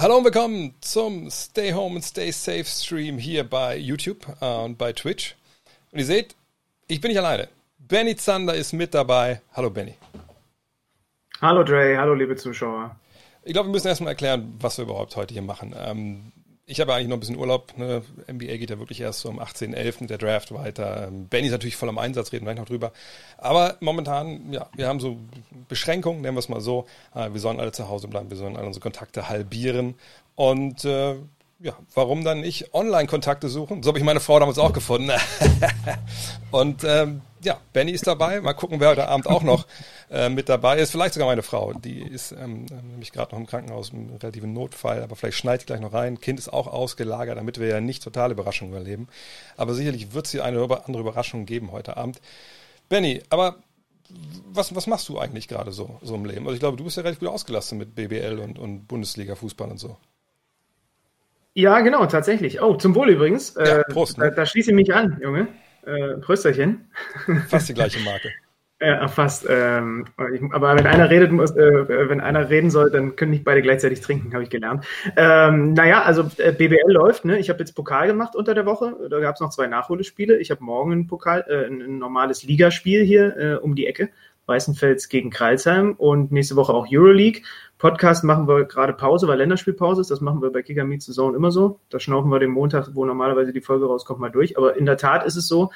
Hallo und willkommen zum Stay Home and Stay Safe Stream hier bei YouTube äh, und bei Twitch. Und ihr seht, ich bin nicht alleine. Benny Zander ist mit dabei. Hallo Benny. Hallo Dre, hallo liebe Zuschauer. Ich glaube, wir müssen erstmal erklären, was wir überhaupt heute hier machen. Ähm, ich habe eigentlich noch ein bisschen Urlaub. Ne? NBA geht ja wirklich erst so am 18.11. der Draft weiter. Benny ist natürlich voll am Einsatz, reden wir noch drüber. Aber momentan, ja, wir haben so Beschränkungen, nennen wir es mal so. Äh, wir sollen alle zu Hause bleiben, wir sollen alle unsere Kontakte halbieren. Und äh, ja, warum dann nicht Online-Kontakte suchen? So habe ich meine Frau damals auch gefunden. und ähm, ja, Benny ist dabei. Mal gucken, wer heute Abend auch noch äh, mit dabei ist. Vielleicht sogar meine Frau. Die ist ähm, nämlich gerade noch im Krankenhaus, im relativen Notfall. Aber vielleicht schneidet gleich noch rein. Kind ist auch ausgelagert, damit wir ja nicht totale Überraschungen erleben. Aber sicherlich wird es hier eine oder andere Überraschung geben heute Abend. Benny, aber was, was machst du eigentlich gerade so, so im Leben? Also ich glaube, du bist ja relativ gut ausgelastet mit BBL und, und Bundesliga-Fußball und so. Ja, genau, tatsächlich. Oh, zum Wohl übrigens. Ja, Äh, Prost, da, ne? da schließe ich mich an, Junge. Äh, Prösterchen. Fast die gleiche Marke. Ja, fast. Ähm, ich, aber wenn einer redet, muss, äh, wenn einer reden soll, dann können nicht beide gleichzeitig trinken, habe ich gelernt. Ähm, naja, also äh, BBL läuft. Ne? Ich habe jetzt Pokal gemacht unter der Woche. Da gab es noch zwei Nachholespiele. Ich habe morgen ein Pokal, äh, ein, normales Ligaspiel hier äh, um die Ecke. Weißenfels gegen Kreilsheim und nächste Woche auch Euroleague. Podcast machen wir gerade Pause, weil Länderspielpause ist. Das machen wir bei Kicker Meets Zone immer so. Da schnaufen wir den Montag, wo normalerweise die Folge rauskommt, mal durch. Aber in der Tat ist es so,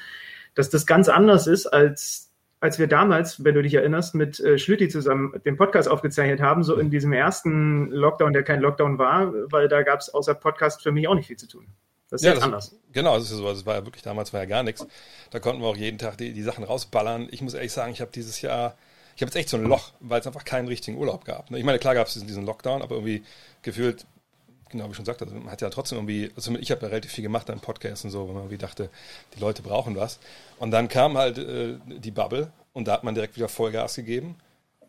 dass das ganz anders ist, als, als wir damals, wenn du dich erinnerst, mit äh, Schlüti zusammen den Podcast aufgezeichnet haben, so in diesem ersten Lockdown, der kein Lockdown war, weil da gab es außer Podcast für mich auch nicht viel zu tun. Das ist Ja, das, anders. Genau, das ist ja so. Also es war ja wirklich damals war ja gar nichts. Da konnten wir auch jeden Tag die, die Sachen rausballern. Ich muss ehrlich sagen, ich habe dieses Jahr, ich habe jetzt echt so ein Loch, weil es einfach keinen richtigen Urlaub gab. ne? Ich meine, klar gab es diesen, diesen Lockdown, aber irgendwie gefühlt, genau wie ich schon sagte, also man hat ja trotzdem irgendwie, also ich habe ja relativ viel gemacht an Podcasts und so, weil man irgendwie dachte, die Leute brauchen was. Und dann kam halt äh, die Bubble und da hat man direkt wieder Vollgas gegeben.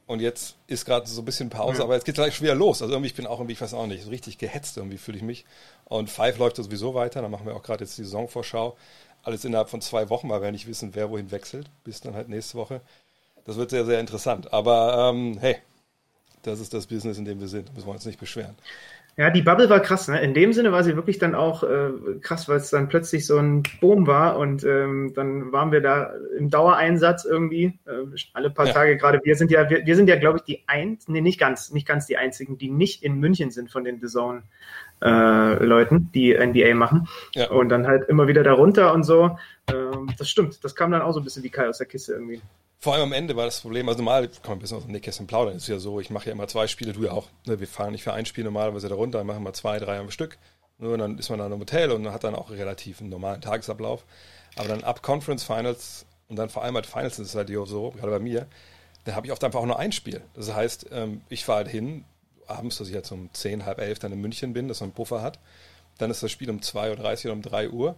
Und jetzt ist gerade so ein bisschen Pause, aber jetzt geht es gleich wieder los. Also irgendwie, ich bin auch irgendwie, ich weiß auch nicht, so richtig gehetzt irgendwie fühle ich mich. Und Five läuft ja sowieso weiter, da machen wir auch gerade jetzt die Saisonvorschau. Alles innerhalb von zwei Wochen, weil wir nicht wissen, wer wohin wechselt, bis dann halt nächste Woche. Das wird sehr, sehr interessant. Aber ähm, hey, das ist das Business, in dem wir sind. Müssen wir uns nicht beschweren. Ja, die Bubble war krass. Ne? In dem Sinne war sie wirklich dann auch äh, krass, weil es dann plötzlich so ein Boom war und ähm, dann waren wir da im Dauereinsatz irgendwie äh, alle paar Ja. Tage. Gerade wir sind ja, wir, wir sind ja, glaube ich, die ein, nee, nicht ganz, nicht ganz die einzigen, die nicht in München sind von den DAZN äh, Leuten, die NBA machen. Ja. Und dann halt immer wieder darunter und so. Ähm, das stimmt. Das kam dann auch so ein bisschen wie Kai aus der Kiste irgendwie. Vor allem am Ende war das Problem, also normal kann man ein bisschen aus dem Nähkästchen plaudern. ist ja so, ich mache ja immer zwei Spiele, du ja auch. Ne? Wir fahren nicht für ein Spiel normalerweise da runter, machen mal zwei, drei am Stück. Nur und dann ist man dann im Hotel und hat dann auch relativ einen normalen Tagesablauf. Aber dann ab Conference Finals und dann vor allem halt Finals ist es halt so, gerade bei mir, da habe ich oft einfach auch nur ein Spiel. Das heißt, ähm, ich fahre halt hin, abends, dass ich jetzt um 10, halb elf dann in München bin, dass man einen Puffer hat. Dann ist das Spiel um 2.30 Uhr oder um 3 Uhr.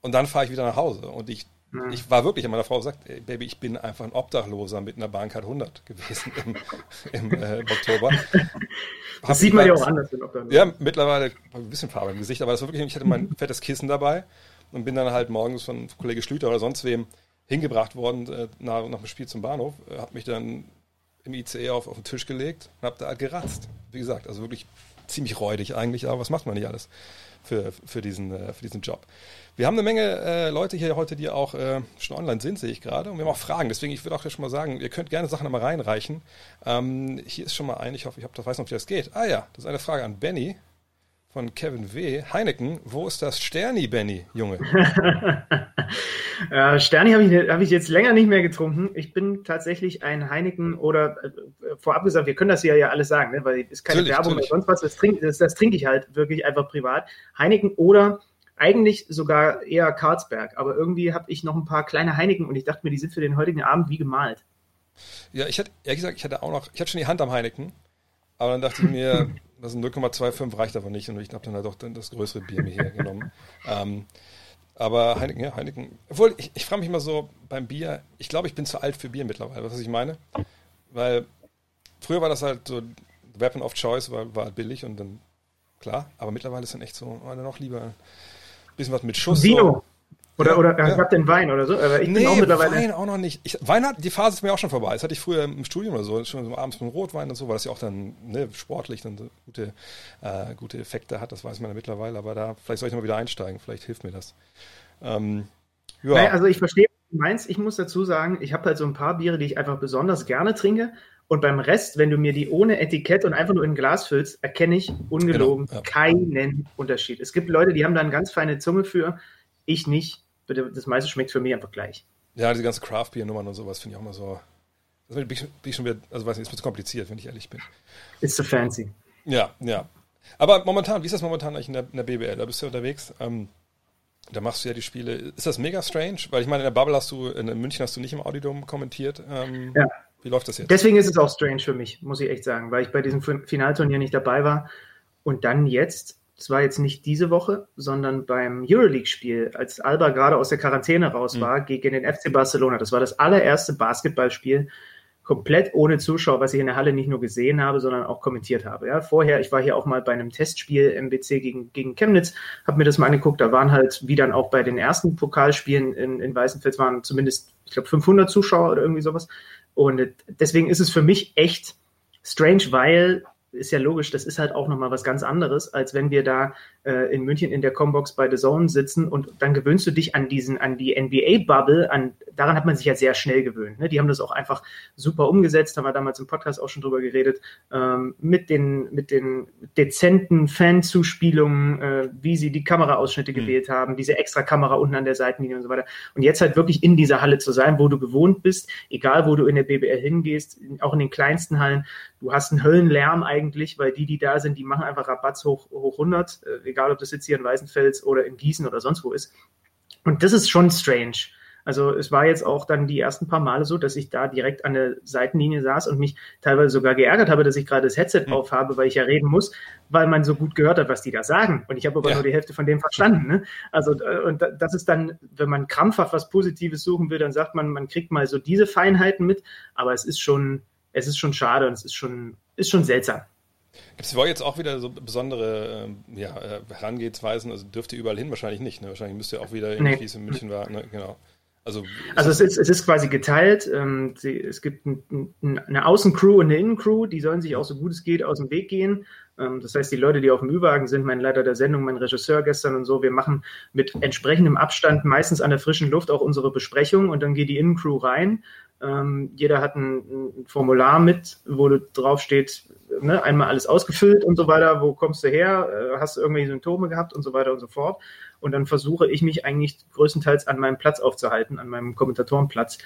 Und dann fahre ich wieder nach Hause. Und ich, ich war wirklich an meiner Frau gesagt, ey, Baby, ich bin einfach ein Obdachloser mit einer Bahncard 100 gewesen im, im, äh, Oktober. Hab Das sieht man ja auch anders. ja, mittlerweile habe ich ein bisschen Farbe im Gesicht, aber das war wirklich, ich hatte mein fettes Kissen dabei und bin dann halt morgens von Kollege Schlüter oder sonst wem hingebracht worden äh, nach, nach dem Spiel zum Bahnhof, äh, habe mich dann im ICE auf, auf den Tisch gelegt und habe da halt geratzt. Wie gesagt, also wirklich ziemlich räudig eigentlich, aber was macht man nicht alles für, für, diesen, äh, für diesen Job? Wir haben eine Menge äh, Leute hier heute, die auch äh, schon online sind, sehe ich gerade. Und wir haben auch Fragen. Deswegen, ich würde auch schon mal sagen, ihr könnt gerne Sachen einmal reinreichen. Ähm, hier ist schon mal ein, ich hoffe, ich hab, das weiß noch, wie das geht. Ah ja, das ist eine Frage an Benny von Kevin W. Heineken, wo ist das Sterni, Benny, Junge? Äh, Sterni habe ich, hab ich jetzt länger nicht mehr getrunken. Ich bin tatsächlich ein Heineken oder äh, vorab gesagt, wir können das hier ja alles sagen, ne? weil es ist keine Natürlich, Werbung oder sonst was. Das trinke das, das trinke ich halt wirklich einfach privat. Heineken oder eigentlich sogar eher Karlsberg. Aber irgendwie habe ich noch ein paar kleine Heineken und ich dachte mir, die sind für den heutigen Abend wie gemalt. Ja, ich hatte, ehrlich gesagt, ich hatte auch noch, ich hatte schon die Hand am Heineken, aber dann dachte ich mir, das sind 0,25 reicht aber nicht und ich habe dann halt auch dann das größere Bier mir hier genommen. Ähm, Aber Heineken, ja, Heineken. Obwohl, ich, ich frage mich immer so beim Bier, ich glaube, ich bin zu alt für Bier mittlerweile, was ich meine. Weil früher war das halt so, Weapon of Choice war, war billig und dann, klar, aber mittlerweile ist dann echt so, oh, dann noch lieber bisschen was mit Schuss. Vino. Oder, Ja, oder ja. ich hab den Wein oder so. Aber ich nee, bin auch mittlerweile. Wein auch noch nicht. Ich, Wein hat, die Phase ist mir auch schon vorbei. Das hatte ich früher im Studium oder so, schon so abends mit Rotwein und so, weil das ja auch dann ne, sportlich dann so gute, äh, gute Effekte hat. Das weiß man ja mittlerweile, aber da, vielleicht soll ich mal wieder einsteigen. Vielleicht hilft mir das. Ähm, ja, Naja, also ich verstehe, was du meinst. Ich muss dazu sagen, ich habe halt so ein paar Biere, die ich einfach besonders gerne trinke. Und beim Rest, wenn du mir die ohne Etikett und einfach nur in ein Glas füllst, erkenne ich ungelogen Genau, ja. keinen Unterschied. Es gibt Leute, die haben da eine ganz feine Zunge für. Ich nicht. Bitte, Das meiste schmeckt für mich einfach gleich. ja, diese ganze Craft-Bier-Nummern und sowas finde ich auch mal so. Das bin ich, schon wieder, also weiß nicht, ist mir zu kompliziert, wenn ich ehrlich bin. It's so fancy. Ja, ja. Aber momentan, wie ist das momentan eigentlich in der, in der BBL? Da bist du ja unterwegs. Ähm, da machst du ja die Spiele. Ist das mega strange? Weil ich meine, in der Bubble hast du, in München hast du nicht im Audidom kommentiert. Ähm, Ja. Wie läuft das jetzt? Deswegen ist es auch strange für mich, muss ich echt sagen, weil ich bei diesem Fin- Finalturnier nicht dabei war. Und dann jetzt, es war jetzt nicht diese Woche, sondern beim Euroleague-Spiel, als Alba gerade aus der Quarantäne raus war, gegen den FC Barcelona. Das war das allererste Basketballspiel komplett ohne Zuschauer, was ich in der Halle nicht nur gesehen habe, sondern auch kommentiert habe. Ja, vorher, ich war hier auch mal bei einem Testspiel MBC gegen, gegen Chemnitz, habe mir das mal angeguckt. Da waren halt, wie dann auch bei den ersten Pokalspielen in, in Weißenfels, waren zumindest, ich glaube, 500 Zuschauer oder irgendwie sowas. Und deswegen ist es für mich echt strange, weil ist ja logisch, das ist halt auch nochmal was ganz anderes, als wenn wir da äh, in München in der Combox bei The Zone sitzen und dann gewöhnst du dich an diesen, an die NBA-Bubble, an, daran hat man sich ja sehr schnell gewöhnt. Ne? Die haben das auch einfach super umgesetzt, haben wir damals im Podcast auch schon drüber geredet, ähm, mit den, mit den dezenten Fanzuspielungen, äh, wie sie die Kameraausschnitte gewählt haben, diese extra Kamera unten an der Seitenlinie und so weiter. Und jetzt halt wirklich in dieser Halle zu sein, wo du gewohnt bist, egal wo du in der BBL hingehst, auch in den kleinsten Hallen, du hast einen Höllenlärm eigentlich, weil die, die da sind, die machen einfach Rabatz hoch, hoch 100, äh, egal ob das jetzt hier in Weißenfels oder in Gießen oder sonst wo ist. Und das ist schon strange. Also es war jetzt auch dann die ersten paar Male so, dass ich da direkt an der Seitenlinie saß und mich teilweise sogar geärgert habe, dass ich gerade das Headset Hm. auf habe, weil ich ja reden muss, weil man so gut gehört hat, was die da sagen. Und ich habe aber Ja. nur die Hälfte von dem verstanden. Ne? Also äh, und da- das ist dann, wenn man krampfhaft was Positives suchen will, dann sagt man, man kriegt mal so diese Feinheiten mit, aber es ist schon, es ist schon schade und es ist schon, ist schon seltsam. Gibt es euch jetzt auch wieder so besondere ähm, ja, äh, Herangehensweisen? Also dürft ihr überall hin? Wahrscheinlich nicht. Ne? Wahrscheinlich müsst ihr auch wieder, ähnlich Nee. wie es in München war. Ne? Genau. Also, Also es ist, es ist quasi geteilt. Ähm, sie, es gibt ein, ein, eine Außencrew und eine Innencrew, die sollen sich auch so gut es geht aus dem Weg gehen. Ähm, das heißt, die Leute, die auf dem Ü-Wagen sind, mein Leiter der Sendung, mein Regisseur gestern und so, wir machen mit entsprechendem Abstand meistens an der frischen Luft auch unsere Besprechung und dann geht die Innencrew rein. Ähm, jeder hat ein, Formular mit, wo drauf steht, ne, einmal alles ausgefüllt und so weiter, wo kommst du her, äh, hast du irgendwelche Symptome gehabt und so weiter und so fort. Und dann versuche ich mich eigentlich größtenteils an meinem Platz aufzuhalten, an meinem Kommentatorenplatz.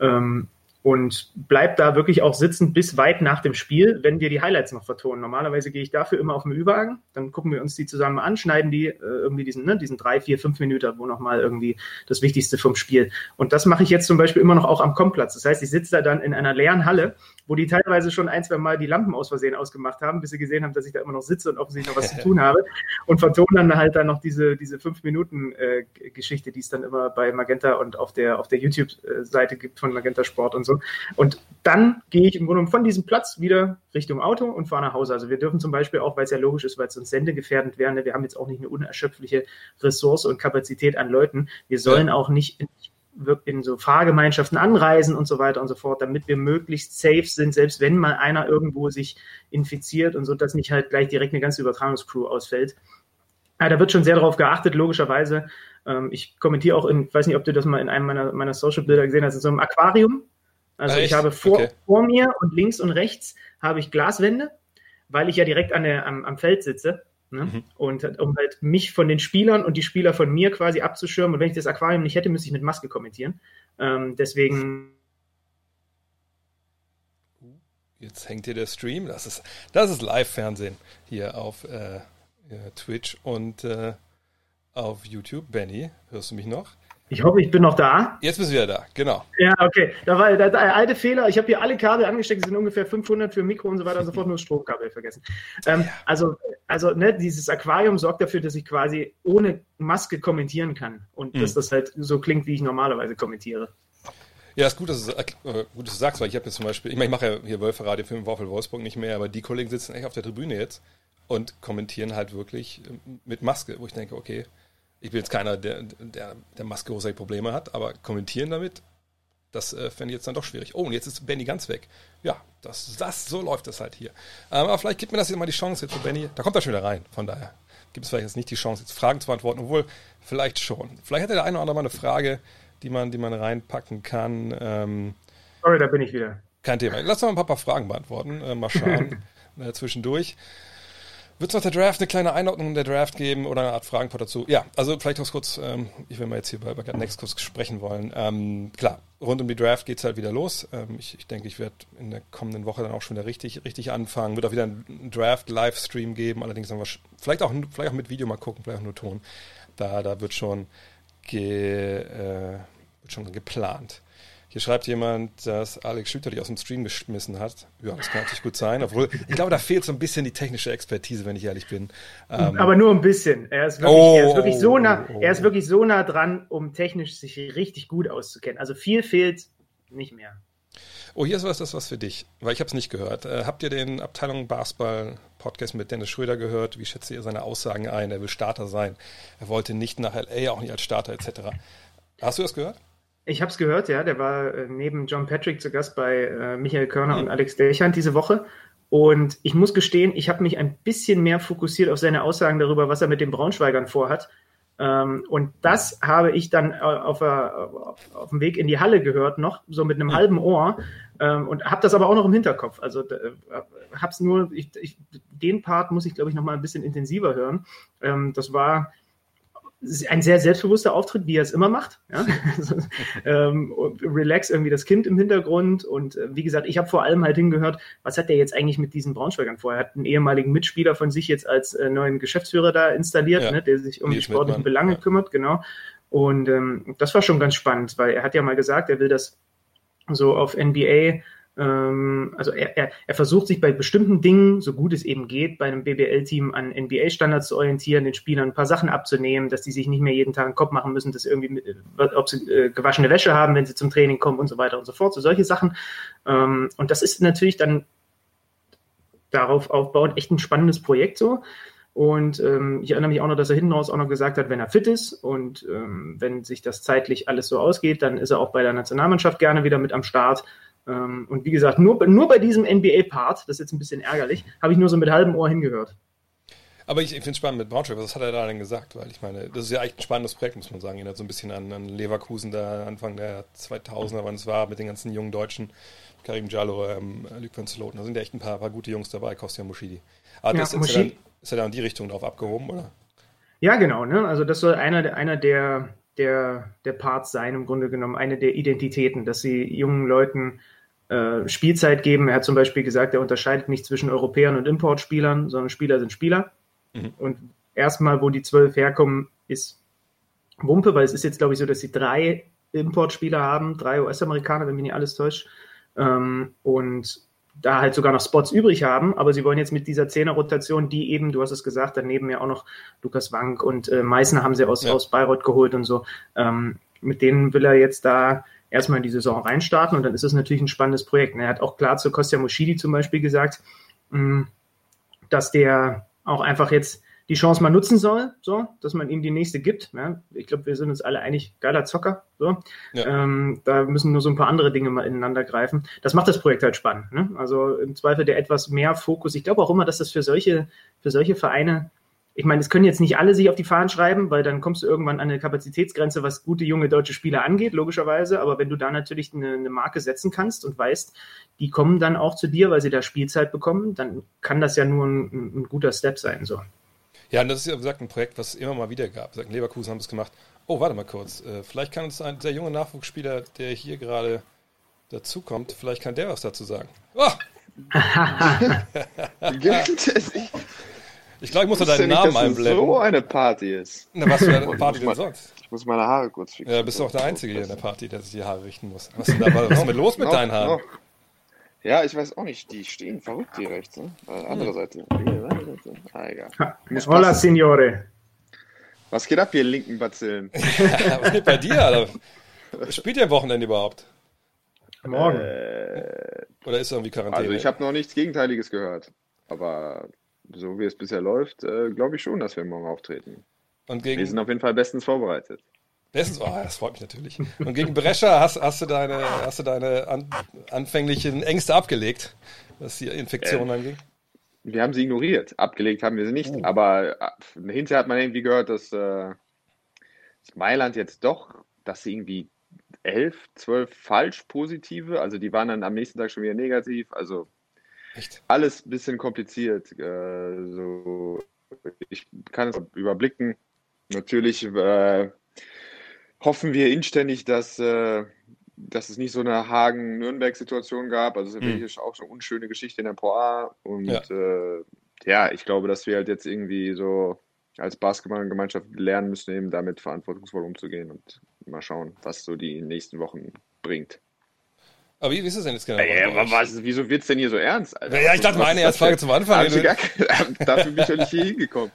Ähm, und bleib da wirklich auch sitzen bis weit nach dem Spiel, wenn wir die Highlights noch vertonen. Normalerweise gehe ich dafür immer auf den Ü-Wagen, dann gucken wir uns die zusammen an, schneiden die äh, irgendwie diesen, ne, diesen drei, vier, fünf Minuten, wo nochmal irgendwie das Wichtigste vom Spiel. Und das mache ich jetzt zum Beispiel immer noch auch am Komplatz. Das heißt, ich sitze da dann in einer leeren Halle, wo die teilweise schon ein, zwei Mal die Lampen aus Versehen ausgemacht haben, bis sie gesehen haben, dass ich da immer noch sitze und offensichtlich noch was zu tun habe. Und vertonen dann halt dann noch diese, diese fünf Minuten äh, Geschichte, die es dann immer bei Magenta und auf der, auf der YouTube-Seite gibt von Magenta Sport und so. Und dann gehe ich im Grunde genommen von diesem Platz wieder Richtung Auto und fahre nach Hause. Also wir dürfen zum Beispiel auch, weil es ja logisch ist, weil es uns sendegefährdend wäre, ne, wir haben jetzt auch nicht eine unerschöpfliche Ressource und Kapazität an Leuten. Wir sollen Ja. auch nicht in, in so Fahrgemeinschaften anreisen und so weiter und so fort, damit wir möglichst safe sind, selbst wenn mal einer irgendwo sich infiziert und so, dass nicht halt gleich direkt eine ganze Übertragungscrew ausfällt. Ja, da wird schon sehr darauf geachtet, logischerweise. Ähm, ich kommentiere auch in, ich weiß nicht, ob du das mal in einem meiner, meiner Social-Bilder gesehen hast, in so einem Aquarium. Also Ah, ich habe vor, Okay. vor mir und links und rechts habe ich Glaswände, weil ich ja direkt an der, am, am Feld sitze. Ne? Mhm. Und äh, um halt mich von den Spielern und die Spieler von mir quasi abzuschirmen. Und wenn ich das Aquarium nicht hätte, müsste ich mit Maske kommentieren. Ähm, deswegen Jetzt hängt hier der Stream. Das ist, das ist Live-Fernsehen hier auf äh, äh, Twitch und äh, auf YouTube. Benny, hörst du mich noch? Ich hoffe, ich bin noch da. Jetzt bist du wieder da, genau. Ja, okay. Da war der, alte Fehler. Ich habe hier alle Kabel angesteckt. Es sind ungefähr 500 für Mikro und so weiter. Sofort nur das Stromkabel vergessen. Ähm, also, also ne, dieses Aquarium sorgt dafür, dass ich quasi ohne Maske kommentieren kann und Hm. dass das halt so klingt, wie ich normalerweise kommentiere. Ja, ist gut, dass du, äh, gut, dass du sagst, weil ich habe jetzt zum Beispiel, ich meine, ich mache ja hier Wölfe Radio für den Waffel Wolfsburg nicht mehr, aber die Kollegen sitzen echt auf der Tribüne jetzt und kommentieren halt wirklich ähm, mit Maske, wo ich denke, okay, ich bin jetzt keiner, der, der, der Maske großartig Probleme hat, aber kommentieren damit, das äh, fände ich jetzt dann doch schwierig. Oh, und jetzt ist Benny ganz weg. Ja, das, das, so läuft das halt hier. Ähm, aber vielleicht gibt mir das jetzt mal die Chance jetzt für Benny. Da kommt er schon wieder rein, von daher gibt es vielleicht jetzt nicht die Chance, jetzt Fragen zu beantworten, obwohl vielleicht schon. Vielleicht hat der eine oder andere mal eine Frage, die man, die man reinpacken kann. Ähm, Sorry, da bin ich wieder. kein Thema. Lass doch mal ein paar, paar Fragen beantworten. Äh, mal schauen äh, zwischendurch. Wird es nach der Draft eine kleine Einordnung der Draft geben oder eine Art Fragenpot dazu? Ja, also vielleicht noch kurz, ähm, ich will mal jetzt hier bei Gut Next kurz sprechen wollen. Ähm, klar, rund um die Draft geht es halt wieder los. Ähm, ich, ich denke, ich werde in der kommenden Woche dann auch schon wieder richtig, richtig anfangen. Wird auch wieder einen Draft-Livestream geben, allerdings dann wahrsch- vielleicht auch, vielleicht auch mit Video mal gucken, vielleicht auch nur Ton. Da, da wird schon, ge, äh, wird schon geplant. Hier schreibt jemand, dass Alex Schlüter dich aus dem Stream geschmissen hat. Ja, das kann natürlich gut sein. Obwohl, ich glaube, da fehlt so ein bisschen die technische Expertise, wenn ich ehrlich bin. Ähm, Aber nur ein bisschen. Er ist wirklich, Oh, er ist wirklich so nah, oh, oh. er ist wirklich so nah dran, um technisch sich richtig gut auszukennen. Also viel fehlt nicht mehr. oh, hier ist was, das ist was für dich, weil ich habe es nicht gehört. Äh, habt ihr den Abteilung Basketball Podcast mit Dennis Schröder gehört? Wie schätzt ihr seine Aussagen ein? Er will Starter sein. Er wollte nicht nach LA, auch nicht als Starter etc. Hast du das gehört? Ich habe es gehört, ja. Der war äh, neben John Patrick zu Gast bei äh, Michael Körner und Alex Dechant diese Woche. Und ich muss gestehen, ich habe mich ein bisschen mehr fokussiert auf seine Aussagen darüber, was er mit den Braunschweigern vorhat. Ähm, und das habe ich dann äh, auf, auf, auf dem Weg in die Halle gehört noch, so mit einem halben Ohr. Ähm, und habe das aber auch noch im Hinterkopf. Also äh, hab's nur, ich, ich, den Part muss ich, glaube ich, noch mal ein bisschen intensiver hören. Ähm, das war ein sehr selbstbewusster Auftritt, wie er es immer macht. Ja? Ähm, relax irgendwie das Kind im Hintergrund. Und äh, wie gesagt, ich habe vor allem halt hingehört, was hat der jetzt eigentlich mit diesen Braunschweigern vor? Er hat einen ehemaligen Mitspieler von sich jetzt als äh, neuen Geschäftsführer da installiert, Ja. ne, der sich um die sportlichen Belange ja. kümmert, genau. Und ähm, das war schon ganz spannend, weil er hat ja mal gesagt, er will das so auf NBA, ähm, also er, er, er versucht sich bei bestimmten Dingen, so gut es eben geht, bei einem BBL-Team an NBA-Standards zu orientieren, den Spielern ein paar Sachen abzunehmen, dass die sich nicht mehr jeden Tag einen Kopf machen müssen, dass irgendwie, mit- ob sie äh, gewaschene Wäsche haben, wenn sie zum Training kommen und so weiter und so fort, so solche Sachen. Ähm, und das ist natürlich dann darauf aufbauend echt ein spannendes Projekt so. Und ähm, ich erinnere mich auch noch, dass er hinten raus auch noch gesagt hat, wenn er fit ist und ähm, wenn sich das zeitlich alles so ausgeht, dann ist er auch bei der Nationalmannschaft gerne wieder mit am Start. Ähm, und wie gesagt, nur, nur bei diesem NBA-Part, das ist jetzt ein bisschen ärgerlich, habe ich nur so mit halbem Ohr hingehört. Aber ich, ich finde es spannend mit Braunschweig. Was hat er da denn gesagt? Weil ich meine, das ist ja echt ein spannendes Projekt, muss man sagen. Erinnert so ein bisschen an, an Leverkusen da Anfang der 2000er, wann es war, mit den ganzen jungen Deutschen. Karim Jallo, ähm, Luc van Sloten. Da sind ja echt ein paar, paar gute Jungs dabei, Kostja Moschidi. Aber Ja, das, ist, er Moschidi- dann, ist er da in die Richtung drauf abgehoben, oder? Ja, genau. Ne? Also das soll einer, einer der, der, der Parts sein, im Grunde genommen, eine der Identitäten, dass sie jungen Leuten äh, Spielzeit geben. Er hat zum Beispiel gesagt, er unterscheidet nicht zwischen Europäern und Importspielern, sondern Spieler sind Spieler. Mhm. Und erstmal, wo die zwölf herkommen, ist Wumpe, weil es ist jetzt, glaube ich, so, dass sie drei Importspieler haben, drei US-Amerikaner, wenn mich nicht alles täuscht. Ähm, und da halt sogar noch Spots übrig haben, aber sie wollen jetzt mit dieser Zehner-Rotation, die eben, du hast es gesagt, daneben ja auch noch Lukas Wank und äh, Meißner haben sie aus, Ja. aus Bayreuth geholt und so. Ähm, mit denen will er jetzt da erstmal in die Saison reinstarten und dann ist es natürlich ein spannendes Projekt. Und er hat auch klar zu Kostja Moschidi zum Beispiel gesagt, mh, dass der auch einfach jetzt die Chance mal nutzen soll, so, dass man ihm die nächste gibt. Ja? Ich glaube, wir sind uns alle einig, geiler Zocker. So. Ja. Ähm, da müssen nur so ein paar andere Dinge mal ineinander greifen. Das macht das Projekt halt spannend. Ne? Also im Zweifel der etwas mehr Fokus. Ich glaube auch immer, dass das für solche, für solche Vereine, ich meine, es können jetzt nicht alle sich auf die Fahnen schreiben, weil dann kommst du irgendwann an eine Kapazitätsgrenze, was gute junge deutsche Spieler angeht, logischerweise. Aber wenn du da natürlich eine, eine Marke setzen kannst und weißt, die kommen dann auch zu dir, weil sie da Spielzeit bekommen, dann kann das ja nur ein, ein guter Step sein. So. Ja, und das ist ja, wie gesagt, ein Projekt, was es immer mal wieder gab. Gesagt, Leverkusen haben es gemacht. Oh, warte mal kurz. Äh, vielleicht kann uns ein sehr junger Nachwuchsspieler, der hier gerade dazukommt, vielleicht kann der was dazu sagen. Oh, ich glaube, ich muss wusste deinen nicht, Namen dass es einblenden. so eine Party ist. Na, was für eine Party denn mal- sonst? Ich muss meine Haare kurz fixen. Ja, bist du auch der Einzige hier in der Party, der sich die Haare richten muss. Was ist denn da, was ist denn los mit Noch, deinen Haaren? noch. Ja, ich weiß auch nicht. Die stehen verrückt hier rechts. Ne? Äh, andere Seite. Ah, egal. Muss Hola, passen. Signore. Was geht ab, ihr linken Bazillen? Ja, was geht bei dir, Alter? Spielt ihr am Wochenende überhaupt? Morgen. Oder ist irgendwie Quarantäne? Also ich habe noch nichts Gegenteiliges gehört. Aber so wie es bisher läuft, äh, glaube ich schon, dass wir morgen auftreten. Und Wir gegen sind auf jeden Fall bestens vorbereitet. Bestens, oh, das freut mich natürlich. Und gegen Brescia hast, hast du deine, hast du deine an, anfänglichen Ängste abgelegt, was die Infektion Äh, angeht? Wir haben sie ignoriert. Abgelegt haben wir sie Oh. nicht. Aber äh, hinterher hat man irgendwie gehört, dass, äh, dass Mailand jetzt doch, dass sie irgendwie elf, zwölf falsch positive, also die waren dann am nächsten Tag schon wieder negativ. Also Echt? alles ein bisschen kompliziert. Äh, so, ich kann es überblicken. Natürlich äh, hoffen wir inständig, dass, äh, dass es nicht so eine Hagen-Nürnberg-Situation gab. Also es ist Mhm. wirklich auch so eine unschöne Geschichte in der Pro A. Und Ja. ja. Äh, ja, ich glaube, dass wir halt jetzt irgendwie so als Basketballgemeinschaft lernen müssen, eben damit verantwortungsvoll umzugehen und mal schauen, was so die nächsten Wochen bringt. Aber wie, wie ist es denn jetzt genau? Ja, aber was, wieso wird es denn hier so ernst? Alter? Ja, ich dachte, Was meine erste das Frage zum Anfang. Hab ich gar Dafür bin ich doch nicht hier hingekommen.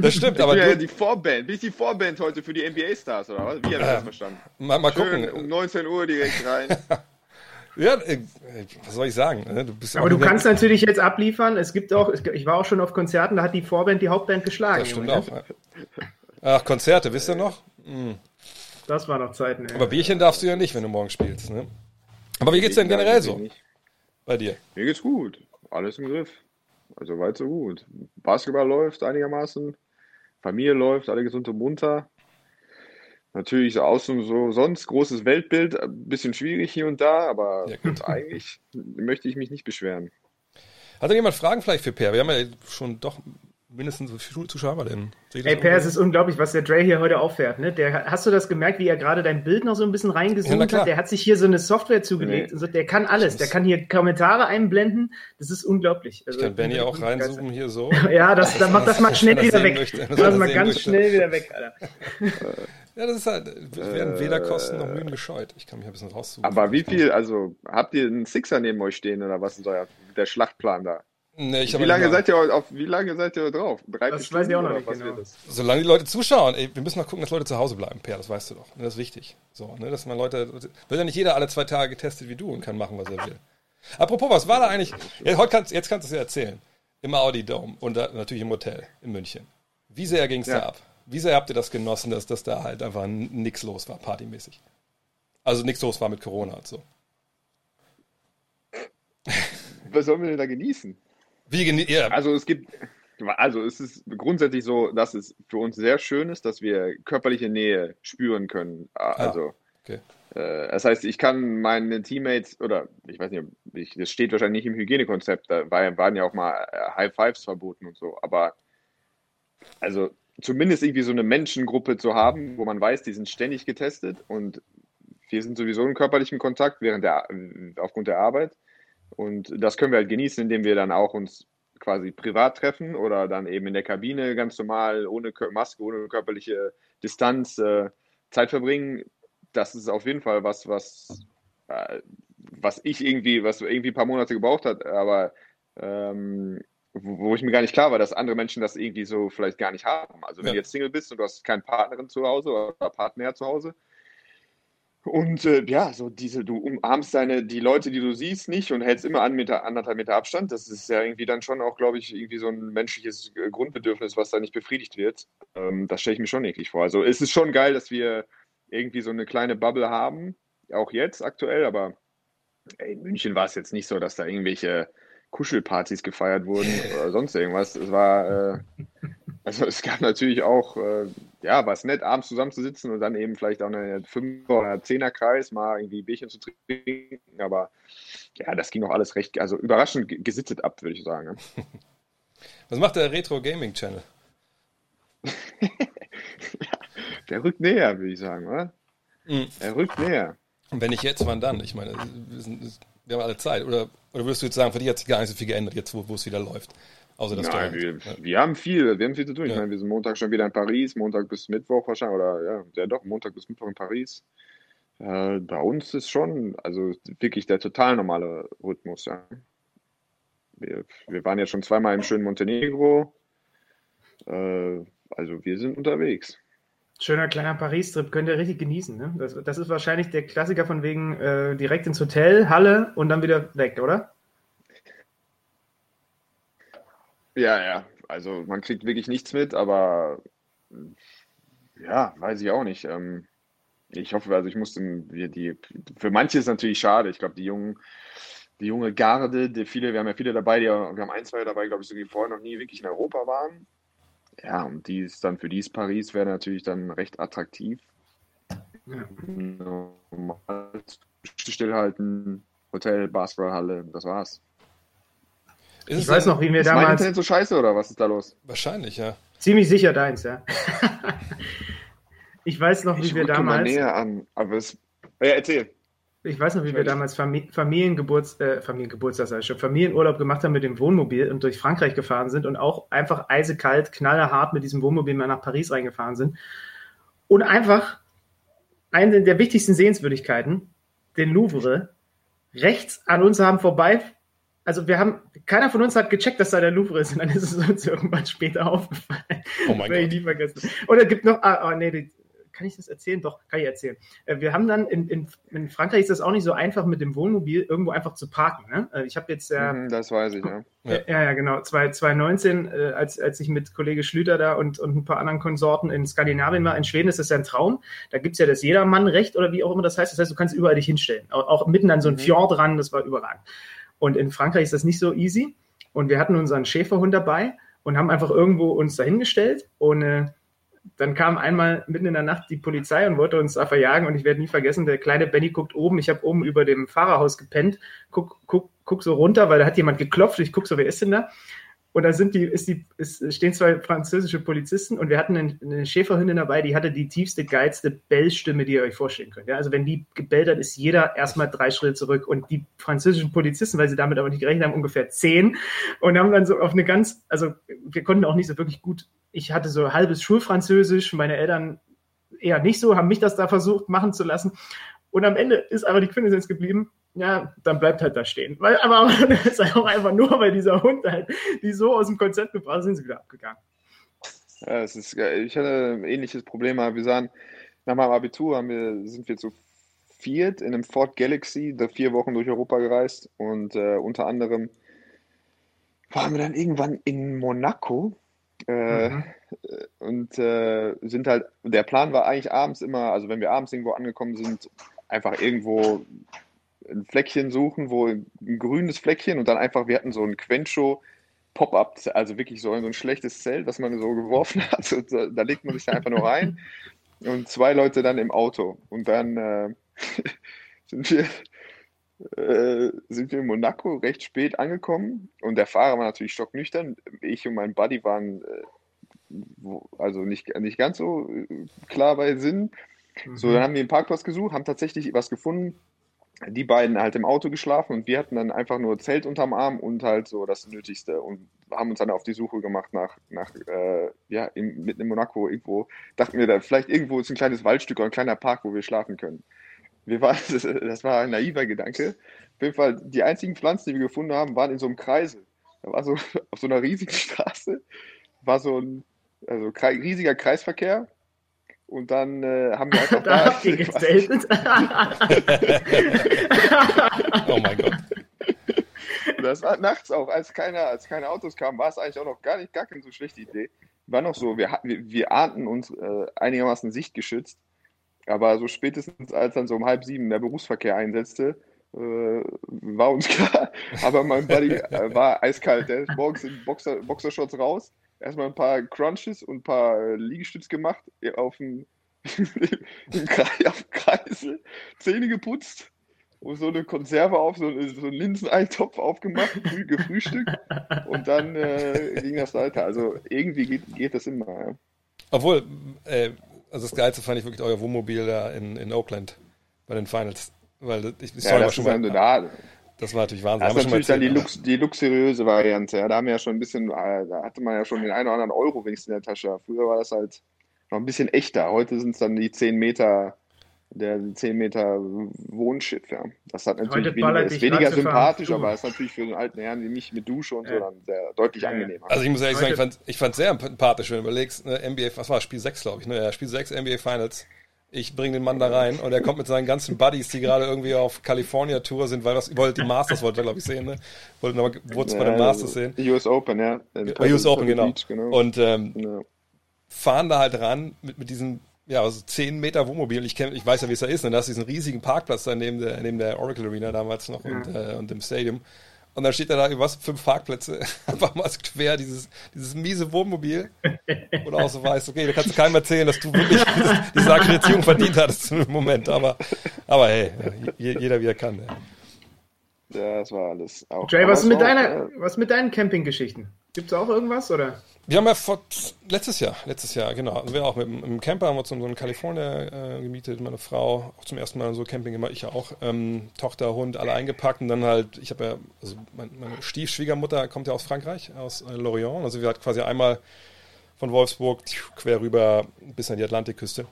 Das stimmt, Ich aber bin ja du, die Vorband. Bin ich die Vorband heute für die NBA-Stars, oder was? Wie habe ich das verstanden? mal, mal Schön um gucken. 19 Uhr direkt rein. Ja, äh, was soll ich sagen? ne? Du bist Aber du kannst natürlich jetzt abliefern. Es gibt auch, ich war auch schon auf Konzerten, da hat die Vorband die Hauptband geschlagen. Das stimmt auch. Ach, Konzerte, wisst ihr noch? Das war noch Zeiten. Ey. Aber Bierchen darfst du ja nicht, wenn du morgen spielst. Ne? Aber wie geht's denn generell so bei dir? Mir geht's gut. Alles im Griff. Also weit so gut. Basketball läuft einigermaßen. Familie läuft, alle gesund und munter. Natürlich so außen so sonst großes Weltbild, ein bisschen schwierig hier und da, aber Ja, gut. eigentlich möchte ich mich nicht beschweren. Hat denn jemand Fragen vielleicht für Per? Wir haben ja schon doch mindestens so viele Zuschauer denn. Ey, Per, es ist unglaublich, was der Dre hier heute auffährt. Ne? Der, hast du das gemerkt, wie er gerade dein Bild noch so ein bisschen Ja, reingezoomt klar. hat? Der hat sich hier so eine Software zugelegt. Nee. und so, der kann alles. Der kann hier Kommentare einblenden. Das ist unglaublich. Also, Ich kann Benny auch reinzoomen hier so. Ja, das, dann mach das mal schnell er wieder weg. möchte, Mach das mal ganz möchte. schnell wieder weg, Alter. Ja, das ist halt, wir werden weder Kosten noch Mühen gescheut. Ich kann mich ein bisschen rauszoomen. Aber wie viel, also habt ihr einen Sixer neben euch stehen oder was ist euer der Schlachtplan da? Nee, ich Wie lange seid ihr auf wie lange seid ihr drauf? Drei Das vier weiß ich auch Stunden noch nicht was genau. Solange die Leute zuschauen, ey, wir müssen noch gucken, dass Leute zu Hause bleiben, Per, das weißt du doch. Ne, Das ist wichtig. So, ne, dass man Leute, wird ja nicht jeder alle zwei Tage getestet wie du und kann machen, was er will. Apropos, was war da eigentlich? Ja, heute kannst, jetzt kannst du es ja erzählen. Im Audi Dome und da, natürlich im Hotel in München. Wie sehr ging es Ja. da ab? Wie sehr habt ihr das genossen, dass, dass da halt einfach n- nix los war, partymäßig? Also nichts los war mit Corona und so. Was sollen wir denn da genießen? Wie geni ja, Also es gibt, also es ist grundsätzlich so, dass es für uns sehr schön ist, dass wir körperliche Nähe spüren können. Also okay. äh, das heißt, ich kann meine Teammates oder ich weiß nicht, ich, das steht wahrscheinlich nicht im Hygienekonzept, da war, waren ja auch mal äh, High Fives verboten und so, aber also zumindest irgendwie so eine Menschengruppe zu haben, wo man weiß, die sind ständig getestet und wir sind sowieso in körperlichem Kontakt während der aufgrund der Arbeit. Und das können wir halt genießen, indem wir dann auch uns quasi privat treffen oder dann eben in der Kabine ganz normal, ohne Maske, ohne körperliche Distanz äh, Zeit verbringen. Das ist auf jeden Fall was, was, äh, was ich irgendwie, was irgendwie ein paar Monate gebraucht hat, aber ähm, wo, ich mir gar nicht klar war, dass andere Menschen das irgendwie so vielleicht gar nicht haben. Also wenn Ja. du jetzt Single bist und du hast keine Partnerin zu Hause oder Partner zu Hause, und äh, ja, so diese, du umarmst deine, die Leute, die du siehst, nicht und hältst immer an Meter, anderthalb Meter Abstand. Das ist ja irgendwie dann schon auch, glaube ich, irgendwie so ein menschliches äh, Grundbedürfnis, was da nicht befriedigt wird. Ähm, das stelle ich mir schon eklig vor. Also es ist schon geil, dass wir irgendwie so eine kleine Bubble haben, auch jetzt aktuell, aber ey, in München war es jetzt nicht so, dass da irgendwelche Kuschelpartys gefeiert wurden oder sonst irgendwas. Es war, äh, also es gab natürlich auch, äh, ja, war es nett, abends zusammenzusitzen und dann eben vielleicht auch eine Fünfer- oder Zehnerkreis mal irgendwie Bierchen zu trinken, aber ja, das ging auch alles recht, also überraschend ge- gesittet ab, würde ich sagen. Ne? Was macht der Retro Gaming Channel? Der rückt näher, würde ich sagen, oder? Mhm. Er rückt näher. Und wenn nicht jetzt, wann dann? Ich meine, wir, sind, wir haben alle Zeit. Oder, oder würdest du jetzt sagen, für dich hat sich gar nicht so viel geändert, jetzt wo, wo es wieder läuft? Außer das Nein, Tor. wir, Ja. wir haben viel, wir haben viel zu tun. Ich Ja. meine, wir sind Montag schon wieder in Paris, Montag bis Mittwoch wahrscheinlich, oder ja, ja doch, Montag bis Mittwoch in Paris. Äh, bei uns ist schon, also wirklich der total normale Rhythmus, ja. Wir, wir waren jetzt schon zweimal im schönen Montenegro. Äh, also wir sind unterwegs. Schöner kleiner Paris-Trip, könnt ihr richtig genießen. Ne? Das, das ist wahrscheinlich der Klassiker von wegen äh, direkt ins Hotel, Halle und dann wieder weg, oder? Ja, ja, also man kriegt wirklich nichts mit, aber ja, weiß ich auch nicht. Ähm, ich hoffe, also ich musste, wir die, für manche ist es natürlich schade. Ich glaube, die jungen, die junge Garde, die viele, wir haben ja viele dabei, die, wir haben ein, zwei dabei, glaube ich, so die vorher noch nie wirklich in Europa waren. Ja, und die ist dann für die ist Paris wäre natürlich dann recht attraktiv. Ja. Normal stillhalten, Hotel, Basketballhalle, das war's. Ist Ich weiß denn- noch, wie wir Ist mein damals. Internet so scheiße oder was ist da los? Wahrscheinlich, ja. Ziemlich sicher deins, ja. ich weiß noch, wie Ich wir rücke mal damals. näher an, aber es. Ja, erzähl. Ich weiß noch, wie wir damals Famili Familiengeburts äh, Familiengeburtstag, sag ich schon, Familienurlaub gemacht haben mit dem Wohnmobil und durch Frankreich gefahren sind und auch einfach eisekalt, knallhart mit diesem Wohnmobil mal nach Paris reingefahren sind. Und einfach eine der wichtigsten Sehenswürdigkeiten, den Louvre, rechts an uns haben vorbei. Also wir haben, keiner von uns hat gecheckt, dass da der Louvre ist und dann ist es uns irgendwann später aufgefallen. Oh mein Werde ich Gott. nie vergessen. Und es gibt noch, ah, oh, nee, die, kann ich das erzählen? Doch, kann ich erzählen. Äh, Wir haben dann in, in, in Frankreich ist das auch nicht so einfach mit dem Wohnmobil irgendwo einfach zu parken. Ne? Äh, Ich habe jetzt ja, Mhm, das weiß ich, ja. Ja. ja, ja, genau, 2- 2019, äh, als, als ich mit Kollege Schlüter da und, und ein paar anderen Konsorten in Skandinavien war, in Schweden ist das ja ein Traum. Da gibt's ja das Jedermannrecht oder wie auch immer das heißt. Das heißt, du kannst überall dich hinstellen. Auch, auch mitten an so einem Mhm. Fjord ran, das war überragend. Und in Frankreich ist das nicht so easy. Und wir hatten unseren Schäferhund dabei und haben einfach irgendwo uns dahingestellt. Und äh, dann kam einmal mitten in der Nacht die Polizei und wollte uns da verjagen. Und ich werde nie vergessen, der kleine Benny guckt oben. Ich habe oben über dem Fahrerhaus gepennt, guck, guck, guck so runter, weil da hat jemand geklopft. Ich guck so, wer ist denn da? Und da sind die, ist die, ist, stehen zwei französische Polizisten und wir hatten eine, Schäferhündin dabei, die hatte die tiefste, geilste Bellstimme, die ihr euch vorstellen könnt. Ja, also wenn die gebellt hat, ist jeder erstmal drei Schritte zurück. Und die französischen Polizisten, weil sie damit aber nicht gerechnet haben, ungefähr zehn. Und haben dann so auf eine ganz, also wir konnten auch nicht so wirklich gut, ich hatte so halbes Schulfranzösisch, meine Eltern eher nicht so, haben mich das da versucht machen zu lassen. Und am Ende ist aber die Quintessenz geblieben, ja, dann bleibt halt da stehen. Weil, aber, das ist halt auch einfach nur, weil dieser Hund halt, die so aus dem Konzept gebracht sind, sie wieder abgegangen. Ja, es ist, ich hatte ein ähnliches Problem, wir sahen, nach meinem Abitur haben wir, sind wir zu viert in einem Ford Galaxy, da vier Wochen durch Europa gereist und äh, unter anderem waren wir dann irgendwann in Monaco äh, Mhm. und äh, sind halt, der Plan war eigentlich abends immer, also wenn wir abends irgendwo angekommen sind, einfach irgendwo ein Fleckchen suchen, wo ein grünes Fleckchen und dann einfach, wir hatten so ein Quencho Pop-up, also wirklich so ein schlechtes Zelt, das man so geworfen hat. Und da, da legt man sich da einfach nur rein und zwei Leute dann im Auto. Und dann äh, sind wir äh, sind wir in Monaco recht spät angekommen und der Fahrer war natürlich stocknüchtern. Ich und mein Buddy waren äh, wo, also nicht, nicht ganz so äh, klar bei Sinn. So, dann haben wir einen Parkplatz gesucht, haben tatsächlich was gefunden. Die beiden halt im Auto geschlafen und wir hatten dann einfach nur Zelt unterm Arm und halt so das Nötigste und haben uns dann auf die Suche gemacht nach, nach äh, ja, in, mitten in Monaco irgendwo. Dachten wir, da vielleicht irgendwo ist ein kleines Waldstück oder ein kleiner Park, wo wir schlafen können. Wir waren, das, war ein naiver Gedanke. Auf jeden Fall, die einzigen Pflanzen, die wir gefunden haben, waren in so einem Kreisel. Da war so auf so einer riesigen Straße, war so ein also, riesiger Kreisverkehr. Und dann äh, haben wir einfach Da da habt ihr gezeltet. Oh mein Gott. Das war nachts auch, als keine, als keine Autos kamen, war es eigentlich auch noch gar nicht, gar keine so schlechte Idee. War noch so, wir, hatten- wir, wir ahnten uns äh, einigermaßen sichtgeschützt, aber so spätestens als dann so um halb sieben der Berufsverkehr einsetzte, äh, war uns klar, aber mein Buddy äh, war eiskalt, der ist morgens in Boxer, Boxershorts raus, erstmal ein paar Crunches und ein paar äh, Liegestütz gemacht, äh, auf dem, auf dem Kreisel, Zähne geputzt und so eine Konserve auf, so, eine- so einen Linseneintopf aufgemacht, früh gefrühstückt und dann äh, ging das weiter. Also irgendwie geht, geht das immer. Ja. Obwohl, äh, also das Geilste fand ich wirklich euer Wohnmobil da in, in Oakland bei den Finals. Weil das- ich, die Ja, das schon ist mal, dann da. Das war natürlich Wahnsinn. Das ist natürlich dann die, Lux, die luxuriöse Variante. Ja, da haben wir ja schon ein bisschen, äh, da hatte man ja schon den einen oder anderen Euro wenigstens in der Tasche. Früher war das halt noch ein bisschen echter. Heute sind es dann die 10 Meter, der 10 Meter Wohnschiff, ja. Das hat natürlich Heute weniger, ist weniger sympathisch, aber ist natürlich für den alten Herrn wie mich mit Dusche und so Ja. dann sehr deutlich Ja, angenehmer. Also ich muss ehrlich sagen, ich fand ich fand sehr sympathisch, wenn du überlegst, ne, NBA, was war Spiel 6, glaube ich, ne? Ja, Spiel 6 NBA Finals. Ich bringe den Mann da rein und er kommt mit seinen ganzen Buddies, die gerade irgendwie auf California Tour sind, weil das wollte die Masters wollte er glaube ich sehen, ne? Wollte nochmal Woods bei den Masters sehen. US Open, ja. Bei US Open, genau. Beach, genau. Und ähm, ja. fahren da halt ran mit, mit diesen ja, also 10 Meter Wohnmobil. Ich, kenn, ich weiß ja, wie es da ist. Ne? Da ist diesen riesigen Parkplatz da neben der, neben der Oracle Arena damals noch und, äh, und dem Stadium. Und dann steht da über was, fünf Parkplätze, einfach mal quer, dieses, dieses miese Wohnmobil. Oder auch so weißt, okay, da kannst du keinem erzählen, dass du wirklich diese Akkreditierung verdient hattest im Moment. Aber, aber hey, je- jeder wie er kann. Ja. Ja, das war alles auch. Jay, was mit deiner, äh, was mit deinen Campinggeschichten? Gibt es auch irgendwas oder? Wir haben ja vor, letztes Jahr, letztes Jahr, genau. Also wir auch mit dem im Camper haben wir uns so einen California äh, gemietet, meine Frau, auch zum ersten Mal so Camping gemacht, ich ja auch. Ähm, Tochter, Hund, alle eingepackt und dann halt, ich habe ja, also mein, meine Stiefschwiegermutter kommt ja aus Frankreich, aus äh, Lorient. Also wir hatten quasi einmal von Wolfsburg quer rüber bis an die Atlantikküste.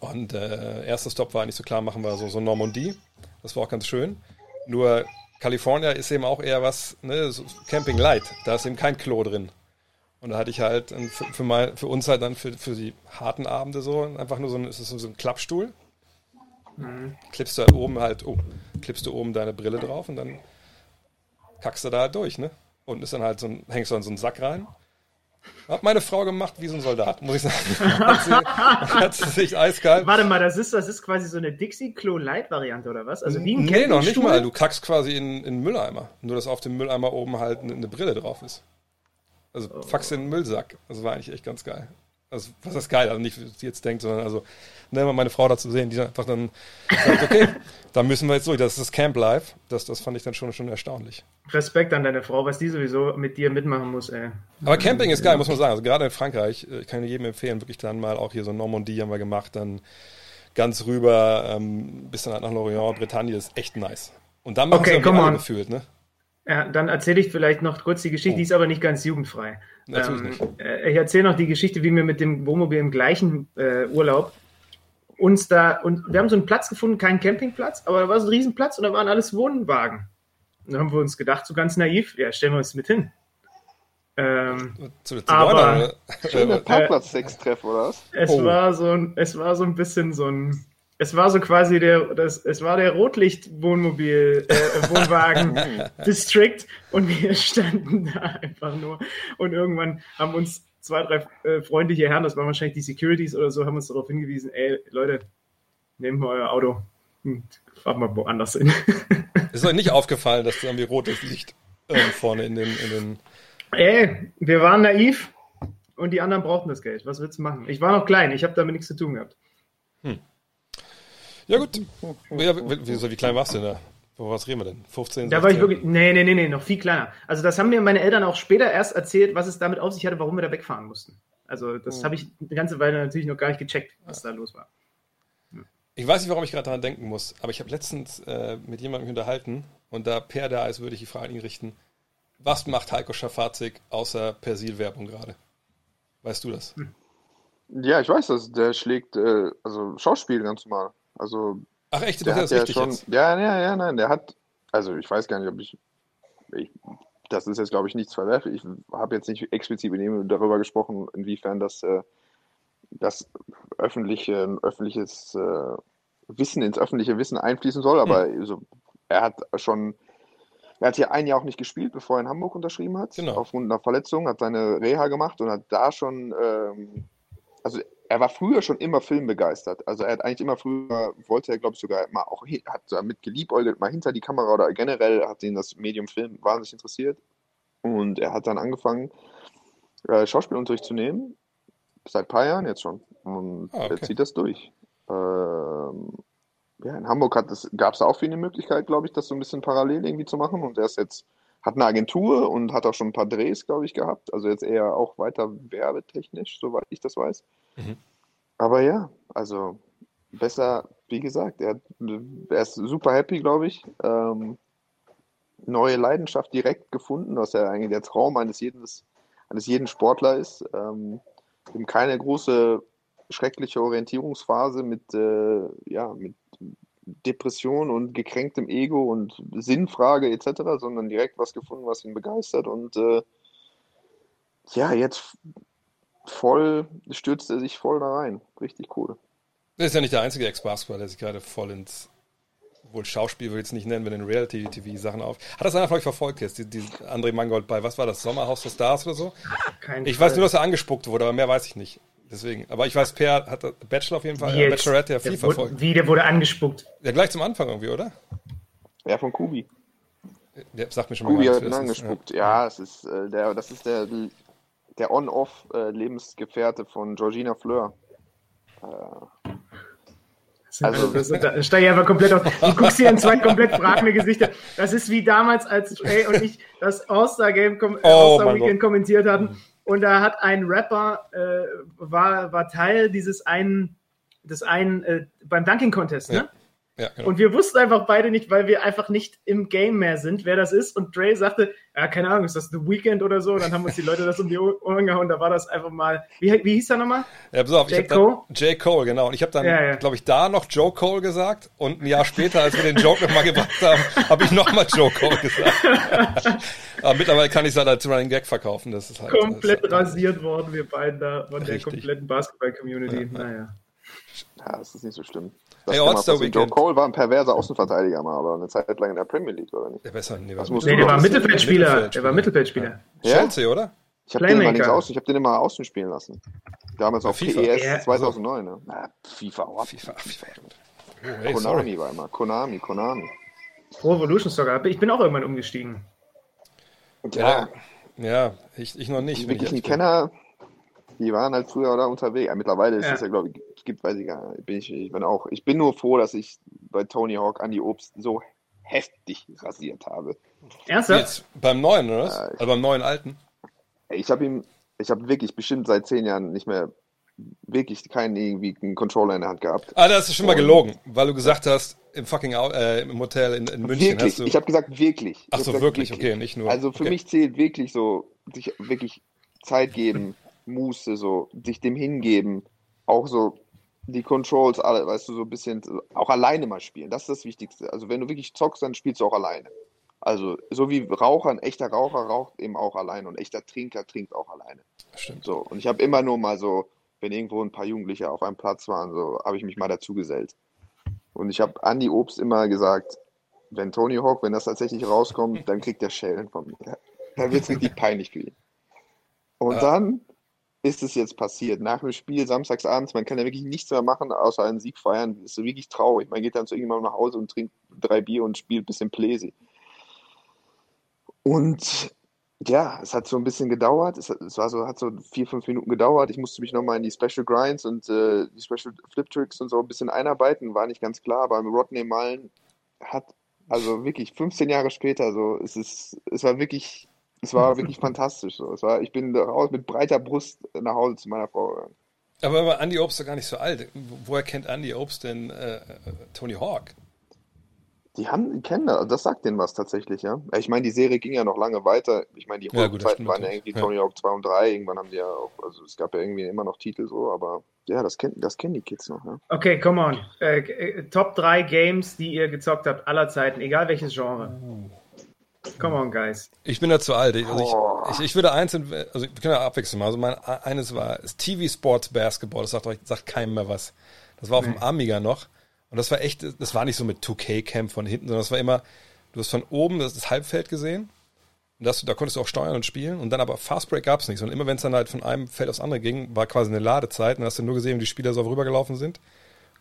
Und äh, erster Stopp war eigentlich so klar, machen wir so, so Normandie. Das war auch ganz schön. Nur California ist eben auch eher was, ne, so Camping Light. Da ist eben kein Klo drin. Und da hatte ich halt für, für, mein, für uns halt dann für, für die harten Abende so einfach nur so ein, ist es so ein Klappstuhl. Klippst du halt oben halt, oh, klippst du oben deine Brille drauf und dann kackst du da halt durch, ne? Und ist dann halt so ein, hängst du an so einen Sack rein. Hat meine Frau gemacht wie so ein Soldat, muss ich sagen. hat, sie, hat sie sich eiskalt. Warte mal, das ist, das ist quasi so eine Dixie-Klo-Light-Variante oder was? Also wie ein Nee, noch nicht mal. Du kackst quasi in, in den Mülleimer. Nur, dass auf dem Mülleimer oben halt eine, eine Brille drauf ist. Also fuckst in den Müllsack. Das war eigentlich echt ganz geil. Also, was ist geil? Also nicht, wie sie jetzt denkt, sondern also, ne, meine Frau dazu sehen, die dann einfach dann sagt, okay, da müssen wir jetzt durch. Das ist das Camp Live. Das, das fand ich dann schon, schon erstaunlich. Respekt an deine Frau, was die sowieso mit dir mitmachen muss, ey. Aber Camping ist geil, muss man sagen. Also gerade in Frankreich, äh, ich kann jedem empfehlen, wirklich dann mal auch hier so Normandie haben wir gemacht, dann ganz rüber, ähm, bis dann halt nach Lorient, Bretagne, ist echt nice. Und dann machen Okay, sie gefühlt, ne? Ja, dann erzähle ich vielleicht noch kurz die Geschichte, die ist aber nicht ganz jugendfrei. Oh. Natürlich Ähm, äh, Ich erzähle noch die Geschichte, wie wir mit dem Wohnmobil im gleichen äh, Urlaub uns da, und wir haben so einen Platz gefunden, keinen Campingplatz, aber da war so ein Riesenplatz und da waren alles Wohnwagen. Und dann haben wir uns gedacht, so ganz naiv, ja, stellen wir uns mit hin. Ähm, Zu, zu Aber- äh, Parkplatz-Sex-Treff, oder was? es Oh. war so ein, es war so ein bisschen so ein, es war so quasi der, das, es war der Rotlicht-Wohnmobil, äh, Wohnwagen District und wir standen da einfach nur und irgendwann haben uns zwei, drei äh, freundliche Herren, das waren wahrscheinlich die Securities oder so, haben uns darauf hingewiesen, ey, Leute, nehmt mal euer Auto und fahrt mal woanders hin. ist euch nicht aufgefallen, dass da irgendwie rotes Licht ähm, vorne in den, in den ey, wir waren naiv und die anderen brauchten das Geld. Was willst du machen? Ich war noch klein, ich habe damit nichts zu tun gehabt. Ja gut. Ja, wie, wie, wie klein warst du denn da? Wo was reden wir denn? 15, Da war ich 16? wirklich, nee, nee, nee, nee, noch viel kleiner. Also das haben mir meine Eltern auch später erst erzählt, was es damit auf sich hatte, warum wir da wegfahren mussten. Also das habe ich eine ganze Weile natürlich noch gar nicht gecheckt, was da los war. Ich weiß nicht, warum ich gerade daran denken muss, aber ich habe letztens äh, mit jemandem unterhalten und da Per da ist, würde ich die Frage an ihn richten. Was macht Heiko Schafazik außer Persil-Werbung gerade? Weißt du das? Ja, ich weiß das. Der schlägt, äh, also Schauspiel ganz normal. Also Ach echt, du der das hat ja schon, jetzt? ja, ja, ja, nein, der hat, also ich weiß gar nicht, ob ich, ich das ist jetzt, glaube ich, nichts verwerflich. Ich habe jetzt nicht explizit mit ihm darüber gesprochen, inwiefern das, äh, das öffentliche, öffentliches äh, Wissen ins öffentliche Wissen einfließen soll, aber Hm. so, er hat schon, er hat hier ein Jahr auch nicht gespielt, bevor er in Hamburg unterschrieben hat, Genau. aufgrund einer Verletzung, hat seine Reha gemacht und hat da schon, ähm, also er war früher schon immer filmbegeistert. Also er hat eigentlich immer früher, wollte er glaube ich sogar mal auch, hat damit geliebäugelt, mal hinter die Kamera oder generell hat ihn das Medium Film wahnsinnig interessiert. Und er hat dann angefangen, äh, Schauspielunterricht zu nehmen, seit ein paar Jahren jetzt schon. Und Ah, okay. er zieht das durch. Ähm, ja, in Hamburg gab es auch für ihn die Möglichkeit, glaube ich, das so ein bisschen parallel irgendwie zu machen. Und er ist jetzt, hat eine Agentur und hat auch schon ein paar Drehs, glaube ich, gehabt. Also jetzt eher auch weiter werbetechnisch, soweit ich das weiß. Mhm. Aber ja, also besser, wie gesagt, er, er ist super happy, glaube ich. Ähm, neue Leidenschaft direkt gefunden, was ja eigentlich der Traum eines jeden, eines jeden Sportler ist. Ähm, eben keine große schreckliche Orientierungsphase mit, äh, ja, mit Depression und gekränktem Ego und Sinnfrage etc., sondern direkt was gefunden, was ihn begeistert und äh, ja, jetzt voll stürzt er sich voll da rein. Richtig cool. Das ist ja nicht der einzige Ex-Basketballer, der sich gerade voll ins wohl Schauspiel will ich es nicht nennen, wenn in Reality-TV-Sachen auf. Hat das einer von euch verfolgt jetzt, die, die André Mangold bei, was war das, Sommerhaus der Stars oder so? Kein ich Fall. weiß nur, dass er angespuckt wurde, aber mehr weiß ich nicht. Deswegen. Aber ich weiß, Per hat Bachelor auf jeden Fall, äh, Bachelorette ja viel verfolgt. Wurde, wie, der wurde angespuckt? Ja, gleich zum Anfang irgendwie, oder? Ja, von Kubi. Der sagt mir schon Kubi mal. Kubi hat ihn angespuckt. Ist, ja. ja, es ist, äh, der, das ist der, der On-Off-Lebensgefährte äh, von Georgina Fleur. Äh, also, das, da steige ich einfach komplett auf. Du guckst hier in zwei komplett fragende Gesichter. Das ist wie damals, als Ray und ich das All-Star-Game, oh, All-Star-Weekend kommentiert hatten. Und da hat ein Rapper, äh, war, war Teil dieses einen, des einen, äh, beim Dunking Contest, ne? Ja, genau. Und wir wussten einfach beide nicht, weil wir einfach nicht im Game mehr sind, wer das ist. Und Dre sagte, ja, keine Ahnung, ist das The Weekend oder so? Und dann haben uns die Leute das um die Ohren gehauen. Da war das einfach mal. Wie, wie hieß er nochmal? Ja, pass auf, J. Cole? J. Cole, genau. Und ich habe dann, ja, ja. glaube ich, da noch Joe Cole gesagt. Und ein Jahr später, als wir den Joke nochmal gebracht haben, habe ich nochmal Joe Cole gesagt. Aber mittlerweile kann ich es halt als Running Gag verkaufen. Das ist halt, Komplett das ist halt rasiert worden, wir beiden da von Richtig. der kompletten Basketball-Community. Naja. Ja, das ist nicht so schlimm. Das hey, All-Star Weekend. Joe Cole war ein perverser Außenverteidiger mal, aber eine Zeit lang in der Premier League, oder nicht? Der, besser, nee, war nee, der war Mittelfeldspieler. Der war Mittelfeldspieler. Ja. Chelsea, oder? Ich habe den, immer links außen, ich hab den immer außen spielen lassen. Damals auf FIFA. PES 2009. Ne? Na, FIFA, oh, FIFA, FIFA. Oh, hey, Konami sorry. war immer. Konami, Konami. Pro Evolution Soccer. Ich bin auch irgendwann umgestiegen. Ja, ja, ich, ich noch nicht. Wirklich ein Kenner, die waren halt früher da unterwegs. Ja, mittlerweile ist es ja, glaube ich, gibt, weiß ich gar nicht. Bin ich, ich bin auch, ich bin nur froh, dass ich bei Tony Hawk Andy Obst so heftig rasiert habe. Ernsthaft? Jetzt beim neuen, oder? Ja, also beim neuen alten? Ich habe ihm, ich habe wirklich bestimmt seit zehn Jahren nicht mehr wirklich keinen irgendwie einen Controller in der Hand gehabt. Ah, das ist schon mal gelogen, weil du gesagt hast, im fucking äh, im Hotel in, in München wirklich? hast du. Ich habe gesagt wirklich. Ach so, wirklich? wirklich, okay, nicht nur. Also für okay. mich zählt wirklich so, sich wirklich Zeit geben, Muße, so sich dem hingeben, auch so die Controls, alle, weißt du, so ein bisschen auch alleine mal spielen. Das ist das Wichtigste. Also wenn du wirklich zockst, dann spielst du auch alleine. Also so wie Raucher, ein echter Raucher raucht eben auch alleine und ein echter Trinker trinkt auch alleine. Stimmt. So und ich habe immer nur mal so, wenn irgendwo ein paar Jugendliche auf einem Platz waren, so habe ich mich mal dazu gesellt. Und ich habe Andy Obst immer gesagt, wenn Tony Hawk, wenn das tatsächlich rauskommt, dann kriegt der Schellen von mir. Dann wird es richtig peinlich für ihn. Und ja. dann ist es jetzt passiert. Nach dem Spiel samstagsabends, man kann ja wirklich nichts mehr machen, außer einen Sieg feiern. Das ist wirklich traurig. Man geht dann zu irgendjemandem nach Hause und trinkt drei Bier und spielt ein bisschen Pläsi. Und ja, es hat so ein bisschen gedauert. Es, es, war so, hat so vier, fünf Minuten gedauert. Ich musste mich nochmal in die Special Grinds und äh, die Special Flip Tricks und so ein bisschen einarbeiten. War nicht ganz klar, aber Rodney Mullen hat, also wirklich 15 Jahre später, so, es ist, es war wirklich es war wirklich fantastisch. So. Es war, ich bin raus mit breiter Brust nach Hause zu meiner Frau gegangen. Aber, aber Andy Obst ist gar nicht so alt. Woher kennt Andy Obst denn äh, Tony Hawk? Die haben, die kennen das, das sagt denen was tatsächlich, ja. Ich meine, die Serie ging ja noch lange weiter. Ich meine, die ja, Zeiten waren ja irgendwie ja. Tony Hawk 2 und 3. Irgendwann haben die ja auch, also es gab ja irgendwie immer noch Titel so, aber ja, das, kenn, das kennen die Kids noch, ja. Okay, come on. Äh, äh Top 3 Games, die ihr gezockt habt aller Zeiten, egal welches Genre. Uh. Come on, guys. Ich bin da zu alt. Ich, also ich, ich, ich, würde eins, also wir können ja abwechseln mal. Also mein eines war das TV Sports Basketball. Das sagt euch, sagt keinem mehr was. Das war auf nee. dem Amiga noch. Und das war echt, das war nicht so mit 2K-Camp von hinten, sondern das war immer, du hast von oben das, das Halbfeld gesehen. Und das, da konntest du auch steuern und spielen. Und dann aber Fast Break gab es nicht, sondern immer wenn es dann halt von einem Feld aufs andere ging, war quasi eine Ladezeit. Und dann hast du nur gesehen, wie die Spieler so rübergelaufen sind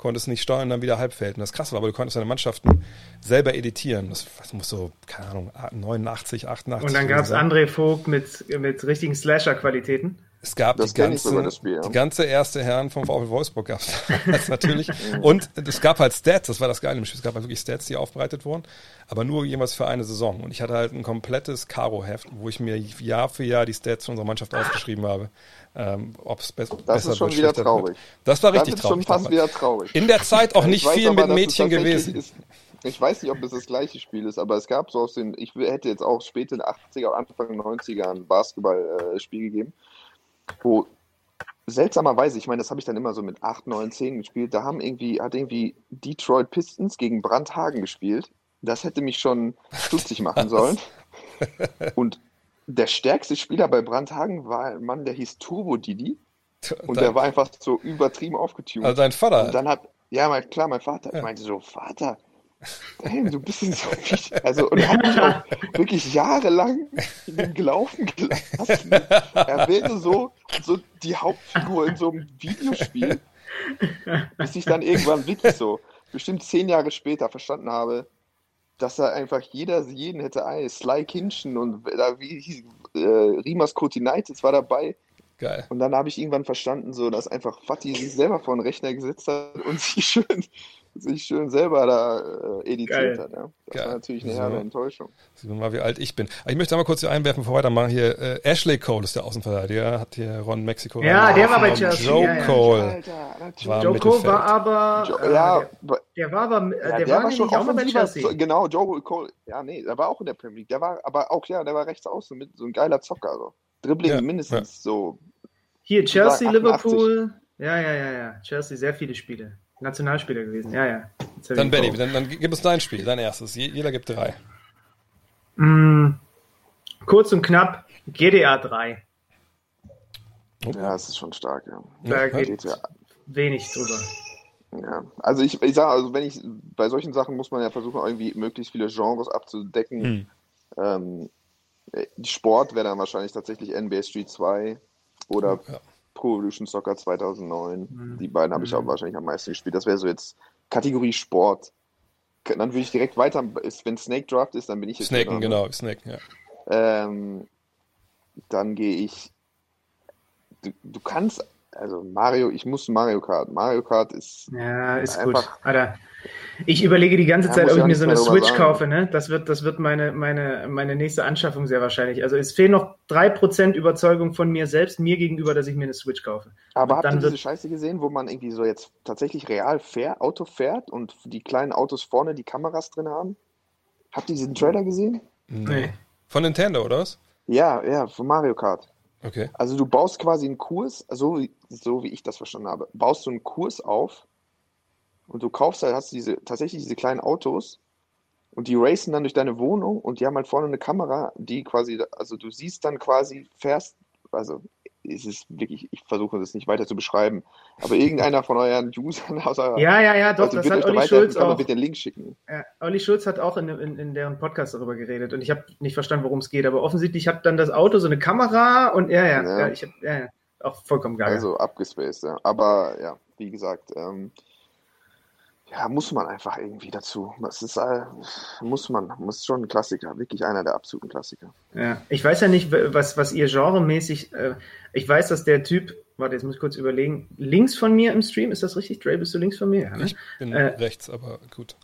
konntest nicht steuern, dann wieder Halbfeld. Und das krass war, aber du konntest deine Mannschaften selber editieren. Das, das muss so, keine Ahnung, 89, 88. Und dann gab es André Vogt mit, mit richtigen Slasher-Qualitäten. Es gab das die, ganze, Spiel, ja. die ganze erste Herren vom VfL Wolfsburg gab es natürlich. und es gab halt Stats, das war das Geile im Spiel. Es gab halt wirklich Stats, die aufbereitet wurden, aber nur jemals für eine Saison. Und ich hatte halt ein komplettes Karo-Heft, wo ich mir Jahr für Jahr die Stats unserer Mannschaft aufgeschrieben habe. Ähm, Ob es be das besser ist schon wieder traurig. Wird. Das war richtig das ist traurig. Schon fast wieder traurig. In der Zeit auch nicht viel mit Mädchen gewesen. Ist, Ich weiß nicht, ob es das gleiche Spiel ist, aber es gab so aus den, ich hätte jetzt auch später in den 80er, Anfang 90er ein Basketballspiel gegeben, wo seltsamerweise, ich meine, das habe ich dann immer so mit 8, 9, 10 gespielt, da haben irgendwie, hat irgendwie Detroit Pistons gegen Brandhagen gespielt. Das hätte mich schon stutzig machen sollen. Und der stärkste Spieler bei Brandhagen war ein Mann, der hieß Turbo Didi. Und der war einfach so übertrieben aufgetunt. Also dein Vater. Und dann hat, ja, mein, klar, mein Vater. Ich meinte so, Vater, hey, du bist so wichtig. Also, und hat mich auch wirklich jahrelang in dem Gelaufen gelassen. Er wäre so, so die Hauptfigur in so einem Videospiel, bis ich dann irgendwann wirklich so, bestimmt zehn Jahre später verstanden habe, dass er einfach jeder jeden hätte ein. Sly Kinchen und da wie hieß, äh, Rimas Kotinaitis war dabei. Geil. Und dann habe ich irgendwann verstanden, so, dass einfach Fatih sich selber vor den Rechner gesetzt hat und sich schön, sich schön selber da äh, editiert Geil. hat. Ja. Das Geil. war natürlich eine So. herbe Enttäuschung. Sieht man mal, wie alt ich bin. Aber ich möchte einmal kurz hier einwerfen, bevor wir weitermachen. Hier, äh, Ashley Cole ist der Außenverteidiger, hat hier Ron Mexiko. Ja, der war bei. Chelsea, Joe ja, ja. Cole. Alter. War Joko Mittelfeld. war aber. Jo, äh, ja, der, der war aber. Äh, ja, der, der, war, war schon auch bei. Chelsea. Genau, Joe Cole. Ja, nee, der war auch in der Premier League. Der war aber auch, ja, der war rechts außen mit so ein geiler Zocker. So. Dribbling Ja, mindestens so. Hier, Chelsea, 88. Liverpool. Ja, ja, ja, ja. Chelsea, sehr viele Spiele. Nationalspieler gewesen. Ja, ja. Dann Benny, dann, dann gib uns dein Spiel, dein erstes. Je- Jeder gibt drei. Mm, kurz und knapp. GDA 3. Ja, es ist schon stark, ja. Da Ja, geht ja. wenig drüber. Ja, also ich, ich sage, also wenn ich, bei solchen Sachen muss man ja versuchen, irgendwie möglichst viele Genres abzudecken. Hm. Ähm, äh, Sport wäre dann wahrscheinlich tatsächlich NBA Street 2 oder Ja. Pro Evolution Soccer 2009. Mhm. Die beiden habe ich auch wahrscheinlich am meisten gespielt. Das wäre so jetzt Kategorie Sport. Dann würde ich direkt weiter, wenn Snake Draft ist, dann bin ich jetzt Snaken, ne? genau, Snaken, ja. Ähm, dann gehe ich. Du, du kannst, also Mario, ich muss Mario Kart. Mario Kart ist Ja, ist Einfach- gut. Alter, ich überlege die ganze Ja, Zeit, ob ich mir so eine Switch sagen. kaufe. Ne? Das wird, das wird meine, meine, meine nächste Anschaffung sehr wahrscheinlich. Also es fehlen noch 3% Überzeugung von mir selbst, mir gegenüber, dass ich mir eine Switch kaufe. Aber Und habt ihr diese wird- Scheiße gesehen, wo man irgendwie so jetzt tatsächlich real fähr, Auto fährt und die kleinen Autos vorne die Kameras drin haben? Habt ihr diesen Trailer gesehen? Nee. Von Nintendo, oder was? Ja, ja, von Mario Kart. Okay. Also du baust quasi einen Kurs, so wie, so wie ich das verstanden habe, baust du einen Kurs auf und du kaufst halt, hast diese, tatsächlich diese kleinen Autos und die racen dann durch deine Wohnung und die haben halt vorne eine Kamera, die quasi, also du siehst dann quasi, fährst, also es ist wirklich, ich versuche das nicht weiter zu beschreiben, aber irgendeiner von euren Usern aus eurer, Ja, ja, ja, doch, also das hat Olli Schulz auch. bitte den Link schicken. Ja, Olli Schulz hat auch in, in, in deren Podcast darüber geredet und ich habe nicht verstanden, worum es geht, aber offensichtlich hat dann das Auto so eine Kamera und ja, ja, ja. Ja. ich hab, ja, ja auch vollkommen geil. Also abgespaced, ja. Aber ja, wie gesagt, ähm, ja, muss man einfach irgendwie dazu. Das ist, äh, muss man, muss schon ein Klassiker, wirklich einer der absoluten Klassiker. Ja, ich weiß ja nicht, was, was ihr genremäßig. Äh, ich weiß, dass der Typ, warte, jetzt muss ich kurz überlegen, links von mir im Stream, ist das richtig? Dre, bist du links von mir? Ja, ne? Ich bin Äh, rechts, aber gut.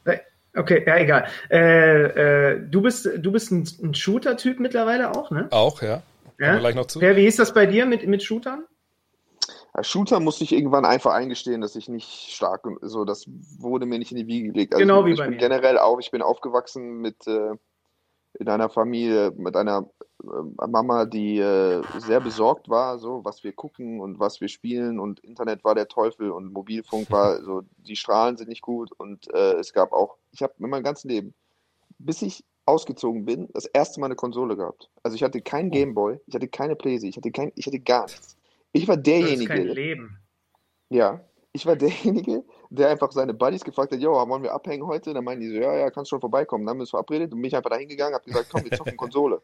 Okay, ja, egal. Äh, äh, du bist, du bist ein, ein Shooter-Typ mittlerweile auch, ne? Auch, ja. Ja? gleich noch zu. Per, wie ist das bei dir mit, mit Shootern? Als Shooter musste ich irgendwann einfach eingestehen, dass ich nicht stark, so das wurde mir nicht in die Wiege gelegt. Also Genau ich, wie ich bei bin mir. generell auch, ich bin aufgewachsen mit äh, in einer Familie mit einer äh, Mama, die äh, sehr besorgt war, so was wir gucken und was wir spielen und Internet war der Teufel und Mobilfunk war so die Strahlen sind nicht gut und äh, es gab auch, ich habe in meinem ganzen Leben, bis ich ausgezogen bin, das erste Mal eine Konsole gehabt. Also ich hatte keinen Gameboy, ich hatte keine Playsee, ich hatte kein, ich hatte gar nichts. Ich war Das ist derjenige, kein Leben. ja, ich war derjenige, der einfach seine Buddies gefragt hat, jo, wollen wir abhängen heute? Dann meinen die so, ja, ja, kannst schon vorbeikommen. Dann haben wir uns verabredet und bin ich einfach da hingegangen, hab gesagt, komm, wir zocken Konsole.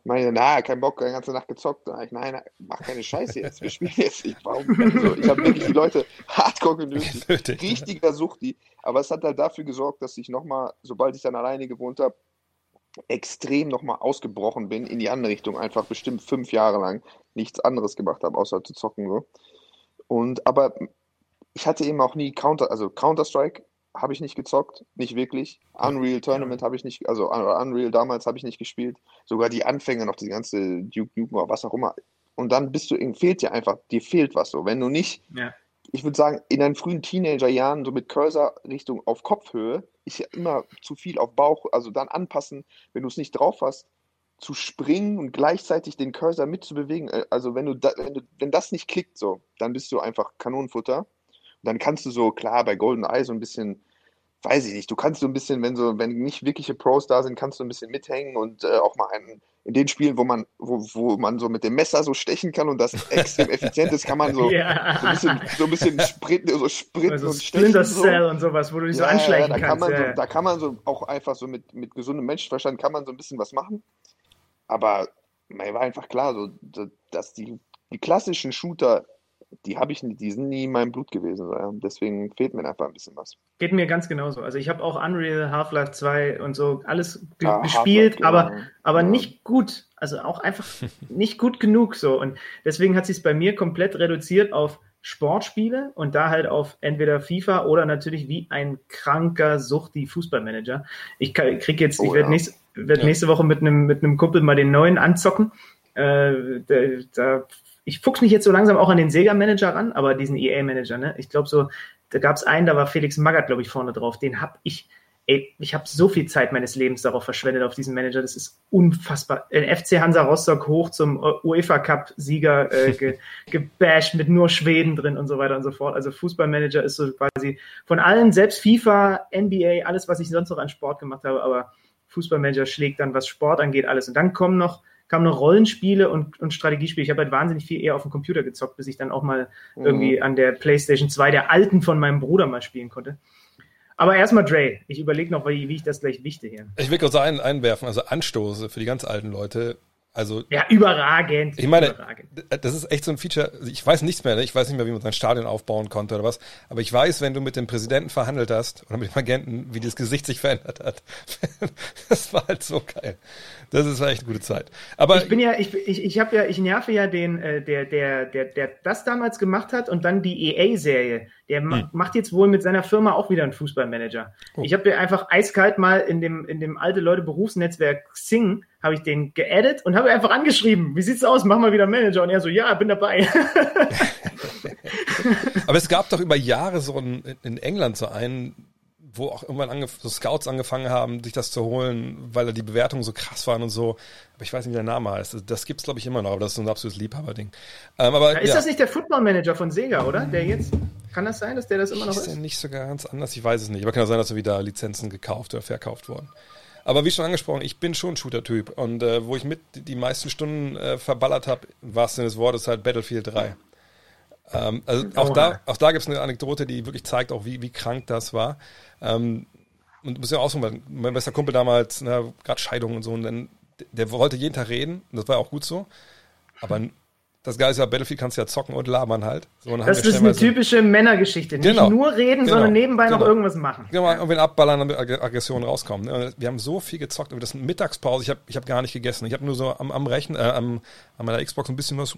Ich meine, na, kein Bock, die ganze Nacht gezockt. Ich, nein, nein, mach keine Scheiße jetzt, wir spielen jetzt. Ich, warum? Also, ich habe wirklich die Leute hardcore genötigt. Nötig. Richtiger Suchti. Aber es hat halt dafür gesorgt, dass ich nochmal, sobald ich dann alleine gewohnt habe, extrem nochmal ausgebrochen bin in die andere Richtung, einfach bestimmt fünf Jahre lang nichts anderes gemacht habe, außer zu zocken. So. Und aber ich hatte eben auch nie Counter, also Counter-Strike habe ich nicht gezockt, nicht wirklich. Unreal Tournament habe ich nicht, also Unreal damals habe ich nicht gespielt. Sogar die Anfänge noch, die ganze Duke Nukem oder was auch immer. Und dann bist du, fehlt dir einfach, dir fehlt was so. Wenn du nicht Ja. Ich würde sagen, in deinen frühen Teenagerjahren, so mit Cursor Richtung auf Kopfhöhe, ist ja immer zu viel auf Bauch, also dann anpassen, wenn du es nicht drauf hast, zu springen und gleichzeitig den Cursor mitzubewegen. Äh, also wenn du, da, wenn du, wenn das nicht klickt so, dann bist du einfach Kanonenfutter. Und dann kannst du so, klar, bei Golden Eye so ein bisschen weiß ich nicht, du kannst so ein bisschen, wenn so, wenn nicht wirkliche Pros da sind, kannst du ein bisschen mithängen und äh, auch mal einen, in den Spielen, wo man, wo, wo man so mit dem Messer so stechen kann und das extrem effizient ist, kann man so, ja. so ein bisschen, so ein bisschen sprinten, so sprinten also und stechen. Splinter Cell so. und sowas, wo du dich ja, so anschleichen ja, da kannst. Kann man so, da kann man so auch einfach so mit, mit gesundem Menschenverstand kann man so ein bisschen was machen. Aber mir war einfach klar, so, dass die, die klassischen Shooter die habe ich die sind nie in meinem Blut gewesen. Deswegen fehlt mir einfach ein bisschen was. Geht mir ganz genauso. Also ich habe auch Unreal, Half-Life 2 und so alles ge ja, gespielt, aber, genau. aber ja. nicht gut. Also auch einfach nicht gut genug so. Und deswegen hat sich es bei mir komplett reduziert auf Sportspiele und da halt auf entweder FIFA oder natürlich wie ein kranker Suchti Fußballmanager. Ich krieg jetzt, oh, ich werde ja. nächst, werd nächste Woche mit einem mit einem Kumpel mal den neuen anzocken. Äh, da, da ich fuchs mich jetzt so langsam auch an den Sega-Manager ran, aber diesen EA-Manager, ne? Ich glaube so, da gab es einen, da war Felix Magath, glaube ich, vorne drauf. Den habe ich, ey, ich habe so viel Zeit meines Lebens darauf verschwendet, auf diesen Manager. Das ist unfassbar. Den FC Hansa Rostock hoch zum UEFA Cup-Sieger äh, ge, gebasht mit nur Schweden drin und so weiter und so fort. Also Fußballmanager ist so quasi von allen, selbst FIFA, NBA, alles, was ich sonst noch an Sport gemacht habe, aber Fußballmanager schlägt dann, was Sport angeht, alles. Und dann kommen noch kamen noch Rollenspiele und, und Strategiespiele. Ich habe halt wahnsinnig viel eher auf dem Computer gezockt, bis ich dann auch mal mhm. irgendwie an der PlayStation 2 der alten von meinem Bruder mal spielen konnte. Aber erstmal Dre. Ich überlege noch, wie, wie, ich das gleich wichte hier. Ich will kurz ein, einwerfen, also Anstoße für die ganz alten Leute. Also, ja, überragend. Ich meine, überragend. das ist echt so ein Feature. Ich weiß nichts mehr, ne? ich weiß nicht mehr, wie man sein Stadion aufbauen konnte oder was. Aber ich weiß, wenn du mit dem Präsidenten verhandelt hast oder mit dem Agenten, wie das Gesicht sich verändert hat. das war halt so geil. Das ist echt eine gute Zeit. Aber ich bin ja, ich, ich, ich habe ja, ich nerve ja den, äh, der, der, der, der das damals gemacht hat und dann die EA-Serie. Der hm. macht jetzt wohl mit seiner Firma auch wieder einen Fußballmanager. Oh. Ich habe ja einfach eiskalt mal in dem, in dem alte Leute Berufsnetzwerk Sing habe ich den geaddet und habe einfach angeschrieben, wie sieht's aus, mach mal wieder Manager. Und er so, ja, bin dabei. Aber es gab doch über Jahre so einen, in England so einen, wo auch irgendwann so Scouts angefangen haben, sich das zu holen, weil da die Bewertungen so krass waren und so. Aber ich weiß nicht, wie der Name heißt. Das, das gibt's glaube ich immer noch, aber das ist so ein absolutes Liebhaberding. Ähm, aber, ja, ist ja. das nicht der Football Manager von Sega, oder? Der jetzt kann das sein, dass der das immer noch ist? Ist der nicht sogar ganz anders? Ich weiß es nicht. Aber kann auch sein, dass wieder Lizenzen gekauft oder verkauft wurden. Aber wie schon angesprochen, ich bin schon Shooter-Typ. Und äh, wo ich mit die meisten Stunden äh, verballert habe, war es denn das Wort, ist halt Battlefield 3. Ähm, also auch, da, auch da gibt es eine Anekdote, die wirklich zeigt, auch wie, wie krank das war. Ähm, und du musst ja auch so, mein bester Kumpel damals, ne, gerade Scheidung und so, und dann, der wollte jeden Tag reden, und das war auch gut so. Aber das Geile ist ja, Battlefield kannst du ja zocken und labern halt. So, das ist eine typische Männergeschichte. Nicht genau. nur reden, genau. sondern nebenbei genau. noch irgendwas machen. Genau, irgendwie abballern, damit Aggressionen rauskommen. Ne? Wir haben so viel gezockt, das ist eine Mittagspause, ich habe ich hab gar nicht gegessen. Ich habe nur so am, am Rechnen, äh, am, an meiner Xbox ein bisschen was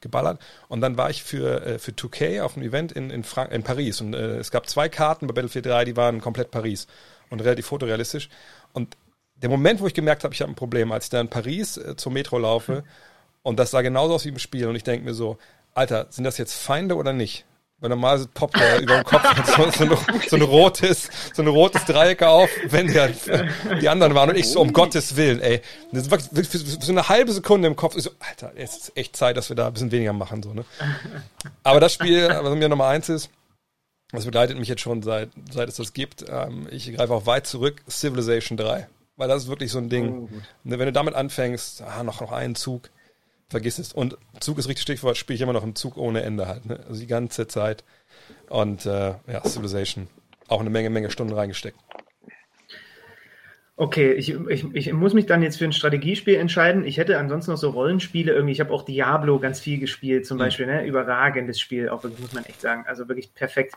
geballert. Und dann war ich für, äh, für 2K auf einem Event in, in, Frank in Paris. Und äh, es gab zwei Karten bei Battlefield 3, die waren komplett Paris und relativ fotorealistisch. Und der Moment, wo ich gemerkt habe, ich habe ein Problem, als ich dann in Paris äh, zum Metro laufe hm. Und das sah genauso aus wie im Spiel und ich denke mir so, Alter, sind das jetzt Feinde oder nicht? Weil normal poppt er über dem Kopf so, so, ein, so, ein rotes, so ein rotes Dreieck auf, wenn der, die anderen waren. Und ich so, um Gottes Willen, ey. Das war für so eine halbe Sekunde im Kopf. Ich so, Alter, es ist echt Zeit, dass wir da ein bisschen weniger machen. So, ne? Aber das Spiel, was mir Nummer eins ist, das begleitet mich jetzt schon seit, seit es das gibt. Ähm, ich greife auch weit zurück, Civilization 3. Weil das ist wirklich so ein Ding. Oh, ne, wenn du damit anfängst, ah, noch, noch einen Zug vergiss es. Und Zug ist richtig Stichwort, spiele ich immer noch im Zug ohne Ende halt. Ne? Also die ganze Zeit. Und äh, ja, Civilization. Auch eine Menge, Menge Stunden reingesteckt. Okay, ich, ich, ich muss mich dann jetzt für ein Strategiespiel entscheiden. Ich hätte ansonsten noch so Rollenspiele irgendwie. Ich habe auch Diablo ganz viel gespielt, zum mhm. Beispiel. Ne? Überragendes Spiel, auch wirklich, muss man echt sagen. Also wirklich perfekt.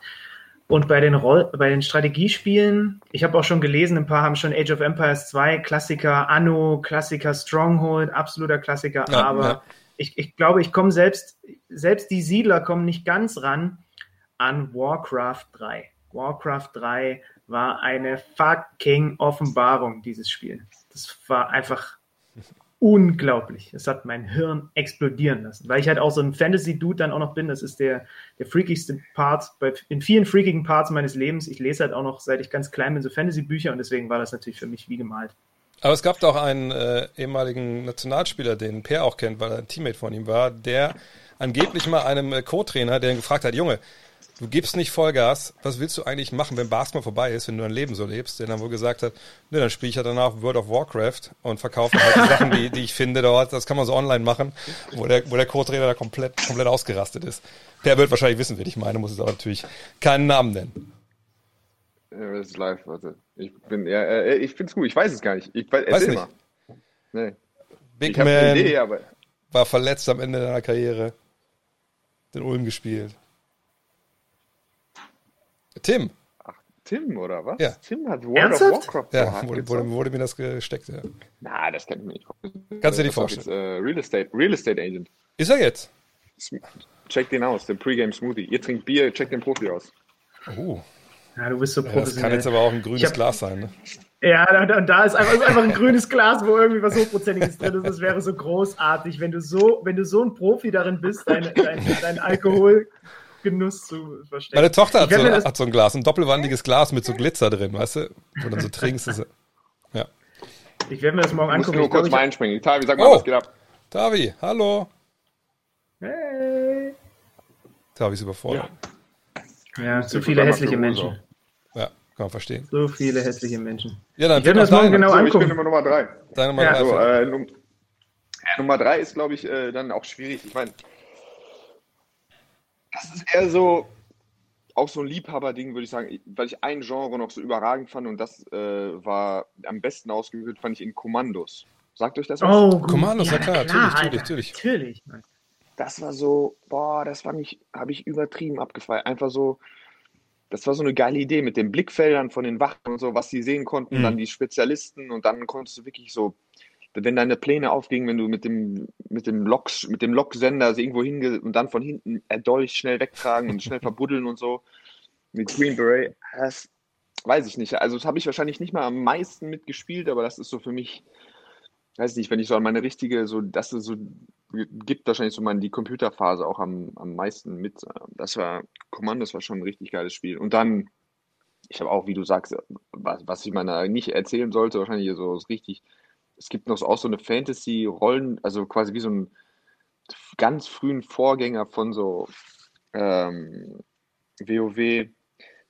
Und bei den, Roll bei den Strategiespielen, ich habe auch schon gelesen, ein paar haben schon Age of Empires 2, Klassiker, Anno, Klassiker, Stronghold, absoluter Klassiker, ja, aber ja. Ich, ich glaube, ich komme selbst, selbst die Siedler kommen nicht ganz ran an Warcraft 3. Warcraft 3 war eine fucking Offenbarung, dieses Spiel. Das war einfach unglaublich. Es hat mein Hirn explodieren lassen, weil ich halt auch so ein Fantasy-Dude dann auch noch bin. Das ist der, der freakigste Part bei, in vielen freakigen Parts meines Lebens. Ich lese halt auch noch, seit ich ganz klein bin, so Fantasy-Bücher und deswegen war das natürlich für mich wie gemalt. Aber es gab doch einen äh, ehemaligen Nationalspieler, den Per auch kennt, weil er ein Teammate von ihm war, der angeblich mal einem äh, Co-Trainer, der ihn gefragt hat, Junge, du gibst nicht Vollgas, was willst du eigentlich machen, wenn Basketball vorbei ist, wenn du dein Leben so lebst? Der dann wohl gesagt hat, ne, dann spiele ich ja danach World of Warcraft und verkaufe halt die Sachen, die, die ich finde dort. Das kann man so online machen, wo der, wo der Co-Trainer da komplett, komplett ausgerastet ist. Der wird wahrscheinlich wissen, wen ich meine, muss es aber natürlich keinen Namen nennen. Ja, das ist live, warte. Ich bin, ja, äh, ich find's gut, ich weiß es gar nicht. Ich weiß, Weiß nicht. mal. Nee. Big Man Idee, aber war verletzt am Ende seiner Karriere. Den Ulm gespielt. Tim, Tim, oder was? Ja. Tim hat World Ernsthaft? of Warcraft ja, wurde, wurde, wurde mir das gesteckt. Ja. Na, das kann ich mir nicht Kannst du dir nicht vorstellen. Jetzt, äh, Real Estate, Real Estate Agent. Ist er jetzt? Check den aus, den Pre-Game Smoothie. Ihr trinkt Bier, check den Profi aus. Oh, Ja, du bist so ja, das kann professionell. jetzt aber auch ein grünes hab- Glas sein. Ne? Ja, da, da, da ist einfach, ist einfach ein grünes Glas, wo irgendwie was Hochprozentiges drin ist. Das wäre so großartig, wenn du so, wenn du so ein Profi darin bist, deinen dein, dein Alkoholgenuss zu verstecken. Meine Tochter hat so, hat so ein Glas, ein doppelwandiges Glas mit so Glitzer drin, weißt du? Wo du dann so trinkst. Das, ja. Ich werde mir das morgen Ich muss angucken. nur Ich glaub, kurz mal einspringen. Tavi, sag mal, Oh. was geht ab? Davi, hallo. Hey. Davi ist überfordert. Ja, zu Ich viele hässliche Menschen. Ja. kann man verstehen. So viele hässliche Menschen. Ja, dann Ich werde mir das morgen genau So, ich bin angucken. Nummer Nummer drei. deine Nummer Ja. drei. So, äh, Num ja, Nummer drei ist, glaube ich, äh, dann auch schwierig. Ich meine, das ist eher so, auch so ein Liebhaberding, würde ich sagen, weil ich ein Genre noch so überragend fand und das äh, war am besten ausgeführt, fand ich in Kommandos. Sagt euch das was? Oh, gut. Kommandos, ja klar, natürlich, Alter. natürlich, natürlich. Natürlich. das war so, boah, das fand ich, habe ich übertrieben abgefeiert. Einfach so, das war so eine geile Idee mit den Blickfeldern von den Wachen und so, was sie sehen konnten, Mhm. dann die Spezialisten und dann konntest du wirklich so, wenn deine Pläne aufgingen, wenn du mit dem, mit dem Loks, mit dem Loksender irgendwo hinge und dann von hinten erdolch schnell wegtragen und schnell verbuddeln und so. Mit Green Beret, das weiß ich nicht. Also das habe ich wahrscheinlich nicht mal am meisten mitgespielt, aber das ist so für mich, weiß nicht, wenn ich so an meine richtige, so, das ist so, gibt wahrscheinlich so mal die Computerphase auch am, am meisten mit. Das war, Commandos war schon ein richtig geiles Spiel. Und dann, ich habe auch, wie du sagst, was, was ich meiner nicht erzählen sollte, wahrscheinlich so richtig. Es gibt noch auch so eine Fantasy-Rollen, also quasi wie so einen ganz frühen Vorgänger von so ähm, WoW.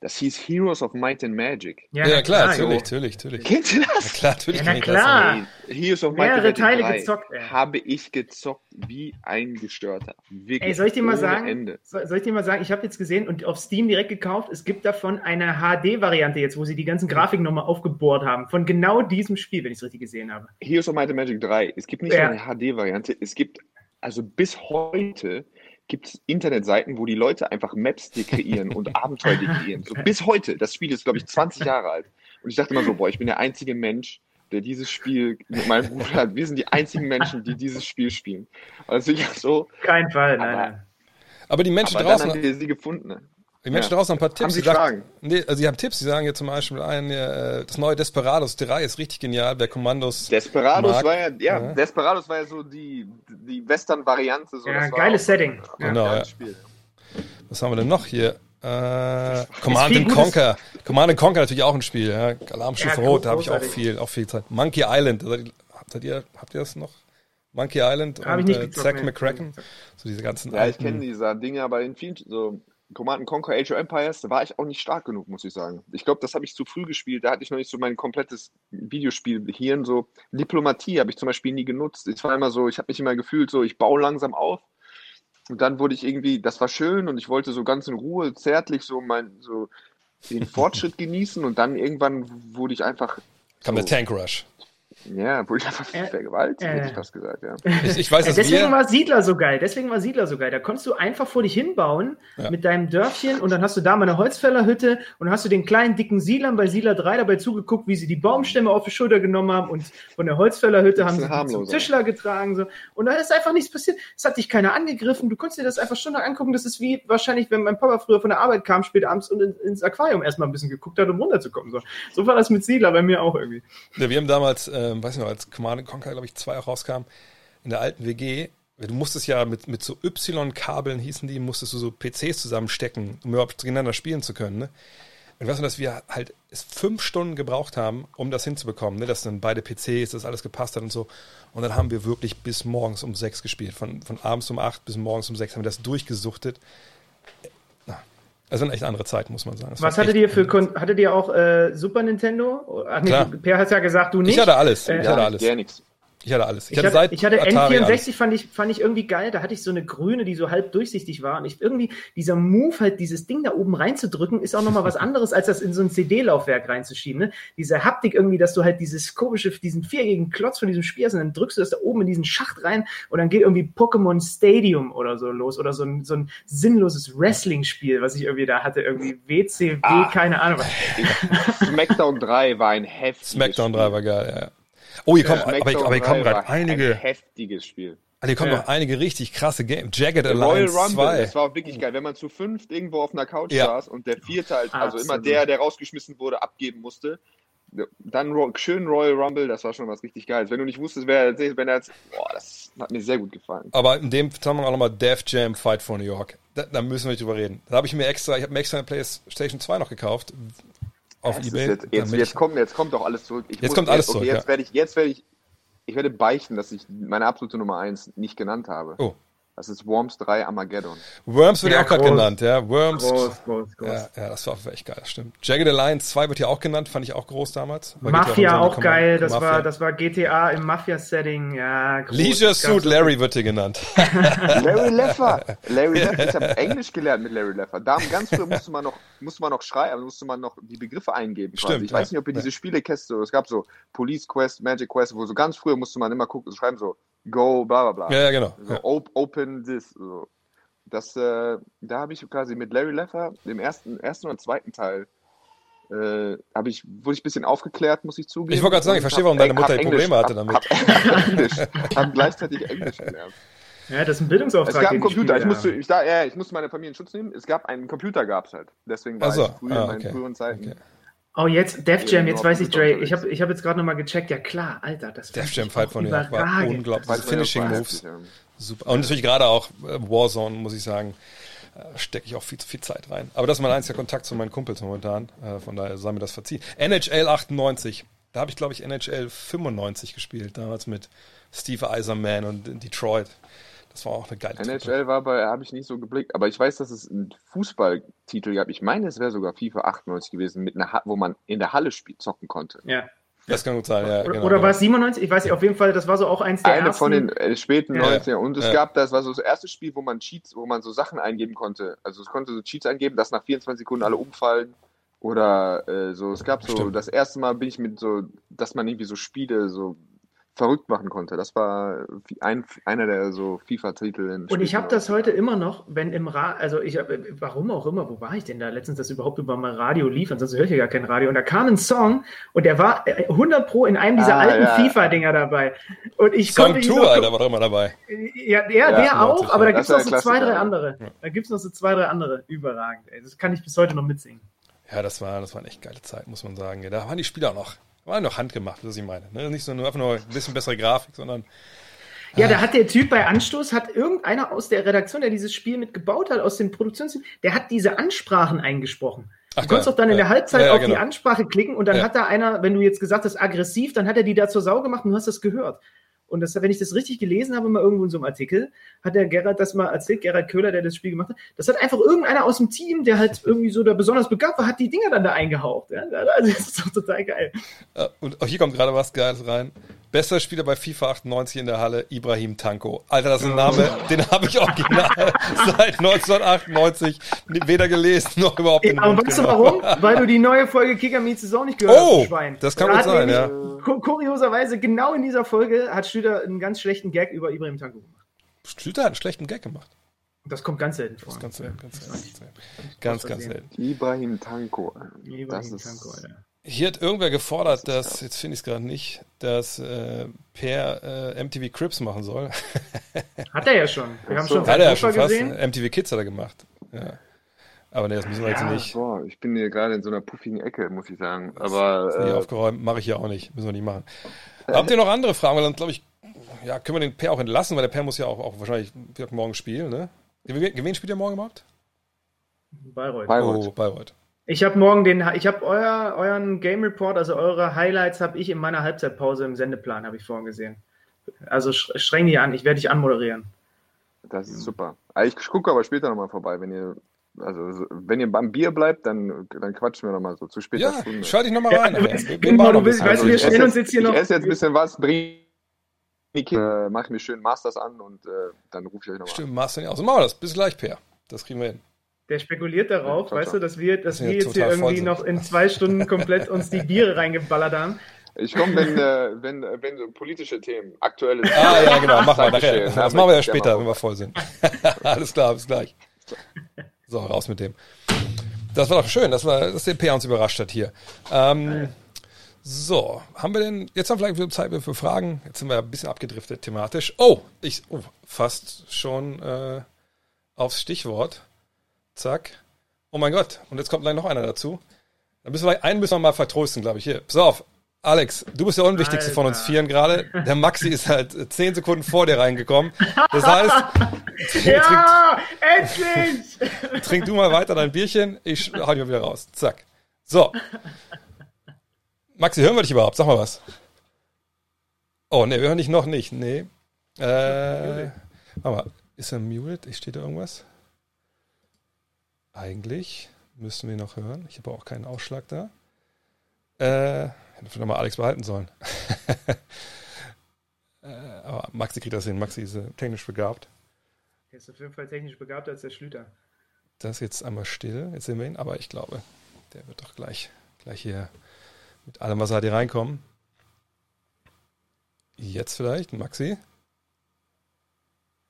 Das hieß Heroes of Might and Magic. Ja, ja klar, natürlich, natürlich, natürlich. Kennt ihr Ja, das? klar, natürlich. Ja, na klar. Ey, Heroes of Might and Mehrere Magic Teile 3 gezockt, ey. habe ich gezockt wie ein Gestörter. Wirklich. Ey, soll ich dir mal sagen? Ende. Soll, soll ich dir mal sagen, ich habe jetzt gesehen und auf Steam direkt gekauft, es gibt davon eine HD-Variante jetzt, wo sie die ganzen Grafiken nochmal aufgebohrt haben. Von genau diesem Spiel, wenn ich es richtig gesehen habe. Heroes of Might and Magic 3. Es gibt nicht Ja. nur eine HD-Variante, es gibt, also bis heute gibt es Internetseiten, wo die Leute einfach Maps dekreieren und Abenteuer dekreieren. So bis heute. Das Spiel ist, glaube ich, 20 Jahre alt. Und ich dachte immer so, boah, ich bin der einzige Mensch, der dieses Spiel mit meinem Bruder hat. Wir sind die einzigen Menschen, die dieses Spiel spielen. Also ich so, Kein Fall, nein, Aber- nein. Aber die Menschen aber dann draußen, haben wir sie gefunden. ne? Die Menschen ja. draußen haben ein paar Tipps. Haben Sie die sagen- Fragen? Nee, also sie haben Tipps, sie sagen jetzt zum Beispiel ein, äh, das neue Desperados 3 ist richtig genial, wer Kommandos. Desperados mag. war ja, ja, Ja. Desperados war ja so die, die Western-Variante. So, Ja, geiles Setting. Genau, ja. Spiel. Was haben wir denn noch hier? Äh, Command and Gutes- Conquer. Command and Conquer natürlich auch ein Spiel. Ja. Alarmstufe Ja, Rot, da habe ich auch viel, auch viel Zeit. Monkey Island, habt ihr, habt ihr das noch? Monkey Island Hab ich und nicht äh, Zack. McCracken. So diese ganzen Ja, ich alten- kenne diese Dinge, aber in vielen, so Command Conquer Age of Empires, da war ich auch nicht stark genug, muss ich sagen. Ich glaube, das habe ich zu früh gespielt. Da hatte ich noch nicht so mein komplettes Videospielhirn. So Diplomatie habe ich zum Beispiel nie genutzt. Es war immer so, ich habe mich immer gefühlt, so ich baue langsam auf. Und dann wurde ich irgendwie, das war schön und ich wollte so ganz in Ruhe, zärtlich so mein, so den Fortschritt genießen und dann irgendwann wurde ich einfach, kam so, der Tank Rush. Ja, wurde ich einfach Äh, vergewaltigt, hätte äh. ich fast gesagt, ja. Ich, ich weiß, dass deswegen wir, war Siedler so geil. Deswegen war Siedler so geil. Da konntest du einfach vor dich hinbauen Ja. mit deinem Dörfchen und dann hast du da mal eine Holzfällerhütte und dann hast du den kleinen dicken Siedlern bei Siedler 3 dabei zugeguckt, wie sie die Baumstämme auf die Schulter genommen haben und von der Holzfällerhütte haben sie die zum harmloser. Tischler getragen. So. Und da ist einfach nichts passiert. Es hat dich keiner angegriffen. Du konntest dir das einfach stundenlang angucken. Das ist wie wahrscheinlich, wenn mein Papa früher von der Arbeit kam, spät abends und in, ins Aquarium erstmal ein bisschen geguckt hat, um runterzukommen. So, so war das mit Siedler bei mir auch irgendwie. Ja, wir haben damals, ähm, ähm, weiß nicht als Command Conquer, glaube ich, 2 auch rauskam, in der alten WG, du musstest ja mit, mit so Y-Kabeln hießen die, musstest du so PCs zusammenstecken, um überhaupt gegeneinander spielen zu können. Ne? Und ich weiß noch, dass wir halt fünf Stunden gebraucht haben, um das hinzubekommen, ne? dass dann beide PCs, das alles gepasst hat und so. Und dann haben wir wirklich bis morgens um sechs gespielt. Von, von abends um acht bis morgens um sechs haben wir das durchgesuchtet. Das sind echt andere Zeiten, muss man sagen. Das Was hattet ihr für Kon hattet ihr auch äh, Super Nintendo? Ach nee, Klar. Per hat ja gesagt, du nicht. Ich hatte alles. Äh, ich Ja, hatte alles. Gar nichts. Ich hatte alles. Ich hatte, ich hatte Atari N64, fand ich, fand ich irgendwie geil. Da hatte ich so eine grüne, die so halb durchsichtig war. Und ich irgendwie, dieser Move, halt dieses Ding da oben reinzudrücken, ist auch nochmal was anderes, als das in so ein CD-Laufwerk reinzuschieben. Ne? Diese Haptik irgendwie, dass du halt dieses komische, diesen viereckigen Klotz von diesem Spiel hast und dann drückst du das da oben in diesen Schacht rein und dann geht irgendwie Pokémon Stadium oder so los oder so ein, so ein sinnloses Wrestling-Spiel, was ich irgendwie da hatte. Irgendwie WCW, Ah. keine Ahnung. Smackdown 3 war ein heftiges Smackdown 3 Spiel. war geil, ja. Oh, hier kommen, aber, aber hier kommen 3 gerade einige, Ein heftiges Spiel. also hier kommen Ja. noch einige richtig krasse Games. Jagged Royal Alliance Rumble, 2. das war auch wirklich geil. Wenn man zu fünft irgendwo auf einer Couch Ja. saß und der vierte halt, also immer Absolut. der, der rausgeschmissen wurde, abgeben musste. Dann schön Royal Rumble, das war schon was richtig Geiles. Wenn du nicht wusstest, wer wenn er jetzt, boah, das hat mir sehr gut gefallen. Aber in dem Zusammenhang auch nochmal Def Jam Fight for New York. Da, da müssen wir nicht drüber reden. Da habe ich mir extra, ich habe mir extra eine PlayStation 2 noch gekauft. Auf Das Ebay. Jetzt, jetzt, jetzt, kommt, jetzt kommt doch alles zurück. Ich Jetzt kommt alles okay, zurück, Jetzt ja. werde ich, jetzt werde ich, ich werde beichten, dass ich meine absolute Nummer 1 nicht genannt habe. Oh. Das ist Worms 3 Armageddon. Worms wird ja, Ja, auch gerade genannt, ja. Worms. Groß, groß, groß. Ja, ja, das war auch echt geil, das stimmt. Jagged Alliance 2 wird ja auch genannt, fand ich auch groß damals. Mafia auch geil, das Mafia. war, das war GTA im Mafia-Setting, ja. groß. Leisure Suit Larry wird hier genannt. Larry Leffer. Larry Leffer. Ich habe Englisch gelernt mit Larry Leffer. Da ganz früher musste man noch, musste man noch schreiben, musste man noch die Begriffe eingeben. quasi. Stimmt, Ich weiß ja. nicht, ob ihr diese Spiele kennt. So, es gab so Police Quest, Magic Quest, wo so ganz früher musste man immer gucken, schreiben so Go, bla bla bla. Ja, ja, genau. So, Ja. op open this. So. Das, äh, da habe ich quasi mit Larry Leffer, dem ersten, ersten oder zweiten Teil, äh, habe ich, wurde ich ein bisschen aufgeklärt, muss ich zugeben. Ich wollte gerade sagen, ich Und verstehe, warum deine Mutter Englisch- Probleme hatte damit. Hab, Englisch, hab gleichzeitig Englisch gelernt. Ja, das ist ein Bildungsauftrag. Es gab einen Computer. Ich musste, ich, da, ja, ich musste meine Familie in Schutz nehmen. Es gab einen Computer, gab es halt. Deswegen war so, ich früher ah, in meinen okay. früheren Zeiten. Okay. Oh, jetzt Def Jam, jetzt weiß ich, Dre. Ich habe ich hab jetzt gerade nochmal gecheckt. Ja, klar, Alter, das Def Jam Fight von York war überragend. unglaublich. Ja, Finishing war Moves. Super. Und natürlich gerade auch äh, Warzone, muss ich sagen, äh, stecke ich auch viel zu viel Zeit rein. Aber das ist mein einziger Kontakt zu meinen Kumpels momentan. Äh, Von daher sei mir das verziehen. NHL 98. Da habe ich, glaube ich, NHL 95 gespielt. Damals mit Steve Eiserman und in Detroit. Das war auch eine geile Truppe. NHL war bei, habe ich nicht so geblickt, aber ich weiß, dass es einen Fußballtitel gab. Ich meine, es wäre sogar FIFA 98 gewesen, mit einer wo man in der Halle spiel zocken konnte. Ja. Das kann gut sein, ja. Oder, genau, oder war es 97? Ich weiß nicht, auf jeden Fall, das war so auch eins der Eine ersten. von den äh, späten Ja. 90er. Und es Ja. gab, das war so das erste Spiel, wo man Cheats, wo man so Sachen eingeben konnte. Also es konnte so Cheats eingeben, dass nach 24 Sekunden alle umfallen. Oder äh, so, es gab so, Stimmt. das erste Mal bin ich mit so, dass man irgendwie so Spiele so verrückt machen konnte. Das war ein, einer der so FIFA-Titel. in Und ich habe das heute immer noch, wenn im Radio, also ich warum auch immer, wo war ich denn da letztens, das überhaupt über mein Radio lief, ansonsten höre ich ja gar kein Radio. Und da kam ein Song und der war äh, 100 Pro in einem dieser Ah, alten ja. FIFA-Dinger dabei. Und ich Song konnte ihn 2, noch- Alter, war doch immer dabei. Ja, der, der 98, auch, aber da ja. gibt es noch so der zwei, drei Klassiker. andere. Da gibt es noch so zwei, drei andere. Überragend. Ey. Das kann ich bis heute noch mitsingen. Ja, das war, das war eine echt geile Zeit, muss man sagen. Ja, da waren die Spieler auch noch, waren noch handgemacht, was ich meine. Ne? Nicht so nur einfach nur ein bisschen bessere Grafik, sondern Ja, da hat der Typ bei Anstoß, hat irgendeiner aus der Redaktion, der dieses Spiel mitgebaut hat, aus dem Produktionsteam, der hat diese Ansprachen eingesprochen. Ach, du konntest doch dann in der. Halbzeit Ja, ja, auf die genau. Ansprache klicken und dann Ja. hat da einer, wenn du jetzt gesagt hast, aggressiv, dann hat er die da zur Sau gemacht und du hast das gehört. Und das, wenn ich das richtig gelesen habe, mal irgendwo in so einem Artikel, hat der Gerhard das mal erzählt, Gerhard Köhler, der das Spiel gemacht hat. Das hat einfach irgendeiner aus dem Team, der halt irgendwie so da besonders begabt war, hat die Dinger dann da eingehaucht. Ja? Also das ist doch total geil. Äh, Und auch hier kommt gerade was Geiles rein. Bester Spieler bei FIFA 98 in der Halle, Ibrahim Tanko. Alter, das ist ein Name, den habe ich original seit 1998 weder gelesen noch überhaupt den aber weißt du warum? Weil du die neue Folge Kicker Meets Saison nicht gehört Oh, hast, du Schwein. das kann gut sein, ja. ku- Kurioserweise, genau in dieser Folge hat Stüder einen ganz schlechten Gag über Ibrahim Tanko gemacht. Stüter hat einen schlechten Gag gemacht. Das kommt ganz selten vor. Das ist ganz selten, ganz selten. Ganz, selten. ganz, selten. Ibrahim Tanko. Ibrahim Das ist, Tanko, Alter. Hier hat irgendwer gefordert, dass, jetzt finde ich es gerade nicht, dass äh, Per äh, MTV Crips machen soll. Hat er ja schon. Wir haben so. schon Hat er ja Fußball schon fast. gesehen. MTV Kids hat er gemacht. Ja. Aber nee, das müssen wir jetzt Ja, nicht. Boah, ich bin hier gerade in so einer puffigen Ecke, muss ich sagen. Das Aber ist nicht äh, aufgeräumt, mache ich ja auch nicht. Müssen wir nicht machen. Habt ihr noch andere Fragen? Weil dann, glaube ich, ja, können wir den Per auch entlassen, weil der Per muss ja auch, auch wahrscheinlich morgen spielen, ne? Gegen wen spielt ihr morgen überhaupt? Bayreuth. Bayreuth. Oh, Bayreuth. Ich habe morgen den, ich habe euer, euren Game Report, also eure Highlights habe ich in meiner Halbzeitpause im Sendeplan, habe ich vorhin gesehen. Also streng dich an, ich werde dich anmoderieren. Das ist super. Ah, Ich gucke aber später nochmal vorbei, wenn ihr, also so- wenn ihr beim Bier bleibt, dann, dann quatschen wir nochmal so zu später Ja, Stunde. schalte ich nochmal Ja, rein. du wir Ingmar, machen noch du bisschen. weißt du, wir ich stellen esse uns jetzt, hier ich noch- esse jetzt ein bisschen was, bring die Kinder, äh, mach mir schön Masters an und äh, dann rufe ich euch nochmal an. Stimmt, machst du nicht aus. So machen wir das. Bis gleich, Per. Das kriegen wir hin. Der spekuliert darauf, Ja, weißt du, dass wir, dass Ja, wir jetzt hier irgendwie noch in zwei Stunden komplett uns die Biere reingeballert haben. Ich komme, wenn, äh, wenn, äh, wenn so politische Themen, aktuelle Ah, ja, genau. Machen wir nachher. Das Ja, machen wir ja später, gerne wenn wir voll sind. Alles klar, bis gleich. So, raus mit dem. Das war doch schön, dass, wir, dass der Per uns überrascht hat hier. Ähm, so, haben wir denn, jetzt haben wir vielleicht Zeit für Fragen. Jetzt sind wir ein bisschen abgedriftet thematisch. Oh, ich, oh, fast schon äh, aufs Stichwort. Zack. Oh mein Gott, und jetzt kommt gleich noch einer dazu. Dann müssen wir, einen müssen wir mal vertrösten, glaube ich. Hier, pass auf. Alex, du bist der unwichtigste von uns Alter. Vieren gerade. Der Maxi ist halt zehn Sekunden vor dir reingekommen. Das heißt, Ja, endlich! trink du mal weiter dein Bierchen. Ich hau dich mal wieder raus. Zack. So. Maxi, hören wir dich überhaupt? Sag mal was. Oh, ne, wir hören dich noch nicht. Nee. Äh, warte mal. Ist er muted? Steht da irgendwas? Eigentlich müssen wir noch hören. Ich habe auch keinen Ausschlag da. Äh, hätte vielleicht mal Alex behalten sollen. äh, aber Maxi kriegt das hin. Maxi ist äh, technisch begabt. Er ist auf jeden Fall technisch begabter als der Schlüter. Das ist jetzt einmal still. Jetzt sehen wir ihn, aber ich glaube, der wird doch gleich, gleich hier mit allem, was er hat, hier reinkommen. Jetzt vielleicht, Maxi.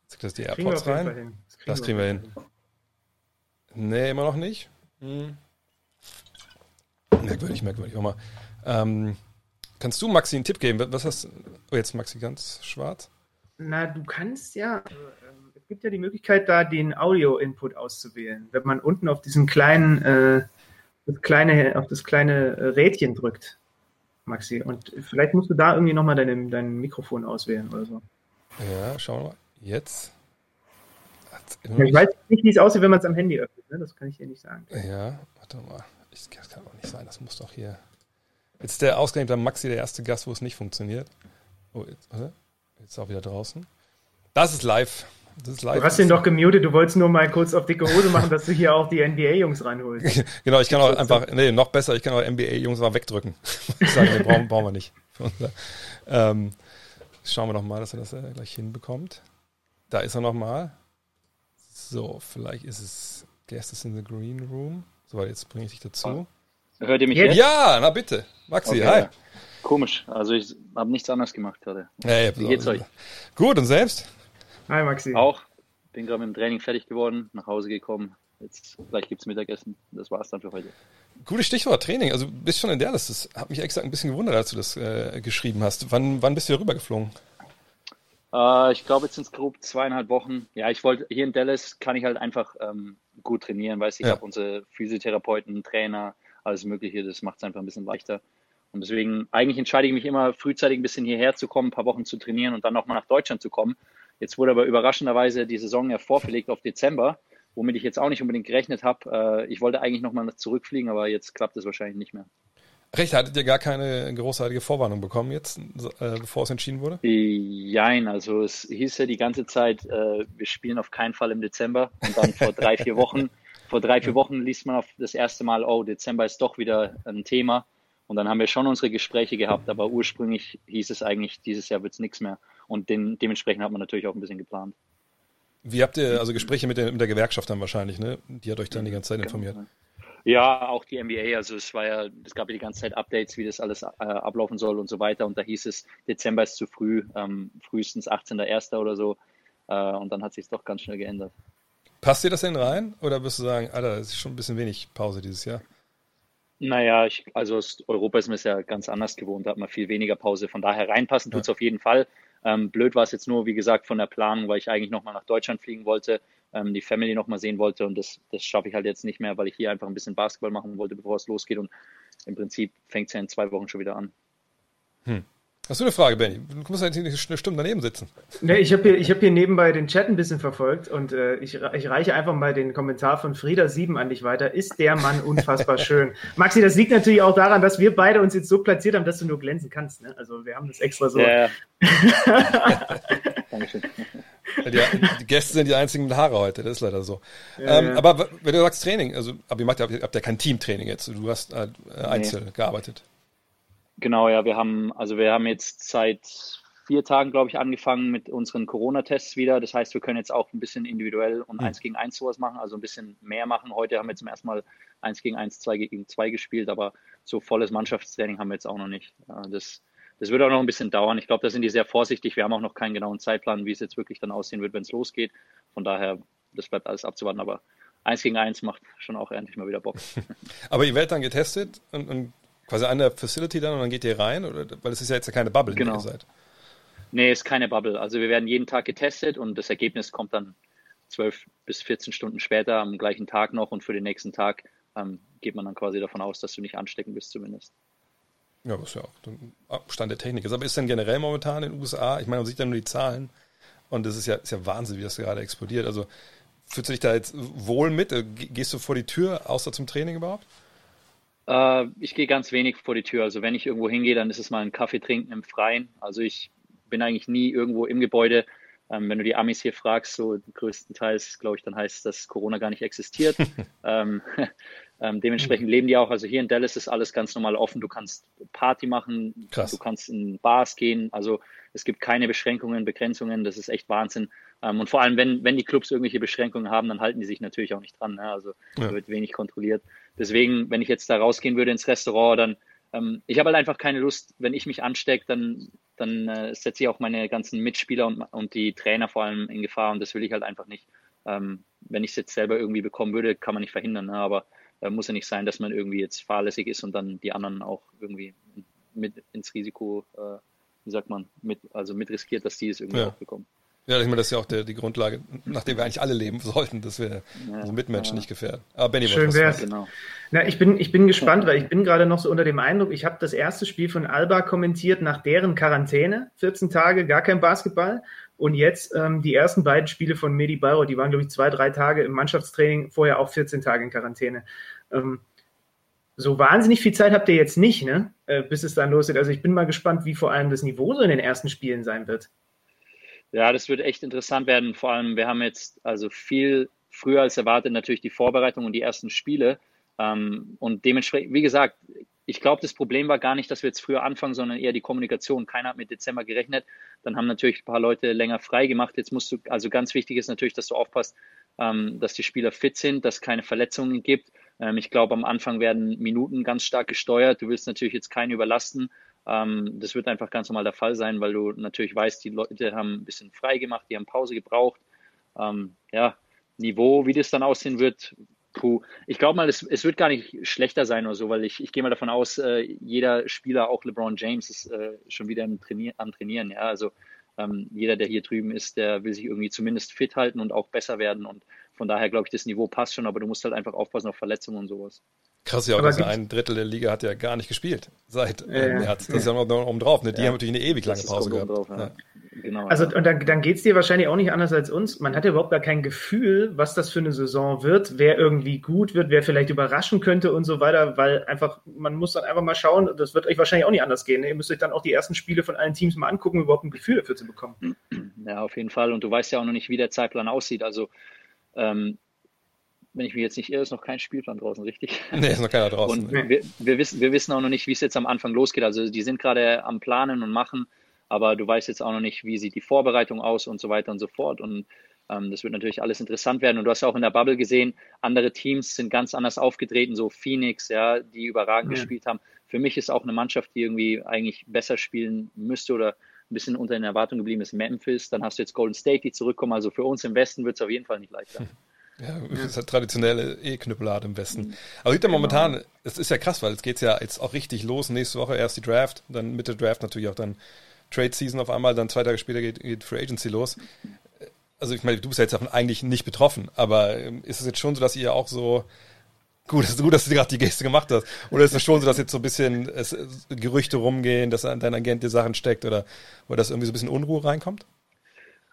Jetzt kriegt das die Kriegen AirPods rein. hin. Das kriegen wir hin. Nee, immer noch nicht. Hm. Merkwürdig, merkwürdig. Mal. Ähm, kannst du Maxi einen Tipp geben? Was hast Oh, jetzt Maxi ganz schwarz. Na, du kannst ja, äh, es gibt ja die Möglichkeit, da den Audio-Input auszuwählen. Wenn man unten auf diesen kleinen, äh, das kleine, auf das kleine äh, Rädchen drückt, Maxi. Und vielleicht musst du da irgendwie nochmal dein, dein Mikrofon auswählen oder so. Ja, schauen wir mal. Jetzt. Noch ich weiß nicht, wie es aussieht, wenn man es am Handy öffnet. Ne? Das kann ich dir nicht sagen. Ja, warte mal. Ich, das kann auch nicht sein. Das muss doch hier. Jetzt der ausgerechnet Maxi, der erste Gast, wo es nicht funktioniert. Oh, jetzt, warte. jetzt ist er auch wieder draußen. Das ist live. Das ist live. Du hast ihn doch gemutet, du wolltest nur mal kurz auf dicke Hose machen, dass du hier auch die NBA-Jungs reinholst. Genau, ich kann auch einfach, nee, noch besser, ich kann auch NBA-Jungs mal wegdrücken. ich sage, nee, brauchen, brauchen wir nicht. Ähm, schauen wir noch mal, dass er das äh, gleich hinbekommt. Da ist er noch mal. So, vielleicht ist es Guest is in the Green Room. So, jetzt bringe ich dich dazu. Hört ihr mich Jetzt? jetzt? Ja, na bitte. Maxi, Okay, hi. ja. Komisch. Also ich habe nichts anderes gemacht gerade. Hey, Wie geht's euch? Gut, und selbst? Hi, Maxi. Auch. Bin gerade mit dem Training fertig geworden, nach Hause gekommen. Jetzt gleich gibt's Mittagessen. Das war's dann für heute. Gutes Stichwort, Training. Also bist schon in Dallas. Das hat mich extra ein bisschen gewundert, als du das äh, geschrieben hast. Wann, wann bist du hier rübergeflogen? Äh, ich glaube, jetzt sind es grob zweieinhalb Wochen. Ja, ich wollte hier in Dallas kann ich halt einfach ähm, gut trainieren, weißt ich Ja. habe unsere Physiotherapeuten, Trainer, alles Mögliche. Das macht es einfach ein bisschen leichter. Und deswegen, eigentlich entscheide ich mich immer frühzeitig ein bisschen hierher zu kommen, ein paar Wochen zu trainieren und dann nochmal nach Deutschland zu kommen. Jetzt wurde aber überraschenderweise die Saison ja vorverlegt auf Dezember, womit ich jetzt auch nicht unbedingt gerechnet habe. Äh, ich wollte eigentlich nochmal zurückfliegen, aber jetzt klappt es wahrscheinlich nicht mehr. Recht, hattet ihr gar keine großartige Vorwarnung bekommen jetzt, äh, bevor es entschieden wurde? Jein, also es hieß ja die ganze Zeit, äh, wir spielen auf keinen Fall im Dezember. Und dann vor drei, vier Wochen, vor drei, vier Wochen liest man auf das erste Mal, oh, Dezember ist doch wieder ein Thema. Und dann haben wir schon unsere Gespräche gehabt, aber ursprünglich hieß es eigentlich, dieses Jahr wird es nichts mehr. Und den, dementsprechend hat man natürlich auch ein bisschen geplant. Wie habt ihr, also Gespräche mit der, mit der Gewerkschaft dann wahrscheinlich, ne? Die hat euch dann die ganze Zeit informiert. Ja, auch die NBA, also es war ja, es gab ja die ganze Zeit Updates, wie das alles äh, ablaufen soll und so weiter. Und da hieß es, Dezember ist zu früh, ähm, frühestens 18.01. oder so. Äh, und dann hat sich doch ganz schnell geändert. Passt dir das denn rein? Oder wirst du sagen, Alter, das ist schon ein bisschen wenig Pause dieses Jahr? Naja, ich, also aus Europa ist es ja ganz anders gewohnt, da hat man viel weniger Pause. Von daher reinpassen tut's auf jeden Fall. Ähm, blöd war es jetzt nur, wie gesagt, von der Planung, weil ich eigentlich nochmal nach Deutschland fliegen wollte, ähm, die Family nochmal sehen wollte und das, das schaffe ich halt jetzt nicht mehr, weil ich hier einfach ein bisschen Basketball machen wollte, bevor es losgeht und im Prinzip fängt es ja in zwei Wochen schon wieder an. Hast du eine Frage, Benny? Du musst ja nicht eine Stunde daneben sitzen. Nee, ich habe hier, hab hier nebenbei den Chat ein bisschen verfolgt und äh, ich, ich reiche einfach mal den Kommentar von Frieda7 an dich weiter. Ist der Mann unfassbar schön? Maxi, das liegt natürlich auch daran, dass wir beide uns jetzt so platziert haben, dass du nur glänzen kannst. Ne? Also wir haben das extra so. Ja, Dankeschön. Die, die, Gäste sind die einzigen mit Haare heute, das ist leider so. Ja, ähm, ja. Aber wenn du sagst Training, also aber ihr macht ja, habt ja kein Teamtraining jetzt, du hast äh, einzeln nee. gearbeitet. Genau, ja, wir haben, also wir haben jetzt seit vier Tagen, glaube ich, angefangen mit unseren Corona-Tests wieder. Das heißt, wir können jetzt auch ein bisschen individuell und mhm. eins gegen eins sowas machen, also ein bisschen mehr machen. Heute haben wir zum ersten Mal eins gegen eins, zwei gegen zwei gespielt, aber so volles Mannschaftstraining haben wir jetzt auch noch nicht. Das, das wird auch noch ein bisschen dauern. Ich glaube, da sind die sehr vorsichtig. Wir haben auch noch keinen genauen Zeitplan, wie es jetzt wirklich dann aussehen wird, wenn es losgeht. Von daher, das bleibt alles abzuwarten, aber eins gegen eins macht schon auch endlich mal wieder Bock. aber ihr werdet dann getestet und, und quasi an der Facility dann und dann geht ihr rein? Oder, weil es ist ja jetzt keine Bubble, genau. die ihr seid. Nee, ist keine Bubble. Also wir werden jeden Tag getestet und das Ergebnis kommt dann 12 bis 14 Stunden später am gleichen Tag noch und für den nächsten Tag ähm, geht man dann quasi davon aus, dass du nicht anstecken bist zumindest. Ja, was ja auch Stand der Technik ist. Aber ist denn generell momentan in den USA, ich meine, man sieht ja nur die Zahlen und das ist ja, ist ja Wahnsinn, wie das gerade explodiert. Also fühlst du dich da jetzt wohl mit? Gehst du vor die Tür, außer zum Training überhaupt? Äh, ich gehe ganz wenig vor die Tür. Also wenn ich irgendwo hingehe, dann ist es mal ein Kaffee trinken im Freien. Also ich bin eigentlich nie irgendwo im Gebäude. Ähm, wenn du die Amis hier fragst, so größtenteils, glaube ich, dann heißt es, dass Corona gar nicht existiert. ähm, ähm, dementsprechend leben die auch. Also hier in Dallas ist alles ganz normal offen. Du kannst Party machen, Krass. du kannst in Bars gehen. Also es gibt keine Beschränkungen, Begrenzungen. Das ist echt Wahnsinn. Ähm, und vor allem, wenn, wenn die Clubs irgendwelche Beschränkungen haben, dann halten die sich natürlich auch nicht dran. Ne? Also ja. da wird wenig kontrolliert. Deswegen, wenn ich jetzt da rausgehen würde ins Restaurant, dann ähm, ich habe halt einfach keine Lust, wenn ich mich anstecke, dann, dann äh, setze ich auch meine ganzen Mitspieler und, und die Trainer vor allem in Gefahr und das will ich halt einfach nicht. Ähm, wenn ich es jetzt selber irgendwie bekommen würde, kann man nicht verhindern, ne? aber muss ja nicht sein, dass man irgendwie jetzt fahrlässig ist und dann die anderen auch irgendwie mit ins Risiko, äh, wie sagt man, mit, also mit riskiert, dass die es irgendwie ja. auch bekommen. Ja, ich meine, das ist ja auch der, die Grundlage, nachdem wir eigentlich alle leben sollten, dass wir ja, unsere Mitmenschen ja. nicht gefährden. Aber Benny, Schön wär's. Genau. Na, ich bin, ich bin gespannt, weil ich bin gerade noch so unter dem Eindruck, ich habe das erste Spiel von Alba kommentiert nach deren Quarantäne, 14 Tage, gar kein Basketball. Und jetzt ähm, die ersten beiden Spiele von Medi Bayreuth, die waren, glaube ich, zwei, drei Tage im Mannschaftstraining, vorher auch 14 Tage in Quarantäne. Ähm, so wahnsinnig viel Zeit habt ihr jetzt nicht, ne? Äh, bis es dann losgeht. Also ich bin mal gespannt, wie vor allem das Niveau so in den ersten Spielen sein wird. Ja, das wird echt interessant werden. Vor allem, wir haben jetzt also viel früher als erwartet natürlich die Vorbereitung und die ersten Spiele. Ähm, und dementsprechend, wie gesagt, ich glaube, das Problem war gar nicht, dass wir jetzt früher anfangen, sondern eher die Kommunikation. Keiner hat mit Dezember gerechnet. Dann haben natürlich ein paar Leute länger frei gemacht. Jetzt musst du, also ganz wichtig ist natürlich, dass du aufpasst, ähm, dass die Spieler fit sind, dass es keine Verletzungen gibt. Ähm, ich glaube, am Anfang werden Minuten ganz stark gesteuert. Du willst natürlich jetzt keinen überlasten. Ähm, das wird einfach ganz normal der Fall sein, weil du natürlich weißt, die Leute haben ein bisschen frei gemacht, die haben Pause gebraucht. Ähm, ja, Niveau, wie das dann aussehen wird, puh. Ich glaube mal, es, es, wird gar nicht schlechter sein oder so, weil ich, ich gehe mal davon aus, äh, jeder Spieler, auch LeBron James, ist äh, schon wieder am, Trainier am Trainieren. Ja, also ähm, jeder, der hier drüben ist, der will sich irgendwie zumindest fit halten und auch besser werden. Und von daher glaube ich, das Niveau passt schon, aber du musst halt einfach aufpassen auf Verletzungen und sowas. Krass ja auch, ein Drittel der Liga hat ja gar nicht gespielt seit äh, März. Das ist ja noch oben drauf. Ne? Die ja. haben natürlich eine ewig lange Pause gehabt. Drauf, ja. Genau, also und dann, dann geht es dir wahrscheinlich auch nicht anders als uns. Man hat ja überhaupt gar kein Gefühl, was das für eine Saison wird, wer irgendwie gut wird, wer vielleicht überraschen könnte und so weiter, weil einfach, man muss dann einfach mal schauen, das wird euch wahrscheinlich auch nicht anders gehen. Ne? Ihr müsst euch dann auch die ersten Spiele von allen Teams mal angucken, um überhaupt ein Gefühl dafür zu bekommen. Ja, auf jeden Fall. Und du weißt ja auch noch nicht, wie der Zeitplan aussieht. Also ähm, wenn ich mich jetzt nicht irre, ist noch kein Spielplan draußen, richtig? Nee, ist noch keiner draußen. Und wir, wir, wissen, wir wissen auch noch nicht, wie es jetzt am Anfang losgeht. Also die sind gerade am Planen und machen, aber du weißt jetzt auch noch nicht, wie sieht die Vorbereitung aus und so weiter und so fort. Und ähm, das wird natürlich alles interessant werden. Und du hast ja auch in der Bubble gesehen, andere Teams sind ganz anders aufgetreten, so Phoenix, ja, die überragend ja. gespielt haben. Für mich ist auch eine Mannschaft, die irgendwie eigentlich besser spielen müsste oder ein bisschen unter den Erwartungen geblieben ist, Memphis. Dann hast du jetzt Golden State, die zurückkommen. Also für uns im Westen wird es auf jeden Fall nicht leichter. Ja, das ist halt traditionelle E-Knüppelart im Westen. Mhm. Aber sieht ja momentan, genau. es ist ja krass, weil es geht ja jetzt auch richtig los. Nächste Woche erst die Draft, dann Mitte Draft natürlich auch dann Trade Season auf einmal, dann zwei Tage später geht, geht Free Agency los. Also ich meine, du bist ja jetzt davon eigentlich nicht betroffen, aber ähm, ist es jetzt schon so, dass ihr auch so Gut, ist gut, dass du gerade die Geste gemacht hast. Oder ist es schon so, dass jetzt so ein bisschen es, Gerüchte rumgehen, dass dein Agent dir Sachen steckt oder, oder dass irgendwie so ein bisschen Unruhe reinkommt?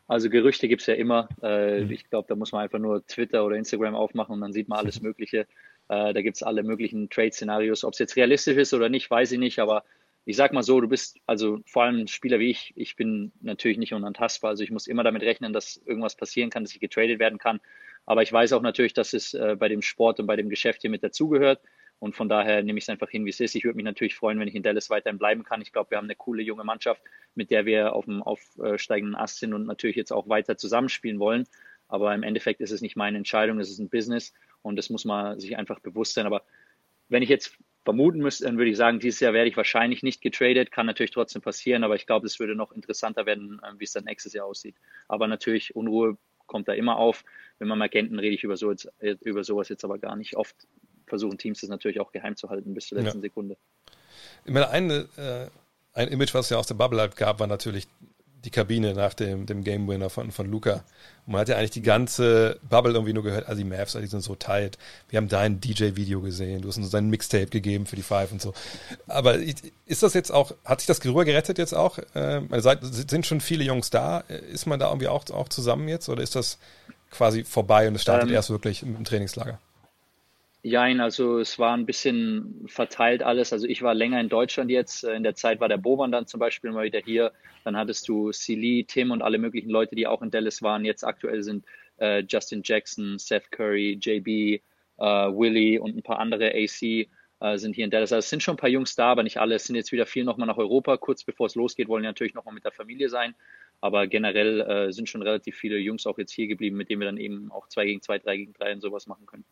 Also Gerüchte gibt es ja immer. Äh, mhm. Ich glaube, da muss man einfach nur Twitter oder Instagram aufmachen und dann sieht man alles Mögliche. Äh, da gibt es alle möglichen Trade-Szenarios. Ob es jetzt realistisch ist oder nicht, weiß ich nicht. Aber ich sag mal so, du bist also vor allem ein Spieler wie ich. Ich bin natürlich nicht unantastbar. Also ich muss immer damit rechnen, dass irgendwas passieren kann, dass ich getradet werden kann. Aber ich weiß auch natürlich, dass es äh, bei dem Sport und bei dem Geschäft hier mit dazugehört. Und von daher nehme ich es einfach hin, wie es ist. Ich würde mich natürlich freuen, wenn ich in Dallas weiterhin bleiben kann. Ich glaube, wir haben eine coole junge Mannschaft, mit der wir auf dem aufsteigenden Ast sind und natürlich jetzt auch weiter zusammenspielen wollen. Aber im Endeffekt ist es nicht meine Entscheidung, es ist ein Business und das muss man sich einfach bewusst sein. Aber wenn ich jetzt vermuten müsste, dann würde ich sagen, dieses Jahr werde ich wahrscheinlich nicht getradet. Kann natürlich trotzdem passieren, aber ich glaube, es würde noch interessanter werden, äh, wie es dann nächstes Jahr aussieht. Aber natürlich, Unruhe kommt da immer auf. Wenn man Agenten rede ich über, so jetzt, über sowas jetzt aber gar nicht. Oft versuchen Teams das natürlich auch geheim zu halten bis zur letzten ja. Sekunde. Ich meine, eine, äh, ein Image, was es ja aus der Bubble halt gab, war natürlich die Kabine nach dem, dem Game Winner von, von Luca. Und man hat ja eigentlich die ganze Bubble irgendwie nur gehört, also die Mavs, die sind so tight. Wir haben dein DJ-Video gesehen, du hast uns dein Mixtape gegeben für die Five und so. Aber ist das jetzt auch, hat sich das rüber gerettet jetzt auch? Äh, sind schon viele Jungs da? Ist man da irgendwie auch, auch zusammen jetzt oder ist das quasi vorbei und es startet ähm, erst wirklich im Trainingslager? Jein, also es war ein bisschen verteilt alles. Also ich war länger in Deutschland jetzt. In der Zeit war der Boban dann zum Beispiel mal wieder hier. Dann hattest du Silly, Tim und alle möglichen Leute, die auch in Dallas waren. Jetzt aktuell sind äh, Justin Jackson, Seth Curry, JB, äh, Willie und ein paar andere AC äh, sind hier in Dallas. Also es sind schon ein paar Jungs da, aber nicht alle. Es sind jetzt wieder viel nochmal nach Europa. Kurz bevor es losgeht, wollen die natürlich nochmal mit der Familie sein. Aber generell äh, sind schon relativ viele Jungs auch jetzt hier geblieben, mit denen wir dann eben auch zwei gegen zwei, drei gegen drei und sowas machen können.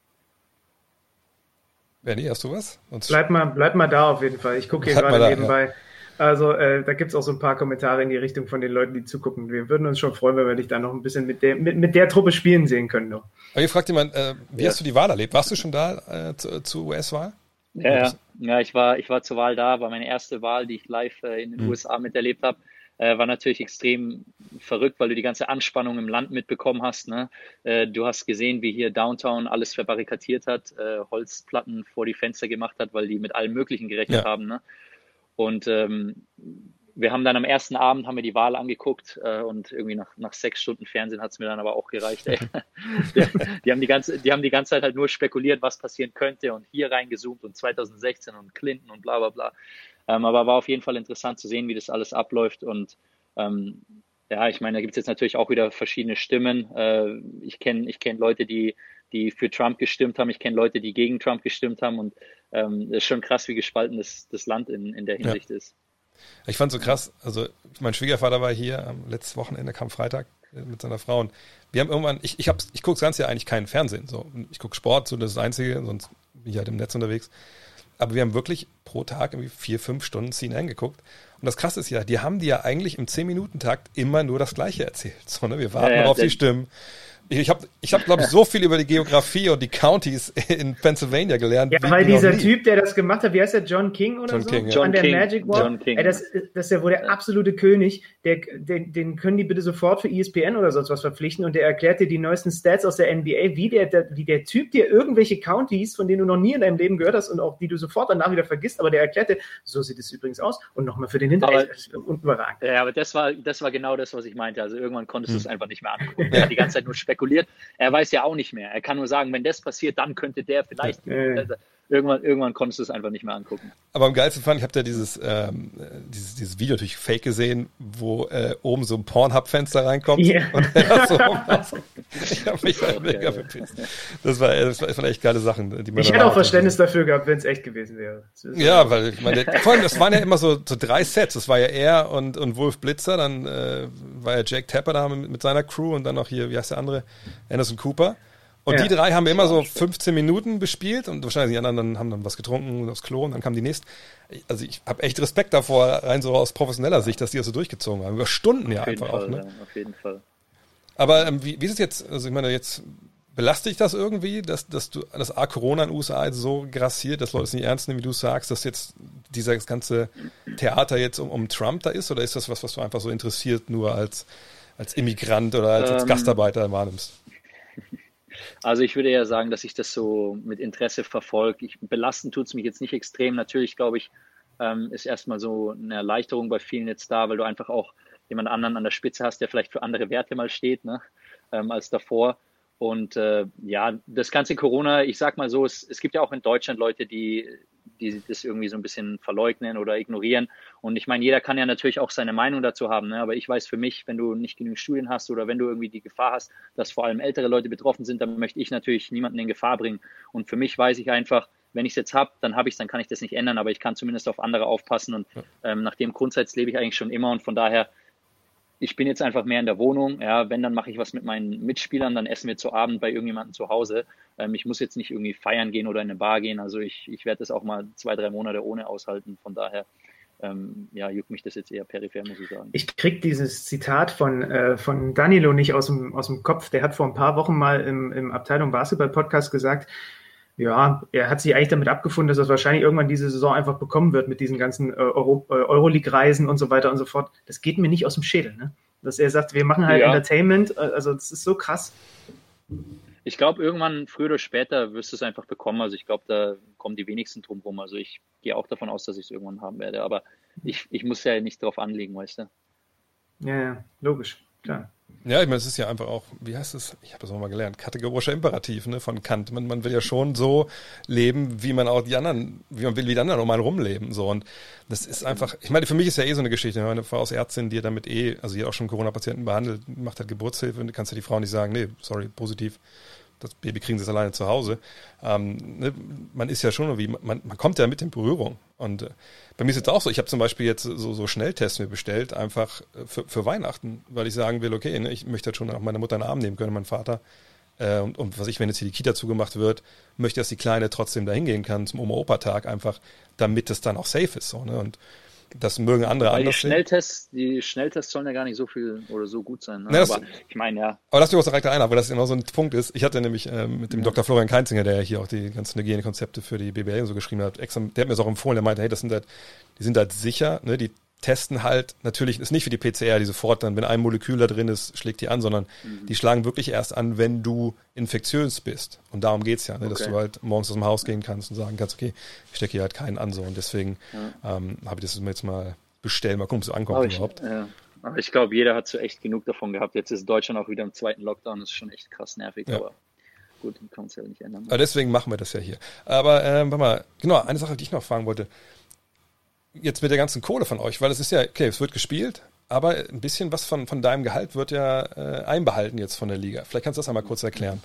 Benny, hast du was? Sonst bleib, mal, bleib mal da auf jeden Fall. Ich gucke hier gerade nebenbei. Ja. Also äh, da gibt es auch so ein paar Kommentare in die Richtung von den Leuten, die zugucken. Wir würden uns schon freuen, wenn wir dich da noch ein bisschen mit der, mit, mit der Truppe spielen sehen können. Noch. Aber hier fragt jemand, äh, wie ja. hast du die Wahl erlebt? Warst du schon da äh, zu, zur US-Wahl? Ja, ja, ja. ich war, ich war zur Wahl da, war meine erste Wahl, die ich live äh, in den hm. USA miterlebt habe. Äh, war natürlich extrem verrückt, weil du die ganze Anspannung im Land mitbekommen hast. Ne? Äh, du hast gesehen, wie hier Downtown alles verbarrikadiert hat, äh, Holzplatten vor die Fenster gemacht hat, weil die mit allem Möglichen gerechnet ja. haben. Ne? Und ähm, wir haben dann am ersten Abend haben wir die Wahl angeguckt äh, und irgendwie nach, nach sechs Stunden Fernsehen hat es mir dann aber auch gereicht. Ey. die, die, haben die, ganze, die haben die ganze Zeit halt nur spekuliert, was passieren könnte und hier reingezoomt und 2016 und Clinton und bla bla bla. Ähm, aber war auf jeden Fall interessant zu sehen, wie das alles abläuft. Und ähm, ja, ich meine, da gibt es jetzt natürlich auch wieder verschiedene Stimmen. Äh, ich kenne ich kenn Leute, die, die für Trump gestimmt haben. Ich kenne Leute, die gegen Trump gestimmt haben. Und ähm, ist schon krass, wie gespalten das, das Land in, in der Hinsicht ja. ist. Ich fand so krass, also mein Schwiegervater war hier am letzten Wochenende, kam Freitag mit seiner Frau und wir haben irgendwann, ich, ich, ich gucke das ganze Jahr eigentlich keinen Fernsehen. So. Ich gucke Sport, so das ist das Einzige, sonst bin ich halt im Netz unterwegs. Aber wir haben wirklich pro Tag irgendwie vier, fünf Stunden CNN geguckt. Und das Krasse ist ja, die haben die ja eigentlich im 10-Minuten-Takt immer nur das Gleiche erzählt. So, ne? Wir warten ja, ja, auf die Stimmen. Ich habe, ich hab, glaube ich, so viel über die Geografie und die Counties in Pennsylvania gelernt. Ja, weil dieser Typ, der das gemacht hat, wie heißt der, John King oder John so? King, ja. John An der King. Magic Wall. John King. Ey, das, das ist ja wohl der absolute König. Der, den, den können die bitte sofort für ESPN oder sonst was verpflichten und der erklärt dir die neuesten Stats aus der NBA, wie der, der, wie der Typ dir irgendwelche Counties, von denen du noch nie in deinem Leben gehört hast und auch die du sofort danach wieder vergisst, aber der erklärte, so sieht es übrigens aus und nochmal für den Hintergrund. Überragend. Ja, aber das war, das war genau das, was ich meinte. Also irgendwann konntest hm. du es einfach nicht mehr angucken. Hat die ganze Zeit nur spekuliert. Er weiß ja auch nicht mehr. Er kann nur sagen, wenn das passiert, dann könnte der vielleicht. Ja. Irgendwann, irgendwann konntest du es einfach nicht mehr angucken. Aber am geilsten fand ich, habe da dieses, ähm, dieses, dieses Video natürlich fake gesehen, wo äh, oben so ein Pornhub-Fenster reinkommt. Yeah. Und er so ich habe mich halt mega verpisst. Das war, das war echt geile Sachen. Die man ich hätte auch Verständnis dafür gehabt, wenn es echt gewesen wäre. Ja, weil ich meine, vor allem, das waren ja immer so, so drei Sets. Das war ja er und, und Wolf Blitzer, dann äh, war ja Jack Tapper da mit, mit seiner Crew und dann noch hier, wie heißt der andere? Anderson Cooper. Und ja. die drei haben wir immer so 15 Minuten bespielt und wahrscheinlich die anderen haben dann was getrunken aufs Klo und dann kam die nächste. Also ich habe echt Respekt davor, rein so aus professioneller Sicht, dass die das so durchgezogen haben. Über Stunden ja einfach Fall, auch. Ne? Ja, auf jeden Fall. Aber ähm, wie, wie ist es jetzt, also ich meine, jetzt belastet dich das irgendwie, dass, dass du das A Corona in den USA so grassiert, dass Leute es nicht ernst nehmen, wie du sagst, dass jetzt dieses ganze Theater jetzt um, um Trump da ist? Oder ist das was, was du einfach so interessiert nur als, als Immigrant oder als, als ähm, Gastarbeiter wahrnimmst? Also ich würde eher sagen, dass ich das so mit Interesse verfolge. Ich, belasten tut es mich jetzt nicht extrem. Natürlich, glaube ich, ähm, ist erstmal so eine Erleichterung bei vielen jetzt da, weil du einfach auch jemand anderen an der Spitze hast, der vielleicht für andere Werte mal steht ne, ähm, als davor. Und äh, ja, das ganze Corona, ich sag mal so, es, es gibt ja auch in Deutschland Leute, die, die das irgendwie so ein bisschen verleugnen oder ignorieren. Und ich meine, jeder kann ja natürlich auch seine Meinung dazu haben. Ne? Aber ich weiß für mich, wenn du nicht genügend Studien hast oder wenn du irgendwie die Gefahr hast, dass vor allem ältere Leute betroffen sind, dann möchte ich natürlich niemanden in Gefahr bringen. Und für mich weiß ich einfach, wenn ich es jetzt habe, dann habe ich es, dann kann ich das nicht ändern, aber ich kann zumindest auf andere aufpassen. Und ähm, nach dem Grundsatz lebe ich eigentlich schon immer. Und von daher ich bin jetzt einfach mehr in der Wohnung. Ja, wenn, dann mache ich was mit meinen Mitspielern, dann essen wir zu Abend bei irgendjemandem zu Hause. Ähm, ich muss jetzt nicht irgendwie feiern gehen oder in eine Bar gehen. Also ich, ich werde das auch mal zwei, drei Monate ohne aushalten. Von daher, ähm, ja, juckt mich das jetzt eher peripher, muss ich sagen. Ich kriege dieses Zitat von, äh, von Danilo nicht aus dem, aus dem Kopf. Der hat vor ein paar Wochen mal im, im Abteilung Basketball Podcast gesagt, ja, er hat sich eigentlich damit abgefunden, dass er wahrscheinlich irgendwann diese Saison einfach bekommen wird mit diesen ganzen äh, Euro, äh, Euroleague-Reisen und so weiter und so fort. Das geht mir nicht aus dem Schädel, ne? Dass er sagt, wir machen halt ja. Entertainment, äh, also das ist so krass. Ich glaube, irgendwann, früher oder später, wirst du es einfach bekommen. Also ich glaube, da kommen die wenigsten drum rum. Also ich gehe auch davon aus, dass ich es irgendwann haben werde. Aber ich, ich muss ja nicht drauf anlegen, weißt du? Ja, ja, logisch, klar. Ja, ich meine, es ist ja einfach auch, wie heißt es? Ich habe das auch mal gelernt, kategorischer Imperativ ne, von Kant. Man, man will ja schon so leben, wie man auch die anderen, wie man will, wie die anderen normal rumleben. So. Und das ist einfach, ich meine, für mich ist ja eh so eine Geschichte. Meine Frau aus Ärztin, die damit eh, also die hat auch schon Corona-Patienten behandelt, macht halt Geburtshilfe und kannst ja die Frau nicht sagen, nee, sorry, positiv das Baby kriegen sie es alleine zu Hause. Ähm, ne, man ist ja schon irgendwie, man, man kommt ja mit in Berührung. Und äh, bei mir ist es auch so, ich habe zum Beispiel jetzt so, so Schnelltests mir bestellt, einfach äh, für, für Weihnachten, weil ich sagen will, okay, ne, ich möchte halt schon auch meine Mutter in den Arm nehmen können, mein Vater. Äh, und, und was ich, wenn jetzt hier die Kita zugemacht wird, möchte, dass die Kleine trotzdem da hingehen kann zum Oma-Opa-Tag, einfach damit es dann auch safe ist. So, ne? Und das mögen andere Weil anders die Schnelltests, die Schnelltests sollen ja gar nicht so viel oder so gut sein. Ne? Ja, aber ich meine, ja. Aber lass mich auch direkt ein, weil das genau so ein Punkt ist. Ich hatte nämlich äh, mit dem ja. Dr. Florian Keinzinger, der ja hier auch die ganzen Hygienekonzepte für die BBL so geschrieben hat, extra, der hat mir das auch empfohlen, der meinte, hey, das sind halt, die sind halt sicher, ne, die testen halt, natürlich ist nicht für die PCR, die sofort dann, wenn ein Molekül da drin ist, schlägt die an, sondern mhm. die schlagen wirklich erst an, wenn du infektiös bist. Und darum geht's ja, ne, okay. dass du halt morgens aus dem Haus gehen kannst und sagen kannst, okay, ich stecke hier halt keinen an so. Und deswegen ja. ähm, habe ich das jetzt mal bestellen, mal gucken, ob es ankommt ich, überhaupt. Ja. Aber ich glaube, jeder hat so echt genug davon gehabt. Jetzt ist Deutschland auch wieder im zweiten Lockdown, das ist schon echt krass nervig, ja. aber gut, kann es ja nicht ändern. Aber deswegen machen wir das ja hier. Aber ähm, warte mal, genau, eine Sache, die ich noch fragen wollte jetzt mit der ganzen Kohle von euch, weil es ist ja, okay, es wird gespielt, aber ein bisschen was von, von deinem Gehalt wird ja äh, einbehalten jetzt von der Liga. Vielleicht kannst du das einmal kurz erklären,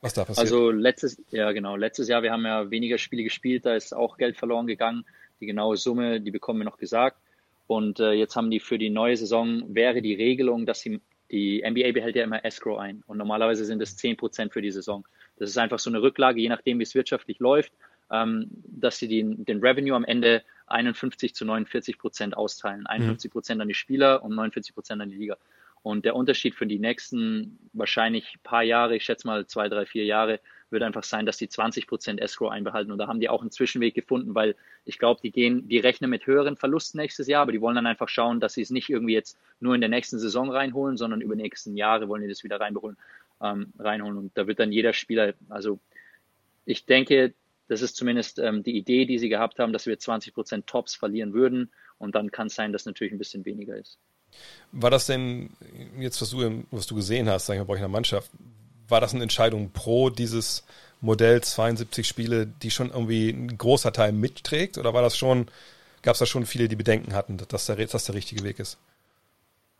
was da passiert. Also letztes, ja genau, letztes Jahr, wir haben ja weniger Spiele gespielt, da ist auch Geld verloren gegangen. Die genaue Summe, die bekommen wir noch gesagt. Und äh, jetzt haben die für die neue Saison, wäre die Regelung, dass sie, die NBA behält ja immer Escrow ein. Und normalerweise sind es 10% für die Saison. Das ist einfach so eine Rücklage, je nachdem, wie es wirtschaftlich läuft, dass sie den, den Revenue am Ende 51 zu 49 Prozent austeilen. 51 Prozent an die Spieler und 49 Prozent an die Liga. Und der Unterschied für die nächsten wahrscheinlich paar Jahre, ich schätze mal zwei, drei, vier Jahre, wird einfach sein, dass die 20 Prozent Escrow einbehalten. Und da haben die auch einen Zwischenweg gefunden, weil ich glaube, die gehen, die rechnen mit höheren Verlusten nächstes Jahr, aber die wollen dann einfach schauen, dass sie es nicht irgendwie jetzt nur in der nächsten Saison reinholen, sondern über die nächsten Jahre wollen die das wieder reinholen, ähm, reinholen. Und da wird dann jeder Spieler, also ich denke, das ist zumindest ähm, die Idee, die sie gehabt haben, dass wir 20 Prozent Tops verlieren würden. Und dann kann es sein, dass natürlich ein bisschen weniger ist. War das denn jetzt, was du, was du gesehen hast, sag ich mal, bei euch in der Mannschaft, war das eine Entscheidung pro dieses Modell 72 Spiele, die schon irgendwie ein großer Teil mitträgt? Oder war das schon, gab es da schon viele, die Bedenken hatten, dass der, dass das der richtige Weg ist?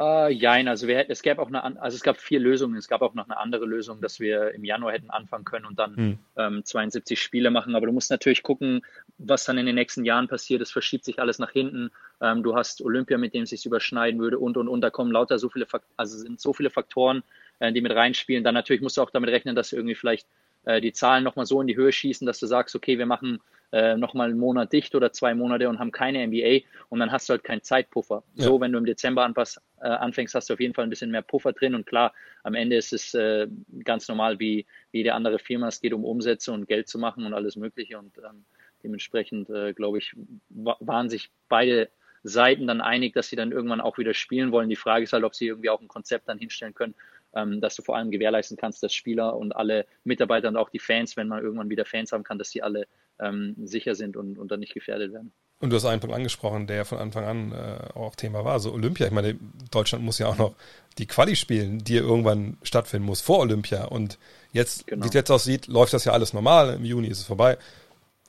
Uh, jein, also wir, es gab auch eine, also es gab vier Lösungen. Es gab auch noch eine andere Lösung, dass wir im Januar hätten anfangen können und dann hm. ähm, 72 Spiele machen. Aber du musst natürlich gucken, was dann in den nächsten Jahren passiert. Es verschiebt sich alles nach hinten. Ähm, du hast Olympia, mit dem es sich überschneiden würde und und und. Da kommen lauter so viele, Faktoren, also sind so viele Faktoren, äh, die mit reinspielen. Dann natürlich musst du auch damit rechnen, dass irgendwie vielleicht äh, die Zahlen nochmal so in die Höhe schießen, dass du sagst, okay, wir machen äh, nochmal einen Monat dicht oder zwei Monate und haben keine NBA und dann hast du halt keinen Zeitpuffer. Ja. So, wenn du im Dezember anpass, äh, anfängst, hast du auf jeden Fall ein bisschen mehr Puffer drin und klar, am Ende ist es äh, ganz normal wie, wie jede andere Firma. Es geht um Umsätze und Geld zu machen und alles Mögliche und ähm, dementsprechend, äh, glaube ich, waren sich beide Seiten dann einig, dass sie dann irgendwann auch wieder spielen wollen. Die Frage ist halt, ob sie irgendwie auch ein Konzept dann hinstellen können, ähm, dass du vor allem gewährleisten kannst, dass Spieler und alle Mitarbeiter und auch die Fans, wenn man irgendwann wieder Fans haben kann, dass die alle ähm, sicher sind und, und dann nicht gefährdet werden. Und du hast einen Punkt angesprochen, der von Anfang an äh, auch Thema war. Also Olympia, ich meine, Deutschland muss ja auch noch die Quali spielen, die irgendwann stattfinden muss vor Olympia. Und jetzt, genau. wie es jetzt aussieht, läuft das ja alles normal. Im Juni ist es vorbei.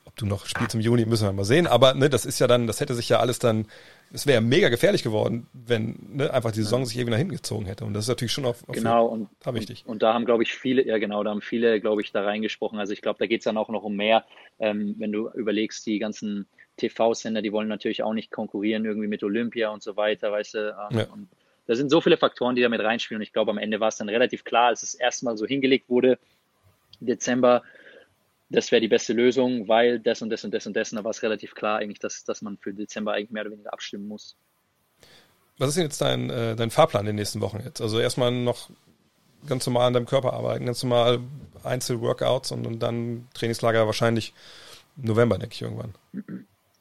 Ob du noch spielst im Juni, müssen wir mal sehen. Aber ne, das ist ja dann, das hätte sich ja alles dann, es wäre mega gefährlich geworden, wenn ne, einfach die Saison sich irgendwie nach hinten gezogen hätte. Und das ist natürlich schon auf, auf genau und, da wichtig. Und, und, da haben, glaube ich, viele, ja genau, da haben viele, glaube ich, da reingesprochen. Also ich glaube, da geht es dann auch noch um mehr, ähm, wenn du überlegst, die ganzen TV-Sender, die wollen natürlich auch nicht konkurrieren irgendwie mit Olympia und so weiter, weißt du. Ähm, ja. Und da sind so viele Faktoren, die da mit reinspielen. Und ich glaube, am Ende war es dann relativ klar, als es erstmal so hingelegt wurde, Dezember, das wäre die beste Lösung, weil das und das und das und das. Und da war es relativ klar eigentlich, dass, dass man für Dezember eigentlich mehr oder weniger abstimmen muss. Was ist denn jetzt dein, äh, dein Fahrplan in den nächsten Wochen jetzt? Also erstmal noch ganz normal an deinem Körper arbeiten, ganz normal Einzelworkouts und, und dann Trainingslager wahrscheinlich November, denke ich, irgendwann.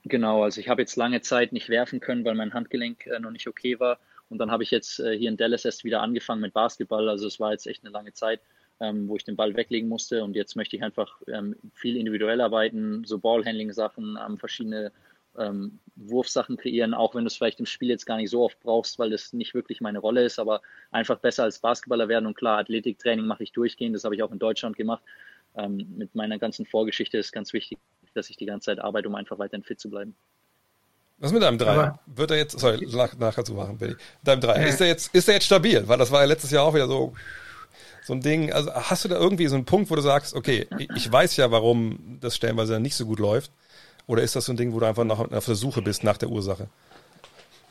Genau, also ich habe jetzt lange Zeit nicht werfen können, weil mein Handgelenk äh, noch nicht okay war. Und dann habe ich jetzt äh, hier in Dallas erst wieder angefangen mit Basketball. Also es war jetzt echt eine lange Zeit, ähm, wo ich den Ball weglegen musste. Und jetzt möchte ich einfach ähm, viel individuell arbeiten, so Ballhandling-Sachen, ähm, verschiedene ähm, Wurfsachen kreieren, auch wenn du es vielleicht im Spiel jetzt gar nicht so oft brauchst, weil das nicht wirklich meine Rolle ist, aber einfach besser als Basketballer werden. Und klar, Athletiktraining mache ich durchgehend, das habe ich auch in Deutschland gemacht. Ähm, mit meiner ganzen Vorgeschichte ist ganz wichtig, dass ich die ganze Zeit arbeite, um einfach weiterhin fit zu bleiben. Was mit deinem Dreier? Wird er jetzt, sorry, nachher zu machen, Billy. Deinem Dreier, ist er jetzt, ist er jetzt stabil? Weil das war ja letztes Jahr auch wieder so, so ein Ding. Also hast du da irgendwie so einen Punkt, wo du sagst, okay, ich weiß ja, warum das stellenweise nicht so gut läuft? Oder ist das so ein Ding, wo du einfach noch auf der Suche bist nach der Ursache?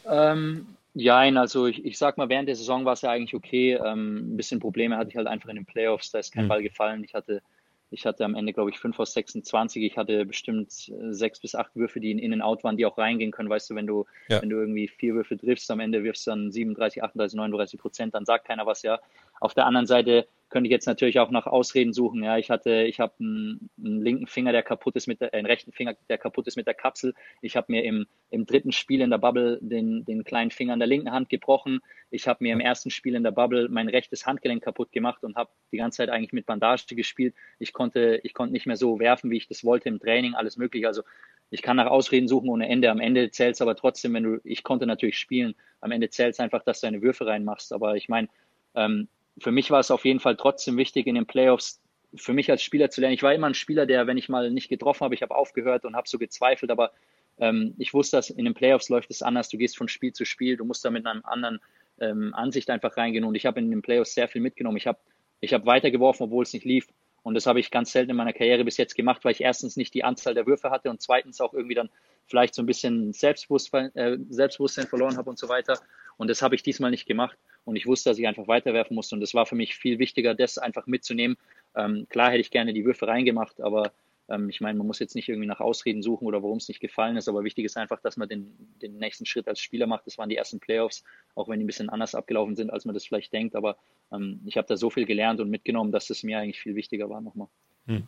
Ähm, ja, also ich, ich sag mal, während der Saison war es ja eigentlich okay. Ähm, ein bisschen Probleme hatte ich halt einfach in den Playoffs, da ist kein mhm. Ball gefallen. Ich hatte ich hatte am Ende, glaube ich, 5 aus 26. Ich hatte bestimmt äh, sechs bis acht Würfe, die in In-and-Out waren, die auch reingehen können. Weißt du, wenn du, ja. wenn du irgendwie vier Würfe triffst, am Ende wirfst du dann 37, 38, 39 Prozent, dann sagt keiner was, ja. Auf der anderen Seite könnte ich jetzt natürlich auch nach Ausreden suchen. Ja, ich hatte, ich habe einen, einen, linken Finger, der kaputt ist mit der, äh, einen rechten Finger, der kaputt ist mit der Kapsel. Ich habe mir im, im dritten Spiel in der Bubble den, den kleinen Finger an der linken Hand gebrochen. Ich habe mir im ersten Spiel in der Bubble mein rechtes Handgelenk kaputt gemacht und habe die ganze Zeit eigentlich mit Bandage gespielt. Ich konnte, ich konnte nicht mehr so werfen, wie ich das wollte im Training, alles mögliche. Also ich kann nach Ausreden suchen ohne Ende. Am Ende zählt es aber trotzdem, wenn du, ich konnte natürlich spielen. Am Ende zählt es einfach, dass du deine Würfe reinmachst. Aber ich meine, ähm, für mich war es auf jeden Fall trotzdem wichtig, in den Playoffs für mich als Spieler zu lernen. Ich war immer ein Spieler, der, wenn ich mal nicht getroffen habe, ich habe aufgehört und habe so gezweifelt, aber ähm, ich wusste, dass in den Playoffs läuft es anders. Du gehst von Spiel zu Spiel, du musst da mit einer anderen ähm, Ansicht einfach reingehen und ich habe in den Playoffs sehr viel mitgenommen. Ich habe ich hab weitergeworfen, obwohl es nicht lief. Und das habe ich ganz selten in meiner Karriere bis jetzt gemacht, weil ich erstens nicht die Anzahl der Würfe hatte und zweitens auch irgendwie dann vielleicht so ein bisschen Selbstbewusstsein, äh, Selbstbewusstsein verloren habe und so weiter. Und das habe ich diesmal nicht gemacht. Und ich wusste, dass ich einfach weiterwerfen musste. Und das war für mich viel wichtiger, das einfach mitzunehmen. Ähm, klar hätte ich gerne die Würfe reingemacht, aber ähm, ich meine, man muss jetzt nicht irgendwie nach Ausreden suchen oder warum es nicht gefallen ist. Aber wichtig ist einfach, dass man den, den nächsten Schritt als Spieler macht. Das waren die ersten Playoffs, auch wenn die ein bisschen anders abgelaufen sind, als man das vielleicht denkt. Aber ähm, ich habe da so viel gelernt und mitgenommen, dass es mir eigentlich viel wichtiger war nochmal. Hm.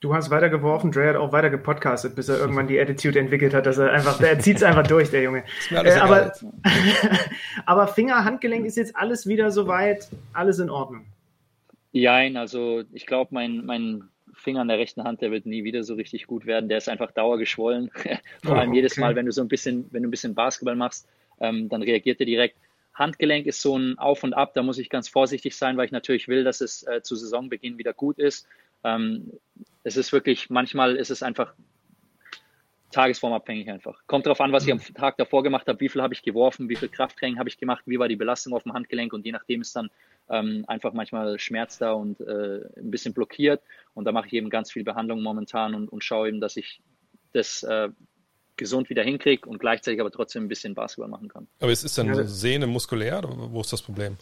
Du hast weitergeworfen, Dre hat auch weiter gepodcastet, bis er irgendwann die Attitude entwickelt hat, dass er einfach, der zieht es einfach durch, der Junge. Äh, aber, aber Finger, Handgelenk ist jetzt alles wieder soweit, alles in Ordnung. Ja, also ich glaube, mein, mein Finger an der rechten Hand, der wird nie wieder so richtig gut werden. Der ist einfach dauergeschwollen. Vor allem oh, okay. jedes Mal, wenn du so ein bisschen, wenn du ein bisschen Basketball machst, ähm, dann reagiert er direkt. Handgelenk ist so ein Auf und Ab, da muss ich ganz vorsichtig sein, weil ich natürlich will, dass es äh, zu Saisonbeginn wieder gut ist. Ähm, es ist wirklich, manchmal ist es einfach tagesformabhängig einfach. Kommt darauf an, was ich am Tag davor gemacht habe, wie viel habe ich geworfen, wie viel Krafttraining habe ich gemacht, wie war die Belastung auf dem Handgelenk und je nachdem ist dann ähm, einfach manchmal Schmerz da und äh, ein bisschen blockiert und da mache ich eben ganz viel Behandlung momentan und, und schaue eben, dass ich das äh, gesund wieder hinkriege und gleichzeitig aber trotzdem ein bisschen Basketball machen kann. Aber es ist dann ja, Sehne muskulär oder wo ist das Problem?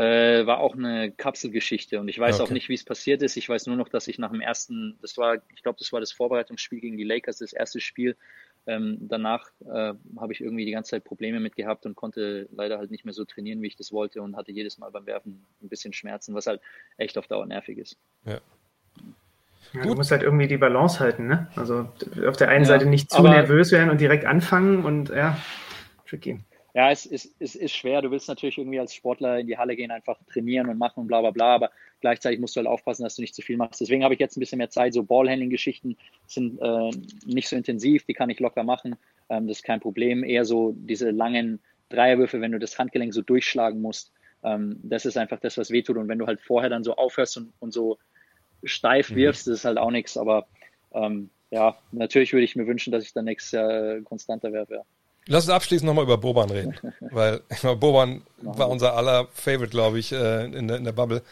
Äh, war auch eine Kapselgeschichte und ich weiß okay. auch nicht, wie es passiert ist. Ich weiß nur noch, dass ich nach dem ersten, das war, ich glaube, das war das Vorbereitungsspiel gegen die Lakers, das erste Spiel. Ähm, danach äh, habe ich irgendwie die ganze Zeit Probleme mit gehabt und konnte leider halt nicht mehr so trainieren, wie ich das wollte und hatte jedes Mal beim Werfen ein bisschen Schmerzen, was halt echt auf Dauer nervig ist. Ja. Ja, du musst halt irgendwie die Balance halten, ne? Also auf der einen ja, Seite nicht zu nervös werden und direkt anfangen und ja, tricky. Ja, es ist, es ist schwer. Du willst natürlich irgendwie als Sportler in die Halle gehen, einfach trainieren und machen und bla bla bla, aber gleichzeitig musst du halt aufpassen, dass du nicht zu viel machst. Deswegen habe ich jetzt ein bisschen mehr Zeit. So Ballhandling-Geschichten sind äh, nicht so intensiv, die kann ich locker machen. Ähm, das ist kein Problem. Eher so diese langen Dreierwürfe, wenn du das Handgelenk so durchschlagen musst. Ähm, das ist einfach das, was wehtut. Und wenn du halt vorher dann so aufhörst und, und so steif mhm. wirfst, das ist halt auch nichts. Aber ähm, ja, natürlich würde ich mir wünschen, dass ich dann nächstes Jahr konstanter werfe. Ja. Lass uns abschließend nochmal über Boban reden, weil Boban war unser aller Favorite, glaube ich, äh, in der, in der Bubble.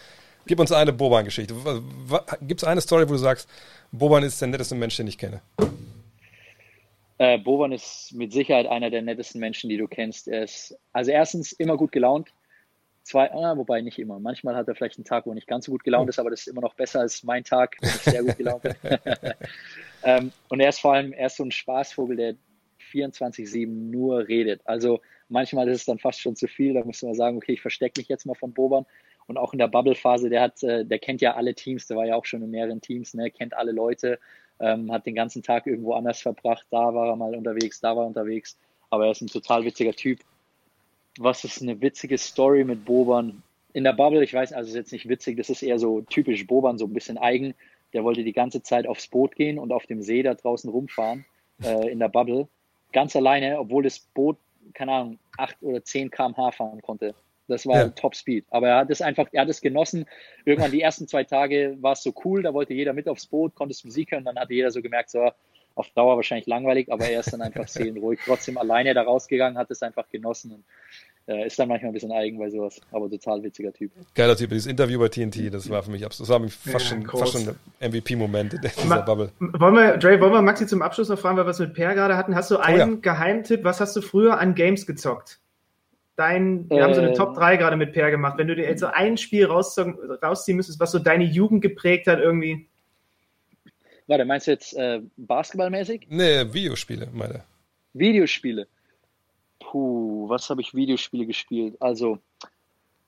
Gib uns eine Boban-Geschichte. Gibt es eine Story, wo du sagst, Boban ist der netteste Mensch, den ich kenne? Äh, Boban ist mit Sicherheit einer der nettesten Menschen, die du kennst. Er ist also erstens immer gut gelaunt. Zwei, ah, wobei nicht immer. Manchmal hat er vielleicht einen Tag, wo nicht ganz so gut gelaunt ist, aber das ist immer noch besser als mein Tag, wenn ich sehr gut gelaunt bin. ähm, und er ist vor allem, er ist so ein Spaßvogel, der 24-7 nur redet. Also manchmal ist es dann fast schon zu viel. Da muss man sagen, okay, ich verstecke mich jetzt mal von Boban. Und auch in der Bubble-Phase, der hat, äh, der kennt ja alle Teams, der war ja auch schon in mehreren Teams, ne, kennt alle Leute, ähm, hat den ganzen Tag irgendwo anders verbracht. Da war er mal unterwegs, da war er unterwegs. Aber er ist ein total witziger Typ. Was ist eine witzige Story mit Boban? In der Bubble, ich weiß, also ist jetzt nicht witzig, das ist eher so typisch Boban, so ein bisschen eigen. Der wollte die ganze Zeit aufs Boot gehen und auf dem See da draußen rumfahren, äh, in der Bubble ganz alleine, obwohl das Boot, keine Ahnung, 8 oder 10 km/h fahren konnte. Das war ja. Top Speed. Aber er hat es einfach, er hat es genossen. Irgendwann die ersten zwei Tage war es so cool, da wollte jeder mit aufs Boot, konnte es Musik hören, dann hatte jeder so gemerkt, so auf Dauer wahrscheinlich langweilig, aber er ist dann einfach seelenruhig, trotzdem alleine da rausgegangen, hat es einfach genossen. Und ist dann manchmal ein bisschen eigen bei sowas, aber total witziger Typ. Geiler Typ. Dieses Interview bei TNT, das war für mich absolut, das war fast, ja, schon, fast schon ein MVP-Moment in dieser Ma Bubble. Wollen wir, Dre, wollen wir Maxi zum Abschluss noch fragen, weil wir es mit Per gerade hatten. Hast du einen oh, ja. Geheimtipp? Was hast du früher an Games gezockt? Dein, wir äh, haben so eine ähm. Top 3 gerade mit Per gemacht. Wenn du dir jetzt so ein Spiel rausziehen müsstest, was so deine Jugend geprägt hat, irgendwie. Warte, meinst du jetzt äh, basketballmäßig? Nee, Videospiele, meine. Videospiele. Puh, was habe ich Videospiele gespielt? Also,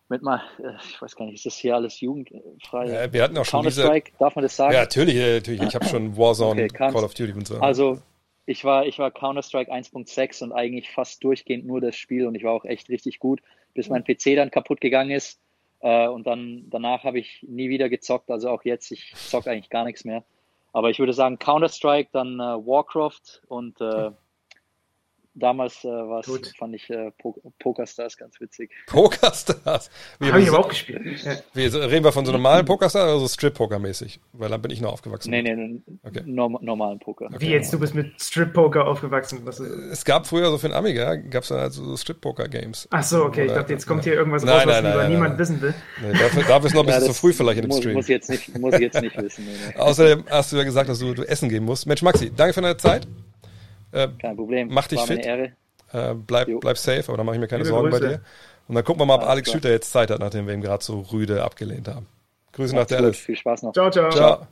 mit mal, äh, ich weiß gar nicht, ist das hier alles jugendfrei? Ja, wir hatten auch schon Counter-Strike, darf man das sagen? Ja, natürlich, natürlich. Ich habe schon Warzone, okay, Call of Duty und so. Also, ich war, ich war Counter-Strike 1.6 und eigentlich fast durchgehend nur das Spiel und ich war auch echt richtig gut, bis mein PC dann kaputt gegangen ist. Äh, und dann danach habe ich nie wieder gezockt, also auch jetzt, ich zocke eigentlich gar nichts mehr. Aber ich würde sagen Counter-Strike, dann äh, Warcraft und äh, damals äh, war fand ich äh, Pokerstars ganz witzig. Pokerstars? Habe ich aber auch gespielt. Wie, reden wir von so normalen Pokerstars oder so Strip-Poker-mäßig? Weil dann bin ich noch aufgewachsen. Nee, nee, okay. norm normalen Poker. Okay. Wie jetzt, du bist mit Strip-Poker aufgewachsen? Was es gab früher so für den Amiga, gab es halt so Strip-Poker-Games. Ach so, okay, Oder, ich dachte, jetzt kommt hier irgendwas nein, raus, was nein, nein, niemand wissen will. Nee, dafür, dafür ist noch ein bisschen ja, zu früh vielleicht in dem muss, Stream. Muss ich jetzt nicht, muss ich jetzt nicht wissen. Nee, Außerdem hast du ja gesagt, dass du, du essen gehen musst. Mensch, Maxi, danke für deine Zeit. Äh, Kein Problem. Mach dich fit. Äh, bleib, bleib safe, aber da mache ich mir keine Liebe Sorgen Grüße. bei dir. Und dann gucken wir mal, ob Alex Schüter jetzt Zeit hat, nachdem wir ihm gerade so rüde abgelehnt haben. Grüße nach Dallas. Viel Spaß noch. Ciao, ciao. ciao.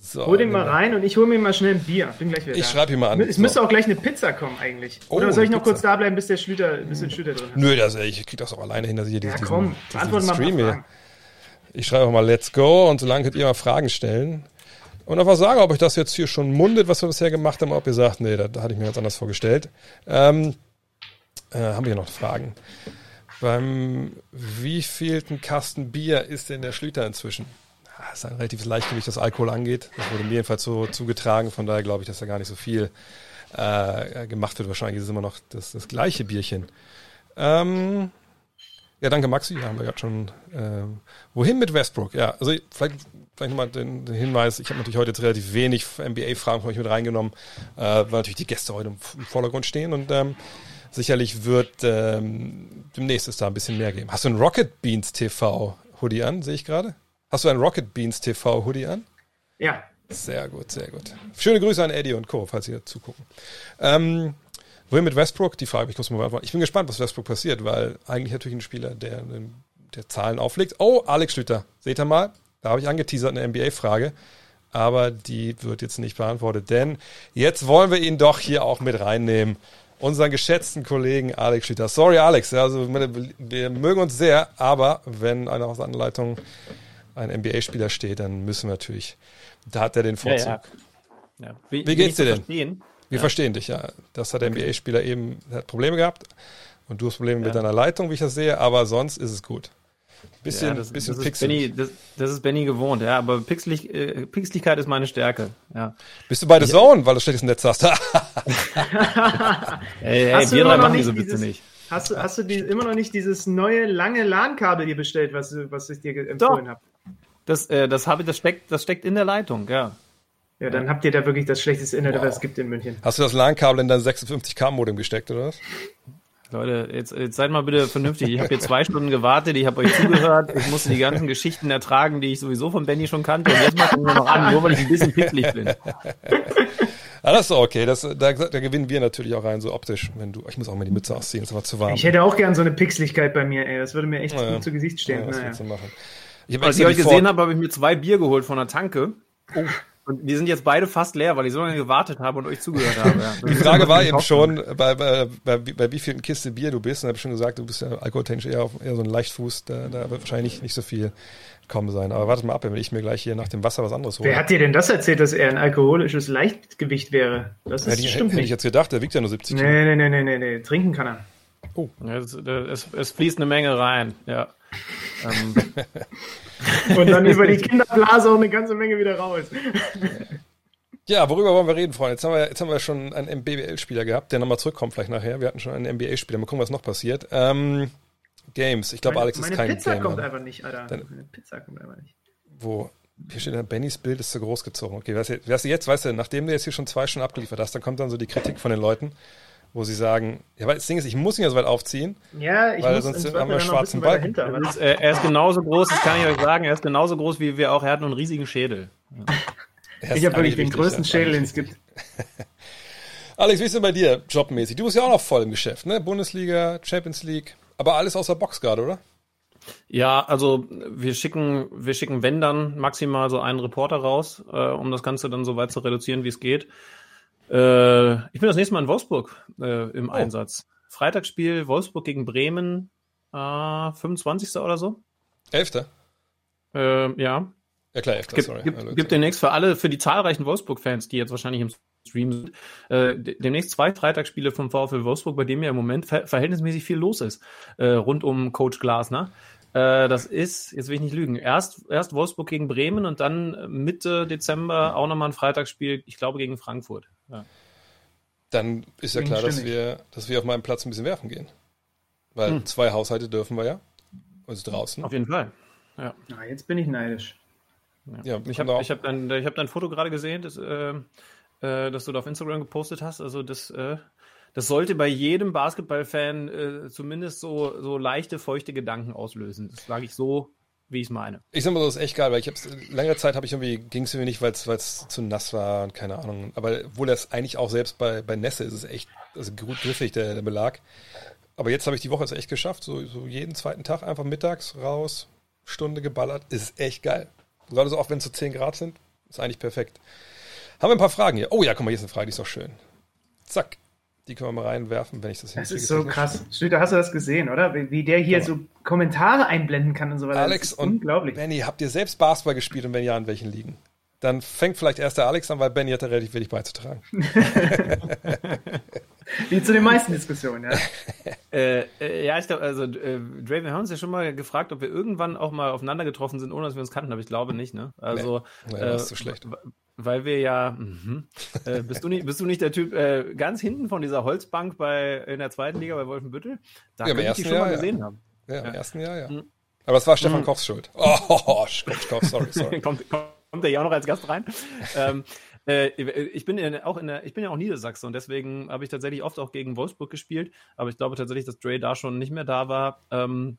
So, hol den mal rein und ich hole mir mal schnell ein Bier. Bin gleich wieder Ich schreibe ihn mal an. Es so. müsste auch gleich eine Pizza kommen eigentlich. Oh, Oder soll ich noch Pizza. kurz da bleiben, bis der Schlüter, bis der Schlüter drin ist? Nö, das, ich krieg das auch alleine hin, dass ich hier ja, diesen, komm, diesen Stream hier. Ich schreibe auch mal Let's Go und solange könnt ihr mal Fragen stellen. Und einfach sagen, ob euch das jetzt hier schon mundet, was wir bisher gemacht haben, ob ihr sagt, nee, da, hatte ich mir ganz anders vorgestellt. Ähm, äh, haben wir hier noch Fragen? Beim wievielten Kasten Bier ist denn der Schlüter inzwischen? Das ist ein relatives Leichtgewicht, was Alkohol angeht. Das wurde mir jedenfalls so zugetragen. Von daher glaube ich, dass da gar nicht so viel äh, gemacht wird. Wahrscheinlich ist es immer noch das, das gleiche Bierchen. Ähm, ja, danke Maxi. Ja, haben wir gerade schon. Äh, wohin mit Westbrook? Ja, also vielleicht vielleicht nochmal den, den Hinweis, ich habe natürlich heute jetzt relativ wenig NBA-Fragen von euch mit reingenommen, äh, weil natürlich die Gäste heute im, Vordergrund stehen und ähm, sicherlich wird ähm, demnächst es da ein bisschen mehr geben. Hast du ein Rocket Beans TV Hoodie an, sehe ich gerade? Hast du ein Rocket Beans TV Hoodie an? Ja. Sehr gut, sehr gut. Schöne Grüße an Eddie und Co., falls Sie zugucken. Ähm, wohin mit Westbrook? Die Frage habe ich kurz mal beantwortet. Ich bin gespannt, was Westbrook passiert, weil eigentlich natürlich ein Spieler, der, der Zahlen auflegt. Oh, Alex Schlüter, seht ihr mal, da habe ich angeteasert eine NBA-Frage, aber die wird jetzt nicht beantwortet, denn jetzt wollen wir ihn doch hier auch mit reinnehmen. Unseren geschätzten Kollegen Alex Schütter. Sorry, Alex, also wir mögen uns sehr, aber wenn einer aus der Anleitung ein NBA-Spieler steht, dann müssen wir natürlich, da hat er den Vorzug. Ja, ja. Ja. Wie, Wie, geht's dir denn? Verstehen? Wir verstehen dich, ja. Das hat der NBA-Spieler eben hat Probleme gehabt und du hast Probleme mit deiner Leitung, wie ich das sehe, aber sonst ist es gut. Bisschen, Ja, das, bisschen das, ist pixelig. Benny, das, das ist Benny gewohnt, ja, aber Pixelig, äh, Pixeligkeit ist meine Stärke. Ja. Bist du bei The Zone, weil du schlechtes Netz hast? Ey, ey, Hast du wir immer drei noch machen nicht diese Witze dieses- nicht. Hast du, hast du die, immer noch nicht dieses neue lange LAN-Kabel dir bestellt, was, du- was ich dir empfohlen habe? Das, äh, das, habe, das, steckt, das steckt in der Leitung, ja. Ja, dann habt ihr da wirklich das schlechteste Internet, Wow. was es gibt in München. Hast du das LAN-Kabel in dein 56K-Modem gesteckt, oder was? Leute, jetzt, jetzt seid mal bitte vernünftig. Ich habe hier zwei Stunden gewartet, ich habe euch zugehört, ich musste die ganzen Geschichten ertragen, die ich sowieso von Benny schon kannte. Und jetzt macht ihr mir noch an, nur weil ich ein bisschen pixelig bin. Ah, das ist doch okay. Das, da, da gewinnen wir natürlich auch rein, so optisch. Wenn du, ich muss auch mal die Mütze ausziehen, ist aber zu warm. Ich hätte auch gern so eine Pixeligkeit bei mir, ey. Das würde mir echt Ja. gut zu Gesicht ja, stehen. was naja. willst du machen? Ich Als ich euch gesehen habe, habe ich mir zwei Bier geholt von der Tanke. Und die sind jetzt beide fast leer, weil ich so lange gewartet habe und euch zugehört habe. Ja. Die Frage war eben schon, bei, bei, bei, bei wie vielen Kiste Bier du bist. Und habe ich schon gesagt, du bist ja alkoholtechnisch eher, auf, eher so ein Leichtfuß. Da, da wird wahrscheinlich nicht so viel kommen sein. Aber wartet mal ab, wenn ich mir gleich hier nach dem Wasser was anderes hole. Wer hat dir denn das erzählt, dass er ein alkoholisches Leichtgewicht wäre? Das ja, ist, die, stimmt hätte ich nicht. jetzt gedacht, der wiegt ja nur 70 Kilo. Nee, nee, nee, nee, nee, nee. Trinken kann er. Ja, es, es, es fließt eine Menge rein. Ja. Ähm, Und dann über die Kinderblase auch eine ganze Menge wieder raus. Ja, worüber wollen wir reden, Freunde? Jetzt haben wir, jetzt haben wir schon einen BBL-Spieler gehabt, der nochmal zurückkommt vielleicht nachher. Wir hatten schon einen NBA-Spieler. Mal gucken, was noch passiert. Ähm, Games. Ich glaube, Meine, Alex ist kein Pizza Gamer. kommt einfach nicht, Alter. Dann- Meine Pizza kommt einfach nicht. Wo? Hier steht, Bennys Bild ist zu groß gezogen. Okay, weißt du, weißt du jetzt, weißt du, nachdem du jetzt hier schon zwei Stunden abgeliefert hast, dann kommt dann so die Kritik von den Leuten, wo sie sagen, ja, weil das Ding ist, ich muss ihn ja so weit aufziehen. Ja, ich Weil muss sonst haben wir dann noch ein schwarzen Balken. ist, äh, er ist genauso groß, das kann ich euch sagen, er ist genauso groß wie wir auch. Er hat einen riesigen Schädel. Ist ich habe wirklich den richtig, größten ja. Schädel, den es gibt. Alex, wie ist denn bei dir jobmäßig? Du bist ja auch noch voll im Geschäft, ne? Bundesliga, Champions League, aber alles außer Box gerade, oder? Ja, also wir schicken, wir schicken, wenn dann maximal so einen Reporter raus, äh, um das Ganze dann so weit zu reduzieren, wie es geht. Äh, ich bin das nächste Mal in Wolfsburg äh, im Einsatz. Freitagsspiel Wolfsburg gegen Bremen, äh, 25. oder so. Elfter? Äh, ja. Ja klar, Elfter, Gibt, sorry. gibt, gibt demnächst für alle, für die zahlreichen Wolfsburg-Fans, die jetzt wahrscheinlich im Stream sind, äh, de- demnächst zwei Freitagsspiele vom VfL Wolfsburg, bei dem ja im Moment ver verhältnismäßig viel los ist, äh, rund um Coach Glasner. Äh, das ist, jetzt will ich nicht lügen, erst, erst Wolfsburg gegen Bremen und dann Mitte Dezember auch nochmal ein Freitagsspiel, ich glaube, gegen Frankfurt. Ja. Dann ist ja klar, dass wir, dass wir auf meinem Platz ein bisschen werfen gehen. Weil Hm. zwei Haushalte dürfen wir ja. Also draußen. Auf jeden Fall. Ah, jetzt bin ich neidisch. Ja, Ich habe auch- ich hab dein, ich hab dein Foto gerade gesehen, das, äh, äh, das du da auf Instagram gepostet hast. Also das, äh, das sollte bei jedem Basketballfan äh, zumindest so, so leichte, feuchte Gedanken auslösen. Das sage ich so, wie ich es meine. Ich sag mal so, ist echt geil, weil ich hab's, längere Zeit habe ich irgendwie, ging es mir nicht, weil es zu nass war und keine Ahnung. Aber obwohl das eigentlich auch selbst bei, bei Nässe ist es echt, also gut griffig, der, der Belag. Aber jetzt habe ich die Woche jetzt echt geschafft, so, so jeden zweiten Tag einfach mittags raus, Stunde geballert, ist echt geil. Gerade so auch wenn es so 10 Grad sind, ist eigentlich perfekt. Haben wir ein paar Fragen hier. Oh ja, guck mal, hier ist eine Frage, die ist doch schön. Zack. Die können wir mal reinwerfen, wenn ich das Das hinkriege. ist so krass. Schlüter, hast du das gesehen, oder? Wie, wie der hier Ja. so Kommentare einblenden kann und so weiter. Alex das und unglaublich. Benny, habt ihr selbst Basketball gespielt und wenn ja, in welchen Ligen? Dann fängt vielleicht erst der Alex an, weil Benny hat da relativ wenig beizutragen. Wie zu den meisten Diskussionen, ja. Äh, äh, ja, ich glaube, also äh, Dre, wir haben uns ja schon mal gefragt, ob wir irgendwann auch mal aufeinander getroffen sind, ohne dass wir uns kannten, aber ich glaube nicht, ne? Also, Nee, das ist zu schlecht. Weil wir ja, mhm. äh, bist, du nicht, bist du nicht der Typ äh, ganz hinten von dieser Holzbank bei in der zweiten Liga bei Wolfenbüttel? Da Ja, im könnte ich dich schon Jahr, mal ja. gesehen haben. Ja, im Ja. ersten Jahr, ja. Mhm. Aber es war Stefan Mhm. Kochs Schuld. Oh, Koch, Koch, sorry, sorry. kommt, kommt der ja auch noch als Gast rein. ähm, äh, ich bin in, auch in der, ich bin ja auch Niedersachse und deswegen habe ich tatsächlich oft auch gegen Wolfsburg gespielt, aber ich glaube tatsächlich, dass Dre da schon nicht mehr da war. Ähm,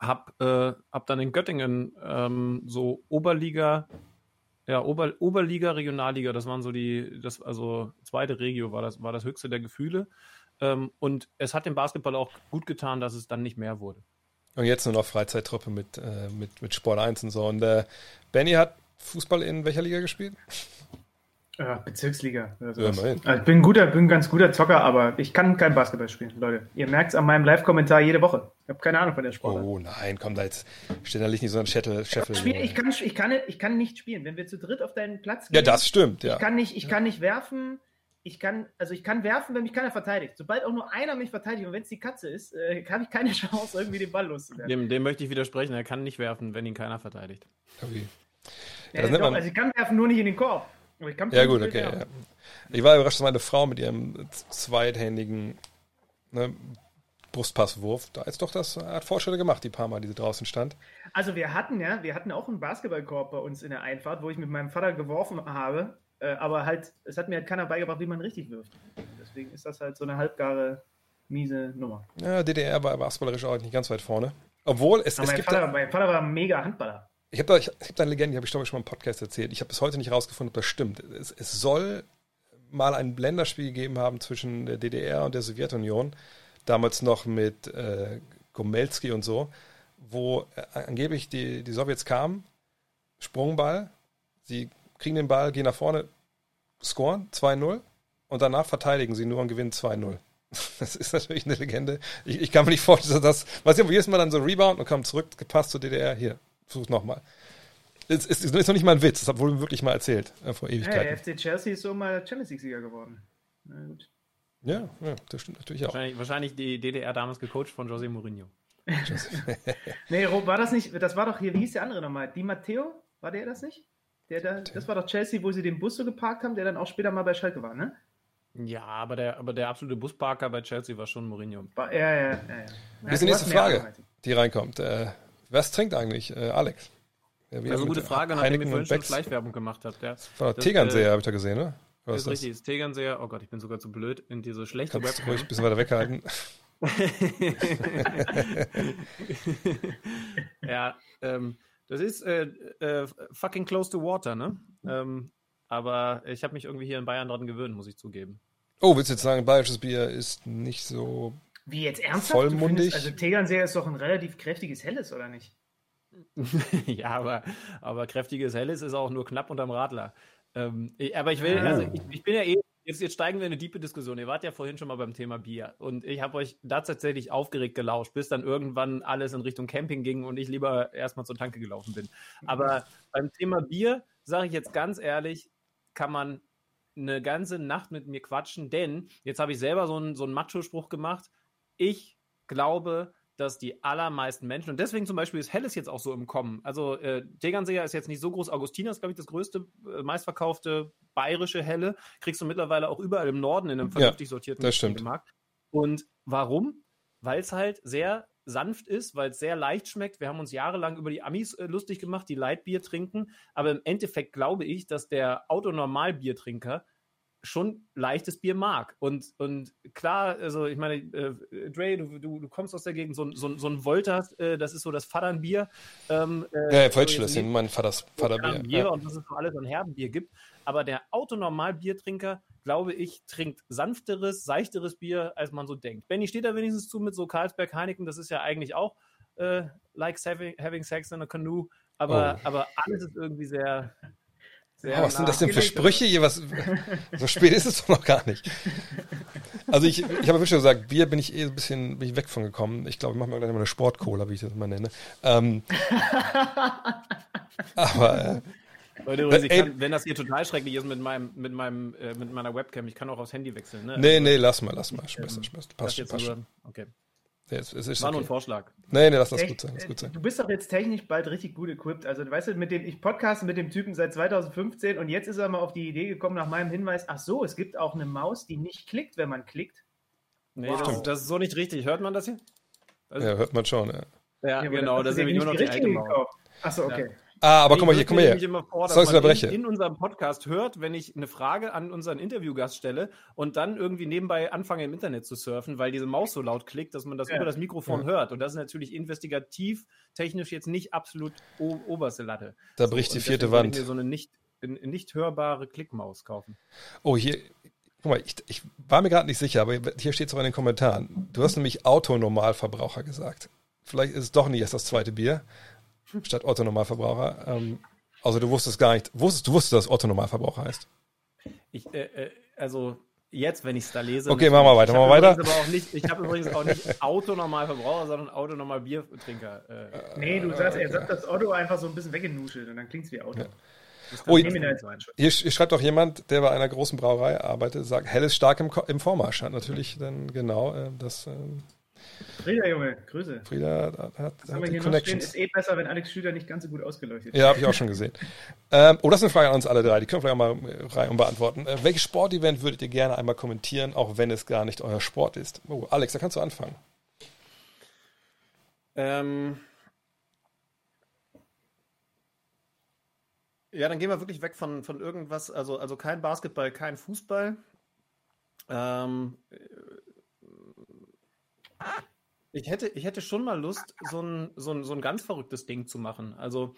hab, äh, hab dann in Göttingen ähm, so Oberliga, ja, Ober, Oberliga, Regionalliga, das waren so die, das, also zweite Regio war das, war das höchste der Gefühle. Ähm, und es hat dem Basketball auch gut getan, dass es dann nicht mehr wurde. Und jetzt nur noch Freizeittruppe mit, äh, mit, mit Sport 1 und so. Und äh, Benny hat Fußball in welcher Liga gespielt? Ja Bezirksliga. Oder Ja, also ich bin ein guter, bin ein ganz guter Zocker, aber ich kann kein Basketball spielen, Leute. Ihr merkt es an meinem Live-Kommentar jede Woche. Ich habe keine Ahnung von der Sportart. Oh nein, komm da jetzt. Steht da nicht so ein Scheffel. Ich, kann, ich, kann, ich kann nicht spielen. Wenn wir zu dritt auf deinen Platz gehen, ja, das stimmt, ja. ich, kann nicht, ich kann nicht werfen, ich kann, also ich kann werfen, wenn mich keiner verteidigt. Sobald auch nur einer mich verteidigt und wenn es die Katze ist, äh, habe ich keine Chance, irgendwie den Ball loszuwerden. Dem, dem möchte ich widersprechen. Er kann nicht werfen, wenn ihn keiner verteidigt. Okay. Ja, nennt doch, man- also ich kann werfen, nur nicht in den Korb. Aber ich kann Ja, gut, okay. Ja. Ich war überrascht, dass meine Frau mit ihrem zweithändigen ne, Brustpasswurf, da ist doch das, hat Fortschritte gemacht, die paar Mal, die sie draußen stand. Also wir hatten ja, wir hatten auch einen Basketballkorb bei uns in der Einfahrt, wo ich mit meinem Vater geworfen habe, äh, aber halt, es hat mir halt keiner beigebracht, wie man richtig wirft. Deswegen ist das halt so eine halbgare, miese Nummer. Ja, DDR war basketballerisch auch nicht ganz weit vorne. Obwohl, es, Aber es mein gibt Vater, mein Vater war mega Handballer. Ich habe da, ich, hab da eine Legende, die habe ich glaube ich schon mal im Podcast erzählt. Ich habe bis heute nicht rausgefunden, ob das stimmt. Es, es soll mal ein Länderspiel gegeben haben zwischen der DDR und der Sowjetunion, damals noch mit äh, Gomelski und so, wo äh, angeblich die, die Sowjets kamen, Sprungball, sie kriegen den Ball, gehen nach vorne, scoren 2-0 und danach verteidigen sie nur und gewinnen 2-0. Das ist natürlich eine Legende. Ich, ich kann mir nicht vorstellen, dass das, was jedes Mal dann so Rebound und kommt zurück, gepasst zur DDR, hier, versuch nochmal. Es ist, ist, ist noch nicht mal ein Witz, das wurde mir wirklich mal erzählt, äh, vor Ja, Ewigkeiten. der FC Chelsea ist so mal Champions League-Sieger geworden. Na gut. Ja, ja, das stimmt natürlich auch. Wahrscheinlich, wahrscheinlich die DDR damals gecoacht von José Mourinho. Nee, Rob, war das nicht, das war doch hier, wie hieß der andere nochmal? Di Matteo? War der das nicht? Der da, das war doch Chelsea, wo sie den Bus so geparkt haben, der dann auch später mal bei Schalke war, ne? Ja, aber der, aber der absolute Busparker bei Chelsea war schon Mourinho. War, ja, ja, ja. ja. Hier ist die nächste Frage, die reinkommt. Äh, was trinkt eigentlich äh, Alex? Ja, Also gute Frage, nachdem ihr vorhin schon. Fleischwerbung gemacht habt. Ja. Das, Tegernseher, äh, habe ich da gesehen, ne? Oder Das ist richtig, das Tegernseher. Oh Gott, ich bin sogar zu blöd in diese schlechte Kannst Webcam. ruhig ein bisschen weiter weghalten. ja, ähm, das ist äh, äh, fucking close to water, ne? Ähm, aber ich habe mich irgendwie hier in Bayern dran gewöhnt, muss ich zugeben. Oh, willst du jetzt sagen, bayerisches Bier ist nicht so. Wie jetzt ernsthaft? Vollmundig? Findest, also Tegernseher ist doch ein relativ kräftiges Helles, oder nicht? ja, aber, aber kräftiges Helles ist auch nur knapp unterm Radler. Ähm, ich, aber ich will, also ich, ich bin ja eh, jetzt, jetzt steigen wir in eine tiefe Diskussion. Ihr wart ja vorhin schon mal beim Thema Bier und ich habe euch da tatsächlich aufgeregt gelauscht, bis dann irgendwann alles in Richtung Camping ging und ich lieber erstmal zur Tanke gelaufen bin. Aber beim Thema Bier, sage ich jetzt ganz ehrlich, kann man eine ganze Nacht mit mir quatschen, denn jetzt habe ich selber so einen, so einen Macho-Spruch gemacht. Ich glaube, dass die allermeisten Menschen, und deswegen zum Beispiel ist Helles jetzt auch so im Kommen. Also äh, Tegernseher ist jetzt nicht so groß. Augustina ist, glaube ich, das größte, äh, meistverkaufte bayerische Helle. Kriegst du mittlerweile auch überall im Norden in einem vernünftig sortierten das stimmt. Markt. Und warum? Weil es halt sehr sanft ist, weil es sehr leicht schmeckt. Wir haben uns jahrelang über die Amis äh, lustig gemacht, die Lightbier trinken. Aber im Endeffekt glaube ich, dass der Autonormalbiertrinker schon leichtes Bier mag. Und, und klar, also ich meine, äh, Dre, du, du, du kommst aus der Gegend, so, ein- so, ein- so ein Voltas, äh, das ist so das Vaterbier. Ähm, äh, Ja, ja, so Feldschlösschen, jetzt mein Vaters so Vaterbier. Bier Ja. und was es so alles an Herbenbier gibt. Aber der Autonormalbiertrinker, glaube ich, trinkt sanfteres, seichteres Bier, als man so denkt. Benny steht da wenigstens zu mit so Carlsberg Heineken, das ist ja eigentlich auch äh, like having, having sex in a canoe, aber, Oh. aber alles ist irgendwie sehr. Sehr Oh, was sind das denn für Sprüche hier? Was, so spät ist es doch noch gar nicht. Also ich, ich habe ja schon gesagt, Bier bin ich eh ein bisschen bin ich weg von gekommen. Ich glaube, ich mache mir gleich mal eine Sportcola, wie ich das mal nenne. Ähm, aber äh, Leute, übrigens, ich Ey. kann, wenn das hier total schrecklich ist mit, meinem, mit, meinem, äh, mit meiner Webcam, ich kann auch aufs Handy wechseln. Ne? nee, Also, nee, lass mal, lass mal. Passt, Ähm, passt, das passt, passt schon. okay. Nee, es, es ist War nur ein okay. Vorschlag. Nee, nee, lass das Echt, gut sein. Äh, gut sein. Du bist doch jetzt technisch bald richtig gut equipped. Also, weißt du, mit dem, ich podcaste mit dem Typen seit 2015 und jetzt ist er mal auf die Idee gekommen, nach meinem Hinweis, ach so, es gibt auch eine Maus, die nicht klickt, wenn man klickt. Nee, Wow. das, das ist so nicht richtig. Hört man das hier? Ja, hört man schon. Ja. Ja, Ja, genau, das ist nämlich nur noch nicht die alte richtige Maus. gekauft. Ach so, okay. Ah, aber Ich guck mal hier, guck mal hier. immer vor, dass Soll man unterbrechen? in, in unserem Podcast hört, wenn ich eine Frage an unseren Interviewgast stelle und dann irgendwie nebenbei anfange im Internet zu surfen, weil diese Maus so laut klickt, dass man das Ja. über das Mikrofon Ja. hört. Und das ist natürlich investigativ, technisch jetzt nicht absolut oberste Latte. Da bricht die und vierte Wand. Ich mir so eine nicht, nicht hörbare Klickmaus kaufen. Oh, hier. Guck mal, ich, ich war mir gerade nicht sicher, aber hier steht es auch in den Kommentaren. Du hast nämlich Autonormalverbraucher gesagt. Vielleicht ist es doch nicht erst das zweite Bier statt Autonormalverbraucher. Ähm, also du wusstest gar nicht, wusstest, du wusstest, dass Autonormalverbraucher heißt. Ich, äh, äh, also jetzt, wenn ich es da lese. Okay, machen wir weiter, Ich machen wir weiter. Aber auch nicht, ich habe übrigens auch nicht Autonormalverbraucher, sondern Autonormalbiertrinker. Äh, Nee, du sagst, er sagt das Auto einfach so ein bisschen weggenuschelt und dann klingt es wie Auto. Das Oh, hier-. Hier, sch- hier schreibt auch jemand, der bei einer großen Brauerei arbeitet, sagt, Hell ist stark im, im Vormarsch. Hat natürlich dann genau äh, das. Frieda, Junge, Grüße. Frieda hat, hat, Was haben wir die hier noch stehen? Ist eh besser, wenn Alex Schüler nicht ganz so gut ausgeleuchtet ist. Ja, habe ich auch schon gesehen. Ähm, oh, das ist eine Frage an uns alle drei. Die können wir vielleicht auch mal äh, rein und beantworten. Äh, welches Sportevent würdet ihr gerne einmal kommentieren, auch wenn es gar nicht euer Sport ist? Oh, Alex, da kannst du anfangen. Ähm, ja, dann gehen wir wirklich weg von, von irgendwas, also, also kein Basketball, kein Fußball. Ähm, äh, ich, hätte, ich hätte schon mal Lust, so ein, so, ein, so ein ganz verrücktes Ding zu machen. Also,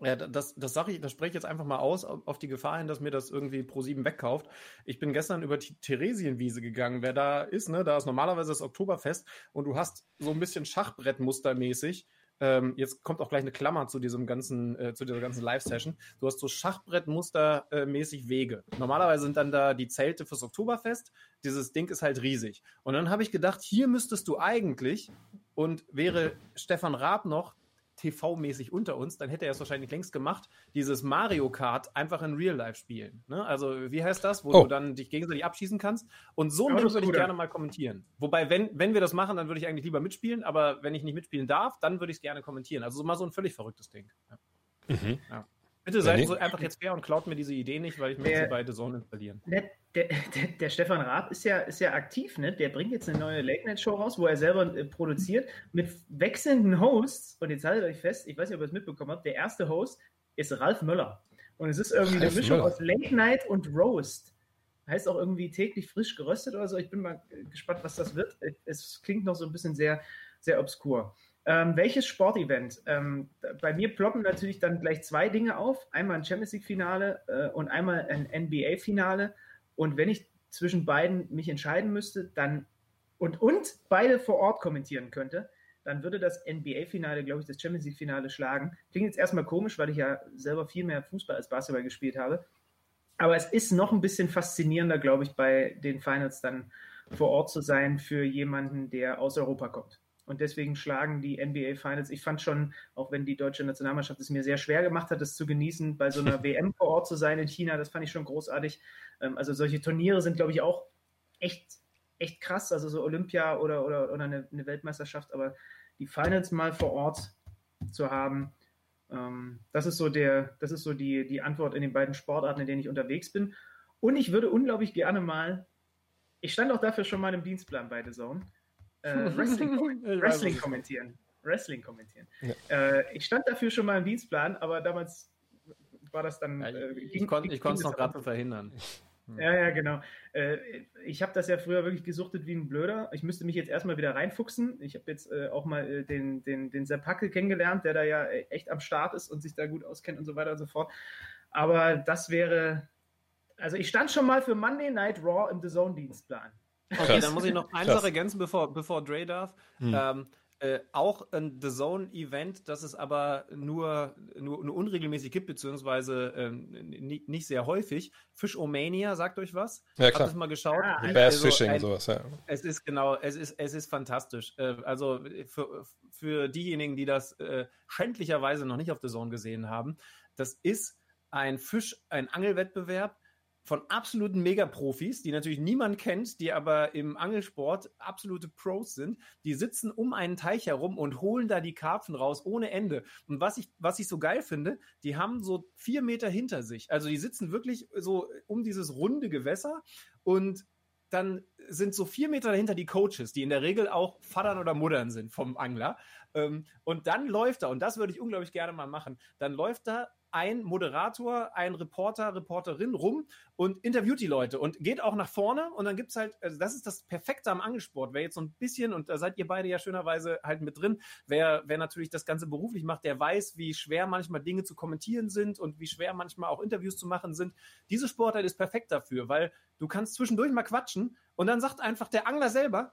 ja, das, das sage ich, das spreche ich jetzt einfach mal aus, auf die Gefahr hin, dass mir das irgendwie Pro7 wegkauft. Ich bin gestern über die Theresienwiese gegangen. Wer da ist, ne, da ist normalerweise das Oktoberfest und du hast so ein bisschen Schachbrettmustermäßig. Ähm, jetzt kommt auch gleich eine Klammer zu diesem ganzen, äh, zu dieser ganzen Live-Session. Du hast so Schachbrettmustermäßig Wege. Normalerweise sind dann da die Zelte fürs Oktoberfest. Dieses Ding ist halt riesig. Und dann habe ich gedacht, hier müsstest du eigentlich und wäre Stefan Raab noch TV-mäßig unter uns, dann hätte er es wahrscheinlich längst gemacht, dieses Mario Kart einfach in Real Life spielen. Ne? Also, wie heißt das, wo Oh. du dann dich gegenseitig abschießen kannst? Und so ein Ja, würde ich gut, ja. gerne mal kommentieren. Wobei, wenn, wenn wir das machen, dann würde ich eigentlich lieber mitspielen, aber wenn ich nicht mitspielen darf, dann würde ich es gerne kommentieren. Also so mal so ein völlig verrücktes Ding. Ja. Ja. Bitte seid nee. so einfach jetzt fair und klaut mir diese Idee nicht, weil ich möchte sie beide Zone installieren. Der, der, der, der Stefan Raab ist ja, ist ja aktiv, ne? Der bringt jetzt eine neue Late-Night-Show raus, wo er selber äh, produziert, mit wechselnden Hosts. Und jetzt haltet euch fest, ich weiß nicht, ob ihr es mitbekommen habt, der erste Host ist Ralf Möller. Und es ist irgendwie eine Ralf Mischung Möller. aus Late-Night und Roast. Heißt auch irgendwie täglich frisch geröstet oder so. Ich bin mal äh, gespannt, was das wird. Es klingt noch so ein bisschen sehr, sehr obskur. Ähm, welches Sportevent? Ähm, bei mir ploppen natürlich dann gleich zwei Dinge auf. Einmal ein Champions League-Finale äh, und einmal ein NBA-Finale. Und wenn ich zwischen beiden mich entscheiden müsste, dann und, und beide vor Ort kommentieren könnte, dann würde das NBA-Finale, glaube ich, das Champions League-Finale schlagen. Klingt jetzt erstmal komisch, weil ich ja selber viel mehr Fußball als Basketball gespielt habe. Aber es ist noch ein bisschen faszinierender, glaube ich, bei den Finals dann vor Ort zu sein für jemanden, der aus Europa kommt. Und deswegen schlagen die NBA Finals. Ich fand schon, auch wenn die deutsche Nationalmannschaft es mir sehr schwer gemacht hat, das zu genießen, bei so einer WM vor Ort zu sein in China, das fand ich schon großartig. Ähm, Also solche Turniere sind, glaube ich, auch echt, echt krass. Also so Olympia oder, oder, oder eine, eine Weltmeisterschaft, aber die Finals mal vor Ort zu haben, ähm, das ist so der, das ist so die, die Antwort in den beiden Sportarten, in denen ich unterwegs bin. Und ich würde unglaublich gerne mal, ich stand auch dafür schon mal im Dienstplan bei The Zone, äh, Wrestling, Wrestling kommentieren. Wrestling kommentieren. Äh, ich stand dafür schon mal im Dienstplan, aber damals war das dann. Ja, äh, ich ging- ich konnte ging- ich konnte es noch gerade verhindern. ja, ja, genau. Äh, ich habe das ja früher wirklich gesuchtet wie ein Blöder. Ich müsste mich jetzt erstmal wieder reinfuchsen. Ich habe jetzt äh, auch mal äh, den, den, den Sepp Hackel kennengelernt, der da ja äh, echt am Start ist und sich da gut auskennt und so weiter und so fort. Aber das wäre. Also ich stand schon mal für Monday Night Raw im The Zone-Dienstplan. Okay, Krass. dann muss ich noch eine Krass. Sache ergänzen, bevor, bevor Dre darf. Ähm, äh, auch ein The Zone-Event, das es aber nur, nur, nur unregelmäßig gibt, beziehungsweise ähm, nicht, sehr häufig. Fish-O-Mania, sagt euch was? Ja, Habt klar. ihr das mal geschaut? Ja, Bass Also Fishing ein- und sowas, ja. Es ist genau, es ist, es ist fantastisch. Äh, also für, für diejenigen, die das äh, schändlicherweise noch nicht auf The Zone gesehen haben, das ist ein Fisch, ein Angelwettbewerb von absoluten Megaprofis, die natürlich niemand kennt, die aber im Angelsport absolute Pros sind. Die sitzen um einen Teich herum und holen da die Karpfen raus ohne Ende. Und was ich, was ich so geil finde, die haben so vier Meter hinter sich. Also die sitzen wirklich so um dieses runde Gewässer und dann sind so vier Meter dahinter die Coaches, die in der Regel auch Vatern oder Muttern sind vom Angler. Ähm, und dann läuft da, und das würde ich unglaublich gerne mal machen, dann läuft da ein Moderator, ein Reporter, Reporterin rum und interviewt die Leute und geht auch nach vorne und dann gibt's halt, also das ist das Perfekte am Angelsport. Wer jetzt so ein bisschen, und da seid ihr beide ja schönerweise halt mit drin, wer, wer natürlich das Ganze beruflich macht, der weiß, wie schwer manchmal Dinge zu kommentieren sind und wie schwer manchmal auch Interviews zu machen sind. Diese Sportart ist perfekt dafür, weil du kannst zwischendurch mal quatschen und dann sagt einfach der Angler selber,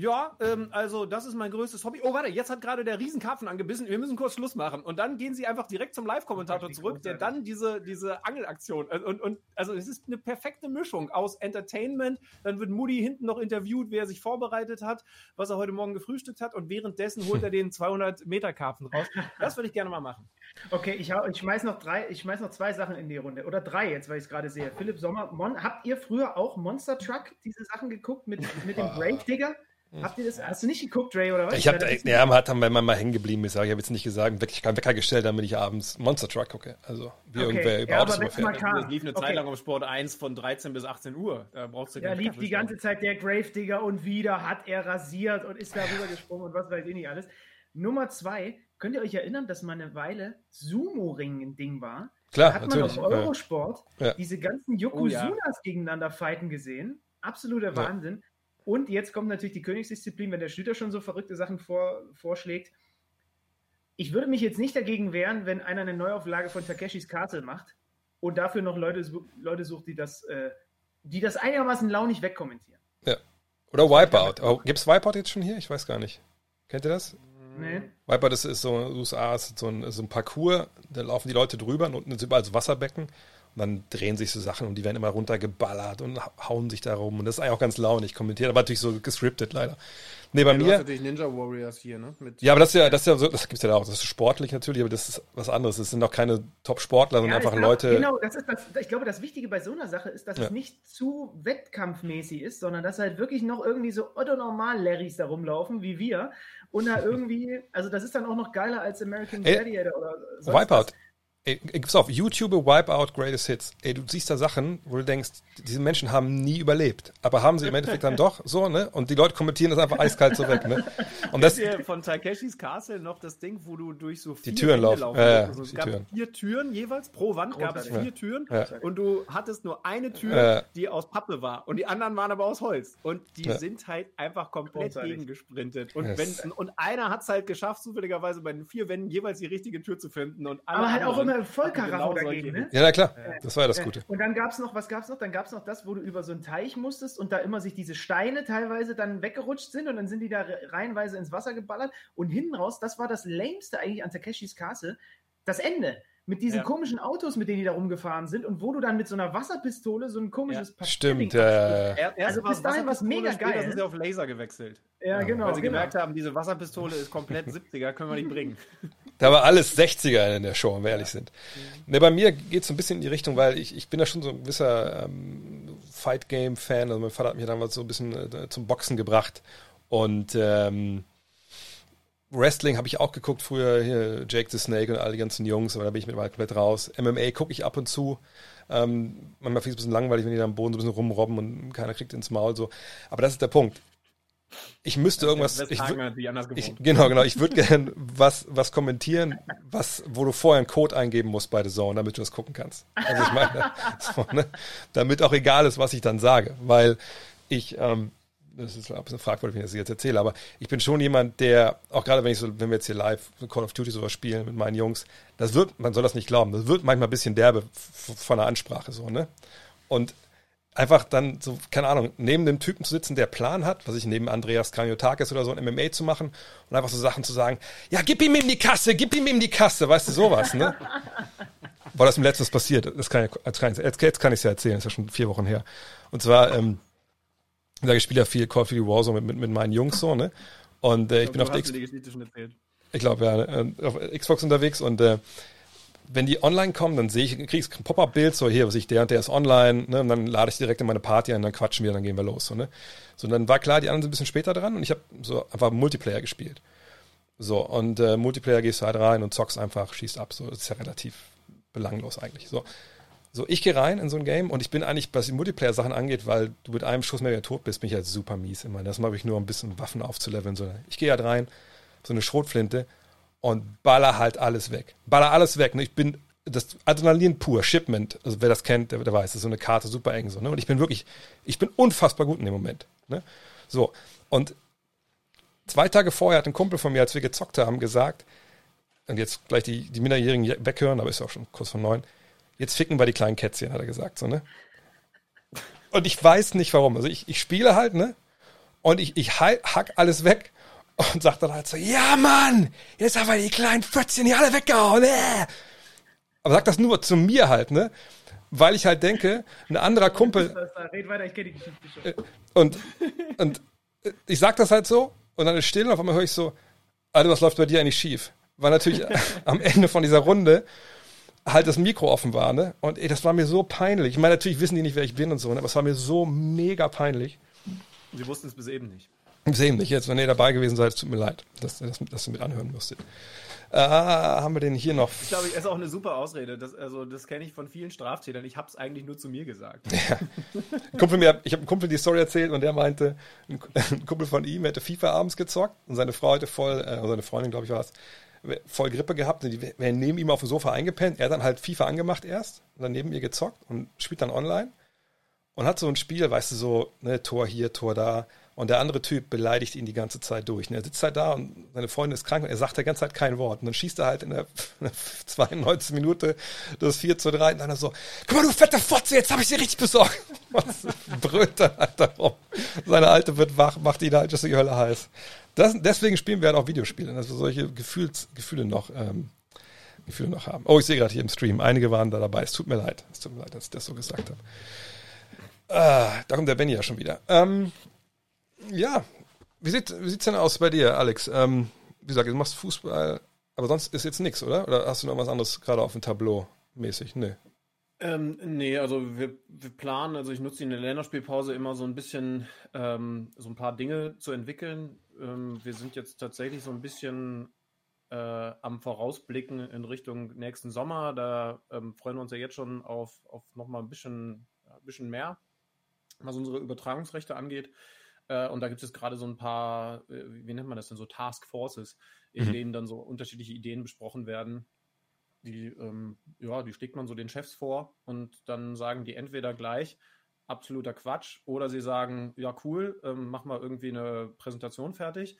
Ja, ähm, also das ist mein größtes Hobby. Oh, warte, jetzt hat gerade der Riesenkarpfen angebissen. Wir müssen kurz Schluss machen. Und dann gehen sie einfach direkt zum Live-Kommentator zurück, der dann diese, diese Angelaktion. äh, Und, und also es ist eine perfekte Mischung aus Entertainment. Dann wird Moody hinten noch interviewt, wer sich vorbereitet hat, was er heute Morgen gefrühstückt hat. Und währenddessen holt er den 200 Meter Karpfen raus. Das würde ich gerne mal machen. Okay, ich, hau- ich schmeiß noch drei, ich schmeiß noch zwei Sachen in die Runde. Oder drei jetzt, weil ich es gerade sehe. Philipp Sommer, Mon, habt ihr früher auch Monster Truck diese Sachen geguckt mit, mit dem Grave Digger? Habt ihr das? Hast du nicht geguckt, Dre, oder was? Ich habe, das ist- ja, man hat dann, wenn man mal hängen geblieben ist, aber ich habe jetzt nicht gesagt, wirklich keinen Wecker gestellt, damit ich abends Monster Truck gucke. Also, wie Okay, irgendwer über ja, Autos überfährt. mal kam- Das lief eine Okay. Zeit lang auf Sport 1 von 13 bis 18 Uhr. Da brauchst du Da lief die ganze Zeit der Gravedigger und wieder hat er rasiert und ist da rübergesprungen und was weiß ich nicht alles. Nummer zwei, könnt ihr euch erinnern, dass mal eine Weile Sumo-Ring ein Ding war? Klar, hat man natürlich. auf Eurosport Ja. diese ganzen Yokozunas gegeneinander fighten gesehen. Absoluter Wahnsinn. Und jetzt kommt natürlich die Königsdisziplin, wenn der Stüter schon so verrückte Sachen vor, vorschlägt. Ich würde mich jetzt nicht dagegen wehren, wenn einer eine Neuauflage von Takeshis Castle macht und dafür noch Leute, Leute sucht, die das, äh, die das einigermaßen launig wegkommentieren. Ja. Oder Wipeout. Oh, Gibt es Wipeout jetzt schon hier? Ich weiß gar nicht. Kennt ihr das? Nee? Wipeout ist, ist so, USA ist so ein, so ein Parcours, da laufen die Leute drüber und unten ist überall so Wasserbecken und dann drehen sich so Sachen und die werden immer runtergeballert und hauen sich da rum und das ist eigentlich auch ganz launig kommentiert, aber natürlich so gescriptet leider. Nee, bei Du hast mir, natürlich Ninja Warriors hier, ne? Mit ja, aber das ist ja, das ist ja so, das gibt's ja da auch, das ist sportlich natürlich, aber das ist was anderes. Das sind auch keine Top-Sportler, sondern Ja, einfach glaub, Leute, Genau, das ist das, ich glaube, das Wichtige bei so einer Sache ist, dass Ja. es nicht zu wettkampfmäßig ist, sondern dass halt wirklich noch irgendwie so Otto-Normal-Larrys da rumlaufen, wie wir. Und da irgendwie, also das ist dann auch noch geiler als American Gladiator oder sonst Wipeout. was. Ey, gibt's auf YouTube Wipeout Greatest Hits. Ey, du siehst da Sachen, wo du denkst, diese Menschen haben nie überlebt. Aber haben sie im Endeffekt dann doch so, ne? Und die Leute kommentieren das einfach eiskalt so weg, ne? Und das, hier von Takeshis Castle noch das Ding, wo du durch so vier Türen Wände laufen. laufen Ja, ja. Also es die gab Türen. vier Türen jeweils, pro Wand gab es vier Türen Ja. und du hattest nur eine Tür, Ja. die aus Pappe war und die anderen waren aber aus Holz und die Ja. sind halt einfach komplett Großartig. gegengesprintet und, Yes. wenn, und einer hat es halt geschafft, zufälligerweise bei den vier Wänden jeweils die richtige Tür zu finden und Aber halt auch anderen immer Vollkaracho genau dagegen, ne? ja, na klar. Das war ja das Gute. Und dann gab es noch, was gab es noch? Dann gab es noch das, wo du über so einen Teich musstest und da immer sich diese Steine teilweise dann weggerutscht sind und dann sind die da re- reihenweise ins Wasser geballert. Und hinten raus, das war das lämste eigentlich an Takeshis Castle, das Ende. Mit diesen Ja. komischen Autos, mit denen die da rumgefahren sind und wo du dann mit so einer Wasserpistole so ein komisches Ja. Stimmt, Papierding ja. Er, erst Also bis dahin war's Wasserpistole, mega später geil. sind sie auf Laser gewechselt. Ja, genau. Weil sie genau. gemerkt haben, diese Wasserpistole ist komplett 70er, können wir nicht bringen. Da war alles 60er in der Show, wenn wir ehrlich sind. Ne, bei mir geht es so ein bisschen in die Richtung, weil ich, ich bin da schon so ein gewisser ähm, Fight-Game-Fan. Also mein Vater hat mich damals so ein bisschen äh, zum Boxen gebracht. Und ähm, Wrestling habe ich auch geguckt früher, hier Jake the Snake und all die ganzen Jungs, aber da bin ich mittlerweile komplett raus. MMA gucke ich ab und zu. Ähm, manchmal finde ich es ein bisschen langweilig, wenn die da am Boden so ein bisschen rumrobben und keiner kriegt ins Maul. so. Aber das ist der Punkt. Ich müsste irgendwas. Ich, ich, genau, genau. Ich würde gerne was, was kommentieren, was, wo du vorher einen Code eingeben musst bei The Zone, damit du das gucken kannst. Also ich meine, so, ne? damit auch egal ist, was ich dann sage, weil ich, ähm, das ist ein bisschen fragwürdig, wenn ich das jetzt erzähle, aber ich bin schon jemand, der, auch gerade wenn ich so, wenn wir jetzt hier live Call of Duty sowas spielen mit meinen Jungs, das wird, man soll das nicht glauben, das wird manchmal ein bisschen derbe von der Ansprache so, ne? Und einfach dann so, keine Ahnung, neben dem Typen zu sitzen, der Plan hat, was ich neben Andreas Kranjotakis oder so ein MMA zu machen und einfach so Sachen zu sagen, ja, gib ihm in die Kasse, gib ihm in die Kasse, weißt du, sowas, ne? Boah, das ist mir letztens passiert, das kann ich, jetzt kann ich es ja erzählen, das ist ja schon vier Wochen her. Und zwar, ähm, wie gesagt, ich spiele ja viel Call of Duty Warzone mit, mit, mit meinen Jungs so, ne? Und äh, ich bin Du auf der hast X mir die Geschichte schon erzählt. ich glaube ja, äh, auf Xbox unterwegs und äh, wenn die online kommen, dann sehe ich, kriege ich ein Pop-up-Bild, so hier, was ich, der und der ist online, ne, und dann lade ich direkt in meine Party ein, dann quatschen wir, dann gehen wir los, so, ne. So, und dann war klar, die anderen sind ein bisschen später dran und ich habe so einfach Multiplayer gespielt. So, und äh, Multiplayer gehst du halt rein und zockst einfach, schießt ab, so, das ist ja relativ belanglos eigentlich, so. So, ich gehe rein in so ein Game und ich bin eigentlich, was die Multiplayer-Sachen angeht, weil du mit einem Schuss mehr wieder tot bist, bin ich halt super mies immer. Das mache ich nur, um ein bisschen Waffen aufzuleveln. So. Ich gehe halt rein, so eine Schrotflinte und baller halt alles weg. Baller alles weg. Ne? Ich bin das Adrenalin pur, Shipment, also wer das kennt, der, der weiß, das ist so eine Karte super eng so. Ne? Und ich bin wirklich, ich bin unfassbar gut in dem Moment. Ne? So, und zwei Tage vorher hat ein Kumpel von mir, als wir gezockt haben, gesagt, und jetzt gleich die, die Minderjährigen weghören, aber ist auch schon kurz vor neun, jetzt ficken wir die kleinen Kätzchen, hat er gesagt, so, ne? Und ich weiß nicht warum. Also ich, ich spiele halt, ne? Und ich, ich hack alles weg und sag dann halt so, ja Mann, jetzt haben wir die kleinen Fötzchen hier alle weggehauen. Äh. Aber sag das nur zu mir halt, ne? Weil ich halt denke, ein anderer Kumpel. Red weiter, ich kenne die Geschichte schon. Äh, und, und ich sag das halt so und dann ist still und auf einmal höre ich so, Alter, was läuft bei dir eigentlich schief? Weil natürlich am Ende von dieser Runde halt das Mikro offen war, ne? Und ey, das war mir so peinlich. Ich meine, natürlich wissen die nicht, wer ich bin und so, ne? aber es war mir so mega peinlich. Sie wussten es bis eben nicht. Bis eben nicht. Jetzt, wenn ihr dabei gewesen seid, tut mir leid, dass, dass, dass ihr mit anhören musstet. Ah, haben wir den hier noch? Ich glaube, es ist auch eine super Ausrede. Das, also, das kenne ich von vielen Straftätern. Ich habe es eigentlich nur zu mir gesagt. Ja. Kumpel mir, ich habe einem Kumpel die Story erzählt und der meinte, ein Kumpel von ihm hätte FIFA abends gezockt und seine Frau hatte voll, äh, seine Freundin, glaube ich, war es, voll Grippe gehabt und die wären neben ihm auf dem Sofa eingepennt. Er hat dann halt FIFA angemacht erst und dann neben ihr gezockt und spielt dann online und hat so ein Spiel, weißt du, so, ne, Tor hier, Tor da. Und der andere Typ beleidigt ihn die ganze Zeit durch. Und er sitzt halt da und seine Freundin ist krank und er sagt die ganze Zeit kein Wort. Und dann schießt er halt in der, 92. Minute das 4 zu 3 und dann so, guck mal, du fette Fotze, jetzt habe ich sie richtig besorgt. Und brüllt dann halt darum. Seine Alte wird wach, macht ihn halt, dass die Hölle heiß. Das, deswegen spielen wir halt auch Videospiele, dass wir solche Gefühls, Gefühle noch, ähm, Gefühle noch haben. Oh, ich sehe gerade hier im Stream, einige waren da dabei. Es tut mir leid. Es tut mir leid, dass ich das so gesagt habe. Ah, da kommt der Benny ja schon wieder. Ähm, ja, wie sieht wie denn aus bei dir, Alex? Ähm, wie gesagt, du machst Fußball, aber sonst ist jetzt nichts, oder? Oder hast du noch was anderes gerade auf dem Tableau mäßig? Nee. Ähm, nee, also wir, wir planen, also ich nutze in der Länderspielpause immer so ein bisschen ähm, so ein paar Dinge zu entwickeln. Ähm, wir sind jetzt tatsächlich so ein bisschen äh, am Vorausblicken in Richtung nächsten Sommer. Da ähm, freuen wir uns ja jetzt schon auf, auf nochmal ein bisschen, ein bisschen mehr, was unsere Übertragungsrechte angeht. Äh, und da gibt es gerade so ein paar, äh, wie nennt man das denn, so Task Forces, in mhm. denen dann so unterschiedliche Ideen besprochen werden. Die, ähm, ja, die schlägt man so den Chefs vor und dann sagen die entweder gleich, absoluter Quatsch, oder sie sagen, ja, cool, ähm, mach mal irgendwie eine Präsentation fertig.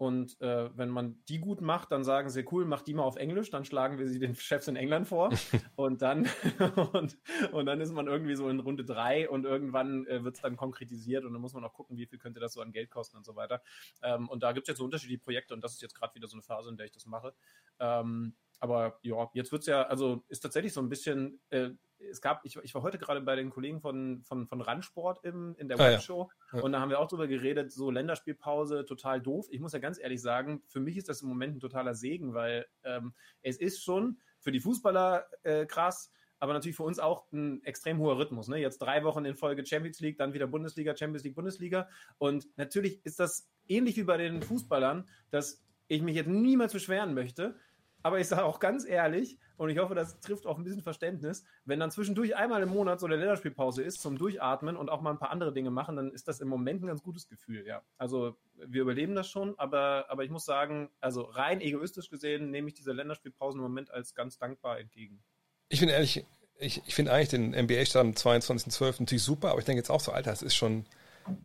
Und äh, wenn man die gut macht, dann sagen sie, cool, mach die mal auf Englisch, dann schlagen wir sie den Chefs in England vor. und dann und, und dann ist man irgendwie so in Runde drei und irgendwann äh, wird es dann konkretisiert und dann muss man auch gucken, wie viel könnte das so an Geld kosten und so weiter. Ähm, und da gibt es jetzt so unterschiedliche Projekte und das ist jetzt gerade wieder so eine Phase, in der ich das mache. Ähm, aber ja, jetzt wird es ja, also ist tatsächlich so ein bisschen, äh, es gab, ich, ich war heute gerade bei den Kollegen von, von, von Randsport im, in der ah, Webshow ja. Ja. und da haben wir auch drüber geredet, so Länderspielpause, total doof. Ich muss ja ganz ehrlich sagen, für mich ist das im Moment ein totaler Segen, weil ähm, es ist schon für die Fußballer äh, krass, aber natürlich für uns auch ein extrem hoher Rhythmus. Ne? Jetzt drei Wochen in Folge Champions League, dann wieder Bundesliga, Champions League, Bundesliga. Und natürlich ist das ähnlich wie bei den Fußballern, dass ich mich jetzt niemals beschweren möchte. Aber ich sage auch ganz ehrlich, und ich hoffe, das trifft auch ein bisschen Verständnis, wenn dann zwischendurch einmal im Monat so eine Länderspielpause ist zum Durchatmen und auch mal ein paar andere Dinge machen, dann ist das im Moment ein ganz gutes Gefühl, ja. Also wir überleben das schon, aber, aber ich muss sagen, also rein egoistisch gesehen nehme ich diese Länderspielpausen im Moment als ganz dankbar entgegen. Ich finde ehrlich, ich, ich finde eigentlich den NBA-Start am 22.12. natürlich super, aber ich denke jetzt auch so, Alter, es ist schon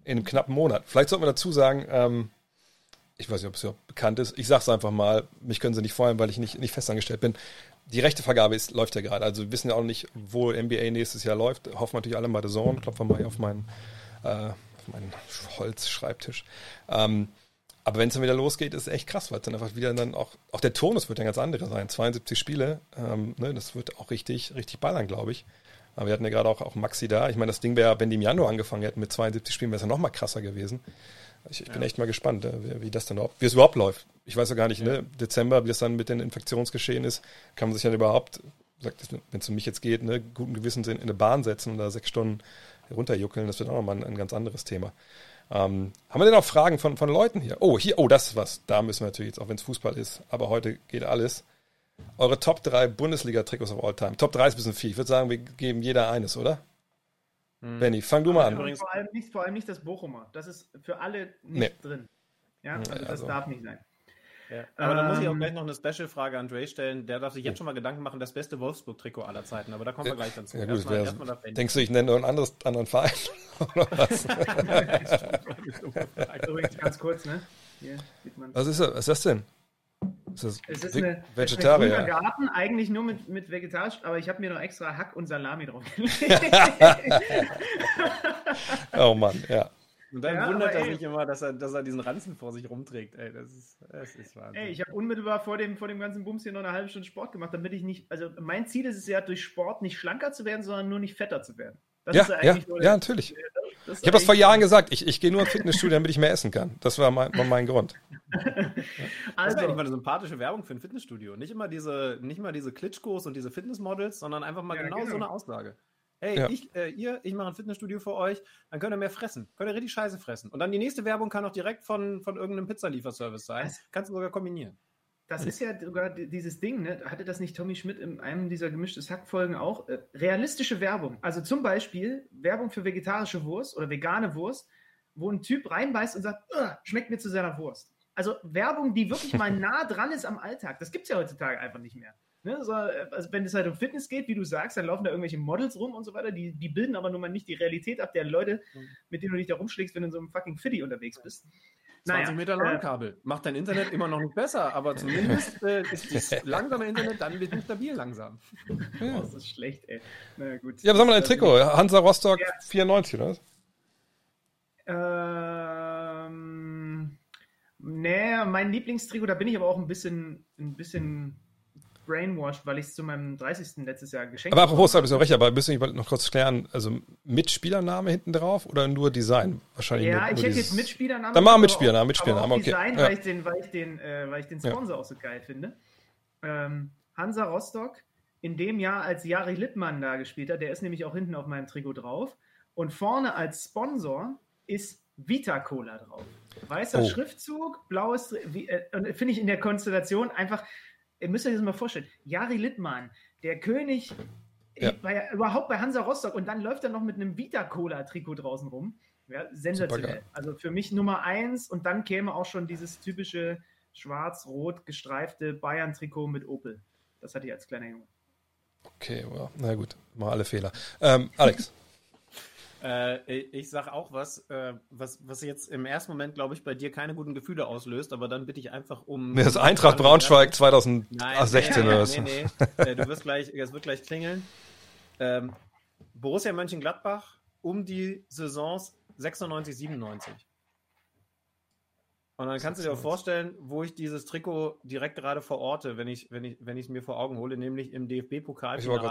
in einem knappen Monat. Vielleicht sollten wir dazu sagen, ähm, ich weiß nicht, ob es ja bekannt ist, ich sage es einfach mal, mich können sie nicht freuen, weil ich nicht, nicht festangestellt bin. Die Rechtevergabe ist, läuft ja gerade. Also wir wissen ja auch nicht, wo NBA nächstes Jahr läuft. Hoffen natürlich alle mal The Zone. Klopfen mal auf meinen, äh, auf meinen Holzschreibtisch. Ähm, aber wenn es dann wieder losgeht, ist es echt krass, weil dann einfach wieder dann auch, auch der Turnus wird ein ganz anderer sein. 72 Spiele, ähm, ne, das wird auch richtig, richtig ballern, glaube ich. Aber wir hatten ja gerade auch, auch Maxi da. Ich meine, das Ding wäre, wenn die im Januar angefangen hätten mit 72 Spielen, wäre es ja noch mal krasser gewesen. Ich, ich bin echt mal gespannt, äh, wie, wie das dann überhaupt, wie es überhaupt läuft. Ich weiß ja gar nicht, ja. ne, Dezember, wie das dann mit den Infektionsgeschehen ist, kann man sich ja überhaupt, wenn es um mich jetzt geht, ne, guten Gewissens in, in eine Bahn setzen und da sechs Stunden runterjuckeln, das wird auch nochmal ein, ein ganz anderes Thema. Ähm, haben wir denn auch Fragen von, von Leuten hier? Oh, hier, oh, das ist was. Da müssen wir natürlich jetzt, auch wenn es Fußball ist, aber heute geht alles. Eure Top 3 Bundesliga-Trikots of all time. Top 3 ist ein bisschen viel. Ich würde sagen, wir geben jeder eines, oder? Hm. Benny, fang du mal an. Übrigens, vor allem, nicht, vor allem nicht das Bochumer. Das ist für alle nicht nee. drin. Ja, also, also das darf nicht sein. Ja. Aber ähm, dann muss ich auch ähm, gleich noch eine Special-Frage an Dre stellen. Der darf sich jetzt schon mal Gedanken machen, das beste Wolfsburg-Trikot aller Zeiten. Aber da kommen wir gleich dazu. Ja, gut, erstmal, erstmal denkst du, ich nenne nur einen anderes, anderen Verein? Oder was? Übrigens ganz kurz, ne? was, ist das, was ist das denn? Ist das es ist eine, Vegetarier. Ein Garten, eigentlich nur mit, mit vegetarisch, aber ich habe mir noch extra Hack und Salami drauf oh Mann, ja. Und dann Ja, wundert er sich immer, dass er, dass er diesen Ranzen vor sich rumträgt. Ey, das ist, das ist Wahnsinn. Ey, ich habe unmittelbar vor dem, vor dem ganzen Bums hier noch eine halbe Stunde Sport gemacht, damit ich nicht, also mein Ziel ist es ja, durch Sport nicht schlanker zu werden, sondern nur nicht fetter zu werden. Das Ja, ist ja, eigentlich so der- ja, natürlich. das ist Ich habe das vor Jahren gesagt. Ich, ich gehe nur ins Fitnessstudio, damit ich mehr essen kann. Das war mein, war mein Grund. Das ist eigentlich Also, mal eine sympathische Werbung für ein Fitnessstudio. Nicht immer diese, nicht mal diese Klitschkos und diese Fitnessmodels, sondern einfach mal Ja, genau, genau. so eine Aussage. Hey, Ja. ich, äh, ihr, ich mache ein Fitnessstudio für euch, dann könnt ihr mehr fressen. Könnt ihr richtig Scheiße fressen. Und dann die nächste Werbung kann auch direkt von, von irgendeinem Pizzalieferservice sein. Das- Kannst du sogar kombinieren. das ist ja sogar di- dieses Ding, ne? Hatte das nicht Tommy Schmidt in einem dieser gemischtes Hack-Folgen auch? Äh, realistische Werbung. Also zum Beispiel Werbung für vegetarische Wurst oder vegane Wurst, wo ein Typ reinbeißt und sagt, "Ugh, schmeckt mir zu sehr nach Wurst. Also Werbung, die wirklich mal nah dran ist am Alltag. Das gibt es ja heutzutage einfach nicht mehr. Ne? So, äh, also wenn es halt um Fitness geht, wie du sagst, dann laufen da irgendwelche Models rum und so weiter, die, die bilden aber nun mal nicht die Realität ab der Leute, mit denen du dich da rumschlägst, wenn du in so einem fucking Fitty unterwegs bist. 20 Meter äh, LAN-Kabel. Macht dein Internet immer noch nicht besser, aber zumindest äh, ist das langsame Internet dann bisschen stabil langsam. oh, das ist schlecht, ey. Na ja, gut. Ja, was haben wir denn ein Trikot? Hansa Rostock Ja. 94, oder? was? Nee, mein Lieblingstrikot, da bin ich aber auch ein bisschen, ein bisschen brainwashed, weil ich es zu meinem 30. letztes Jahr geschenkt Aber apropos, da bist du recht, aber müssen wir noch kurz klären, also mit Spielername hinten drauf oder nur Design? Wahrscheinlich Ja, nur, ich nur hätte dieses- jetzt Mitspielernamen. Dann machen aber auch okay. Design, Ja. weil, ich den, weil, ich den, äh, weil ich den Ja. Sponsor auch so geil finde. Ähm, Hansa Rostock, in dem Jahr, als Jari Littmann da gespielt hat, der ist nämlich auch hinten auf meinem Trikot drauf. Und vorne als Sponsor ist Vita Cola drauf. Weißer Oh. Schriftzug, blaues, äh, finde ich in der Konstellation einfach, ihr müsst euch das mal vorstellen, Jari Littmann, der König Ja. bei, überhaupt bei Hansa Rostock und dann läuft er noch mit einem Vita Cola Trikot draußen rum. Ja, sensationell. Also für mich Nummer eins und dann käme auch schon dieses typische schwarz-rot gestreifte Bayern-Trikot mit Opel. Das hatte ich als kleiner Junge. Okay, well, na gut, mal alle Fehler. Ähm, Alex, Äh, ich sag auch was, äh, was, was jetzt im ersten Moment, glaube ich, bei dir keine guten Gefühle auslöst, aber dann bitte ich einfach um. das ist Eintracht Braunschweig 2016 Nein, oder was? nee, nee. Du wirst gleich, es wird gleich klingeln. Ähm, Borussia Mönchengladbach um die Saisons 96, 97. Und dann kannst du dir auch 96. vorstellen, wo ich dieses Trikot direkt gerade verorte, wenn ich wenn ich wenn ich es mir vor Augen hole, nämlich im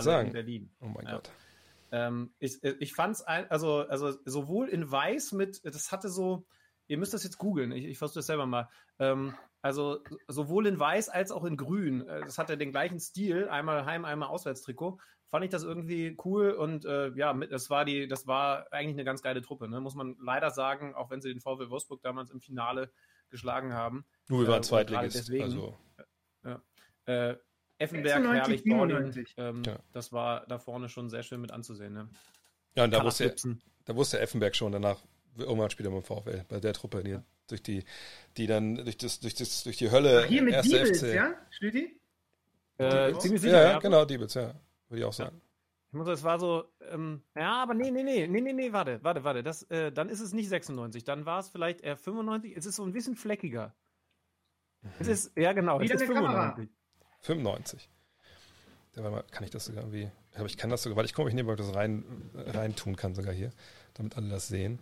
sagen. in Berlin. Oh mein Ja. Gott. Ähm, ich ich fand es also, also sowohl in weiß mit, das hatte so, ihr müsst das jetzt googeln, ich, ich versuche das selber mal. Ähm, also sowohl in weiß als auch in grün. Äh, Das hatte den gleichen Stil, einmal Heim, einmal Auswärtstrikot. Fand ich das irgendwie cool und äh, ja, mit, das war die, das war eigentlich eine ganz geile Truppe, ne? muss man leider sagen, auch wenn sie den VfL Wolfsburg damals im Finale geschlagen haben. Nur wir Äh, waren Zweitligist. deswegen- Also, Äh, Effenberg, 96, Herrlich, Dorling, 97. ähm, Ja. das war da vorne schon sehr schön mit anzusehen. Ne? ja, und da wusste, da wusste Effenberg schon danach, irgendwann später beim VfL, bei der Truppe, die durch die, die dann durch das, durch das, durch die Hölle Ach, hier mit erste Diebels, FC. ja? Stüti? Äh, Ja, ziemlich Ja, sicher, ja, ja. genau, Diebels, ja. Würde ich auch sagen. Ich muss, es war so, ähm, ja, aber nee, nee, nee, nee, nee, nee, warte, warte, warte, das, äh, dann ist es nicht 96, dann war es vielleicht eher 95, es ist so ein bisschen fleckiger. Es ist, ja genau, Wieder es ist eine Kamera. 95. 95. Ja, mal, kann ich das sogar irgendwie, aber ich kann das sogar, weil ich gucke, ob ich das rein, rein tun kann sogar hier, damit alle das sehen.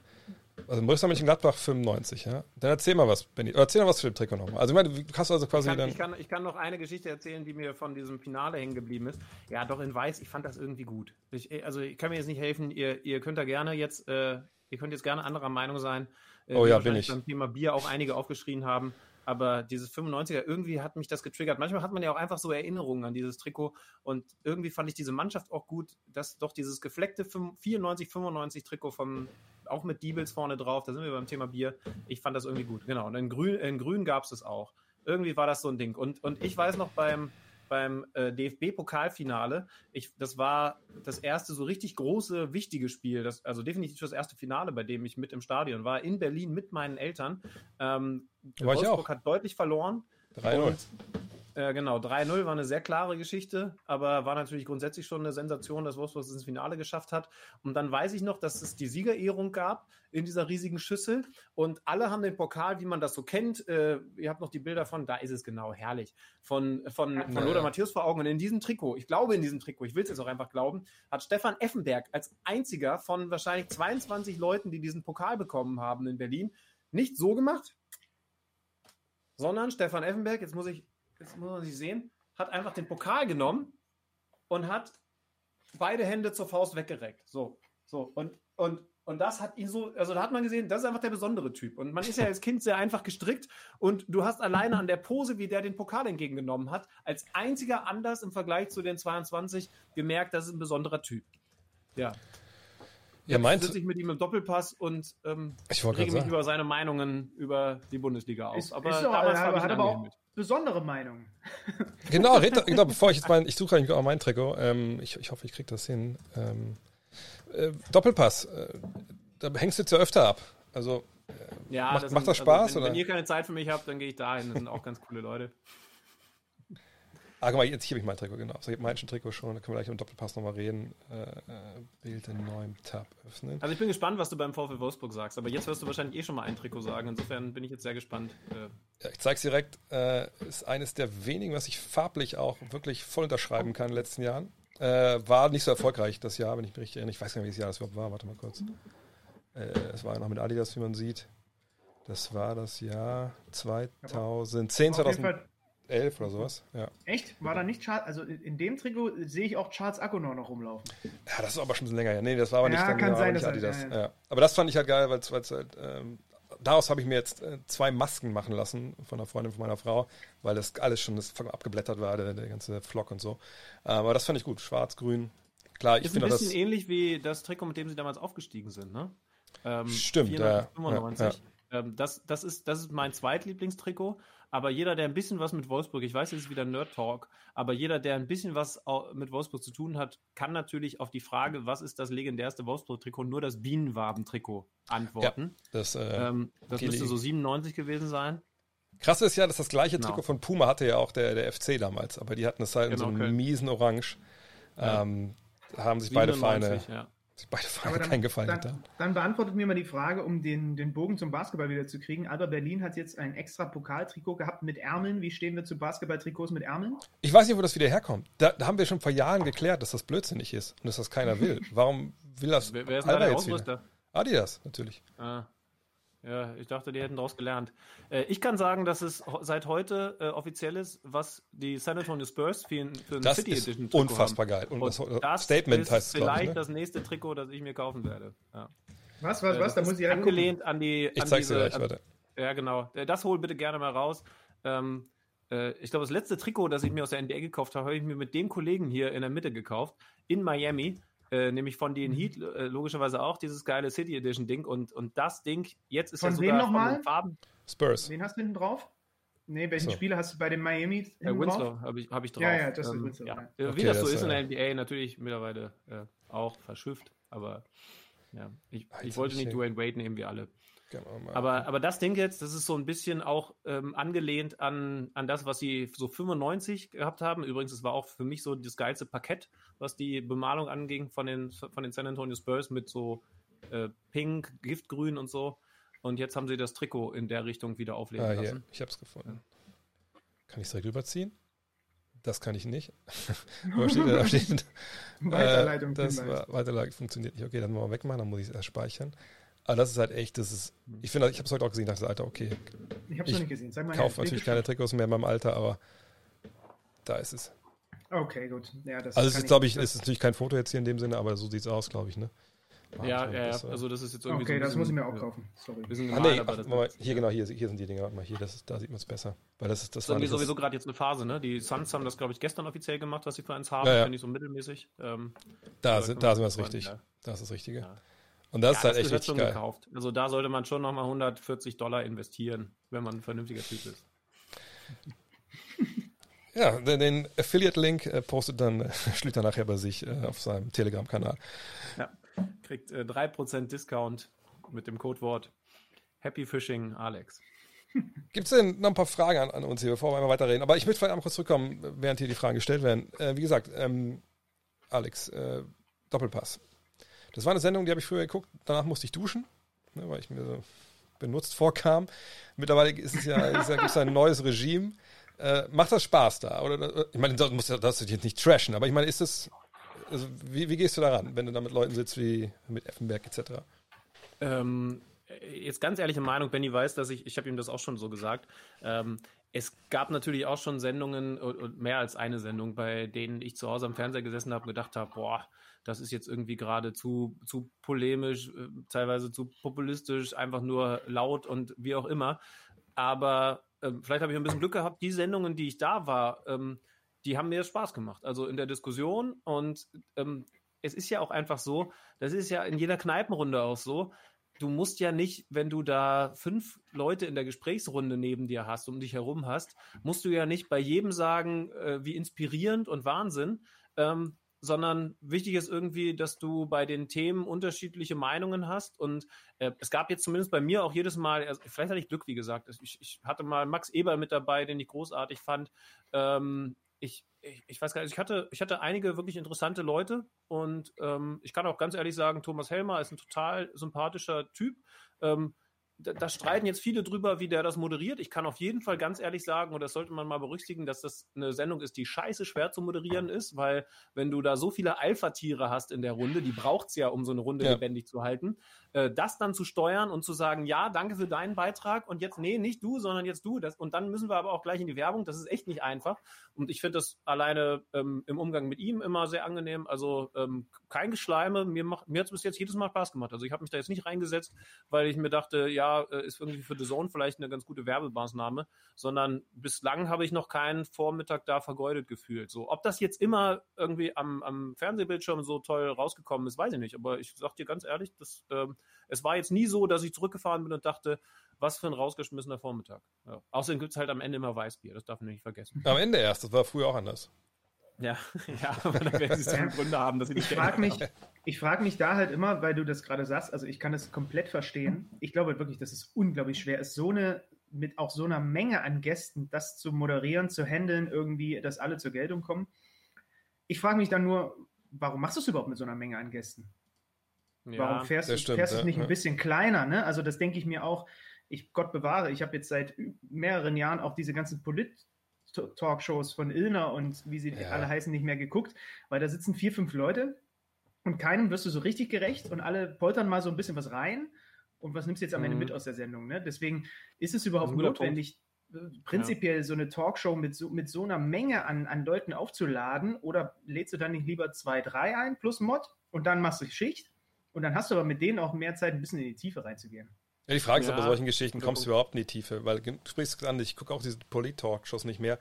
Also Borussia Mönchengladbach 95, ja. Dann erzähl mal was, Benny. Erzähl mal was zu dem Trikot nochmal. Also ich meine, du hast also Ich quasi kann, dann. ich, kann, ich kann noch eine Geschichte erzählen, die mir von diesem Finale hängen geblieben ist. Ja, doch in Weiß, ich fand das irgendwie gut. Ich, also ich kann mir jetzt nicht helfen, ihr, ihr könnt da gerne jetzt, äh, ihr könnt jetzt gerne anderer Meinung sein. Äh, Oh ja, bin ich. Beim Thema Bier auch einige aufgeschrien haben. Aber dieses 95er, irgendwie hat mich das getriggert. Manchmal hat man ja auch einfach so Erinnerungen an dieses Trikot. Und irgendwie fand ich diese Mannschaft auch gut, dass doch dieses gefleckte 94, 95 Trikot vom, auch mit Diebels vorne drauf, da sind wir beim Thema Bier. Ich fand das irgendwie gut. Genau. Und in Grün, in Grün gab es das auch. Irgendwie war das so ein Ding. Und, und ich weiß noch beim, beim äh, DFB-Pokalfinale, ich, das war das erste so richtig große, wichtige Spiel, das, also definitiv das erste Finale, bei dem ich mit im Stadion war, in Berlin mit meinen Eltern. Ähm, War ich Wolfsburg auch. hat deutlich verloren. 3-0. Äh, genau, 3-0 war eine sehr klare Geschichte, aber war natürlich grundsätzlich schon eine Sensation, dass Wolfsburg es ins Finale geschafft hat. Und dann weiß ich noch, dass es die Siegerehrung gab in dieser riesigen Schüssel und alle haben den Pokal, wie man das so kennt. Äh, ihr habt noch die Bilder von, da ist es genau, herrlich, von, von, von Ja. Lothar Matthäus vor Augen. Und in diesem Trikot, ich glaube in diesem Trikot, ich will es jetzt auch einfach glauben, hat Stefan Effenberg als einziger von wahrscheinlich 22 Leuten, die diesen Pokal bekommen haben in Berlin, nicht so gemacht, sondern Stefan Effenberg, jetzt muss ich, jetzt muss man sich sehen, hat einfach den Pokal genommen und hat beide Hände zur Faust weggereckt. So, so. Und, und, und das hat ihn so, also da hat man gesehen, das ist einfach der besondere Typ. Und man ist ja als Kind sehr einfach gestrickt und du hast alleine an der Pose, wie der den Pokal entgegengenommen hat, als einziger anders im Vergleich zu den 22 gemerkt, das ist ein besonderer Typ. Ja. Ihr meint, sitze ich mit ihm im Doppelpass und ähm, Ich rege mich sagen. über seine Meinungen über die Bundesliga auf. Ist, aber ist doch, damals habe ich hat aber auch angehimmelt. besondere Meinungen. genau, red, doch- genau, bevor ich jetzt mein, ich suche eigentlich auch mein Trikot. Ähm, ich, ich hoffe, ich kriege das hin. Ähm, äh, Doppelpass, äh, da hängst du jetzt ja öfter ab. Also, Ja, Macht- macht das sind- Spaß, wenn, oder? wenn ihr keine Zeit für mich habt, dann gehe ich dahin. Das sind auch ganz coole Leute. Ah, guck mal, jetzt hier habe ich mein Trikot, genau. So, ich habe mein Trikot schon, da können wir gleich im Doppelpass nochmal reden. Äh, äh, Bild in neuem Tab öffnen. Also ich bin gespannt, was du beim VfL Wolfsburg sagst. Aber jetzt wirst du wahrscheinlich eh schon mal ein Trikot sagen. Insofern bin ich jetzt sehr gespannt. Äh, Ja, ich zeig's direkt. Äh, ist eines der wenigen, was ich farblich auch wirklich voll unterschreiben kann in den letzten Jahren. Äh, war nicht so erfolgreich das Jahr, wenn ich mich richtig erinnere. Ich weiß gar nicht, welches Jahr das überhaupt war. Warte mal kurz. Äh, es war noch mit Adidas, wie man sieht. Das war das Jahr 2010, Auf jeden 2011 Fall, oder sowas. Ja. echt? War da nicht Charles, also in dem Trikot sehe ich auch Charles Akonor noch rumlaufen. ja, das ist aber schon ein bisschen länger her. Nee, das war aber nicht, Ja, dann, kann genau, sein, nicht dass Adidas. ja, Ja, Aber das fand ich halt geil, weil es halt, ähm, daraus habe ich mir jetzt äh, zwei Masken machen lassen von einer Freundin von meiner Frau, weil das alles schon das abgeblättert war, der, der ganze Flock und so. Äh, aber das fand ich gut. Schwarz, grün. Klar, ich ist ein finde bisschen das. ähnlich wie das Trikot, mit dem sie damals aufgestiegen sind, ne? Ähm, Stimmt, ja. 495. Ähm, das, das, ist, das ist mein Zweitlieblingstrikot. Aber jeder, der ein bisschen was mit Wolfsburg, ich weiß, es ist wieder Nerd Talk, aber jeder, der ein bisschen was mit Wolfsburg zu tun hat, kann natürlich auf die Frage, was ist das legendärste Wolfsburg-Trikot, nur das Bienenwaben-Trikot antworten. Das, äh, Ähm, das Kili. müsste so 97 gewesen sein. Krass ist ja, dass das gleiche Genau. Trikot von Puma hatte ja auch der, der FC damals, aber die hatten es halt in so Genau, einem Köln. miesen Orange. Ähm, da haben sich beide Vereine, 97, ja. Beide Vereine dann, keinen Gefallen dann, getan. dann beantwortet mir mal die Frage, um den, den Bogen zum Basketball wieder zu kriegen. Alba Berlin hat jetzt ein extra Pokaltrikot gehabt mit Ärmeln. Wie stehen wir zu Basketballtrikots mit Ärmeln? Ich weiß nicht, wo das wieder herkommt. Da, da haben wir schon vor Jahren geklärt, dass das blödsinnig ist und dass das keiner will. Warum will das Wer, wer ist denn da Alba der jetzt wieder? Adidas, natürlich. Ah. Ja, ich dachte, die hätten daraus gelernt. Äh, ich kann sagen, dass es ho- seit heute äh, offiziell ist, was die San Antonio Spurs für, ein- für ein Das City ist Edition Trikot unfassbar haben. geil. Und, Und das, das Statement ist heißt es, vielleicht ich. Ne? das nächste Trikot, das ich mir kaufen werde. Ja. Was, was, Äh, was? Da muss ich angelehnt an die. Ich an zeig's dir diese- gleich, warte. Ja, genau. Äh, Das hol bitte gerne mal raus. Ähm, äh, ich glaube, das letzte Trikot, das ich mir aus der NBA gekauft habe, habe ich mir mit dem Kollegen hier in der Mitte gekauft, in Miami, äh, nämlich von Mhm. den Heat, äh, logischerweise auch dieses geile City Edition Ding. Und, und das Ding, jetzt ist Von ja sogar nochmal? von den Farben. Spurs. Wen hast du hinten drauf? Nee, welchen So. Spieler hast du bei dem Miami Äh, Winslow habe ich, hab ich drauf. Ja, ja, das ist ähm, Winslow, Ja. ja. Äh, Wie Okay, das so ist in äh, der NBA, natürlich mittlerweile äh, auch verschifft, aber ja, ich, Ah, ich wollte nicht Dwayne Wade nehmen, wie alle. Aber, aber das Ding jetzt, das ist so ein bisschen auch ähm, angelehnt an, an das, was sie so 95 gehabt haben. Übrigens, es war auch für mich so das geilste Parkett, was die Bemalung anging von den, von den San Antonio Spurs mit so äh, Pink, Giftgrün und so. Und jetzt haben sie das Trikot in der Richtung wieder auflegen Ah, hier, lassen. ich habe es gefunden. Kann ich es direkt überziehen? Das kann ich nicht. Wo steht, da steht, Weiterleitung. Äh, das war, Weiterleitung funktioniert nicht. Okay, dann wollen wir wegmachen, dann muss ich es erst speichern. Aber das ist halt echt, das ist, ich finde, ich habe es heute auch gesehen, dachte, Alter, okay, ich habe es noch nicht gesehen. Sag mal, kaufe natürlich keine Trikots mehr in meinem Alter, aber da ist es. Okay, gut. Ja, das Also es ist, glaube ich, das- ist natürlich kein Foto jetzt hier in dem Sinne, aber so sieht es aus, glaube ich, ne? Warte, Ja, das, ja, ja. äh, Also das ist jetzt irgendwie Okay, so ein das muss ich bisschen- mir auch kaufen. Sorry. Bisschen Ah, gemalt, nee, aber ach, das hier genau, hier, hier sind die Dinger. Warte mal, hier, das da sieht man es besser. Weil das ist, das Das ist das- sowieso gerade jetzt eine Phase, ne? Die Suns haben das, glaube ich, gestern offiziell gemacht, was sie für eins haben. Ja, ja. Finde ich so mittelmäßig. Ähm, Da, sind, da sind wir es richtig. ja. Das ist das Richtige. Ja. Und das ja, ist halt das echt richtig geil. gekauft. Also da sollte man schon nochmal 140 Dollar investieren, wenn man ein vernünftiger Typ ist. Ja, den, den Affiliate-Link äh, postet dann äh, Schlüter nachher bei sich äh, auf seinem Telegram-Kanal. Ja. Kriegt äh, 3% Discount mit dem Codewort Happy Fishing Alex. Gibt es denn noch ein paar Fragen an, an, uns hier, bevor wir einmal weiterreden? Aber ich möchte vielleicht einmal kurz zurückkommen, während hier die Fragen gestellt werden. Äh, wie gesagt, ähm, Alex, äh, Doppelpass. Das war eine Sendung, die habe ich früher geguckt. Danach musste ich duschen, ne, weil ich mir so benutzt vorkam. Mittlerweile ist es ja, ist ja gibt's ein neues Regime. Äh, macht das Spaß da? Oder ich meine, du musst das jetzt nicht trashen, aber ich meine, ist das, also wie, wie gehst du daran, wenn du da mit Leuten sitzt wie mit Effenberg etc.? Ähm, jetzt ganz ehrliche Meinung, Benny weiß, dass ich, ich habe ihm das auch schon so gesagt. Ähm, es gab natürlich auch schon Sendungen, mehr als eine Sendung, bei denen ich zu Hause am Fernseher gesessen habe und gedacht habe, boah, das ist jetzt irgendwie gerade zu, zu polemisch, äh, teilweise zu populistisch, einfach nur laut und wie auch immer. Aber äh, vielleicht habe ich ein bisschen Glück gehabt, die Sendungen, die ich da war, ähm, die haben mir Spaß gemacht. Also in der Diskussion und ähm, es ist ja auch einfach so, das ist ja in jeder Kneipenrunde auch so, du musst ja nicht, wenn du da fünf Leute in der Gesprächsrunde neben dir hast, um dich herum hast, musst du ja nicht bei jedem sagen, äh, wie inspirierend und Wahnsinn, ähm, sondern wichtig ist irgendwie, dass du bei den Themen unterschiedliche Meinungen hast. Und äh, es gab jetzt zumindest bei mir auch jedes Mal, also vielleicht hatte ich Glück, wie gesagt, ich, ich hatte mal Max Eber mit dabei, den ich großartig fand. Ähm, ich, ich, ich, weiß gar nicht, ich hatte, ich hatte einige wirklich interessante Leute und ähm, ich kann auch ganz ehrlich sagen, Thomas Helmer ist ein total sympathischer Typ. Ähm, da, da, streiten jetzt viele drüber, wie der das moderiert. Ich kann auf jeden Fall ganz ehrlich sagen, und das sollte man mal berücksichtigen, dass das eine Sendung ist, die scheiße schwer zu moderieren ist, weil wenn du da so viele Alpha-Tiere hast in der Runde, die braucht's ja, um so eine Runde ja. lebendig zu halten, äh, das dann zu steuern und zu sagen, ja, danke für deinen Beitrag und jetzt, nee, nicht du, sondern jetzt du. Das, und dann müssen wir aber auch gleich in die Werbung. Das ist echt nicht einfach. Und ich finde das alleine ähm, im Umgang mit ihm immer sehr angenehm. Also ähm, kein Geschleime. Mir, macht, mir hat es bis jetzt jedes Mal Spaß gemacht. Also ich habe mich da jetzt nicht reingesetzt, weil ich mir dachte, ja, äh, ist irgendwie für The Zone vielleicht eine ganz gute Werbemaßnahme, sondern bislang habe ich noch keinen Vormittag da vergeudet gefühlt. So, ob das jetzt immer irgendwie am, am Fernsehbildschirm so toll rausgekommen ist, weiß ich nicht. Aber ich sag dir ganz ehrlich, das ähm, es war jetzt nie so, dass ich zurückgefahren bin und dachte, was für ein rausgeschmissener Vormittag. Ja. Außerdem gibt es halt am Ende immer Weißbier, das darf man nicht vergessen. Am Ende erst, das war früher auch anders. Ja, ja, aber dann werden sie es Gründe haben, dass sie nicht Ich frage mich, ich frage mich da halt immer, weil du das gerade sagst, also ich kann es komplett verstehen. Ich glaube wirklich, dass es unglaublich schwer ist, so eine, mit auch so einer Menge an Gästen, das zu moderieren, zu handeln, irgendwie, dass alle zur Geltung kommen. Ich frage mich dann nur, warum machst du es überhaupt mit so einer Menge an Gästen? Ja, Warum fährst du stimmt, fährst ja, nicht ja. ein bisschen kleiner? Ne? Also das denke ich mir auch. Ich Gott bewahre, ich habe jetzt seit mehreren Jahren auch diese ganzen Polit-Talkshows von Ilner und wie sie alle heißen nicht mehr geguckt, weil da sitzen vier, fünf Leute und keinem wirst du so richtig gerecht und alle poltern mal so ein bisschen was rein und was nimmst du jetzt am Ende mhm. mit aus der Sendung? Ne? Deswegen ist es überhaupt notwendig, Punkt. Äh, prinzipiell ja. so eine Talkshow mit so, mit so einer Menge an, an Leuten aufzuladen oder lädst du dann nicht lieber zwei, drei ein plus Mod und dann machst du Schicht? Und dann hast du aber mit denen auch mehr Zeit, ein bisschen in die Tiefe reinzugehen. Ja, die Frage ist, ja, ob bei solchen Geschichten kommst du überhaupt in die Tiefe, weil du sprichst an, ich gucke auch diese Polit-Talk-Shows nicht mehr,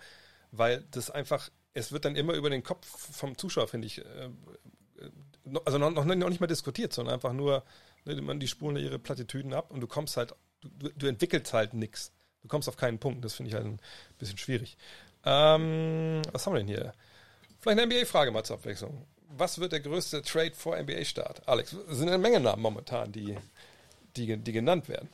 weil das einfach, es wird dann immer über den Kopf vom Zuschauer, finde ich, äh, also noch, noch, nicht mal diskutiert, sondern einfach nur, ne, man die spulen ihre Plattitüden ab und du kommst halt, du, du entwickelst halt nichts. Du kommst auf keinen Punkt, das finde ich halt ein bisschen schwierig. Ähm, was haben wir denn hier? Vielleicht eine NBA-Frage mal zur Abwechslung was wird der größte Trade vor NBA-Start? Alex, es sind eine Menge Namen momentan, die, die, die genannt werden.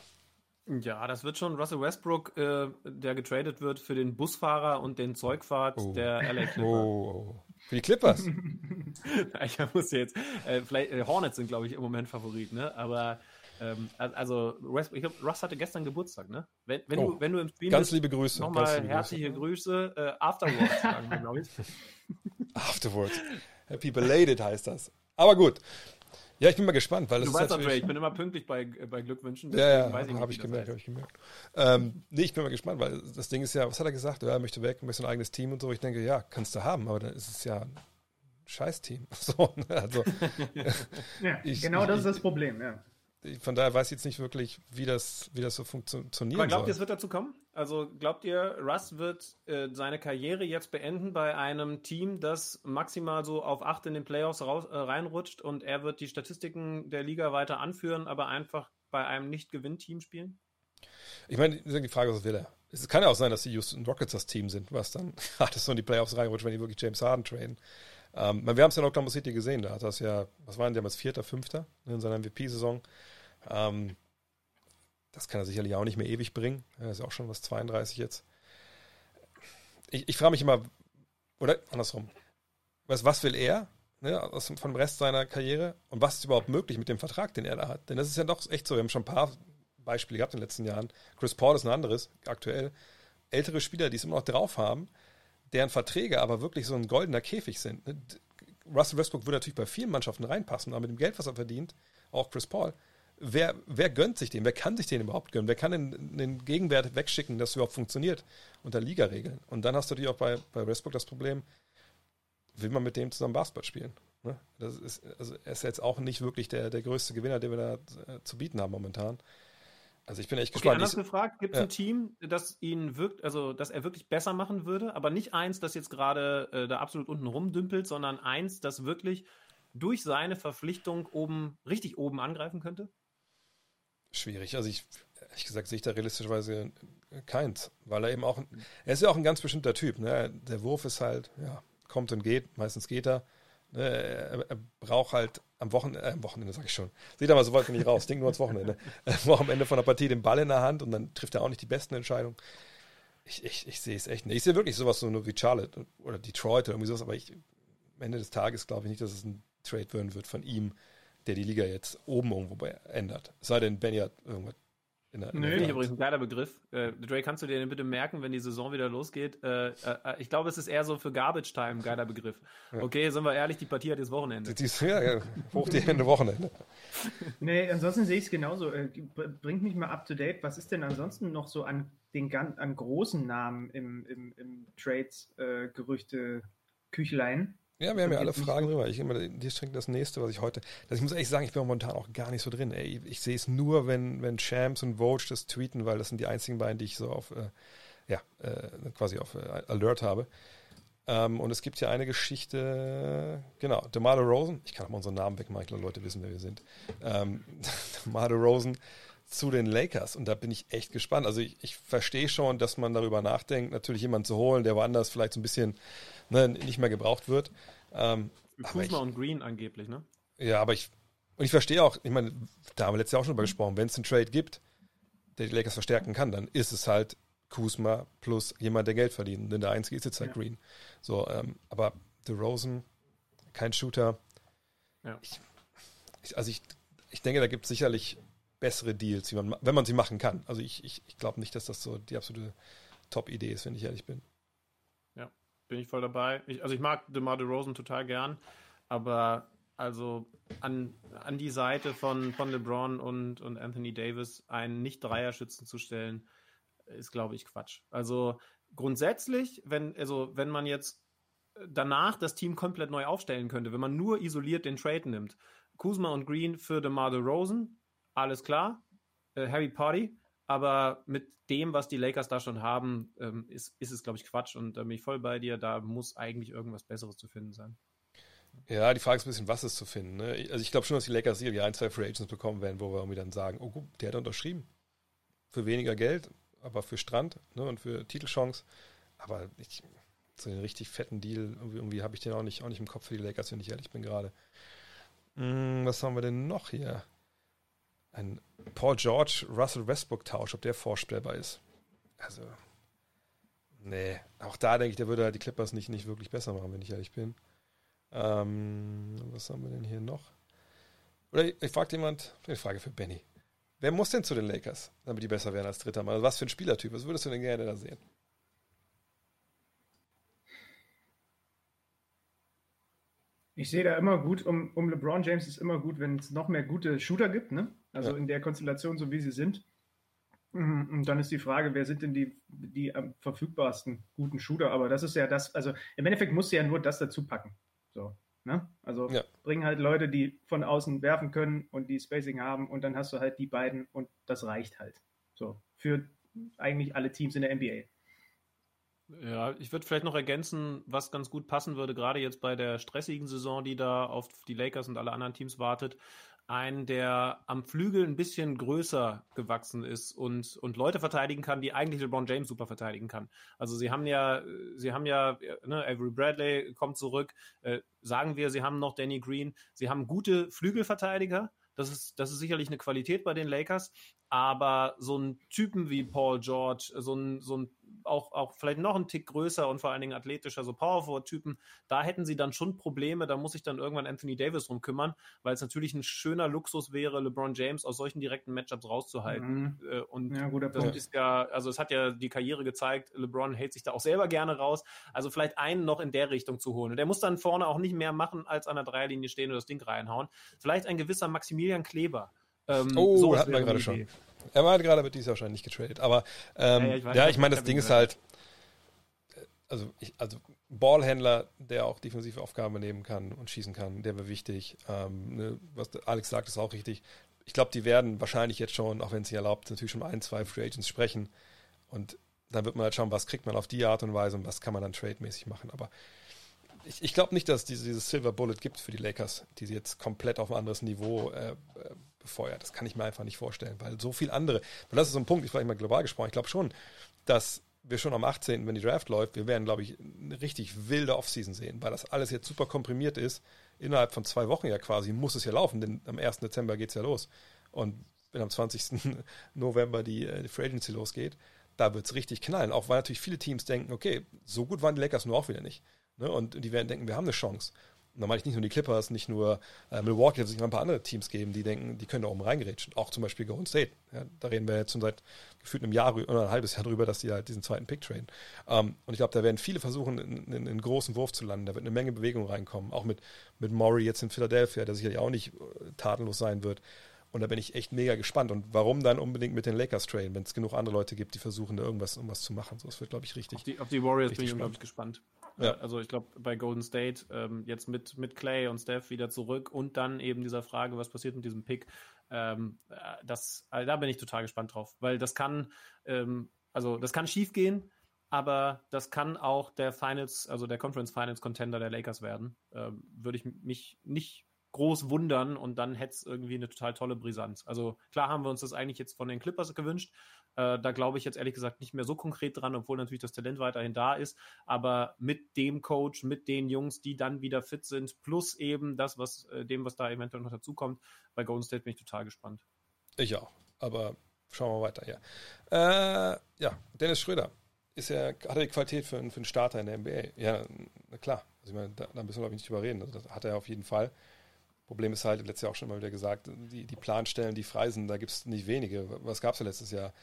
Ja, das wird schon Russell Westbrook, äh, der getradet wird für den Busfahrer und den Zeugfahrt oh. der LA Clippers. Oh. Für die Clippers? ich muss jetzt, äh, vielleicht, äh, Hornets sind, glaube ich, im Moment Favorit, ne? Aber ähm, also West, ich glaube, Russ hatte gestern Geburtstag, ne? Wenn, wenn oh, du, wenn du im Stream ganz bist, liebe Grüße. Nochmal herzliche Grüße. Grüße. Äh, Afterwards, sagen wir, glaube ich. Afterwards. Happy belated heißt das. Aber gut. Ja, ich bin mal gespannt, weil du weißt doch, Ray, ich bin immer pünktlich bei, bei Glückwünschen. Ja, ja, habe ich gemerkt, habe ich gemerkt. Ähm, nee, ich bin mal gespannt, weil das Ding ist ja, was hat er gesagt? Ja, er möchte weg, möchte ein eigenes Team und so. Ich denke, ja, kannst du haben, aber dann ist es ja ein Scheißteam. So, ne? also, ja, ich, genau ich, das ist das Problem, ja von daher weiß ich jetzt nicht wirklich, wie das, wie das so funktioniert. Aber glaubt ihr, es wird dazu kommen? Also glaubt ihr, Russ wird äh, seine Karriere jetzt beenden bei einem Team, das maximal so auf acht in den Playoffs raus, äh, reinrutscht und er wird die Statistiken der Liga weiter anführen, aber einfach bei einem Nicht-Gewinn-Team spielen? Ich meine, die Frage ist, was will er? Es kann ja auch sein, dass die Houston Rockets das Team sind, was dann hat es so in die Playoffs reinrutscht, wenn die wirklich James Harden traden. Ähm, wir haben es ja in Oklahoma City gesehen, da hat das ja, was waren die damals, Vierter, Fünfter in seiner MVP-Saison. Ähm, das kann er sicherlich auch nicht mehr ewig bringen. Er ist auch schon was 32 jetzt. Ich, ich frage mich immer, oder andersrum, was, was will er ne, aus, vom Rest seiner Karriere und was ist überhaupt möglich mit dem Vertrag, den er da hat? Denn das ist ja doch echt so, wir haben schon ein paar Beispiele gehabt in den letzten Jahren. Chris Paul ist ein anderes, aktuell. Ältere Spieler, die es immer noch drauf haben, deren Verträge aber wirklich so ein goldener Käfig sind. Ne? Russell Westbrook würde natürlich bei vielen Mannschaften reinpassen, aber mit dem Geld, was er verdient, auch Chris Paul, wer, wer gönnt sich den? Wer kann sich den überhaupt gönnen? Wer kann den, den Gegenwert wegschicken, dass überhaupt funktioniert unter Ligaregeln? Und dann hast du natürlich auch bei, bei Westbrook das Problem, will man mit dem zusammen Basketball spielen? Ne? Das ist, also er ist jetzt auch nicht wirklich der, der größte Gewinner, den wir da äh, zu bieten haben momentan. Also ich bin echt gespannt. Okay, anders gefragt, gibt es ja. ein Team, das ihn wirkt, also dass er wirklich besser machen würde, aber nicht eins, das jetzt gerade äh, da absolut unten rumdümpelt, sondern eins, das wirklich durch seine Verpflichtung oben, richtig oben angreifen könnte? Schwierig. Also ich, ehrlich gesagt, sehe ich da realistischerweise keins, weil er eben auch, er ist ja auch ein ganz bestimmter Typ. Ne? Der Wurf ist halt, ja, kommt und geht, meistens geht er. Ne? Er, er braucht halt am Wochenende, äh, am Wochenende sag ich schon. Seht aber, so weit bin ich raus. Denk nur ans Wochenende. Am Ende von der Partie den Ball in der Hand und dann trifft er auch nicht die besten Entscheidungen. Ich, ich, ich sehe es echt nicht. Ich sehe wirklich sowas so nur wie Charlotte oder Detroit oder irgendwie sowas, aber ich, am Ende des Tages glaube ich nicht, dass es ein Trade werden wird von ihm, der die Liga jetzt oben irgendwo ändert. Es sei denn, Benny hat irgendwas in der, in Nö, der übrigens ein geiler Begriff. Äh, Dre, kannst du dir den bitte merken, wenn die Saison wieder losgeht? Äh, äh, ich glaube, es ist eher so für Garbage Time geiler Begriff. Ja. Okay, sind wir ehrlich, die Partie hat jetzt Wochenende. Die, die, ja, ja, hoch die Hände Wochenende. nee, ansonsten sehe ich es genauso. Äh, bringt mich mal up to date. Was ist denn ansonsten noch so an den an großen Namen im, im, im Trades-Gerüchte äh, Küchlein? Ja, wir haben ja alle Fragen drüber. Ich immer, die strengt das nächste, was ich heute. Also ich muss ehrlich sagen, ich bin momentan auch gar nicht so drin. Ey, ich sehe es nur, wenn, wenn Champs und Vogue das tweeten, weil das sind die einzigen beiden, die ich so auf, äh, ja, äh, quasi auf äh, Alert habe. Ähm, und es gibt ja eine Geschichte, genau, DeMar Rosen, ich kann auch mal unseren Namen wegmachen, ich glaube, Leute wissen, wer wir sind. Ähm, DeMar Rosen zu den Lakers und da bin ich echt gespannt. Also ich, ich verstehe schon, dass man darüber nachdenkt, natürlich jemanden zu holen, der woanders vielleicht so ein bisschen ne, nicht mehr gebraucht wird. Ähm, Kuzma und Green angeblich, ne? Ja, aber ich, und ich verstehe auch, ich meine, da haben wir letztes Jahr auch schon drüber gesprochen, wenn es einen Trade gibt, der die Lakers verstärken kann, dann ist es halt Kuzma plus jemand, der Geld verdient. Denn der einzige ist jetzt halt ja. Green. So, ähm, aber Rosen, kein Shooter. Ja. Ich, ich, also ich, ich denke, da gibt es sicherlich bessere Deals, man, wenn man sie machen kann. Also ich, ich, ich glaube nicht, dass das so die absolute Top-Idee ist, wenn ich ehrlich bin bin ich voll dabei. Ich, also ich mag DeMar DeRozan total gern, aber also an, an die Seite von, von LeBron und, und Anthony Davis einen Nicht-Dreier-Schützen zu stellen, ist, glaube ich, Quatsch. Also grundsätzlich, wenn, also wenn man jetzt danach das Team komplett neu aufstellen könnte, wenn man nur isoliert den Trade nimmt, Kuzma und Green für DeMar DeRozan, alles klar, äh, Harry Potty, aber mit dem, was die Lakers da schon haben, ähm, ist, ist es, glaube ich, Quatsch. Und da bin ich voll bei dir. Da muss eigentlich irgendwas Besseres zu finden sein. Ja, die Frage ist ein bisschen, was ist zu finden. Ne? Also ich glaube schon, dass die Lakers sicherlich ein, zwei Free Agents bekommen werden, wo wir irgendwie dann sagen, oh, der hat unterschrieben. Für weniger Geld, aber für Strand ne, und für Titelchance. Aber ich, so einen richtig fetten Deal, irgendwie, irgendwie habe ich den auch nicht, auch nicht im Kopf für die Lakers, wenn ich ehrlich bin gerade. Hm, was haben wir denn noch hier? Ein Paul George Russell Westbrook Tausch, ob der vorstellbar ist. Also, nee, auch da denke ich, der würde die Clippers nicht, nicht wirklich besser machen, wenn ich ehrlich bin. Ähm, was haben wir denn hier noch? Oder ich, ich frage jemand, eine Frage für Benny. Wer muss denn zu den Lakers, damit die besser werden als dritter Mann? Also was für ein Spielertyp? Was würdest du denn gerne da sehen? Ich sehe da immer gut, um, um LeBron James ist immer gut, wenn es noch mehr gute Shooter gibt, ne? Also ja. in der Konstellation, so wie sie sind. Mhm, und dann ist die Frage, wer sind denn die, die am verfügbarsten guten Shooter? Aber das ist ja das, also im Endeffekt musst du ja nur das dazu packen. So, ne? Also ja. bringen halt Leute, die von außen werfen können und die Spacing haben und dann hast du halt die beiden und das reicht halt. So, für eigentlich alle Teams in der NBA. Ja, ich würde vielleicht noch ergänzen, was ganz gut passen würde, gerade jetzt bei der stressigen Saison, die da auf die Lakers und alle anderen Teams wartet. Ein, der am Flügel ein bisschen größer gewachsen ist und, und Leute verteidigen kann, die eigentlich LeBron James super verteidigen kann. Also sie haben ja, sie haben ja, ne, Avery Bradley kommt zurück, äh, sagen wir, sie haben noch Danny Green, sie haben gute Flügelverteidiger, Das ist, das ist sicherlich eine Qualität bei den Lakers. Aber so ein Typen wie Paul George, so ein, so ein auch, auch vielleicht noch ein Tick größer und vor allen Dingen athletischer, so Powerforward-Typen, da hätten sie dann schon Probleme. Da muss sich dann irgendwann Anthony Davis drum kümmern, weil es natürlich ein schöner Luxus wäre, LeBron James aus solchen direkten Matchups rauszuhalten. Mhm. Und ja, guter das Punkt. ist ja, also es hat ja die Karriere gezeigt, LeBron hält sich da auch selber gerne raus. Also vielleicht einen noch in der Richtung zu holen. Und der muss dann vorne auch nicht mehr machen, als an der Dreierlinie stehen und das Ding reinhauen. Vielleicht ein gewisser Maximilian Kleber ähm, oh, so hatten wir gerade schon. Er war gerade mit dieser wahrscheinlich nicht getradet. Aber ähm, ja, ja, ich, ja, ich meine, das Ding ist halt, äh, also, ich, also Ballhändler, der auch defensive Aufgaben übernehmen kann und schießen kann, der wäre wichtig. Ähm, ne, was Alex sagt, ist auch richtig. Ich glaube, die werden wahrscheinlich jetzt schon, auch wenn es sich erlaubt, natürlich schon ein, zwei Free Agents sprechen. Und dann wird man halt schauen, was kriegt man auf die Art und Weise und was kann man dann trademäßig machen. Aber ich, ich glaube nicht, dass es diese, dieses Silver Bullet gibt für die Lakers, die sie jetzt komplett auf ein anderes Niveau äh, äh befeuert. Das kann ich mir einfach nicht vorstellen, weil so viel andere. Und das ist so ein Punkt, ich vielleicht mal global gesprochen. Ich glaube schon, dass wir schon am 18., wenn die Draft läuft, wir werden, glaube ich, eine richtig wilde Offseason sehen, weil das alles jetzt super komprimiert ist. Innerhalb von zwei Wochen ja quasi muss es ja laufen, denn am 1. Dezember geht es ja los. Und wenn am 20. November die, äh, die Free Agency losgeht, da wird es richtig knallen. Auch weil natürlich viele Teams denken, okay, so gut waren die Lakers nur auch wieder nicht. Ne? Und die werden denken, wir haben eine Chance. Und da meine ich nicht nur die Clippers, nicht nur äh, Milwaukee, es sich ein paar andere Teams geben, die denken, die können da oben reingerätschen. Auch zum Beispiel Golden State. Ja, da reden wir jetzt schon seit gefühlt einem Jahr oder ein halbes Jahr drüber, dass die halt diesen zweiten Pick traden. Ähm, und ich glaube, da werden viele versuchen, in, in, in, großen Wurf zu landen. Da wird eine Menge Bewegung reinkommen. Auch mit, mit Maury jetzt in Philadelphia, der sicherlich auch nicht äh, tatenlos sein wird. Und da bin ich echt mega gespannt. Und warum dann unbedingt mit den Lakers traden, wenn es genug andere Leute gibt, die versuchen, da irgendwas, irgendwas zu machen. So, das wird, glaube ich, richtig. Auf die, auf die Warriors bin ich unglaublich gespannt. Ja. Also ich glaube, bei Golden State ähm, jetzt mit, mit Clay und Steph wieder zurück und dann eben dieser Frage, was passiert mit diesem Pick, ähm, äh, das, also da bin ich total gespannt drauf, weil das kann, ähm, also das kann schief gehen, aber das kann auch der Finals, also der Conference Finals Contender der Lakers werden. Ähm, Würde ich mich nicht groß wundern und dann hätte es irgendwie eine total tolle Brisanz. Also klar haben wir uns das eigentlich jetzt von den Clippers gewünscht. Äh, da glaube ich jetzt ehrlich gesagt nicht mehr so konkret dran, obwohl natürlich das Talent weiterhin da ist. Aber mit dem Coach, mit den Jungs, die dann wieder fit sind, plus eben das, was äh, dem, was da eventuell noch dazukommt, bei Golden State bin ich total gespannt. Ich auch. Aber schauen wir weiter hier. Äh, ja, Dennis Schröder ist ja, hat er die Qualität für, für einen Starter in der NBA? Ja, na klar. Also ich meine, da, da müssen wir, glaube ich, nicht drüber reden. Also das hat er auf jeden Fall. Problem ist halt, letztes Jahr auch schon mal wieder gesagt, die, die Planstellen, die frei sind, da gibt es nicht wenige. Was gab es ja letztes Jahr?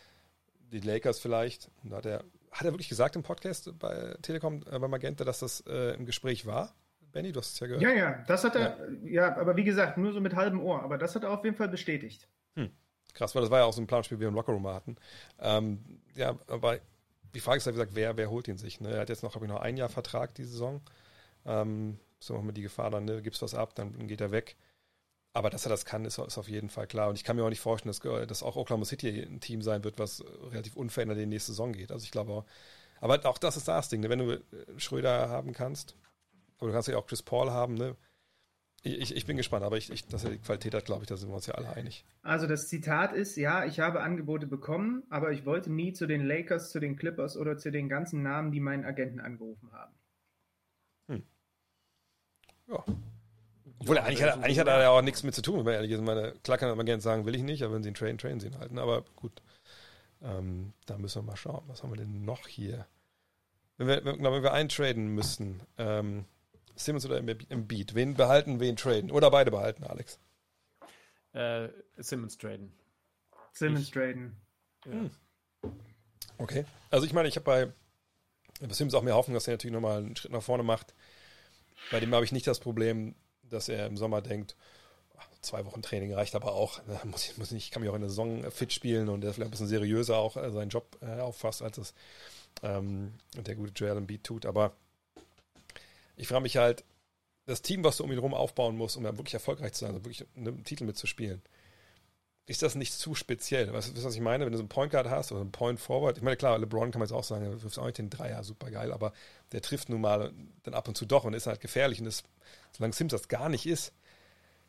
Die Lakers vielleicht. Und da hat er, hat er wirklich gesagt im Podcast bei Telekom, äh, bei Magenta, dass das äh, im Gespräch war? Benny, du hast es ja gehört. Ja, ja, das hat er, ja. ja. aber wie gesagt, nur so mit halbem Ohr. Aber das hat er auf jeden Fall bestätigt. Hm. Krass, weil das war ja auch so ein Planspiel, wie wir im Lockerroom hatten. Ähm, ja, aber die Frage ist ja, wie gesagt, wer, wer holt ihn sich? Ne? Er hat jetzt noch, glaube ich, noch ein Jahr Vertrag die Saison. Ähm, so haben wir die Gefahr dann, ne, gibst was ab, dann geht er weg. Aber dass er das kann, ist, ist auf jeden Fall klar. Und ich kann mir auch nicht vorstellen, dass, dass auch Oklahoma City ein Team sein wird, was relativ unverändert in die nächste Saison geht. Also ich glaube auch, aber auch das ist das Ding, ne? wenn du äh, Schröder haben kannst, aber du kannst ja auch Chris Paul haben, ne? Ich, ich bin gespannt, aber ich, ich, dass er die Qualität hat, glaube ich, da sind wir uns ja alle einig. Also das Zitat ist, ja, ich habe Angebote bekommen, aber ich wollte nie zu den Lakers, zu den Clippers oder zu den ganzen Namen, die meinen Agenten angerufen haben. Hm. Ja. Obwohl, ja, eigentlich, hat, eigentlich hat er ja auch nichts mit zu tun, wenn man ehrlich ist. Meine, klar kann man gerne sagen, will ich nicht, aber wenn sie einen Train, Train sie ihn halten. Aber gut, ähm, da müssen wir mal schauen. Was haben wir denn noch hier? Wenn wir, wenn, wenn wir eintraden müssten, ähm, Simmons oder im Beat, wen behalten, wen traden? Oder beide behalten, Alex? Äh, Simmons traden. Simmons ich, traden. Ja. Hm. Okay. Also ich meine, ich habe bei, bei Simmons auch mehr Hoffnung, dass er natürlich nochmal einen Schritt nach vorne macht. Bei dem habe ich nicht das Problem, dass er im Sommer denkt, zwei Wochen Training reicht aber auch. Muss ich, muss nicht, ich kann mich auch in der Saison fit spielen und der vielleicht ein bisschen seriöser auch äh, seinen Job äh, auffasst, als es ähm, der gute Joel Embiid tut. Aber ich frage mich halt, das Team, was du um ihn herum aufbauen musst, um ja wirklich erfolgreich zu sein, also wirklich einen Titel mitzuspielen, ist das nicht zu speziell? Weißt du, was ich meine? Wenn du so einen Point Guard hast oder einen Point Forward, ich meine, klar, LeBron kann man jetzt auch sagen, er wirft auch nicht den Dreier, super geil, aber der trifft nun mal dann ab und zu doch und ist halt gefährlich und ist, solange Sims das gar nicht ist,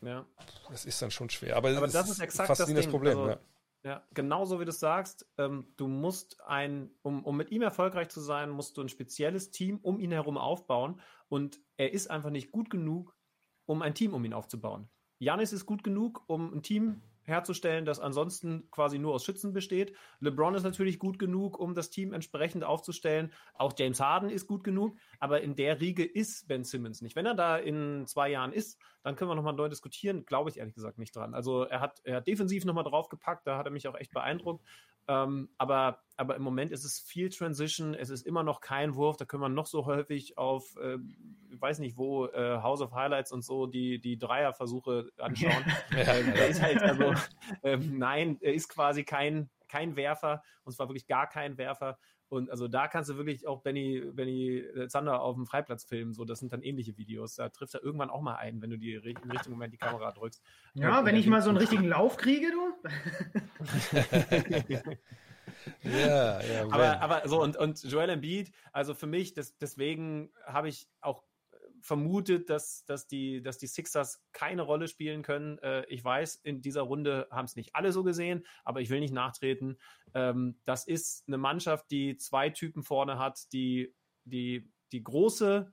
ja. das ist dann schon schwer. Aber, aber das ist exakt das, Ding. Problem. Also, ja. ja, genauso wie du sagst, ähm, du musst ein, um, um mit ihm erfolgreich zu sein, musst du ein spezielles Team um ihn herum aufbauen und er ist einfach nicht gut genug, um ein Team um ihn aufzubauen. Janis ist gut genug, um ein Team herzustellen, das ansonsten quasi nur aus Schützen besteht. LeBron ist natürlich gut genug, um das Team entsprechend aufzustellen. Auch James Harden ist gut genug, aber in der Riege ist Ben Simmons nicht. Wenn er da in zwei Jahren ist, dann können wir nochmal neu diskutieren. Glaube ich ehrlich gesagt nicht dran. Also er hat, er hat defensiv nochmal draufgepackt, da hat er mich auch echt beeindruckt. Ähm, aber, aber im Moment ist es viel Transition, es ist immer noch kein Wurf, da können wir noch so häufig auf, äh, ich weiß nicht wo, äh, House of Highlights und so die, die Dreierversuche anschauen. er ist halt, also, ähm, nein, er ist quasi kein, kein Werfer, und zwar wirklich gar kein Werfer. Und also da kannst du wirklich auch Benny, Benny Zander auf dem Freiplatz filmen. So, das sind dann ähnliche Videos. Da trifft er irgendwann auch mal ein, wenn du die im richtigen Moment die Kamera drückst. Ja, wenn ich mal so einen richtigen Lauf kriege, du. ja, ja. Aber, aber so und, und Joel Embiid, also für mich, das, deswegen habe ich auch vermutet, dass, dass, die, dass die Sixers keine Rolle spielen können. Äh, ich weiß, in dieser Runde haben es nicht alle so gesehen, aber ich will nicht nachtreten. Ähm, das ist eine Mannschaft, die zwei Typen vorne hat, die, die, die große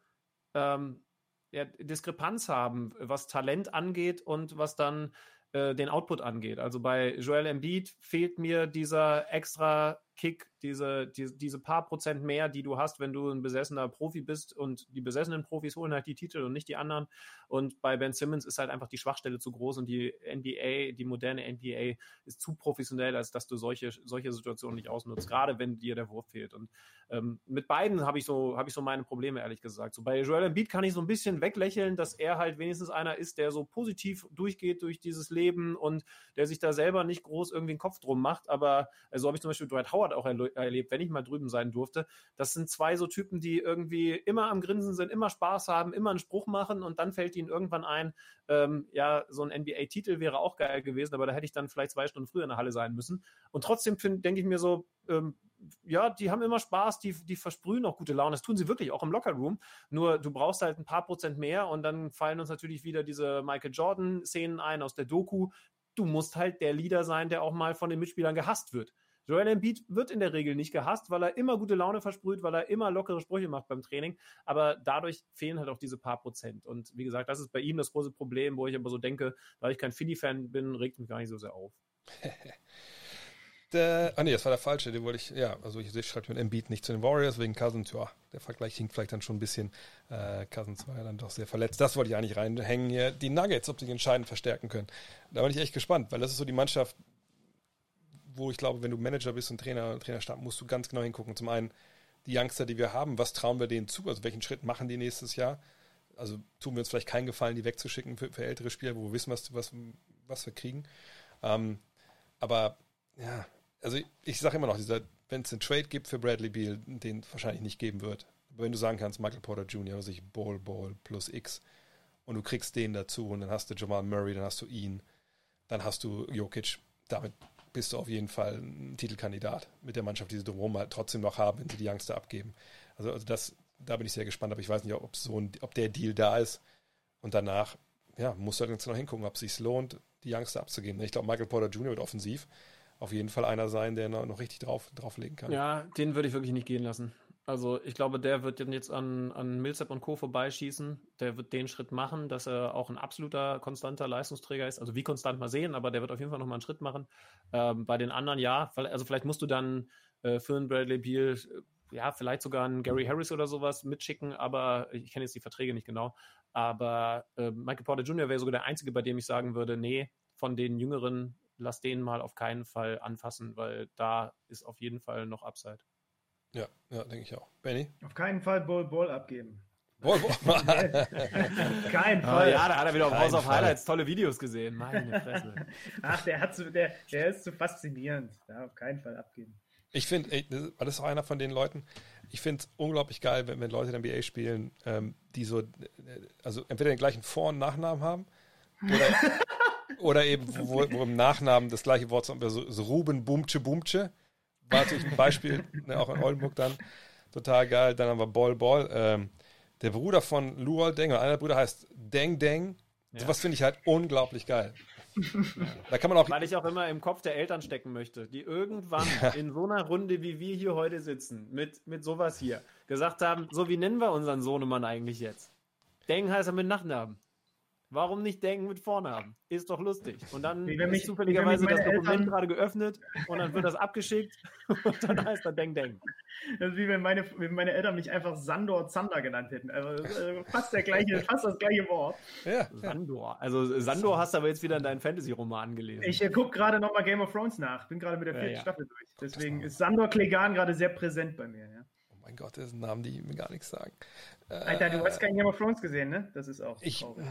ähm, ja, Diskrepanz haben, was Talent angeht und was dann äh, den Output angeht. Also bei Joel Embiid fehlt mir dieser extra Kick, diese, die, diese paar Prozent mehr, die du hast, wenn du ein besessener Profi bist und die besessenen Profis holen halt die Titel und nicht die anderen. Und bei Ben Simmons ist halt einfach die Schwachstelle zu groß und die NBA, die moderne NBA ist zu professionell, als dass du solche, solche Situationen nicht ausnutzt, gerade wenn dir der Wurf fehlt. Und ähm, mit beiden habe ich so, habe ich so meine Probleme, ehrlich gesagt. So bei Joel Embiid kann ich so ein bisschen weglächeln, dass er halt wenigstens einer ist, der so positiv durchgeht durch dieses Leben und der sich da selber nicht groß irgendwie einen Kopf drum macht. Aber äh, so habe ich zum Beispiel Dwight Howard auch erlebt, wenn ich mal drüben sein durfte. Das sind zwei so Typen, die irgendwie immer am Grinsen sind, immer Spaß haben, immer einen Spruch machen und dann fällt ihnen irgendwann ein, ähm, ja, so ein NBA-Titel wäre auch geil gewesen, aber da hätte ich dann vielleicht zwei Stunden früher in der Halle sein müssen. Und trotzdem denke ich mir so, ähm, ja, die haben immer Spaß, die, die versprühen auch gute Laune. Das tun sie wirklich, auch im Lockerroom. Nur du brauchst halt ein paar Prozent mehr und dann fallen uns natürlich wieder diese Michael Jordan-Szenen ein aus der Doku. Du musst halt der Leader sein, der auch mal von den Mitspielern gehasst wird. Joel Embiid wird in der Regel nicht gehasst, weil er immer gute Laune versprüht, weil er immer lockere Sprüche macht beim Training. Aber dadurch fehlen halt auch diese paar Prozent. Und wie gesagt, das ist bei ihm das große Problem, wo ich aber so denke, da ich kein Philly-Fan bin, regt mich gar nicht so sehr auf. Der, ah nee, das war der falsche, den wollte ich, ja, also ich, ich schreibe mit Embiid nicht zu den Warriors wegen Cousins, ja, der Vergleich hinkt vielleicht dann schon ein bisschen, äh, Cousins war ja dann doch sehr verletzt, das wollte ich eigentlich reinhängen hier, die Nuggets, ob sie entscheidend verstärken können, da bin ich echt gespannt, weil das ist so die Mannschaft, wo ich glaube, wenn du Manager bist und Trainer, Trainerstab, musst du ganz genau hingucken. Zum einen die Youngster, die wir haben, was trauen wir denen zu? Also welchen Schritt machen die nächstes Jahr? Also tun wir uns vielleicht keinen Gefallen, die wegzuschicken für, für ältere Spieler, wo wir wissen, was, was, was wir kriegen. Ähm, aber ja, also ich, ich sage immer noch, wenn es einen Trade gibt für Bradley Beal, den wahrscheinlich nicht geben wird. Aber wenn du sagen kannst, Michael Porter Jr., also ich Ball, Ball plus X und du kriegst den dazu und dann hast du Jamal Murray, dann hast du ihn, dann hast du Jokic, damit bist du auf jeden Fall ein Titelkandidat mit der Mannschaft, die sie drumherum halt trotzdem noch haben, wenn sie die Youngster abgeben. Also, also das, da bin ich sehr gespannt, aber ich weiß nicht, ob so ein, ob der Deal da ist. Und danach, ja, musst du halt noch hingucken, ob es sich lohnt, die Youngster abzugeben. Ich glaube, Michael Porter Jr. wird offensiv auf jeden Fall einer sein, der noch, noch richtig drauf, drauflegen kann. Ja, den würde ich wirklich nicht gehen lassen. Also ich glaube, der wird jetzt an, an Millsap und Co. vorbeischießen. Der wird den Schritt machen, dass er auch ein absoluter konstanter Leistungsträger ist. Also wie konstant mal sehen, aber der wird auf jeden Fall nochmal einen Schritt machen. Ähm, bei den anderen ja, also vielleicht musst du dann äh, für einen Bradley Beal, äh, ja, vielleicht sogar einen Gary Harris oder sowas mitschicken, aber ich kenne jetzt die Verträge nicht genau. Aber äh, Michael Porter Jr. wäre sogar der Einzige, bei dem ich sagen würde, nee, von den Jüngeren, lass den mal auf keinen Fall anfassen, weil da ist auf jeden Fall noch Upside. Ja, ja, denke ich auch. Benny? Auf keinen Fall Ball Ball abgeben. Ball Ball. Kein oh, Fall. ja, da hat er wieder auf House of Highlights tolle Videos gesehen. Meine Fresse. Ach, der, hat zu, der, der ist zu faszinierend. Ja, auf keinen Fall abgeben. Ich finde, das ist auch einer von den Leuten, ich finde es unglaublich geil, wenn, wenn Leute in der NBA spielen, ähm, die so, also entweder den gleichen Vor- und Nachnamen haben oder, oder eben, wo, wo, im Nachnamen das gleiche Wort, so, so Ruben Bumche Bumche war natürlich ein Beispiel, ne, auch in Oldenburg dann. Total geil. Dann haben wir Ball Ball. Ähm, der Bruder von Luol Deng, einer Bruder heißt Deng Deng. Ja. Sowas finde ich halt unglaublich geil. Da kann man auch. Weil ich auch immer im Kopf der Eltern stecken möchte, die irgendwann in so einer Runde, wie wir hier heute sitzen, mit, mit sowas hier, gesagt haben: So, wie nennen wir unseren Sohnemann eigentlich jetzt? Deng heißt er mit Nachnamen. Warum nicht denken mit Vornamen? Ist doch lustig. Und dann Wie wenn ist mich- zufälligerweise wie wenn das Dokument Eltern- gerade geöffnet und dann wird das abgeschickt und dann heißt da Denk Denk. Das ist wie wenn meine, wenn meine Eltern mich einfach Sandor Zander genannt hätten. Also äh, fast, der gleiche, fast das gleiche Wort. Ja, ja. Sandor. Also Sandor hast du aber jetzt wieder in deinen Fantasy-Roman gelesen. Ich äh, gucke gerade nochmal Game of Thrones nach. Bin gerade mit der Ja, vierten ja. Staffel durch. Deswegen ist Sandor Klegan gerade sehr präsent bei mir. Ja. Mein Gott, das sind Namen, die mir gar nichts sagen. Alter, du hast kein Game of Thrones gesehen, ne? Das ist auch Ich, traurig.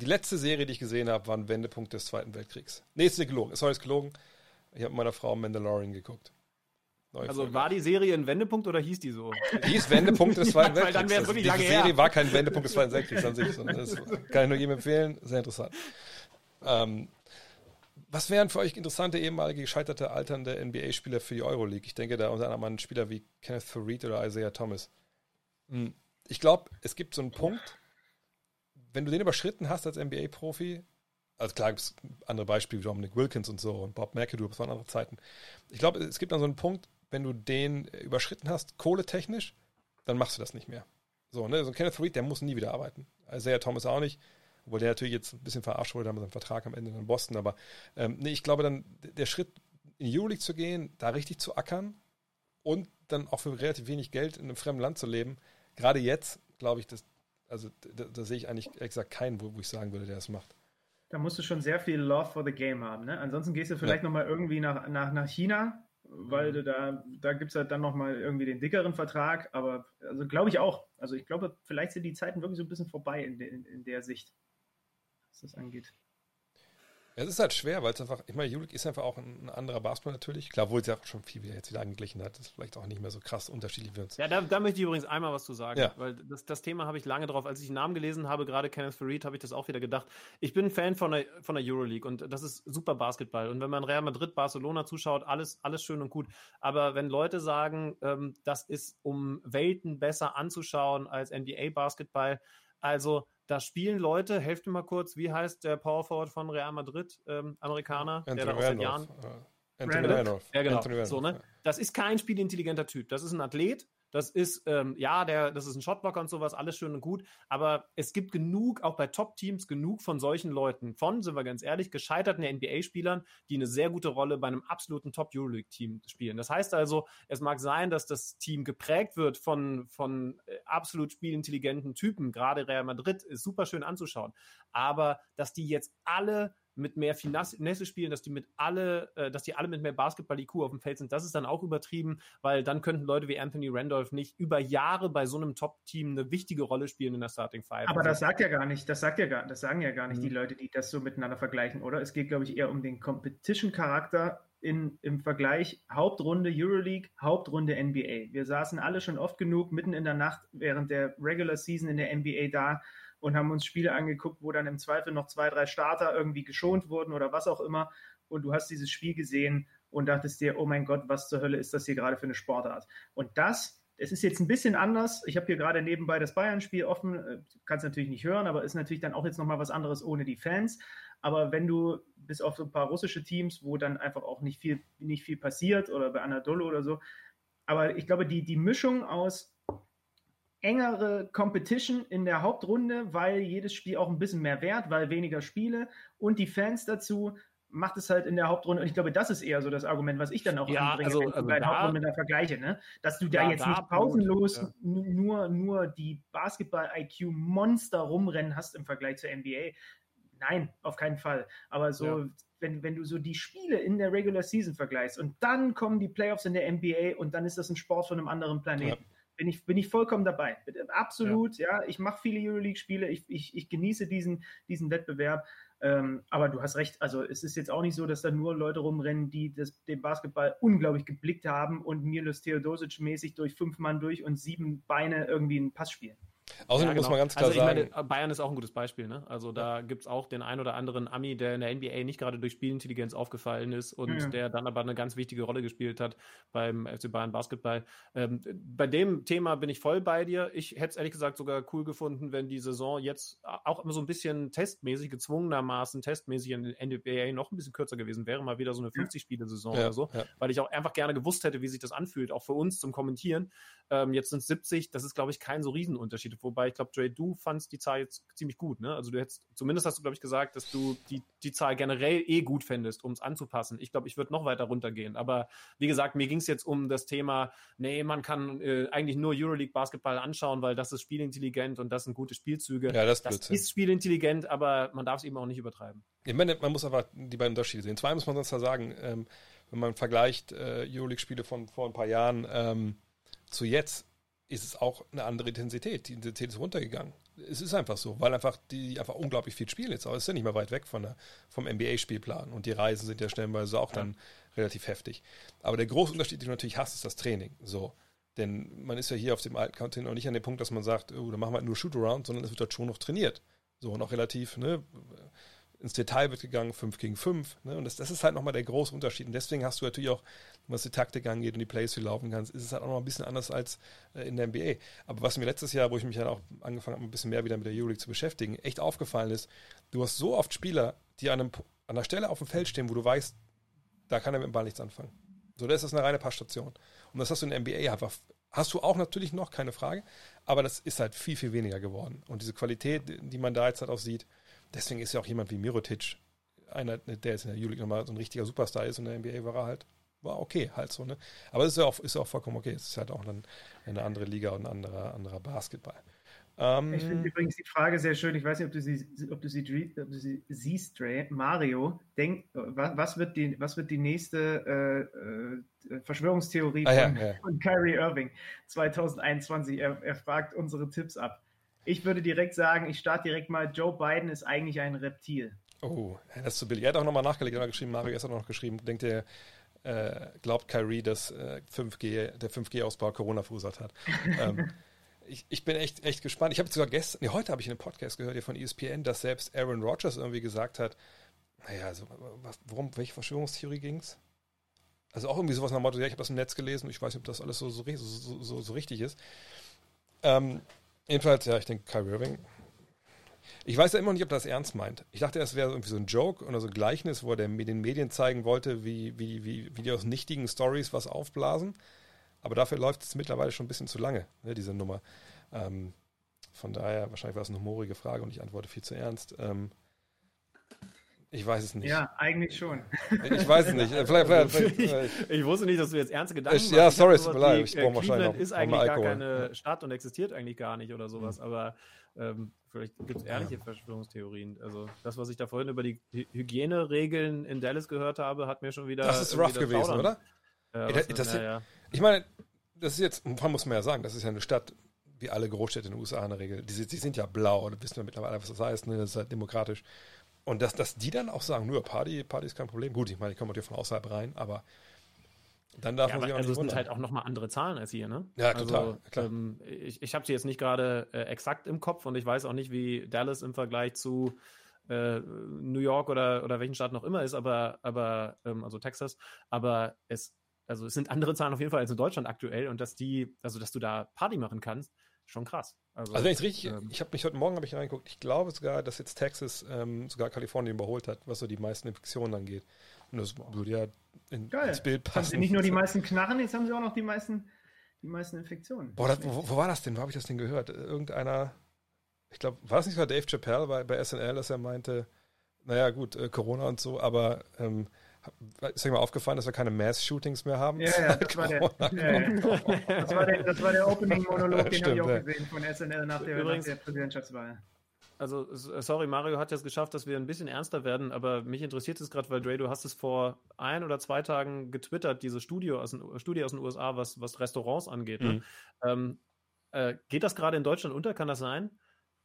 die letzte Serie, die ich gesehen habe, war ein Wendepunkt des Zweiten Weltkriegs. Nee, ist nicht gelogen. Sorry, ist gelogen. Ich habe mit meiner Frau Mandalorian geguckt. Neue Also Folge. war die Serie ein Wendepunkt oder hieß die so? Die ist Wendepunkt des Zweiten weil Weltkriegs. dann wär's Also wirklich diese lange Serie her. war kein Wendepunkt des Zweiten Weltkriegs an sich, sondern das kann ich nur jedem empfehlen. Sehr interessant. Ähm, was wären für euch interessante ehemalige gescheiterte alternde NBA-Spieler für die Euroleague? Ich denke da unter anderem an Spieler wie Kenneth Farid oder Isaiah Thomas. Hm, Ich glaube, es gibt so einen Punkt, wenn du den überschritten hast als NBA-Profi, also klar gibt es andere Beispiele wie Dominic Wilkins und so und Bob McAdoo, das waren andere Zeiten. Ich glaube, es gibt dann so einen Punkt, wenn du den überschritten hast, kohletechnisch, dann machst du das nicht mehr. So, ne, so ein Kenneth Reed, der muss nie wieder arbeiten. Isaiah Thomas auch nicht, obwohl der natürlich jetzt ein bisschen verarscht wurde, haben seinen Vertrag am Ende in Boston, aber ähm, nee, ich glaube dann, der Schritt in die Euroleague zu gehen, da richtig zu ackern und dann auch für relativ wenig Geld in einem fremden Land zu leben, gerade jetzt, glaube ich, das, also da, da sehe ich eigentlich gesagt keinen, wo, wo ich sagen würde, der das macht. Da musst du schon sehr viel Love for the Game haben. Ne? Ansonsten gehst du vielleicht Ja. noch mal irgendwie nach, nach, nach China, weil du da, da gibt es halt dann noch mal irgendwie den dickeren Vertrag. Aber also glaube ich auch. Also ich glaube, vielleicht sind die Zeiten wirklich so ein bisschen vorbei in, de, in, in der Sicht, was das angeht. Es ist halt schwer, weil es einfach, ich meine, Julik ist einfach auch ein, ein anderer Basketball natürlich. Klar, obwohl es ja auch schon viel wieder jetzt wieder angeglichen hat, ist vielleicht auch nicht mehr so krass unterschiedlich wie uns. Ja, da, da möchte ich übrigens einmal was zu sagen, Ja. weil das, das Thema habe ich lange drauf. Als ich den Namen gelesen habe, gerade Kenneth Farid, habe ich das auch wieder gedacht. Ich bin ein Fan von der, von der Euroleague und das ist super Basketball. Und wenn man Real Madrid, Barcelona zuschaut, alles, alles schön und gut. Aber wenn Leute sagen, ähm, das ist um Welten besser anzuschauen als NBA-Basketball, also da spielen Leute, helft mir mal kurz, wie heißt der Power Forward von Real Madrid, ähm, Amerikaner, der da Anthony auch seit Jahren äh, Anthony Randolph? Ja, genau. Anthony so, ne? Das ist kein spielintelligenter Typ. Das ist ein Athlet. Das ist, ähm, ja, der, das ist ein Shotblocker und sowas, alles schön und gut. Aber es gibt genug, auch bei Top-Teams, genug von solchen Leuten, von, sind wir ganz ehrlich, gescheiterten NBA-Spielern, die eine sehr gute Rolle bei einem absoluten Top-Euroleague-Team spielen. Das heißt also, es mag sein, dass das Team geprägt wird von, von äh, absolut spielintelligenten Typen. Gerade Real Madrid ist super schön anzuschauen. Aber dass die jetzt alle mit mehr Finesse spielen, dass die mit alle, äh, dass die alle mit mehr Basketball-IQ auf dem Feld sind, das ist dann auch übertrieben, weil dann könnten Leute wie Anthony Randolph nicht über Jahre bei so einem Top-Team eine wichtige Rolle spielen in der Starting Five. Aber Also, das sagt ja gar nicht, das sagt ja gar, das sagen ja gar nicht Mhm. die Leute, die das so miteinander vergleichen, oder? Es geht, glaube ich, eher um den Competition-Charakter in, im Vergleich Hauptrunde Euroleague, Hauptrunde NBA. Wir saßen alle schon oft genug mitten in der Nacht während der Regular Season in der NBA da und haben uns Spiele angeguckt, wo dann im Zweifel noch zwei, drei Starter irgendwie geschont wurden oder was auch immer. Und du hast dieses Spiel gesehen und dachtest dir, oh mein Gott, was zur Hölle ist das hier gerade für eine Sportart? Und das, es ist jetzt ein bisschen anders. Ich habe hier gerade nebenbei das Bayern-Spiel offen, äh, kannst natürlich nicht hören, aber ist natürlich dann auch jetzt nochmal was anderes ohne die Fans. Aber wenn du bis auf so ein paar russische Teams, wo dann einfach auch nicht viel, nicht viel passiert oder bei Anadolu oder so, aber ich glaube, die, die Mischung aus engere Competition in der Hauptrunde, weil jedes Spiel auch ein bisschen mehr wert, weil weniger Spiele und die Fans dazu macht es halt in der Hauptrunde und ich glaube, das ist eher so das Argument, was ich dann auch Ja, anbringe, also- wenn ich also die beiden da- Hauptrunden da vergleiche, ne? dass du da Ja, jetzt da nicht pausenlos n- nur, nur die Basketball-IQ-Monster rumrennen hast im Vergleich zur NBA. Nein, auf keinen Fall. Aber so, Ja. wenn, wenn du so die Spiele in der Regular Season vergleichst und dann kommen die Playoffs in der NBA und dann ist das ein Sport von einem anderen Planeten. Bin ich, bin ich vollkommen dabei. Absolut, ja. Ich mache viele Euroleague-Spiele, ich, ich, ich genieße diesen, diesen Wettbewerb. Ähm, aber du hast recht, also es ist jetzt auch nicht so, dass da nur Leute rumrennen, die das, den Basketball unglaublich geblickt haben und Milos Theodosic mäßig durch fünf Mann durch und sieben Beine irgendwie einen Pass spielen. Außerdem Ja, muss genau. man ganz klar also ich sagen, meine, Bayern ist auch ein gutes Beispiel. Ne? Also da gibt's auch den ein oder anderen Ami, der in der NBA nicht gerade durch Spielintelligenz aufgefallen ist und Ja. der dann aber eine ganz wichtige Rolle gespielt hat beim FC Bayern Basketball. Ähm, bei dem Thema bin ich voll bei dir. Ich hätte es ehrlich gesagt sogar cool gefunden, wenn die Saison jetzt auch immer so ein bisschen testmäßig, gezwungenermaßen testmäßig in der NBA noch ein bisschen kürzer gewesen wäre, mal wieder so eine 50-Spiele-Saison Ja, oder so, ja. weil ich auch einfach gerne gewusst hätte, wie sich das anfühlt, auch für uns zum Kommentieren. Ähm, jetzt sind es 70, das ist, glaube ich, kein so Riesenunterschied. Wobei ich glaube, Dre, du fandst die Zahl jetzt ziemlich gut, ne? Also du hättest, zumindest hast du, glaube ich, gesagt, dass du die, die Zahl generell eh gut fändest, um es anzupassen. Ich glaube, ich würde noch weiter runtergehen. Aber wie gesagt, mir ging es jetzt um das Thema, nee, man kann äh, eigentlich nur Euroleague Basketball anschauen, weil das ist spielintelligent und das sind gute Spielzüge. Ja, das ist das ist spielintelligent, aber man darf es eben auch nicht übertreiben. Ich meine, man muss einfach die beiden Unterschiede sehen. Zwei muss man sonst da sagen, ähm, wenn man vergleicht äh, Euroleague-Spiele von vor ein paar Jahren ähm, zu jetzt, ist es auch eine andere Intensität. Die Intensität ist runtergegangen. Es ist einfach so, weil einfach die einfach unglaublich viel spielen jetzt. Aber es ist ja nicht mehr weit weg von der, vom NBA-Spielplan. Und die Reisen sind ja stellenweise auch dann relativ heftig. Aber der große Unterschied, den du natürlich hast, ist das Training. So. Denn man ist ja hier auf dem alten Content noch nicht an dem Punkt, dass man sagt, oh, da machen wir halt nur Shoot-Around, sondern es wird halt schon noch trainiert. So, und auch relativ, ne, ins Detail wird gegangen, 5 gegen 5. Ne? Und das, das ist halt nochmal der große Unterschied. Und deswegen hast du natürlich auch, was die Taktik angeht und die Plays, die laufen kannst, ist es halt auch noch ein bisschen anders als äh, in der NBA. Aber was mir letztes Jahr, wo ich mich dann auch angefangen habe, ein bisschen mehr wieder mit der Euroleague zu beschäftigen, echt aufgefallen ist, du hast so oft Spieler, die an, einem, an einer Stelle auf dem Feld stehen, wo du weißt, da kann er mit dem Ball nichts anfangen. So, das ist eine reine Passstation. Und das hast du in der NBA einfach, hast du auch natürlich noch, keine Frage, aber das ist halt viel, viel weniger geworden. Und diese Qualität, die man da jetzt halt auch sieht, deswegen ist ja auch jemand wie Mirotic, einer, der jetzt in der Euroleague nochmal so ein richtiger Superstar ist und in der NBA war er halt, war okay halt so, ne? Aber es ist ja auch, ist ja auch vollkommen okay. Es ist halt auch dann eine andere Liga und ein anderer, anderer Basketball. Ähm, Ich finde übrigens die Frage sehr schön. Ich weiß nicht, ob du sie, ob du sie, ob du sie siehst, Dre. Mario, denk, was, wird die, was wird die nächste äh, äh, Verschwörungstheorie Ah, ja, von, ja. von Kyrie Irving 2021? Er, er fragt unsere Tipps ab. Ich würde direkt sagen, ich starte direkt mal, Joe Biden ist eigentlich ein Reptil. Oh, das ist zu billig. Er hat auch nochmal nachgelegt, er hat geschrieben, Mario gestern noch geschrieben, denkt er, äh, glaubt Kyrie, dass äh, 5G, der 5G-Ausbau Corona verursacht hat. ähm, ich, ich bin echt, echt gespannt. Ich habe sogar gestern, nee, heute habe ich in einem Podcast gehört hier von ESPN, dass selbst Aaron Rodgers irgendwie gesagt hat, naja, also, was, worum, welche Verschwörungstheorie ging's? Also auch irgendwie sowas nach dem Motto, ja, ich habe das im Netz gelesen, ich weiß nicht, ob das alles so, so, so, so, so richtig ist. Ähm, jedenfalls, ja, ich denke, Kyrie Irving, ich weiß ja immer nicht, ob das ernst meint. Ich dachte, das wäre irgendwie so ein Joke oder so ein Gleichnis, wo er den Medien zeigen wollte, wie, wie, wie, wie die aus nichtigen Stories was aufblasen. Aber dafür läuft es mittlerweile schon ein bisschen zu lange, ne, diese Nummer. Ähm, von daher, wahrscheinlich war es eine humorige Frage und ich antworte viel zu ernst. Ähm, ich weiß es nicht. Ja, eigentlich schon. Ich weiß es nicht. Vielleicht, vielleicht, vielleicht, ich, ich wusste nicht, dass du jetzt ernste Gedanken Ich- ja, sorry, tut mir sowas leid, ich brauche wahrscheinlich noch- ist eigentlich gar keine Stadt und existiert eigentlich gar nicht oder sowas, aber ähm, vielleicht gibt es ehrliche Verschwörungstheorien. Also das, was ich da vorhin über die Hy- Hygieneregeln in Dallas gehört habe, hat mir schon wieder das ist rough das gewesen, oder? Ja, Ey, das- das- ja, ja. Ich meine, das ist jetzt, man muss man ja sagen, das ist ja eine Stadt, wie alle Großstädte in den USA in der Regel. Die, sind- die sind ja blau, da wissen wir mittlerweile, was das heißt, ne? das ist halt demokratisch. Und dass, dass die dann auch sagen, nur Party, Party ist kein Problem. Gut, ich meine, die kommen natürlich von außerhalb rein, aber dann darf Ja, man aber sich auch also nicht es sind halt auch nochmal andere Zahlen als hier, ne? Ja, total, Also, klar. Ähm, ich ich habe sie jetzt nicht gerade äh, exakt im Kopf und ich weiß auch nicht, wie Dallas im Vergleich zu äh, New York oder, oder welchen Staat noch immer ist, aber, aber ähm, also Texas, aber es, also es sind andere Zahlen auf jeden Fall als in Deutschland aktuell und dass die, also dass du da Party machen kannst, schon krass. Also wenn ich richtig, ähm, ich habe mich heute Morgen habe ich reingeguckt, ich glaube sogar, dass jetzt Texas ähm, sogar Kalifornien überholt hat, was so die meisten Infektionen angeht. Und das würde ja in, Geil. ins Bild Haben passen. sie nicht nur die meisten Knarren, jetzt haben sie auch noch die meisten, die meisten Infektionen. Boah, das, wo, wo war das denn? Wo habe ich das denn gehört? Irgendeiner, ich glaube, war es nicht sogar Dave Chappelle bei, bei SNL, dass er meinte, naja, gut, äh, Corona und so, aber ähm, ist euch mal aufgefallen, dass wir keine Mass-Shootings mehr haben? Ja, ja, das war der, ja, ja. das war der, das war der Opening-Monolog, den habe ich auch ja. gesehen von SNL nach der, Übrigens- nach der Präsidentschaftswahl. Also, sorry, Mario hat jetzt geschafft, dass wir ein bisschen ernster werden, aber mich interessiert es gerade, weil Dre, du hast es vor ein oder zwei Tagen getwittert, diese Studie aus den, Studie aus den USA, was, was Restaurants angeht. Ne? Ähm, äh, geht das gerade in Deutschland unter? Kann das sein?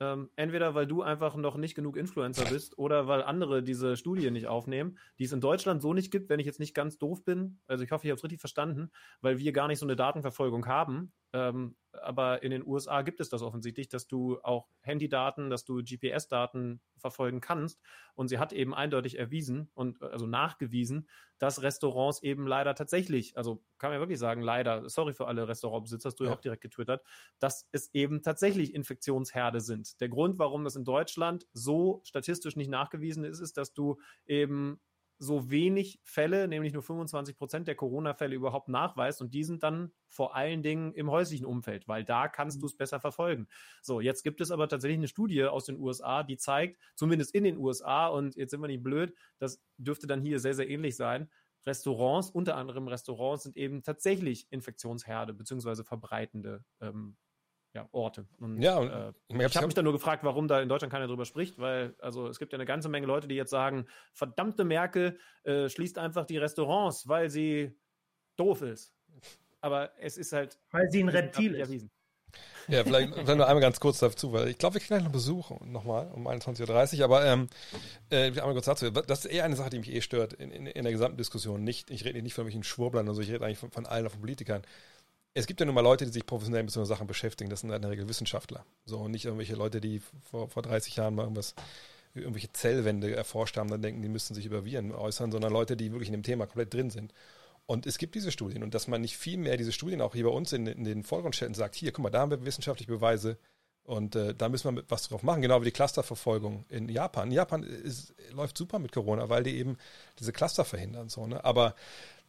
Ähm, entweder weil du einfach noch nicht genug Influencer bist oder weil andere diese Studie nicht aufnehmen, die es in Deutschland so nicht gibt, wenn ich jetzt nicht ganz doof bin. Also ich hoffe, ich habe es richtig verstanden, weil wir gar nicht so eine Datenverfolgung haben. Ähm, aber in den USA gibt es das offensichtlich, dass du auch Handydaten, dass du GPS-Daten verfolgen kannst. Und sie hat eben eindeutig erwiesen und äh, also nachgewiesen, dass Restaurants eben leider tatsächlich, also kann man ja wirklich sagen, leider, sorry für alle Restaurantbesitzer, hast du ja Ja. auch direkt getwittert, dass es eben tatsächlich Infektionsherde sind. Der Grund, warum das in Deutschland so statistisch nicht nachgewiesen ist, ist, dass du eben so wenig Fälle, nämlich nur 25 Prozent der Corona-Fälle überhaupt nachweist. Und die sind dann vor allen Dingen im häuslichen Umfeld, weil da kannst du es besser verfolgen. So, jetzt gibt es aber tatsächlich eine Studie aus den USA, die zeigt, zumindest in den USA, und jetzt sind wir nicht blöd, das dürfte dann hier sehr, sehr ähnlich sein, Restaurants, unter anderem Restaurants, sind eben tatsächlich Infektionsherde beziehungsweise verbreitende ähm, ja, Orte. Und, Ja, und äh, ich habe mich dann nur gefragt, warum da in Deutschland keiner drüber spricht, weil also es gibt ja eine ganze Menge Leute, die jetzt sagen, verdammte Merkel äh, schließt einfach die Restaurants, weil sie doof ist. Aber es ist halt Weil sie ein Reptil ist. erwiesen. Ja, vielleicht, vielleicht nur einmal ganz kurz dazu, weil ich glaube, wir kriegen gleich noch Besuch nochmal um 21.30 Uhr, aber ähm, äh, einmal kurz dazu. Das ist eher eine Sache, die mich eh stört in, in, in der gesamten Diskussion. Nicht, ich rede nicht von irgendwelchen Schwurblern oder so, ich rede eigentlich von, von allen, von Politikern. Es gibt ja nun mal Leute, die sich professionell mit so Sachen beschäftigen. Das sind in der Regel Wissenschaftler. So, und nicht irgendwelche Leute, die vor, vor 30 Jahren mal irgendwas, irgendwelche Zellwände erforscht haben, dann denken, die müssten sich über Viren äußern, sondern Leute, die wirklich in dem Thema komplett drin sind. Und es gibt diese Studien und dass man nicht viel mehr diese Studien auch hier bei uns in, in den Vordergrund stellt und sagt, hier, guck mal, da haben wir wissenschaftliche Beweise und äh, da müssen wir was drauf machen, genau wie die Clusterverfolgung in Japan. Japan ist, läuft super mit Corona, weil die eben diese Cluster verhindern. So, ne? Aber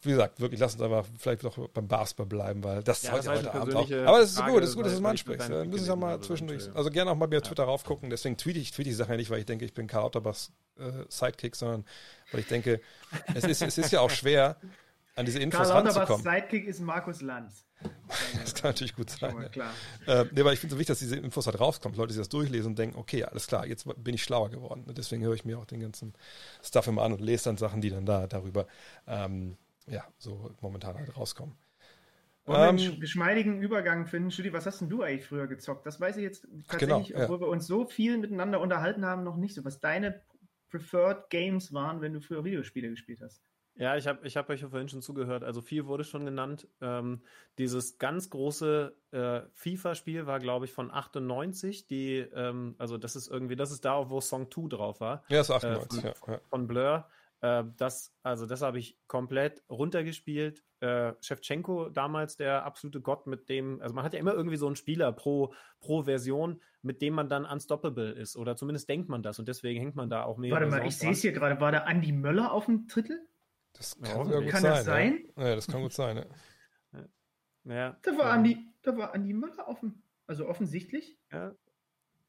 wie gesagt, wirklich, lass uns aber vielleicht doch beim Basketball bleiben, weil das Ja, heute, war heute eine Abend auch. Aber es ist Frage, gut, es ist gut, dass du es mal ich ansprichst. deinem Wir müssen es ja Pick mal habe, zwischendurch. Also gerne auch mal bei Twitter raufgucken. Deswegen tweete ich, tweete ich die Sache ja nicht, weil ich denke, ich bin Karl Otterbachs äh, Sidekick, sondern weil ich denke, es ist, es ist ja auch schwer, an diese Infos Karl ranzukommen. Sidekick ist Markus Lanz. Das kann natürlich gut sein. mal Ja. klar. Äh, nee, aber ich finde es so wichtig, dass diese Infos halt rauskommen. Leute, die das durchlesen und denken, okay, alles klar, jetzt bin ich schlauer geworden. Und Deswegen höre ich mir auch den ganzen Stuff immer an und lese dann Sachen, die dann da darüber ähm, ja, so momentan halt rauskommen. Wollen wir einen Ähm, sch- geschmeidigen Übergang finden? Studi, was hast denn du eigentlich früher gezockt? Das weiß ich jetzt genau, tatsächlich, ja. obwohl wir uns so viel miteinander unterhalten haben, noch nicht so. Was deine Preferred Games waren, wenn du früher Videospiele gespielt hast. Ja, ich habe ich hab euch ja vorhin schon zugehört. Also viel wurde schon genannt. Ähm, dieses ganz große äh, FIFA-Spiel war, glaube ich, von 98. Die, ähm, also das ist irgendwie, das ist da, wo Song 2 drauf war. ja, Äh, 98, von, ja, ja. von Blur. Äh, das, also das habe ich komplett runtergespielt. Äh, Shevchenko damals der absolute Gott, mit dem, also man hat ja immer irgendwie so einen Spieler pro, pro Version, mit dem man dann unstoppable ist. Oder zumindest denkt man das und deswegen hängt man da auch mehr. Warte mal, ich sehe es hier gerade. War da Andy Möller auf dem Drittel? Das Ja, kann, sogar gut kann sein. das sein? Ja. ja, das kann gut sein. Ja. Ja, Da war, ähm, Andy, da war Andy Möller auf dem. Also offensichtlich. Ja,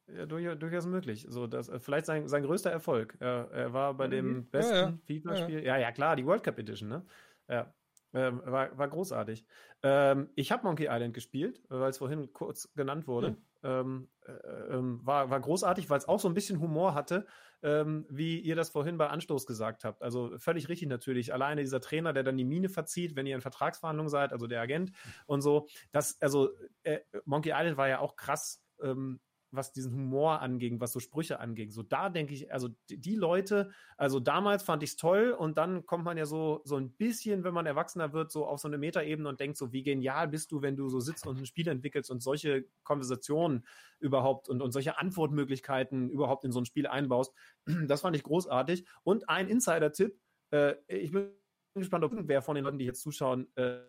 ja durchaus, möglich. So, das, äh, vielleicht sein, sein größter Erfolg. Er, er war bei dem besten ja. FIFA-Spiel. Ja, ja, klar, die World Cup Edition, ne? Ja. Ähm, war, war großartig. Ähm, ich habe Monkey Island gespielt, weil es vorhin kurz genannt wurde. Ähm, äh, ähm, war, war großartig, weil es auch so ein bisschen Humor hatte, ähm, wie ihr das vorhin bei Anstoß gesagt habt. Also völlig richtig natürlich. Alleine dieser Trainer, der dann die Mine verzieht, wenn ihr in Vertragsverhandlungen seid, also der Agent und so. Das, also äh, Monkey Island war ja auch krass ähm, was diesen Humor anging, was so Sprüche anging. So da denke ich, also die, Leute, also damals fand ich es toll und dann kommt man ja so, so ein bisschen, wenn man erwachsener wird, so auf so eine Metaebene und denkt so, wie genial bist du, wenn du so sitzt und ein Spiel entwickelst und solche Konversationen überhaupt und, und solche Antwortmöglichkeiten überhaupt in so ein Spiel einbaust. Das fand ich großartig. Und ein Insider-Tipp, äh, ich bin gespannt, ob wer von den Leuten, die jetzt zuschauen, äh,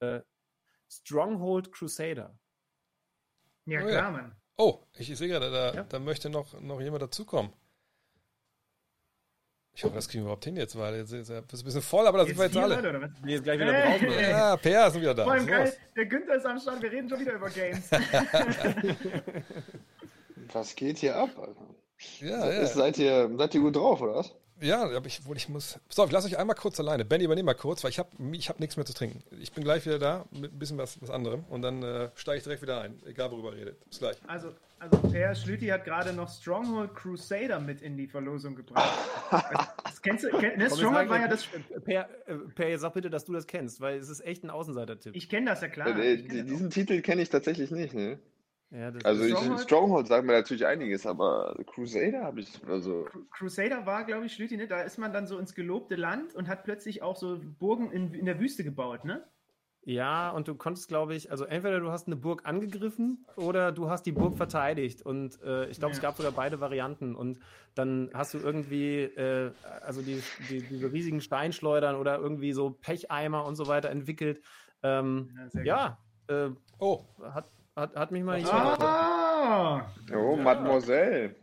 äh, Stronghold Crusader. Ja, Oh, klar, ja. Mann. Oh, ich sehe gerade, da, Ja. da möchte noch, noch jemand dazukommen. Ich hoffe, das kriegen wir überhaupt hin jetzt, weil jetzt ist es ein bisschen voll, aber da sind wir jetzt alle. Leute, jetzt gleich wieder Hey. draußen. oder? Ja, Per ist wieder da. Vor allem geil, der Günther ist am Start, wir reden schon wieder über Games. Was geht hier ab, Alter? Ja, ja. Ist, seid, ihr, seid ihr gut drauf, oder was? Ja, aber ich, wohl, ich muss. So, ich lasse euch einmal kurz alleine. Benny, übernehm mal kurz, weil ich habe ich hab nichts mehr zu trinken. Ich bin gleich wieder da mit ein bisschen was, was anderem und dann äh, steige ich direkt wieder ein, egal worüber ihr redet. Bis gleich. Also, also Per Schlüti hat gerade noch Stronghold Crusader mit in die Verlosung gebracht. das kennst du, kenn, ne, Stronghold war ja das. Per, äh, per, jetzt sag bitte, dass du das kennst, weil es ist echt ein Außenseiter-Tipp. Ich kenne das ja klar. äh, kenn das diesen Titel kenne ich tatsächlich nicht, ne? Ja, das Also ist, ich, Stronghold? Stronghold sagt mir natürlich einiges, aber Crusader habe ich, also Cru- Crusader war, glaube ich, Schlüti, ne? Da ist man dann so ins gelobte Land und hat plötzlich auch so Burgen in, in der Wüste gebaut, ne? ja, und du konntest, glaube ich, also entweder du hast eine Burg angegriffen oder du hast die Burg verteidigt. Und äh, ich glaube, es Ja. gab sogar beide Varianten. Und dann hast du irgendwie, äh, also die, die, diese riesigen Steinschleudern oder irgendwie so Pecheimer und so weiter entwickelt. Ähm, Ja, sehr ja, äh, Oh, hat, hat, hat mich mal nicht Ah! oh, Mademoiselle.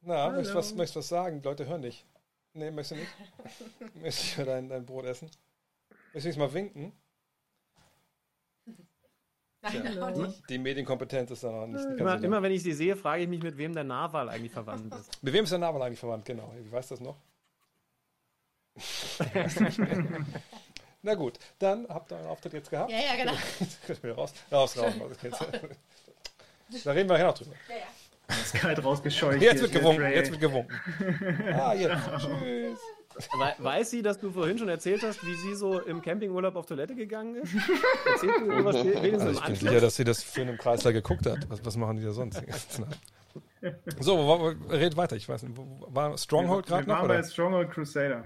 na, möchtest du was, möchtest was sagen? Die Leute hören dich. Nee, möchtest du nicht? möchtest du dein, dein Brot essen? Möchtest du mal winken? Hallo. Die Medienkompetenz ist da noch nicht. nicht ganz Immer, immer wenn ich sie sehe, frage ich mich, mit wem der Narwal eigentlich verwandt ist. Mit wem ist der Name eigentlich verwandt? Genau. Wie weißt du das noch? Na gut, dann habt ihr euren Auftritt jetzt gehabt. Ja, ja, genau. Könnt ihr raus, raus, raus. Da reden wir nachher noch drüber. Ja, ja. ist kalt rausgescheucht. Jetzt wird gewunken, Dre. jetzt wird gewunken. Ah, jetzt. Tschüss. We weiß sie, dass du vorhin schon erzählt hast, wie sie so im Campingurlaub auf Toilette gegangen ist? Erzählt du irgendwas wenigstens Also im ich bin sicher, dass sie das für einen Kreisler geguckt hat. Was, was machen die da sonst? so, red weiter. Ich weiß nicht. War Stronghold Wir gerade noch? waren bei Oder? Stronghold Crusader.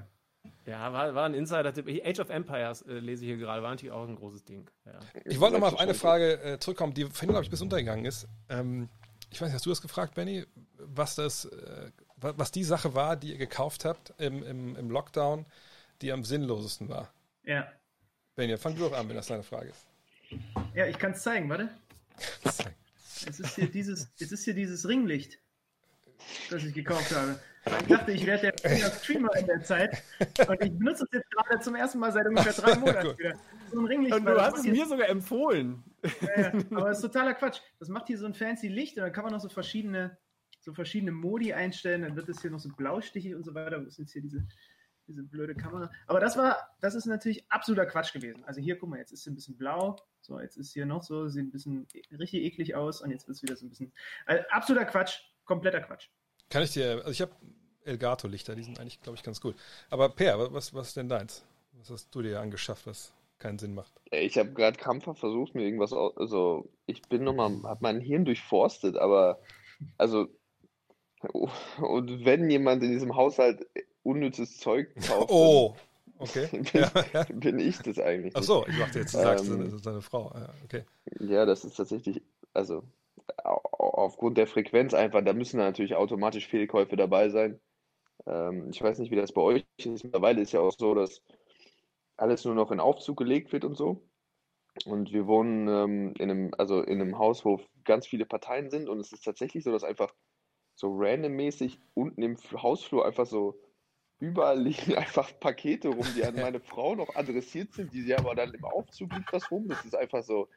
Ja, war, war ein Insider-Tipp. Age of Empires äh, lese ich hier gerade, war natürlich auch ein großes Ding. Ja. Ich wollte noch mal auf eine Frage äh, zurückkommen, die vorhin, glaube ich, bis untergegangen ist. Ähm, ich weiß nicht, hast du das gefragt, Benny? Was das, äh, wa- was die Sache war, die ihr gekauft habt im, im, im Lockdown, die am sinnlosesten war? Ja. Benny, fang du doch an, wenn das deine Frage ist. Ja, ich kann es zeigen, warte. Es ist hier dieses, es ist hier dieses Ringlicht, das ich gekauft habe. Ich dachte, ich werde der Streamer in der Zeit und ich benutze es jetzt gerade zum ersten Mal seit ungefähr drei Monaten wieder. So ein Ringlicht. Und du hast es mir sogar empfohlen. Ja, ja, aber das ist totaler Quatsch. Das macht hier so ein fancy Licht und dann kann man noch so verschiedene, so verschiedene Modi einstellen. Dann wird es hier noch so blaustichig und so weiter. Wo ist jetzt hier diese, diese blöde Kamera? Aber das war, das ist natürlich absoluter Quatsch gewesen. Also hier, guck mal, jetzt ist hier ein bisschen blau. So, jetzt ist hier noch so, sieht ein bisschen e- richtig eklig aus und jetzt wird es wieder so ein bisschen. Also absoluter Quatsch, kompletter Quatsch. Kann ich dir, also ich habe Elgato-Lichter, die sind eigentlich, glaube ich, ganz gut. Aber Per, wa- was, was ist denn deins? Was hast du dir angeschafft, was keinen Sinn macht? Ich habe gerade krampfhaft versucht, mir irgendwas, au- also ich bin nochmal, habe mein Hirn durchforstet, aber also und wenn jemand in diesem Haushalt unnützes Zeug kauft, Oh, okay. bin, Ja, bin ich das eigentlich. Ach so, ich dachte jetzt, du sagst, Ähm, das ist deine Frau. Ja, okay. Ja, das ist tatsächlich, also aufgrund der Frequenz einfach, da müssen natürlich automatisch Fehlkäufe dabei sein. Ähm, ich weiß nicht, wie das bei euch ist. Mittlerweile ist ja auch so, dass alles nur noch in Aufzug gelegt wird und so. Und wir wohnen ähm, in einem, also in einem Haus, wo ganz viele Parteien sind und es ist tatsächlich so, dass einfach so randommäßig unten im Hausflur einfach so überall liegen einfach Pakete rum, die an meine Frau noch adressiert sind, die sie aber dann im Aufzug liegt was rum. Das ist einfach so,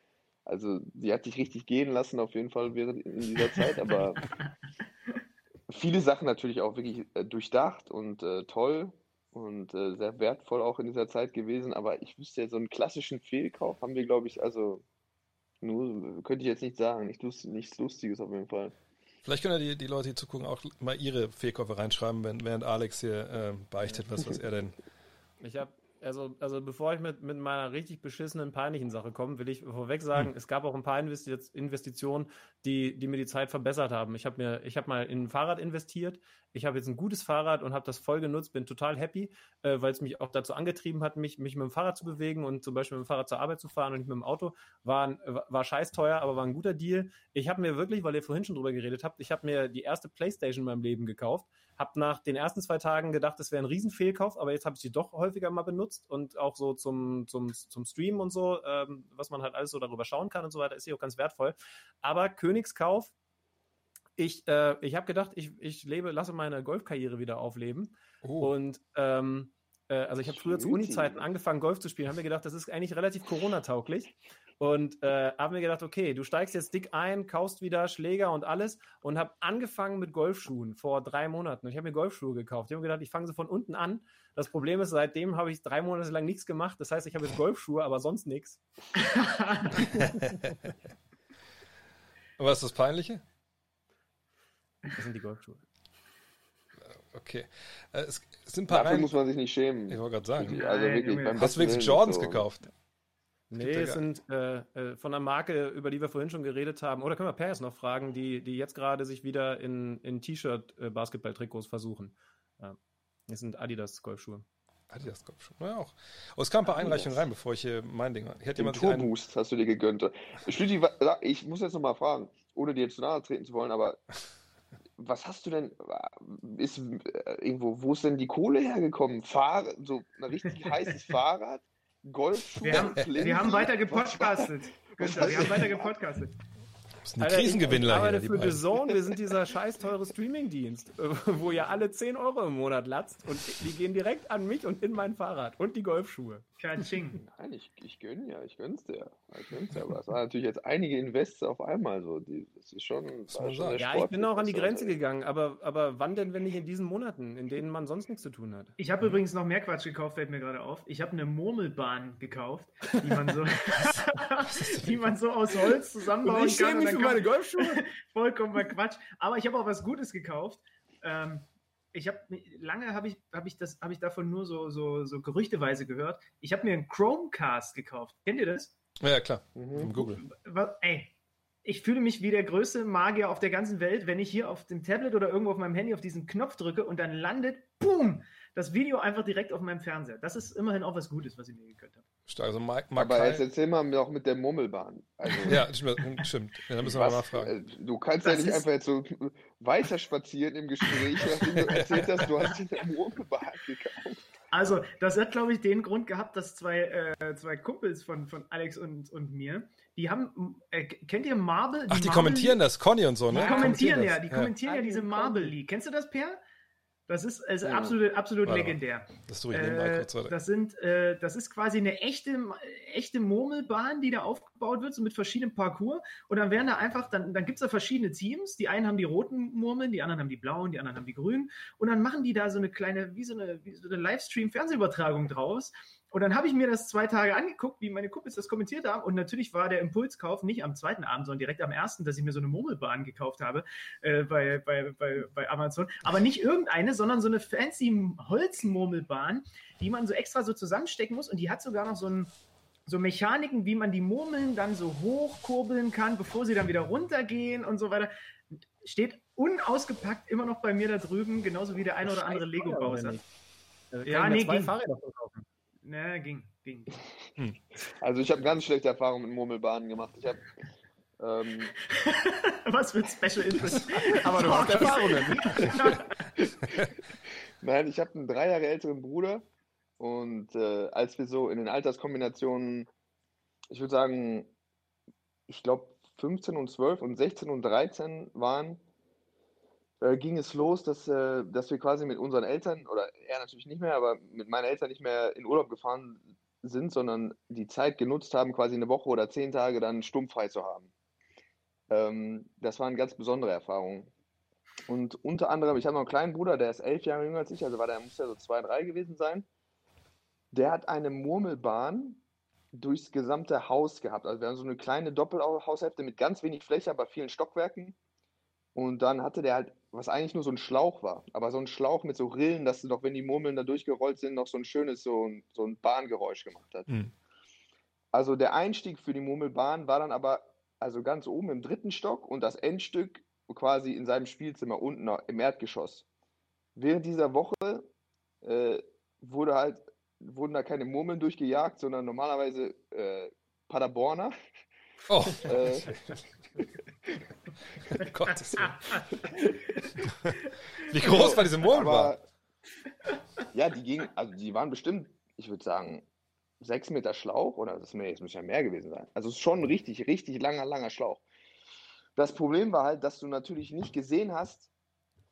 also sie hat dich richtig gehen lassen auf jeden Fall während in dieser Zeit, aber viele Sachen natürlich auch wirklich äh, durchdacht und äh, toll und äh, sehr wertvoll auch in dieser Zeit gewesen, aber ich wüsste ja, so einen klassischen Fehlkauf haben wir, glaube ich, also nur, könnte ich jetzt nicht sagen, nicht lust, nichts Lustiges auf jeden Fall. Vielleicht können ja die, die Leute, die zugucken, auch mal ihre Fehlkäufe reinschreiben, wenn, während Alex hier äh, beichtet, was, was er denn. Ich habe, also, also bevor ich mit, mit meiner richtig beschissenen, peinlichen Sache komme, will ich vorweg sagen, es gab auch ein paar Investi Investitionen, die, die mir die Zeit verbessert haben. Ich habe mir, ich habe mal in ein Fahrrad investiert. Ich habe jetzt ein gutes Fahrrad und habe das voll genutzt, bin total happy, äh, weil es mich auch dazu angetrieben hat, mich, mich mit dem Fahrrad zu bewegen und zum Beispiel mit dem Fahrrad zur Arbeit zu fahren und nicht mit dem Auto. War, war scheiß teuer, aber war ein guter Deal. Ich habe mir wirklich, weil ihr vorhin schon drüber geredet habt, ich habe mir die erste Playstation in meinem Leben gekauft, habe nach den ersten zwei Tagen gedacht, das wäre ein Riesenfehlkauf, aber jetzt habe ich sie doch häufiger mal benutzt und auch so zum, zum, zum Streamen und so, ähm, was man halt alles so darüber schauen kann und so weiter, ist hier auch ganz wertvoll. Aber Königskauf, ich, äh, ich habe gedacht, ich, ich lebe, lasse meine Golfkarriere wieder aufleben. Oh, Und ähm, äh, also ich habe früher zu. Uni-Zeiten angefangen, Golf zu spielen, habe mir gedacht, das ist eigentlich relativ Corona-tauglich. Und äh, habe mir gedacht, okay, du steigst jetzt dick ein, kaufst wieder Schläger und alles und habe angefangen mit Golfschuhen vor drei Monaten. Und ich habe mir Golfschuhe gekauft. Ich habe mir gedacht, ich fange sie von unten an. Das Problem ist, seitdem habe ich drei Monate lang nichts gemacht. Das heißt, ich habe jetzt Golfschuhe, aber sonst nichts. Und was ist das Peinliche? Das sind die Golfschuhe. Okay. Äh, es, sind ein paar Dafür rein. muss man sich nicht schämen. Ich wollte gerade sagen. Also wirklich, Hast du wenigstens Jordans so. gekauft? Nee, es sind äh, äh, von einer Marke, über die wir vorhin schon geredet haben. Oder können wir Paris noch fragen, die, die jetzt gerade sich wieder in, in T-Shirt-Basketball-Trikots versuchen. Ja. Das sind Adidas Golfschuhe. Adidas Golfschuhe. Naja, auch. Oh, es kam ein paar Einreichungen rein, bevor ich hier mein Ding. Hier hat Den jemand sich einen, Tourboost hast du dir gegönnt. Schlüti, ich muss jetzt noch mal fragen, ohne dir zu nahe treten zu wollen, aber was hast du denn, ist äh, irgendwo, wo ist denn die Kohle hergekommen? Fahr, so ein richtig heißes Fahrrad, Golfschuhe, Wir haben, wir haben weiter gepodcastet. Günther, wir haben weiter gepodcastet. Das sind die Krisengewinnler ich arbeite hier, für The. Zone. Wir sind dieser scheiß teure Streamingdienst, äh, wo ihr alle 10 Euro im Monat latzt und die gehen direkt an mich und in mein Fahrrad und die Golfschuhe. Katsching. Nein, ich, ich gönn ja, ich gönn's dir. Ich gönn's dir, aber es waren natürlich jetzt einige Invests auf einmal so. Die, das ist schon. war man schon Ja, ich bin auch an die Grenze das gegangen, aber, aber wann denn, wenn nicht in diesen Monaten, in denen man sonst nichts zu tun hat? Ich habe übrigens noch mehr Quatsch gekauft, fällt mir gerade auf. Ich habe eine Murmelbahn gekauft, die man so, die man so aus Holz zusammenbauen kann. Kann- meine Golfschuhe. Vollkommener Quatsch. Aber ich habe auch was Gutes gekauft. Ähm, ich habe lange habe ich habe ich das habe ich davon nur so so so gerüchteweise gehört. Ich habe mir einen Chromecast gekauft. Kennt ihr das? Ja, ja, klar. Vom Google. Was, ey, ich fühle mich wie der größte Magier auf der ganzen Welt, wenn ich hier auf dem Tablet oder irgendwo auf meinem Handy auf diesen Knopf drücke und dann landet, boom, das Video einfach direkt auf meinem Fernseher. Das ist immerhin auch was Gutes, was ich mir gegönnt habe. Stark. Also Mark, Aber Mark jetzt erzähl mal noch mit der Murmelbahn. Also, Ja, stimmt. stimmt. Ja, da müssen wir mal nachfragen. äh, du kannst Das ja nicht ist- einfach jetzt so weiter spazieren im Gespräch, nachdem du erzählt hast, du hast dir eine Murmelbahn gekauft. Also, das hat, glaube ich, den Grund gehabt, dass zwei, äh, zwei Kumpels von, von Alex und, und mir, die haben, äh, kennt ihr Marble? Ach, die Marble kommentieren das, Conny und so, ne? Die kommentieren ja, das. die kommentieren ja, diese Marble League. Kennst du das, Per? Das ist also Ja. absolut, absolut Warte legendär. Das tue ich nebenbei Äh, kurz weiter. das sind, äh, das ist quasi eine echte, echte Murmelbahn, die da aufgebaut wird, so mit verschiedenen Parcours. Und dann werden da einfach, dann, dann gibt's da verschiedene Teams. Die einen haben die roten Murmeln, die anderen haben die blauen, die anderen haben die grünen. Und dann machen die da so eine kleine, wie so eine, wie so eine Livestream-Fernsehübertragung draus. Und dann habe ich mir das zwei Tage angeguckt, wie meine Kumpels das kommentiert haben. Und natürlich war der Impulskauf nicht am zweiten Abend, sondern direkt am ersten, dass ich mir so eine Murmelbahn gekauft habe äh, bei, bei, bei, bei Amazon. Aber nicht irgendeine, sondern so eine fancy Holzmurmelbahn, die man so extra so zusammenstecken muss. Und die hat sogar noch so ein so Mechaniken, wie man die Murmeln dann so hochkurbeln kann, bevor sie dann wieder runtergehen und so weiter. Steht unausgepackt immer noch bei mir da drüben, genauso wie der ein oder andere Lego-Bowser. Ja, Ja, nee, zwei ging. Fahrräder verkaufen. Na, ging, ging. Also ich habe ganz schlechte Erfahrungen mit Murmelbahnen gemacht. Ich habe ähm, Was für ein Special Interest. Aber du hast Erfahrungen. Nein, ich habe einen drei Jahre älteren Bruder und äh, als wir so in den Alterskombinationen, ich würde sagen, ich glaube 15 und 12 und 16 und 13 waren, äh, ging es los, dass, äh, dass wir quasi mit unseren Eltern, oder er natürlich nicht mehr, aber mit meinen Eltern nicht mehr in Urlaub gefahren sind, sondern die Zeit genutzt haben, quasi eine Woche oder zehn Tage dann stummfrei zu haben. Ähm, das waren ganz besondere Erfahrungen. Und unter anderem, ich habe noch einen kleinen Bruder, der ist elf Jahre jünger als ich, also war der, muss ja so zwei, drei gewesen sein. Der hat eine Murmelbahn durchs gesamte Haus gehabt. Also wir haben so eine kleine Doppelhaushälfte mit ganz wenig Fläche, aber vielen Stockwerken. Und dann hatte der halt, was eigentlich nur so ein Schlauch war, aber so ein Schlauch mit so Rillen, dass du doch, wenn die Murmeln da durchgerollt sind, noch so ein schönes, so ein, so ein Bahngeräusch gemacht hat. Hm. Also der Einstieg für die Murmelbahn war dann aber also ganz oben im dritten Stock und das Endstück quasi in seinem Spielzimmer unten im Erdgeschoss. Während dieser Woche äh, wurde halt, wurden da keine Murmeln durchgejagt, sondern normalerweise äh, Paderborner. Oh, Äh, Gottes Willen. Wie groß war diese Murmelbahn? ja, die gingen, also die waren bestimmt, ich würde sagen, sechs Meter Schlauch oder das mehr, es muss ja mehr gewesen sein. Also es ist schon ein richtig, richtig langer, langer Schlauch. Das Problem war halt, dass du natürlich nicht gesehen hast,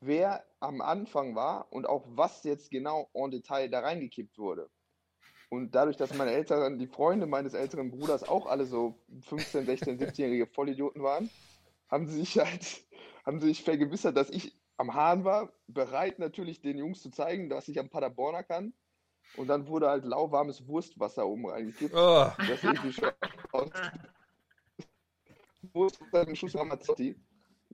wer am Anfang war und auch was jetzt genau en Detail da reingekippt wurde. Und dadurch, dass meine Eltern, die Freunde meines älteren Bruders auch alle so 15, 16, 17-jährige Vollidioten waren, haben sie sich halt, haben sie sich vergewissert, dass ich am Hahn war, bereit natürlich den Jungs zu zeigen, dass ich am Paderborner kann. Und dann wurde halt lauwarmes Wurstwasser oben reingekippt. Oh, Das irgendwie schon aus. Wurst dann Schuss Ramazzotti.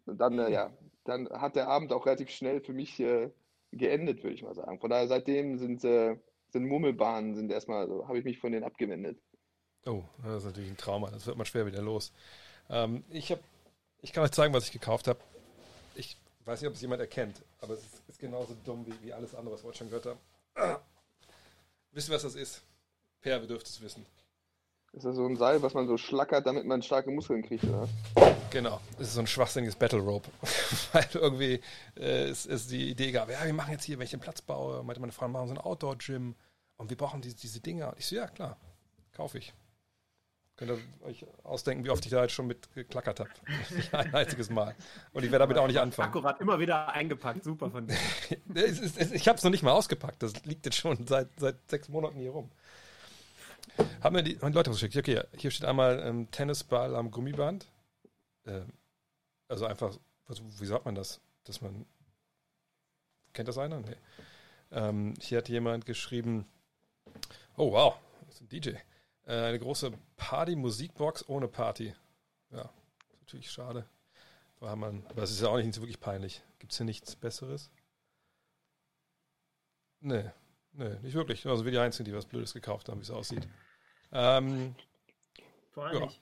Und dann, äh, ja, dann hat der Abend auch relativ schnell für mich äh, geendet, würde ich mal sagen. Von daher seitdem sind, äh, sind Murmelbahnen, sind erstmal, so, habe ich mich von denen abgewendet. oh, das ist natürlich ein Trauma. Das wird man schwer wieder los. Ähm, ich, hab, ich kann euch zeigen, was ich gekauft habe. Ich weiß nicht, ob es jemand erkennt, aber es ist, ist genauso dumm wie, wie alles andere, was wir heute schon gehört haben. Ah. Wisst ihr, was das ist? Per, wir dürft es wissen. Ist das so ein Seil, was man so schlackert, damit man starke Muskeln kriegt, oder? Genau, es ist so ein schwachsinniges Battle Rope. Weil irgendwie äh, es, es die Idee gab, ja, wir machen jetzt hier, wenn ich den Platz baue, meinte meine Frau, machen so ein Outdoor-Gym und wir brauchen diese, diese Dinger. Und ich so, ja, klar, kaufe ich. Könnt ihr euch ausdenken, wie oft ich da jetzt schon mit geklackert habe. Nicht ein einziges Mal. Und ich werde damit auch nicht anfangen. Akkurat immer wieder eingepackt. Super von dir. Ich habe es noch nicht mal ausgepackt. Das liegt jetzt schon seit, seit sechs Monaten hier rum. Haben wir die Leute geschickt? Okay, hier steht einmal ähm, Tennisball am Gummiband. Ähm, also einfach, was, wie sagt man das? Dass man. Kennt das einer? Nee. Ähm, hier hat jemand geschrieben: Oh, wow, das ist ein DJ. Äh, eine große Party-Musikbox ohne Party. Ja, natürlich schade. War man, aber es ist ja auch nicht so wirklich peinlich. Gibt es hier nichts Besseres? Nee, nee, nicht wirklich. Also wir die Einzigen, die was Blödes gekauft haben, wie es aussieht. Ähm, Vor allem Ja. nicht.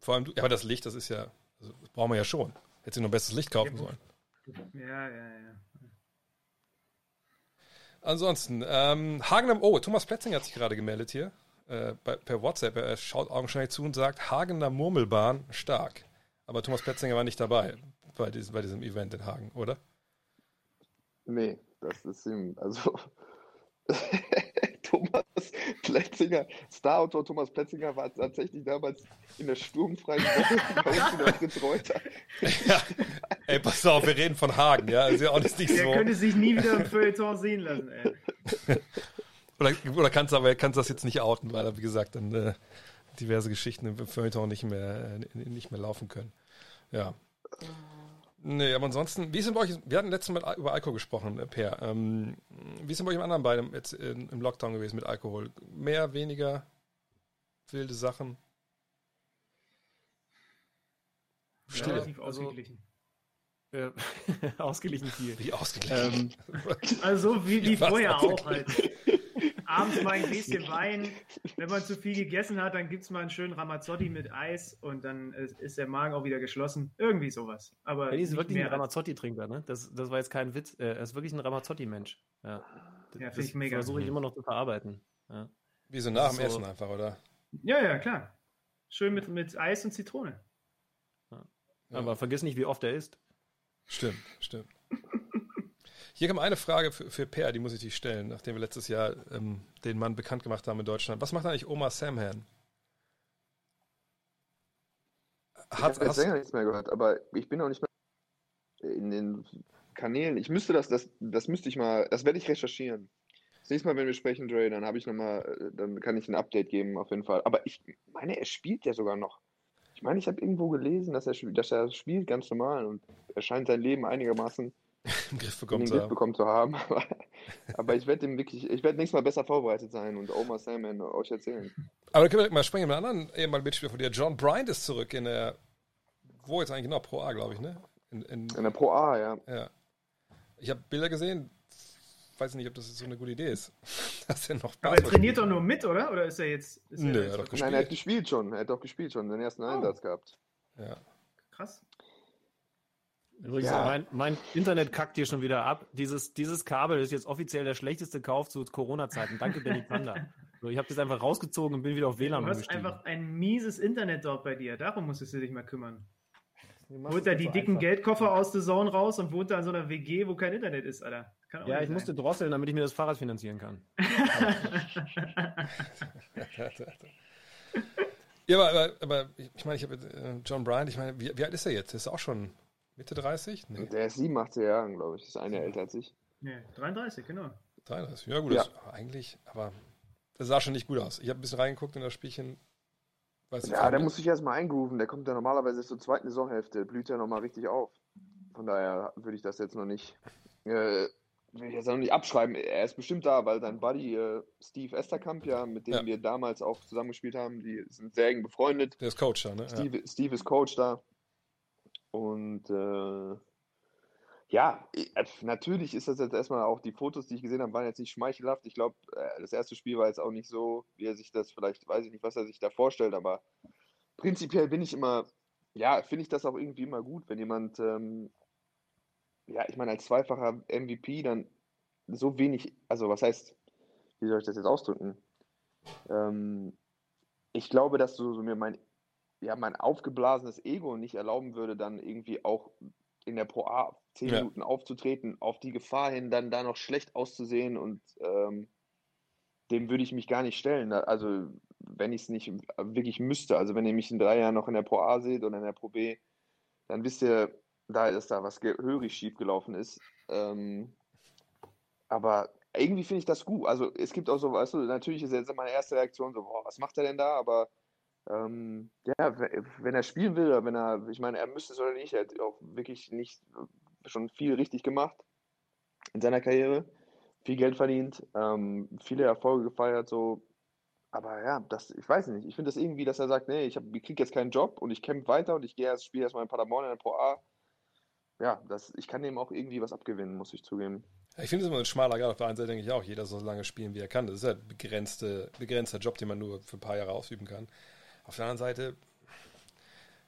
vor allem du, ja, aber das Licht, das ist ja, also das brauchen wir ja schon. Hätte sie noch besseres Licht kaufen sollen. Ja, ja, ja. Ansonsten, ähm, Hagen am, oh, Thomas Plätzinger hat sich gerade gemeldet hier, äh, bei, per WhatsApp. Er schaut augenscheinlich zu und sagt, Hagener Murmelbahn stark. Aber Thomas Plätzinger war nicht dabei bei diesem, bei diesem Event in Hagen, oder? Nee, das ist ihm, also Thomas Plätzinger, Starautor Thomas Plätzinger war tatsächlich damals in der sturmfreien Woche bei uns in der Fritz Reuter. ja. Ey, pass auf, wir reden von Hagen, ja. Ist ja auch nicht, nicht Der so. könnte sich nie wieder im Feuilleton sehen lassen, ey. Oder, oder kannst du aber kannst das jetzt nicht outen, weil er, wie gesagt, dann äh, diverse Geschichten im Feuilleton nicht mehr, äh, nicht mehr laufen können. Ja. Nee, aber ansonsten, wie ist denn bei euch, wir hatten letztes Mal über Alkohol gesprochen, äh, Per. Ähm, wie ist denn bei euch im anderen beiden jetzt in, im Lockdown gewesen mit Alkohol? Mehr, weniger, wilde Sachen? Stille. Relativ Also- ausgeglichen. Äh, ausgeglichen viel. Wie ausgeglichen. Ähm, Also so wie, wie vorher auch halt. Abends mal ein Gläschen Wein. Wenn man zu viel gegessen hat, dann gibt's mal einen schönen Ramazzotti mit Eis und dann ist der Magen auch wieder geschlossen. Irgendwie sowas. Aber Benny ist wirklich ein Ramazzotti-Trinker, ne? Das, das war jetzt kein Witz. Äh, Er ist wirklich ein Ramazzotti-Mensch. Ja. Ja, das find ich mega. versuche ich immer noch zu verarbeiten. Ja. Wie so nach dem so- Essen einfach, oder? Ja, ja, klar. Schön mit, mit Eis und Zitrone. Aber vergiss nicht, wie oft er isst. Stimmt, stimmt. Hier kommt eine Frage für, für Per, die muss ich dich stellen, nachdem wir letztes Jahr ähm, den Mann bekannt gemacht haben in Deutschland. Was macht eigentlich Oma Samhan? Ich Hat, habe jetzt hast, länger nichts mehr gehört, aber ich bin auch nicht mehr in den Kanälen. Ich müsste das, das, das müsste ich mal, das werde ich recherchieren. Das nächste Mal, wenn wir sprechen, Dre, dann habe ich noch mal, dann kann ich ein Update geben, auf jeden Fall. Aber ich meine, er spielt ja sogar noch. Ich meine, ich habe irgendwo gelesen, dass er, spielt- dass er spielt ganz normal und er scheint sein Leben einigermaßen im Griff in bekommen den zu Griff haben. bekommen zu haben. Aber, aber ich werde wirklich, ich werde nächstes Mal besser vorbereitet sein und Omar Salmon euch erzählen. Aber dann können wir mal sprechen mit einem anderen ehemaligen Mitspieler von dir. John Bryant ist zurück in der, wo jetzt eigentlich genau? Pro A, glaube ich, ne? In, in, In der Pro A, ja. ja. Ich habe Bilder gesehen, weiß nicht, ob das so eine gute Idee ist. Dass er noch Aber er trainiert spielt. doch nur mit, oder? Oder ist er jetzt. Ist Nö, er er jetzt hat doch Nein, er hat gespielt. gespielt schon. Er hat doch gespielt schon, seinen ersten Einsatz gehabt. Ja. krass. Übrigens, Ja. mein, mein Internet kackt hier schon wieder ab. Dieses, dieses Kabel ist jetzt offiziell der schlechteste Kauf zu Corona-Zeiten. Danke, Benny Panda. So, ich habe das einfach rausgezogen und bin wieder auf WLAN Du hast einfach ein mieses Internet dort bei dir. Darum musstest du dich mal kümmern. Holt da die so dicken einfach. Geldkoffer aus der Zone raus und wohnt da in so einer WG, wo kein Internet ist, Alter. Kann auch Ja, ich sein. musste drosseln, damit ich mir das Fahrrad finanzieren kann. Ja, aber, aber, aber ich meine, ich habe äh, John Bryant, ich meine, wie, wie alt ist er jetzt? Ist er auch schon Mitte 30? Nee, Der ist 87 Jahre, glaube ich. Ist ein Jahr älter als ich. Nee, 33, genau. 33. Ja, gut, Ja. Das, eigentlich, aber das sah schon nicht gut aus. Ich habe ein bisschen reingeguckt in das Spielchen. Ja, der muss sich erstmal eingrooven. Der kommt ja normalerweise zur zweiten Saisonhälfte, blüht ja nochmal richtig auf. Von daher würde ich das jetzt noch nicht, äh, will ich jetzt noch nicht abschreiben. Er ist bestimmt da, weil sein Buddy äh, Steve Esterkamp, ja, mit dem Ja. wir damals auch zusammengespielt haben, die sind sehr eng befreundet. Der ist Coach da, ne? Ja. Steve, Steve ist Coach da. Und äh, ja, äh, natürlich ist das jetzt erstmal auch die Fotos, die ich gesehen habe, waren jetzt nicht schmeichelhaft. Ich glaube, äh, das erste Spiel war jetzt auch nicht so, wie er sich das vielleicht, weiß ich nicht, was er sich da vorstellt, aber prinzipiell bin ich immer, ja, finde ich das auch irgendwie immer gut, wenn jemand, ähm, ja, ich meine, als zweifacher MVP dann so wenig, also was heißt, wie soll ich das jetzt ausdrücken? Ähm, ich glaube, dass so, so mir mein ja, mein aufgeblasenes Ego nicht erlauben würde, dann irgendwie auch in der Pro A zehn Ja. Minuten aufzutreten, auf die Gefahr hin, dann da noch schlecht auszusehen und ähm, dem würde ich mich gar nicht stellen. Also wenn ich es nicht wirklich müsste. Also wenn ihr mich in drei Jahren noch in der Pro A seht oder in der Pro B, dann wisst ihr, da ist da was gehörig schief gelaufen ist. Ähm, aber irgendwie finde ich das gut. Also es gibt auch so, weißt du, natürlich ist jetzt meine erste Reaktion so, boah, was macht er denn da? Aber ähm, ja, wenn er spielen will, wenn er, ich meine, er müsste es oder nicht, er hat auch wirklich nicht schon viel richtig gemacht in seiner Karriere, viel Geld verdient, ähm, viele Erfolge gefeiert, so. Aber ja, das, ich weiß nicht. Ich finde das irgendwie, dass er sagt, nee, ich, ich kriege jetzt keinen Job und ich kämpfe weiter und ich gehe erst, spiele erstmal in Paderborn in der Pro A. Ja, das, ich kann dem auch irgendwie was abgewinnen, muss ich zugeben. Ich finde es immer ein schmaler Grad. Auf der einen Seite denke ich auch, jeder soll so lange spielen, wie er kann. Das ist halt ein begrenzte, begrenzter Job, den man nur für ein paar Jahre ausüben kann. Auf der anderen Seite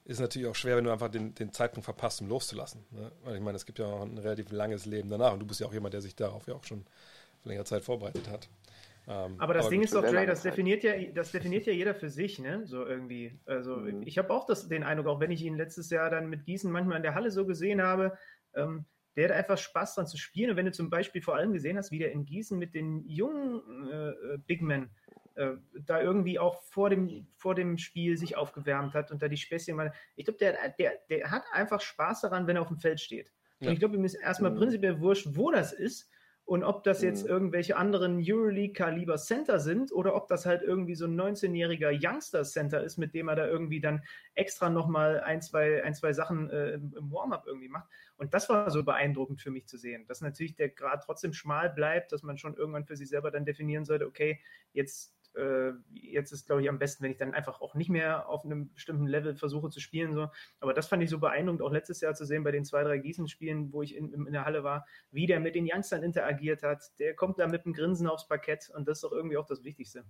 ist es natürlich auch schwer, wenn du einfach den, den Zeitpunkt verpasst, um loszulassen. Ne? Weil ich meine, es gibt ja auch ein relativ langes Leben danach und du bist ja auch jemand, der sich darauf ja auch schon für längere Zeit vorbereitet hat. Ähm, aber das aber Ding ist doch, Dre, das definiert ja, das definiert ja jeder für sich, ne? So irgendwie. Also mhm. ich habe auch das, den Eindruck, auch wenn ich ihn letztes Jahr dann mit Gießen manchmal in der Halle so gesehen habe, ähm, der hat einfach Spaß dran zu spielen. Und wenn du zum Beispiel vor allem gesehen hast, wie der in Gießen mit den jungen äh, Big Men äh, da irgendwie auch vor dem, vor dem Spiel sich aufgewärmt hat und da die Späßchen mal. Ich glaube, der, der, der hat einfach Spaß daran, wenn er auf dem Feld steht. Ja. Und ich glaube, ihm ist erstmal mhm. prinzipiell wurscht, wo das ist. Und ob das jetzt mhm. irgendwelche anderen Euroleague-Kaliber Center sind oder ob das halt irgendwie so ein 19-jähriger Youngster-Center ist, mit dem er da irgendwie dann extra nochmal ein, zwei, ein, zwei Sachen äh, im Warm-up irgendwie macht. Und das war so beeindruckend für mich zu sehen, dass natürlich der Grad trotzdem schmal bleibt, dass man schon irgendwann für sich selber dann definieren sollte, okay, jetzt äh, jetzt ist, glaube ich, am besten, wenn ich dann einfach auch nicht mehr auf einem bestimmten Level versuche zu spielen. So. Aber das fand ich so beeindruckend, auch letztes Jahr zu sehen bei den zwei, drei Gießen-Spielen, wo ich in, in der Halle war, wie der mit den Youngstern interagiert hat. Der kommt da mit einem Grinsen aufs Parkett und das ist doch irgendwie auch das Wichtigste.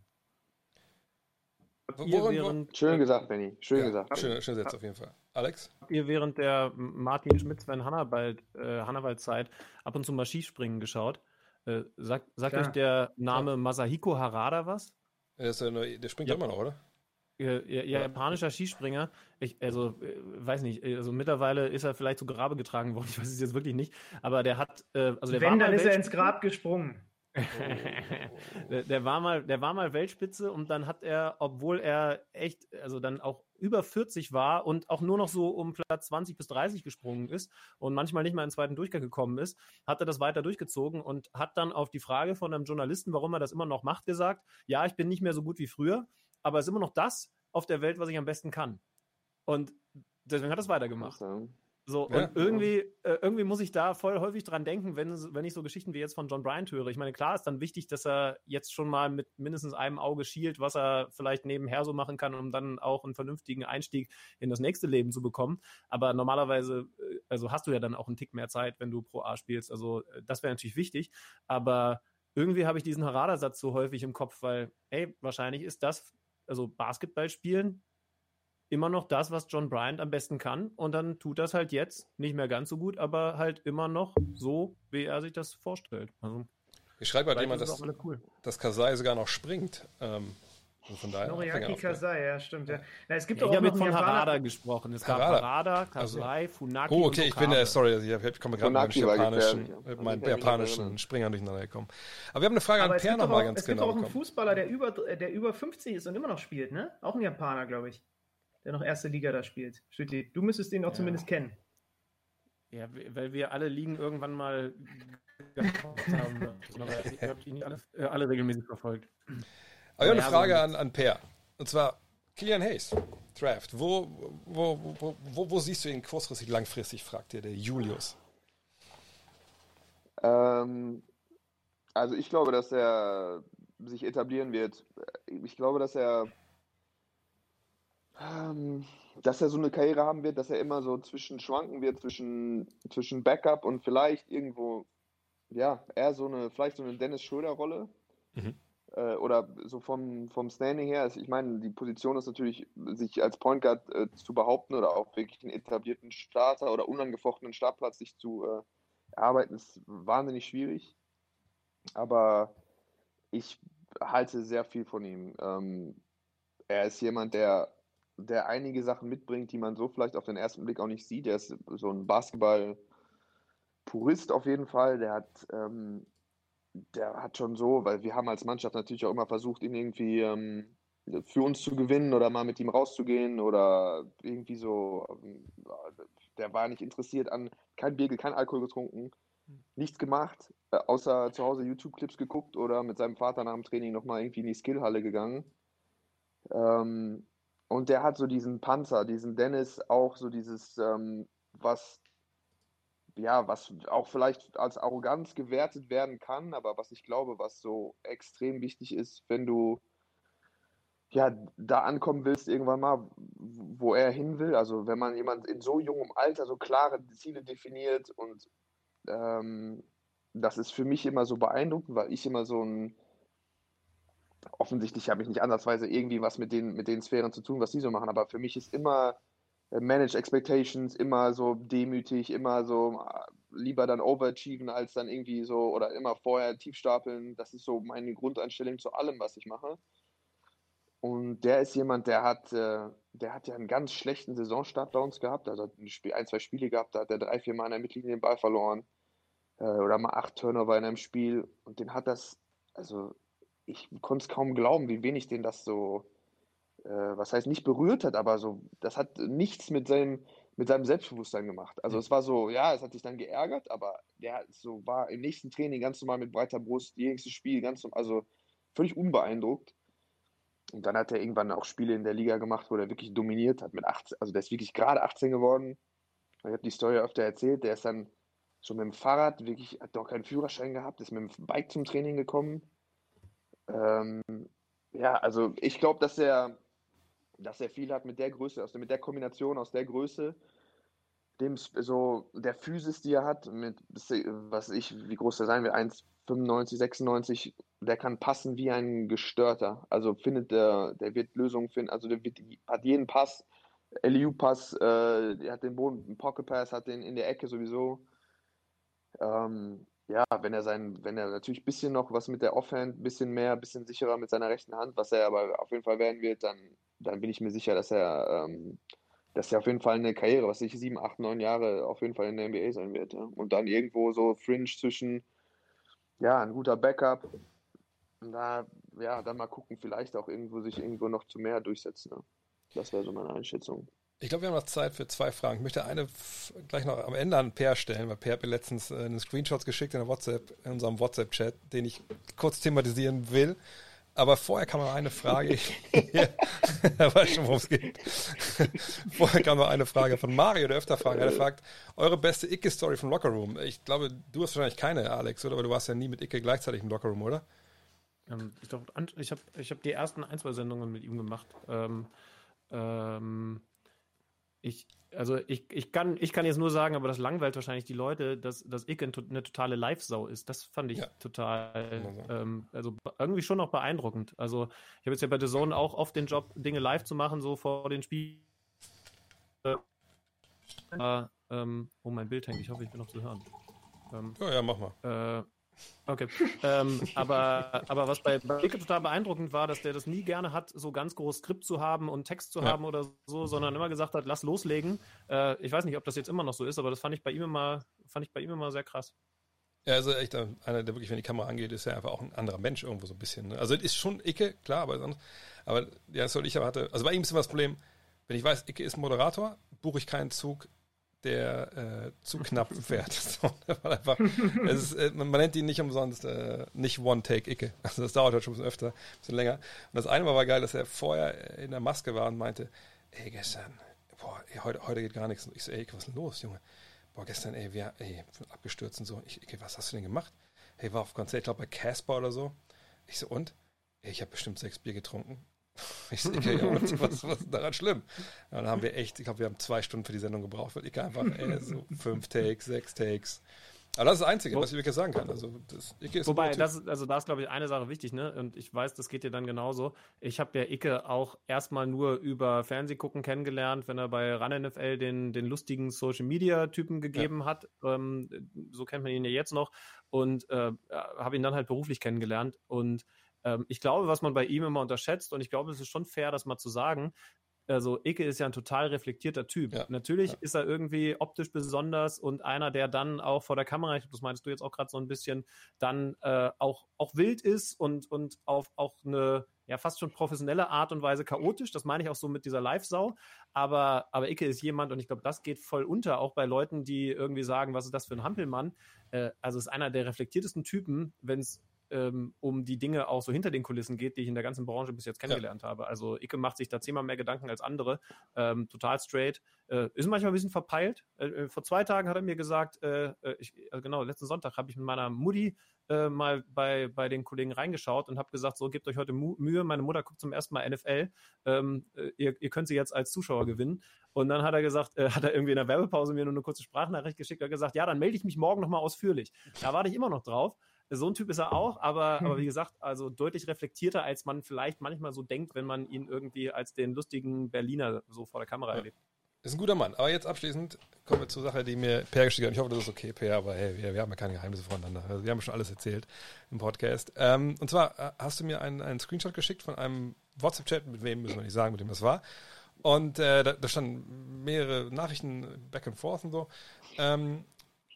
Während, schön gesagt, Benny. Schön ja, gesagt. Schön, schön Sätze auf jeden Fall. Alex? Ihr während der Martin Schmitz, Sven Hannawald, äh, Hannawald Zeit ab und zu mal Skispringen geschaut. Äh, sagt sagt euch der Name Masahiko Harada was? Der, ist ja nur, der springt ja immer noch, oder? Ja, ja, japanischer Skispringer. Ich, also, äh, weiß nicht, also mittlerweile ist er vielleicht zu Grabe getragen worden, ich weiß es jetzt wirklich nicht. Aber der hat, äh, also der Wenn, war dann ist er ins Grab gesprungen. Der, der, war mal, der war mal Weltspitze und dann hat er, obwohl er echt, also dann auch über 40 war und auch nur noch so um Platz 20 bis 30 gesprungen ist und manchmal nicht mal in den zweiten Durchgang gekommen ist, hat er das weiter durchgezogen und hat dann auf die Frage von einem Journalisten, warum er das immer noch macht, gesagt, ja, ich bin nicht mehr so gut wie früher, aber es ist immer noch das auf der Welt, was ich am besten kann. Und deswegen hat er es weitergemacht. So, ja, und irgendwie, äh, irgendwie muss ich da voll häufig dran denken, wenn, wenn ich so Geschichten wie jetzt von John Bryant höre. Ich meine, klar ist dann wichtig, dass er jetzt schon mal mit mindestens einem Auge schielt, was er vielleicht nebenher so machen kann, um dann auch einen vernünftigen Einstieg in das nächste Leben zu bekommen. Aber normalerweise, äh, also hast du ja dann auch einen Tick mehr Zeit, wenn du Pro A spielst. Also äh, das wäre natürlich wichtig. Aber irgendwie habe ich diesen Harada-Satz so häufig im Kopf, weil, ey, wahrscheinlich ist das, also Basketball spielen, immer noch das, was John Bryant am besten kann. Und dann tut das halt jetzt nicht mehr ganz so gut, aber halt immer noch so, wie er sich das vorstellt. Also, ich schreibe halt jemand, dass, cool. dass Kasai sogar noch springt. Ähm, von daher Noriaki Kasai, ja, stimmt. Ja. Na, es gibt ja, auch ich habe von Harada gesprochen. Es gab Harada, Kasai, also, Funaki. Oh, okay, ich bin der, sorry, ich komme gerade mit japanischen, mit meinen japanischen Springern durcheinander gekommen. Aber wir haben eine Frage Aber an Per nochmal ganz genau. Es gibt auch einen Fußballer, der über, der über 50 ist und immer noch spielt, ne? Auch ein Japaner, glaube ich der noch erste Liga da spielt. Stütli, du müsstest ihn auch ja. zumindest kennen. Ja, weil wir alle Ligen irgendwann mal haben. Ich habe die nicht alle, äh, alle, regelmäßig verfolgt. Aber ich habe eine Frage an, an Per. Und zwar Kilian Hayes, Draft. Wo, wo, wo, wo, wo siehst du ihn kurzfristig, langfristig, fragt dir der Julius. Ähm, also ich glaube, dass er sich etablieren wird. Ich glaube, dass er dass er so eine Karriere haben wird, dass er immer so zwischen schwanken wird, zwischen, zwischen Backup und vielleicht irgendwo, ja, eher so eine, vielleicht so eine Dennis Schröder-Rolle. Mhm. Äh, oder so vom, vom Standing her. Also ich meine, die Position ist natürlich, sich als Point Guard äh, zu behaupten oder auch wirklich einen etablierten Starter oder unangefochtenen Startplatz sich zu äh, erarbeiten, ist wahnsinnig schwierig. Aber ich halte sehr viel von ihm. Ähm, er ist jemand, der der einige Sachen mitbringt, die man so vielleicht auf den ersten Blick auch nicht sieht. Der ist so ein Basketball-Purist auf jeden Fall. Der hat, ähm, der hat schon so, weil wir haben als Mannschaft natürlich auch immer versucht, ihn irgendwie ähm, für uns zu gewinnen oder mal mit ihm rauszugehen oder irgendwie so. Der war nicht interessiert an kein Bier, kein Alkohol getrunken, nichts gemacht, äh, außer zu Hause YouTube-Clips geguckt oder mit seinem Vater nach dem Training nochmal irgendwie in die Skillhalle gegangen. Ähm, und der hat so diesen Panzer, diesen Dennis, auch so dieses, ähm, was ja, was auch vielleicht als Arroganz gewertet werden kann, aber was ich glaube, was so extrem wichtig ist, wenn du ja da ankommen willst irgendwann mal, wo er hin will. Also wenn man jemand in so jungem Alter so klare Ziele definiert und ähm, das ist für mich immer so beeindruckend, weil ich immer so ein offensichtlich habe ich nicht ansatzweise irgendwie was mit den, mit den Sphären zu tun, was die so machen, aber für mich ist immer äh, Manage Expectations, immer so demütig, immer so äh, lieber dann overachieven als dann irgendwie so oder immer vorher tief stapeln. Das ist so meine Grundeinstellung zu allem, was ich mache. Und der ist jemand, der hat, äh, der hat ja einen ganz schlechten Saisonstart bei uns gehabt. Also ein, zwei Spiele gehabt, da hat er drei, vier Mal in der Mittellinie den Ball verloren. oder mal acht Turnover in einem Spiel. Und den hat das, also ich konnte es kaum glauben, wie wenig den das so, äh, was heißt nicht berührt hat, aber so, das hat nichts mit seinem, mit seinem Selbstbewusstsein gemacht. Also es war so, ja, es hat sich dann geärgert, aber der so war im nächsten Training ganz normal mit breiter Brust, nächstes Spiel ganz normal, also völlig unbeeindruckt. Und dann hat er irgendwann auch Spiele in der Liga gemacht, wo er wirklich dominiert hat mit 18, also der ist wirklich gerade 18 geworden. Ich habe die Story öfter erzählt, der ist dann schon mit dem Fahrrad, wirklich, hat doch keinen Führerschein gehabt, ist mit dem Bike zum Training gekommen, ähm, ja, also ich glaube, dass er, dass er viel hat mit der Größe, also mit der Kombination aus der Größe, dem so der Physis, die er hat, mit was ich, wie groß der sein will, 1,95, 96, der kann passen wie ein Gestörter. Also findet der, der wird Lösungen finden, also der wird, hat jeden Pass, LU-Pass, äh, der hat den Boden, Pocket Pass, hat den in der Ecke sowieso. Ähm, ja, wenn er sein, wenn er natürlich ein bisschen noch was mit der Offhand, ein bisschen mehr, ein bisschen sicherer mit seiner rechten Hand, was er aber auf jeden Fall werden wird, dann, dann bin ich mir sicher, dass er, ähm, dass er auf jeden Fall eine Karriere, was ich sieben, acht, neun Jahre auf jeden Fall in der NBA sein wird. Ja? Und dann irgendwo so Fringe zwischen, ja, ein guter Backup. Und da, ja, dann mal gucken, vielleicht auch irgendwo sich irgendwo noch zu mehr durchsetzen. Ne? Das wäre so meine Einschätzung. Ich glaube, wir haben noch Zeit für zwei Fragen. Ich möchte eine gleich noch am Ende an Per stellen, weil Per hat mir letztens äh, einen Screenshot geschickt in, der WhatsApp, in unserem WhatsApp-Chat, den ich kurz thematisieren will. Aber vorher kam noch eine Frage. er weiß schon, worum es geht. vorher kam noch eine Frage von Mario, der öfter fragt. Er fragt, eure beste Icke-Story vom Lockerroom. Ich glaube, du hast wahrscheinlich keine, Alex, oder? Aber du warst ja nie mit Icke gleichzeitig im Lockerroom, oder? Ähm, ich glaube, ich habe ich hab die ersten ein, zwei Sendungen mit ihm gemacht. Ähm, ähm, ich, also ich, ich, kann, ich kann jetzt nur sagen, aber das langweilt wahrscheinlich die Leute, dass, dass Icke eine totale Live-Sau ist. Das fand ich ja. total, ähm, also irgendwie schon noch beeindruckend. Also ich habe jetzt ja bei The Zone auch oft den Job, Dinge live zu machen, so vor den Spielen. Äh, ähm, oh, mein Bild hängt. Ich hoffe, ich bin noch zu hören. Ähm, ja, ja, mach mal. Äh, Okay. ähm, aber, aber was bei Bicke total beeindruckend war, dass der das nie gerne hat, so ganz groß Skript zu haben und Text zu ja. haben oder so, sondern immer gesagt hat, lass loslegen. Äh, ich weiß nicht, ob das jetzt immer noch so ist, aber das fand ich bei ihm immer, fand ich bei ihm immer sehr krass. Ja, also echt äh, einer, der wirklich, wenn die Kamera angeht, ist ja einfach auch ein anderer Mensch irgendwo so ein bisschen. Ne? Also ist schon Icke, klar, aber sonst, aber ja, das soll ich aber hatte, also bei ihm ist immer das Problem, wenn ich weiß, Icke ist Moderator, buche ich keinen Zug, der äh, zu knapp fährt. So, einfach, ist, äh, man, nennt ihn nicht umsonst äh, nicht One-Take-Icke. Also das dauert halt schon ein bisschen öfter, ein bisschen länger. Und das eine Mal war geil, dass er vorher in der Maske war und meinte, ey, gestern, boah, ey, heute, heute geht gar nichts. Und ich so, ey, was ist denn los, Junge? Boah, gestern, ey, wir, ey, abgestürzt und so. Ich, Icke, was hast du denn gemacht? Hey, war auf Konzert, ich glaube bei Casper oder so. Ich so, und? Ey, ich habe bestimmt sechs Bier getrunken. Ich so, okay, was, was ist daran schlimm? Ja, dann haben wir echt, ich glaube, wir haben zwei Stunden für die Sendung gebraucht, weil ich einfach ey, so fünf Takes, sechs Takes. Aber das ist das Einzige, was ich wirklich sagen kann. Also, das, Icke ist Wobei, das also da ist, glaube ich, eine Sache wichtig, ne? Und ich weiß, das geht dir dann genauso. Ich habe ja Icke auch erstmal nur über Fernsehgucken kennengelernt, wenn er bei Run NFL den, den lustigen Social Media Typen gegeben ja. hat. Ähm, so kennt man ihn ja jetzt noch. Und äh, habe ihn dann halt beruflich kennengelernt. Und ähm, ich glaube, was man bei ihm immer unterschätzt, und ich glaube, es ist schon fair, das mal zu sagen, also Icke ist ja ein total reflektierter Typ. Ja. Natürlich Ja. ist er irgendwie optisch besonders und einer, der dann auch vor der Kamera, ich glaub, das meinst du jetzt auch gerade so ein bisschen, dann äh, auch, auch wild ist und, und auf auch eine ja fast schon professionelle Art und Weise chaotisch. Das meine ich auch so mit dieser Live-Sau. Aber, aber Icke ist jemand, und ich glaube, das geht voll unter, auch bei Leuten, die irgendwie sagen, was ist das für ein Hampelmann? Äh, also ist einer der reflektiertesten Typen, wenn es ähm, um die Dinge auch so hinter den Kulissen geht, die ich in der ganzen Branche bis jetzt kennengelernt habe. Also Icke macht sich da zehnmal mehr Gedanken als andere, ähm, total straight, äh, ist manchmal ein bisschen verpeilt. Äh, äh, vor zwei Tagen hat er mir gesagt, äh, äh, ich, äh, genau, letzten Sonntag habe ich mit meiner Mutti mal bei, bei den Kollegen reingeschaut und habe gesagt, so, gebt euch heute Mu Mühe, meine Mutter guckt zum ersten Mal NFL, ähm, äh, ihr, ihr könnt sie jetzt als Zuschauer gewinnen. Und dann hat er gesagt, äh, hat er irgendwie in der Werbepause mir nur eine kurze Sprachnachricht geschickt, hat gesagt, ja, dann melde ich mich morgen nochmal ausführlich. Da warte ich immer noch drauf. So ein Typ ist er auch, aber, aber wie gesagt, also deutlich reflektierter, als man vielleicht manchmal so denkt, wenn man ihn irgendwie als den lustigen Berliner so vor der Kamera erlebt. Ist ein guter Mann. Aber jetzt abschließend kommen wir zur Sache, die mir Per geschickt hat. Ich hoffe, das ist okay, Per, aber hey, wir, wir haben ja keine Geheimnisse voneinander. Also, wir haben schon alles erzählt im Podcast. Ähm, und zwar äh, hast du mir einen, einen Screenshot geschickt von einem WhatsApp-Chat, mit wem müssen wir nicht sagen, mit dem das war. Und äh, da, da standen mehrere Nachrichten back and forth und so. Ähm,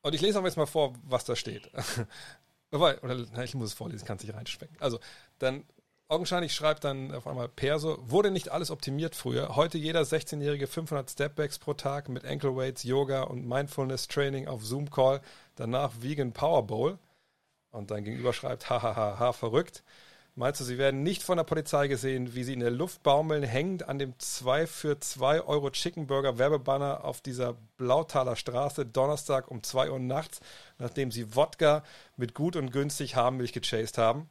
und ich lese aber jetzt mal vor, was da steht. Wobei, oder na, ich muss es vorlesen, kann es nicht reinspecken. Also, dann augenscheinlich schreibt dann auf einmal Perso, wurde nicht alles optimiert früher. Heute jeder 16-jährige 500 Stepbacks pro Tag mit Ankle Weights, Yoga und Mindfulness Training auf Zoom Call. Danach Vegan Power Bowl. Und dann gegenüber schreibt, hahaha, verrückt. Meinst du, sie werden nicht von der Polizei gesehen, wie sie in der Luft baumeln, hängend an dem 2 für 2 Euro Chicken Burger Werbebanner auf dieser Blautaler Straße Donnerstag um 2 Uhr nachts, nachdem sie Wodka mit gut und günstig Haarmilch gechased haben?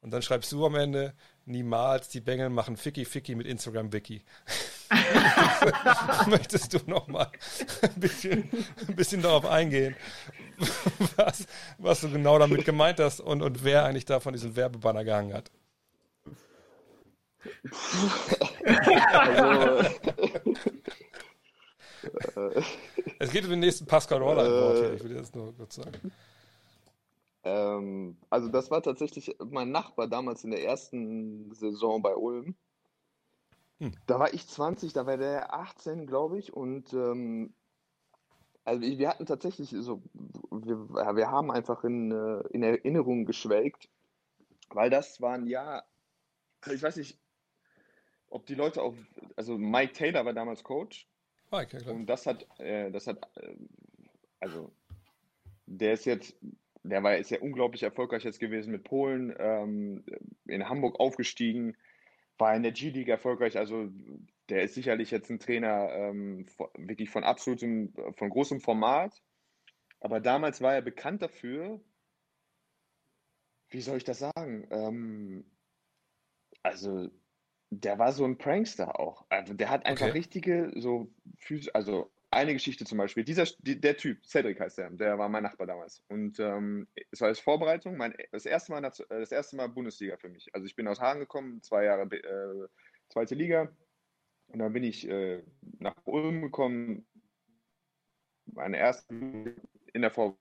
Und dann schreibst du am Ende, niemals, die Bengel machen Ficky Ficky mit Instagram Wiki. Möchtest du noch mal ein bisschen, ein bisschen darauf eingehen, was, was du genau damit gemeint hast und, und wer eigentlich da von diesem Werbebanner gehangen hat? Also, Es geht um den nächsten Pascal Roller-Wort hier, ich will das nur kurz sagen. Ähm, also das war tatsächlich mein Nachbar damals in der ersten Saison bei Ulm. Hm. Da war ich 20, da war der 18, glaube ich. Und ähm, also wir hatten tatsächlich so, wir, wir haben einfach in, äh, in Erinnerung geschwelgt, weil das war ein Jahr, also ich weiß nicht, ob die Leute auch, also Mike Taylor war damals Coach Mike, ja klar. und das hat, äh, das hat, äh, also der ist jetzt, der war ist ja unglaublich erfolgreich jetzt gewesen mit Polen, ähm, in Hamburg aufgestiegen, war in der G-League erfolgreich, also der ist sicherlich jetzt ein Trainer ähm, wirklich von absolutem, von großem Format, aber damals war er bekannt dafür, wie soll ich das sagen? Ähm, also der war so ein Prankster auch. Also der hat einfach Okay. richtige so also eine Geschichte zum Beispiel. Dieser die, der Typ Cedric heißt der, der war mein Nachbar damals und ähm, es war als Vorbereitung mein das erste Mal äh, das erste Mal Bundesliga für mich. Also ich bin aus Hagen gekommen, zwei Jahre äh, zweite Liga und dann bin ich äh, nach Ulm gekommen. Meine erste in der Vorbereitung.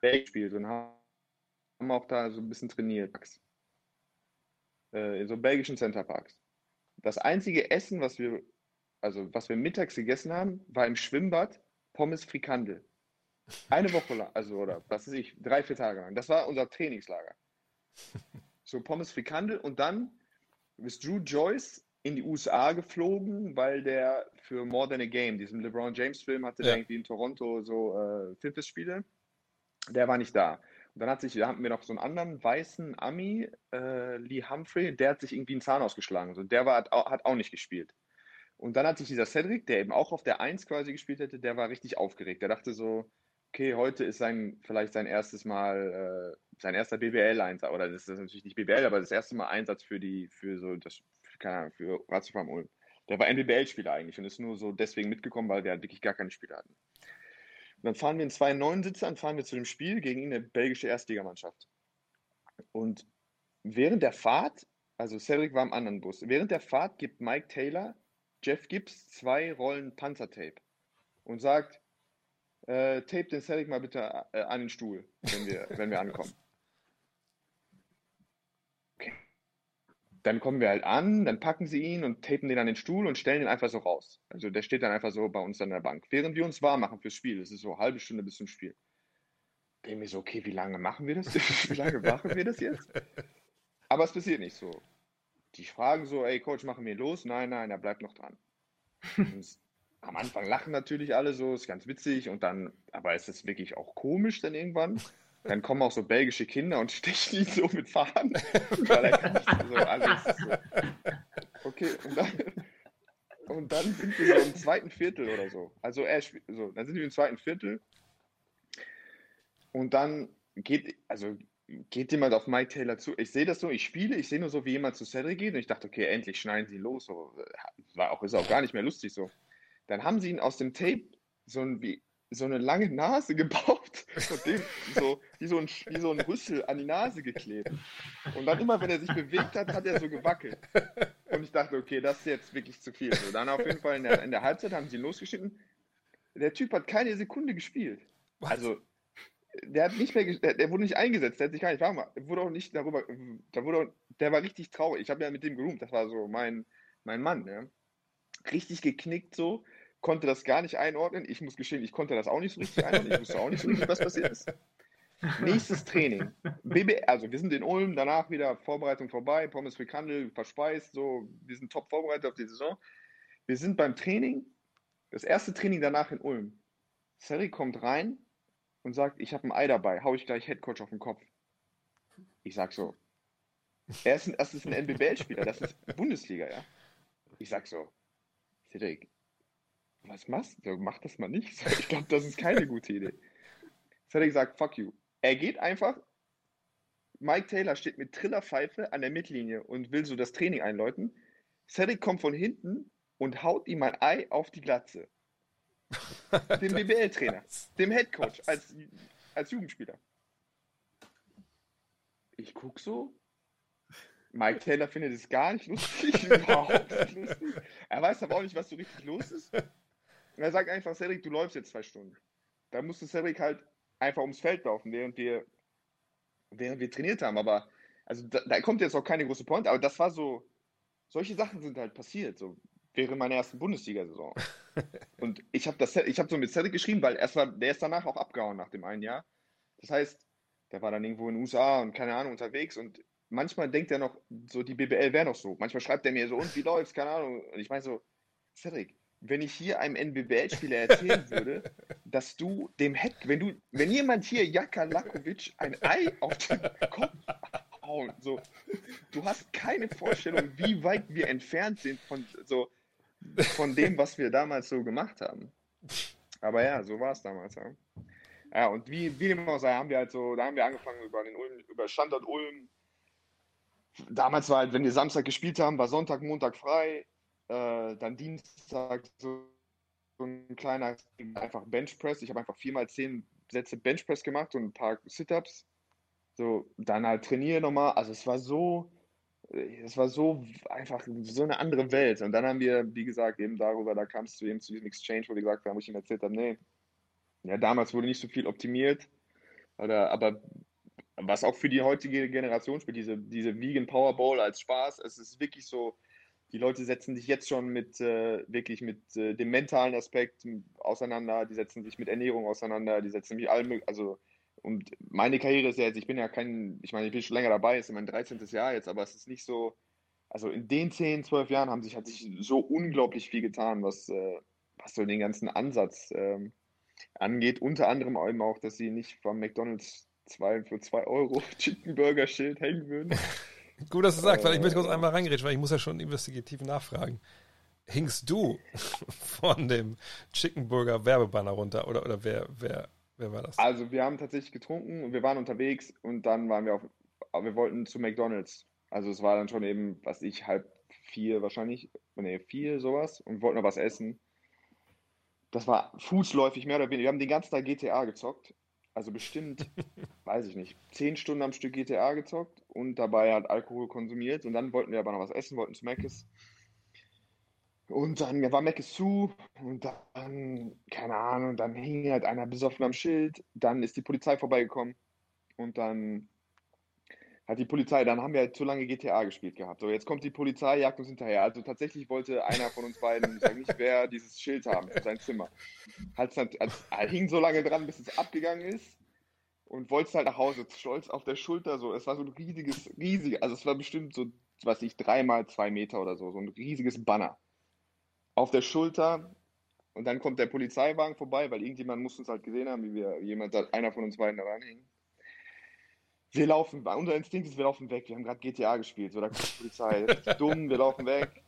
gespielt und haben auch da so ein bisschen trainiert. Äh, in so belgischen Centerparks. Das einzige Essen, was wir, also was wir mittags gegessen haben, war im Schwimmbad Pommes Frikandel. Eine Woche lang, also oder was weiß ich, drei, vier Tage lang. Das war unser Trainingslager. So Pommes Frikandel und dann ist Drew Joyce in die USA geflogen, weil der für More Than a Game, diesen LeBron James Film, hatte Ja. der irgendwie in Toronto so äh, Fitnessspiele. Der war nicht da. Dann hat sich, da hatten wir noch so einen anderen weißen Ami, äh, Lee Humphrey, der hat sich irgendwie einen Zahn ausgeschlagen. So, der war, hat, auch, hat auch nicht gespielt. Und dann hat sich dieser Cedric, der eben auch auf der 1 quasi gespielt hätte, der war richtig aufgeregt. Der dachte so, okay, heute ist sein, vielleicht sein erstes Mal, äh, sein erster BBL-Einsatz, oder das ist natürlich nicht BBL, aber das erste Mal Einsatz für die, für so, das, keine Ahnung, für Ulm. Der war ein BBL-Spieler eigentlich und ist nur so deswegen mitgekommen, weil wir halt wirklich gar keine Spiele hatten. Und dann fahren wir in zwei neuen Sitzern, fahren wir zu dem Spiel gegen eine belgische Erstligamannschaft. Und während der Fahrt, also Cedric war im anderen Bus, während der Fahrt gibt Mike Taylor Jeff Gibbs zwei Rollen Panzertape und sagt, äh, tape den Cedric mal bitte äh, an den Stuhl, wenn wir, wenn wir ankommen. dann kommen wir halt an, dann packen sie ihn und tapen den an den Stuhl und stellen ihn einfach so raus. Also der steht dann einfach so bei uns an der Bank, während wir uns warm machen fürs Spiel. Das ist so eine halbe Stunde bis zum Spiel. Denke mir so, okay, wie lange machen wir das? wie lange machen wir das jetzt? Aber es passiert nicht so. Die fragen so, ey Coach, machen wir los? Nein, nein, er bleibt noch dran. Am Anfang lachen natürlich alle so, ist ganz witzig und dann, aber ist es wirklich auch komisch dann irgendwann? Dann kommen auch so belgische Kinder und stechen ihn so mit Fahnen. So alles. So. Okay, und dann, und dann sind wir so im zweiten Viertel oder so. Also er so, dann sind wir im zweiten Viertel. Und dann geht, also geht jemand auf Mike Taylor zu. Ich sehe das so, ich spiele, ich sehe nur so, wie jemand zu Cedric geht und ich dachte, okay, endlich schneiden sie los. So, war auch, ist auch gar nicht mehr lustig so. Dann haben sie ihn aus dem Tape so ein, wie, so eine lange Nase gebaut und dem so wie so, ein, wie so ein Rüssel an die Nase geklebt. Und dann immer, wenn er sich bewegt hat, hat er so gewackelt. Und ich dachte, okay, das ist jetzt wirklich zu viel. So, dann auf jeden Fall in der, in der Halbzeit haben sie ihn losgeschnitten. Der Typ hat keine Sekunde gespielt. Also, der hat nicht mehr, der, der, wurde nicht eingesetzt, der hat sich gar nicht warm gemacht. wurde auch nicht darüber, da wurde auch, der war richtig traurig. Ich habe ja mit dem geroomt, das war so mein, mein Mann, ja. Richtig geknickt so konnte das gar nicht einordnen. Ich muss gestehen, ich konnte das auch nicht so richtig einordnen. Ich wusste auch nicht so richtig, was passiert ist. Nächstes Training. BB, also wir sind in Ulm, danach wieder Vorbereitung vorbei, Pommes Frikandel verspeist, so, wir sind top vorbereitet auf die Saison. Wir sind beim Training, das erste Training danach in Ulm. Sari kommt rein und sagt, ich habe ein Ei dabei, hau ich gleich Headcoach auf den Kopf. Ich sag so, er ist ein, ein NBBL-Spieler, das ist Bundesliga, ja. Ich sag so, Cedric, was machst du? Mach das mal nicht. Ich glaube, das ist keine gute Idee. Jetzt hat er gesagt, fuck you. Er geht einfach, Mike Taylor steht mit Trillerpfeife an der Mittellinie und will so das Training einläuten. Cedric kommt von hinten und haut ihm ein Ei auf die Glatze. Dem BBL-Trainer, dem Headcoach als, als Jugendspieler. Ich guck so. Mike Taylor findet es gar nicht lustig, überhaupt nicht lustig. Er weiß aber auch nicht, was so richtig los ist. Und er sagt einfach, Cedric, du läufst jetzt zwei Stunden. Da musste Cedric halt einfach ums Feld laufen, während wir, während wir trainiert haben. Aber also da, da kommt jetzt auch keine große Point, aber das war so, solche Sachen sind halt passiert, so während meiner ersten Bundesliga-Saison. Und ich habe das, ich habe so mit Cedric geschrieben, weil erst war, der ist danach auch abgehauen nach dem einen Jahr. Das heißt, der war dann irgendwo in den USA und keine Ahnung unterwegs und manchmal denkt er noch, so die BBL wäre noch so. Manchmal schreibt er mir so, und wie läuft's, keine Ahnung. Und ich meine so, Cedric, wenn ich hier einem NBBL-Spieler erzählen würde, dass du dem Head, wenn du, wenn jemand hier Jaka Lakovic ein Ei auf den Kopf haut, so, du hast keine Vorstellung, wie weit wir entfernt sind von so von dem, was wir damals so gemacht haben. Aber ja, so war es damals. Ja. ja, und wie, wie dem auch sei, haben wir halt so, da haben wir angefangen über den Ulm, über Standort Ulm. Damals war halt, wenn wir Samstag gespielt haben, war Sonntag, Montag frei äh, dann Dienstag so, so ein kleiner, einfach Benchpress. Ich habe einfach viermal zehn Sätze Benchpress gemacht und ein paar Sit-Ups. So, dann halt trainiere nochmal. Also es war so, es war so einfach so eine andere Welt. Und dann haben wir, wie gesagt, eben darüber, da kamst du eben zu diesem Exchange, wo wir gesagt haben, wo ich ihm erzählt habe, nee, ja, damals wurde nicht so viel optimiert. Oder, aber was auch für die heutige Generation spielt, diese, diese Vegan Powerball als Spaß, es ist wirklich so, die Leute setzen sich jetzt schon mit äh, wirklich mit äh, dem mentalen Aspekt auseinander, die setzen sich mit Ernährung auseinander, die setzen sich allem, also und meine Karriere ist ja jetzt, ich bin ja kein, ich meine, ich bin schon länger dabei, ist mein 13. Jahr jetzt, aber es ist nicht so, also in den 10, 12 Jahren haben sich, hat sich so unglaublich viel getan, was, äh, was so den ganzen Ansatz ähm, angeht. Unter anderem eben auch, dass sie nicht vom McDonalds zwei, für 2 Euro Chicken Burger Schild hängen würden. Gut, dass du sagst, weil ich möchte kurz einmal reingerätschen, weil ich muss ja schon investigativ nachfragen. Hingst du von dem Chicken Burger Werbebanner runter oder, oder wer, wer, wer war das? Also wir haben tatsächlich getrunken und wir waren unterwegs und dann waren wir auf, wir wollten zu McDonalds. Also es war dann schon eben, was ich, halb vier wahrscheinlich, nee, vier sowas und wollten noch was essen. Das war fußläufig mehr oder weniger. Wir haben den ganzen Tag GTA gezockt also bestimmt, weiß ich nicht, zehn Stunden am Stück GTA gezockt und dabei hat Alkohol konsumiert. Und dann wollten wir aber noch was essen, wollten zu Meckes. Und dann war Meckes zu und dann, keine Ahnung, dann hing halt einer besoffen am Schild. Dann ist die Polizei vorbeigekommen und dann hat die Polizei, dann haben wir halt zu lange GTA gespielt gehabt. So, jetzt kommt die Polizei, jagt uns hinterher. Also tatsächlich wollte einer von uns beiden, ich sag nicht wer, dieses Schild haben für sein Zimmer. Hat's halt, als, hing so lange dran, bis es abgegangen ist und wollte es halt nach Hause, stolz auf der Schulter, so. Es war so ein riesiges, riesig, also es war bestimmt so, was ich, dreimal zwei Meter oder so, so ein riesiges Banner. Auf der Schulter und dann kommt der Polizeiwagen vorbei, weil irgendjemand muss uns halt gesehen haben, wie wir, jemand, einer von uns beiden da ranhängen wir laufen, unser Instinkt ist, wir laufen weg. Wir haben gerade GTA gespielt. So, da kommt die Polizei. dumm, wir laufen weg.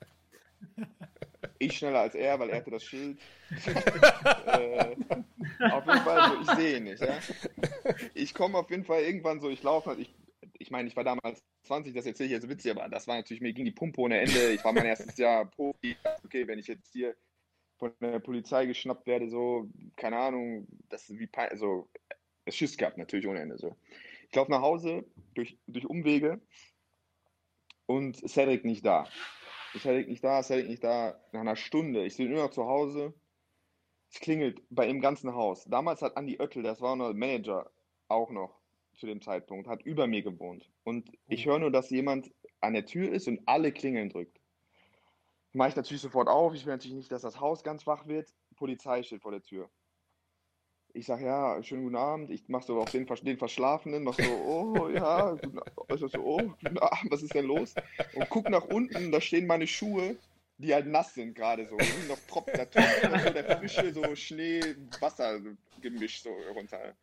Ich schneller als er, weil er hatte das Schild. äh, auf jeden Fall, so, ich sehe ihn nicht. Ja? Ich komme auf jeden Fall irgendwann so, ich laufe, ich, ich meine, ich war damals 20, das erzähle ich jetzt witzig, aber das war natürlich, mir ging die Pumpe ohne Ende. Ich war mein erstes Jahr Profi. Okay, wenn ich jetzt hier von der Polizei geschnappt werde, so, keine Ahnung, das ist wie, also, es Schiss gehabt, natürlich ohne Ende, so. Ich laufe nach Hause durch, durch Umwege und Cedric nicht da. Cedric nicht da, Cedric nicht da. Nach einer Stunde, ich bin nur noch zu Hause. Es klingelt bei im ganzen Haus. Damals hat Andy Oettel, das war noch Manager, auch noch zu dem Zeitpunkt, hat über mir gewohnt. Und ich höre nur, dass jemand an der Tür ist und alle Klingeln drückt. Mache ich natürlich sofort auf. Ich will natürlich nicht, dass das Haus ganz wach wird. Polizei steht vor der Tür. Ich sage, ja, schönen guten Abend. Ich mache so auf den, den Verschlafenen, mach so, oh ja, also so, oh, guten Abend, was ist denn los? Und guck nach unten, da stehen meine Schuhe, die halt nass sind gerade so. Die noch tropft, da tropft so der frische so Schnee-Wasser-Gemisch so runter.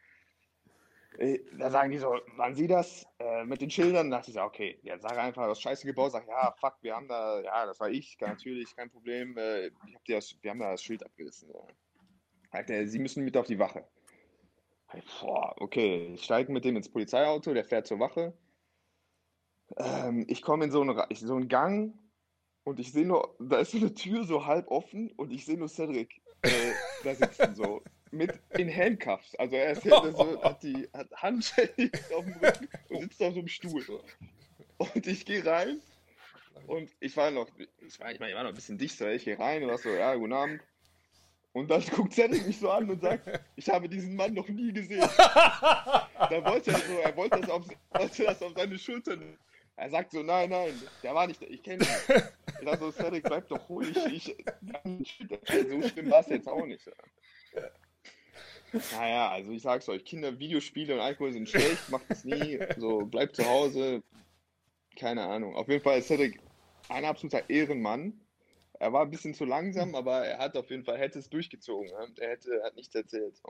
Äh, da sagen die so, waren Sie das äh, mit den Schildern? Da dachte ich so, okay, ja, sag einfach, das Scheiße gebaut. Sag, ja, fuck, wir haben da, ja, das war ich, natürlich, kein Problem. Äh, ich hab das, wir haben da das Schild abgerissen. So. Alter, Sie müssen mit auf die Wache. Boah, okay, ich steige mit dem ins Polizeiauto, der fährt zur Wache. Ähm, ich komme in so einen, so einen Gang und ich sehe nur, da ist so eine Tür so halb offen und ich sehe nur Cedric äh, da sitzen so. Mit in Handcuffs. Also er ist so, hat die hat Handschellen auf dem Rücken und sitzt auf so einem Stuhl. Und ich gehe rein und ich war noch, ich war, ich, meine, ich war noch ein bisschen dichter, ich gehe rein und war so, ja, guten Abend. Und dann guckt Cedric mich so an und sagt, ich habe diesen Mann noch nie gesehen. da wollte er so, er wollte das auf, wollte das auf seine Schultern. Er sagt so, nein, nein, der war nicht, ich kenne ihn. Ich sag so, Cedric, bleib doch ruhig. Ich, so schlimm war es jetzt auch nicht. Naja, also ich sag's euch, Kinder, Videospiele und Alkohol sind schlecht, macht es nie. So, bleibt zu Hause. Keine Ahnung. Auf jeden Fall ist Cedric ein absoluter Ehrenmann. Er war ein bisschen zu langsam, aber er hat auf jeden Fall, hätte es durchgezogen. Ne? Er hätte, hat nichts erzählt.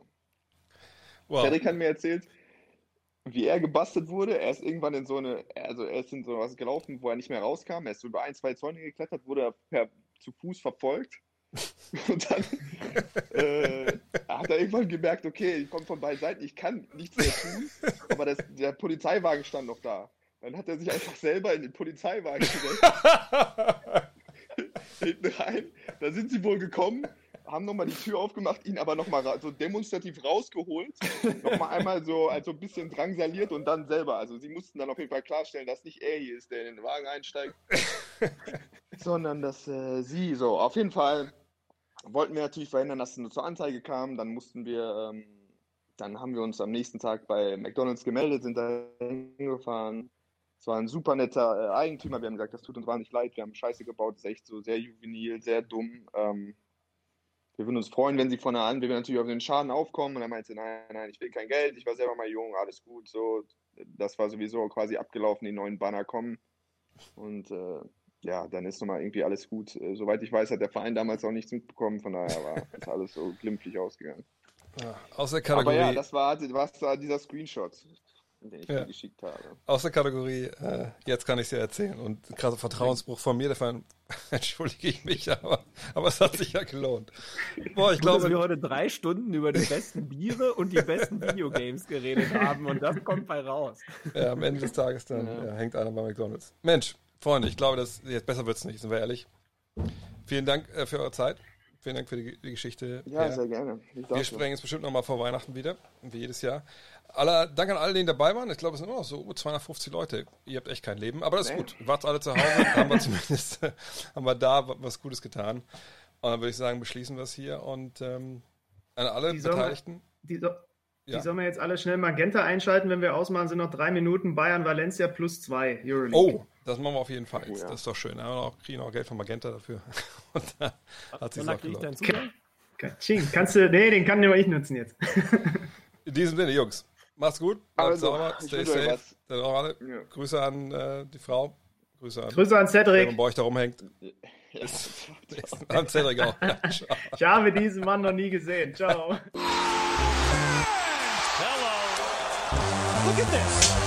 Wow. Cedric hat mir erzählt, wie er gebastelt wurde. Er ist irgendwann in so eine, also er ist in so was gelaufen, wo er nicht mehr rauskam. Er ist über ein, zwei Zäune geklettert, wurde per, zu Fuß verfolgt. Und dann äh, hat er irgendwann gemerkt, okay, ich komme von beiden Seiten, ich kann nichts mehr tun, aber das, der Polizeiwagen stand noch da. Dann hat er sich einfach selber in den Polizeiwagen gesetzt. hinten rein. Da sind sie wohl gekommen, haben nochmal die Tür aufgemacht, ihn aber nochmal so demonstrativ rausgeholt, nochmal einmal so also ein bisschen drangsaliert und dann selber. Also sie mussten dann auf jeden Fall klarstellen, dass nicht er hier ist, der in den Wagen einsteigt, sondern dass äh, sie so. Auf jeden Fall wollten wir natürlich verhindern, dass es nur zur Anzeige kam. Dann mussten wir, ähm, dann haben wir uns am nächsten Tag bei McDonalds gemeldet, sind da hingefahren war ein super netter äh, Eigentümer. Wir haben gesagt, das tut uns wahnsinnig leid. Wir haben Scheiße gebaut. Das ist echt so sehr juvenil, sehr dumm. Ähm, wir würden uns freuen, wenn sie von der an, wir würden natürlich auf den Schaden aufkommen. Und er meinte, nein, nein, ich will kein Geld. Ich war selber mal jung, alles gut. So, das war sowieso quasi abgelaufen. Die neuen Banner kommen. Und äh, ja, dann ist nochmal irgendwie alles gut. Äh, soweit ich weiß, hat der Verein damals auch nichts mitbekommen. Von daher war das alles so glimpflich ausgegangen. Ja, aus der Kategorie. Aber ja, das war, das war dieser Screenshot den ich ja. dir geschickt habe. Aus der Kategorie, äh, jetzt kann ich es dir erzählen. Und krasser Vertrauensbruch von mir, dafür entschuldige ich mich, aber, aber es hat sich ja gelohnt. Boah, ich Gut, glaube, dass wir heute drei Stunden über die besten Biere und die besten Videogames geredet haben und das kommt bei raus. Ja, am Ende des Tages dann ja. Ja, hängt einer bei McDonalds. Mensch, Freunde, ich glaube, dass jetzt besser wird's nicht, sind wir ehrlich. Vielen Dank äh, für eure Zeit. Vielen Dank für die, die Geschichte. Ja, ja, sehr gerne. Wir sprechen jetzt bestimmt nochmal vor Weihnachten wieder, wie jedes Jahr. Aller, Dank an alle, die dabei waren. Ich glaube, es sind immer noch so 250 Leute. Ihr habt echt kein Leben, aber das ist nee. gut. Wart alle zu Hause, haben wir zumindest haben wir da was Gutes getan. Und dann würde ich sagen, beschließen wir es hier und ähm, an alle die Beteiligten. die, so Ja. Die sollen wir jetzt alle schnell Magenta einschalten, wenn wir ausmachen, sind noch drei Minuten. Bayern, Valencia plus zwei, Euroleague. Oh, das machen wir auf jeden Fall. Oh, ja. Das ist doch schön. Da haben wir noch, kriegen auch Geld von Magenta dafür. Und da hat sich auch ich gelohnt. Katsching. Kannst du, nee, den kann nur ich nutzen jetzt. In diesem Sinne, Jungs, macht's gut. Bleibt Also, sauber, ich stay safe. was. Dann auch alle. Ja. Grüße an äh, die Frau. Grüße an, Grüße an Cedric. bei euch da rumhängt. Ja. An Cedric auch. Ja. Ich habe diesen Mann noch nie gesehen. Ciao. Hello. Look at this.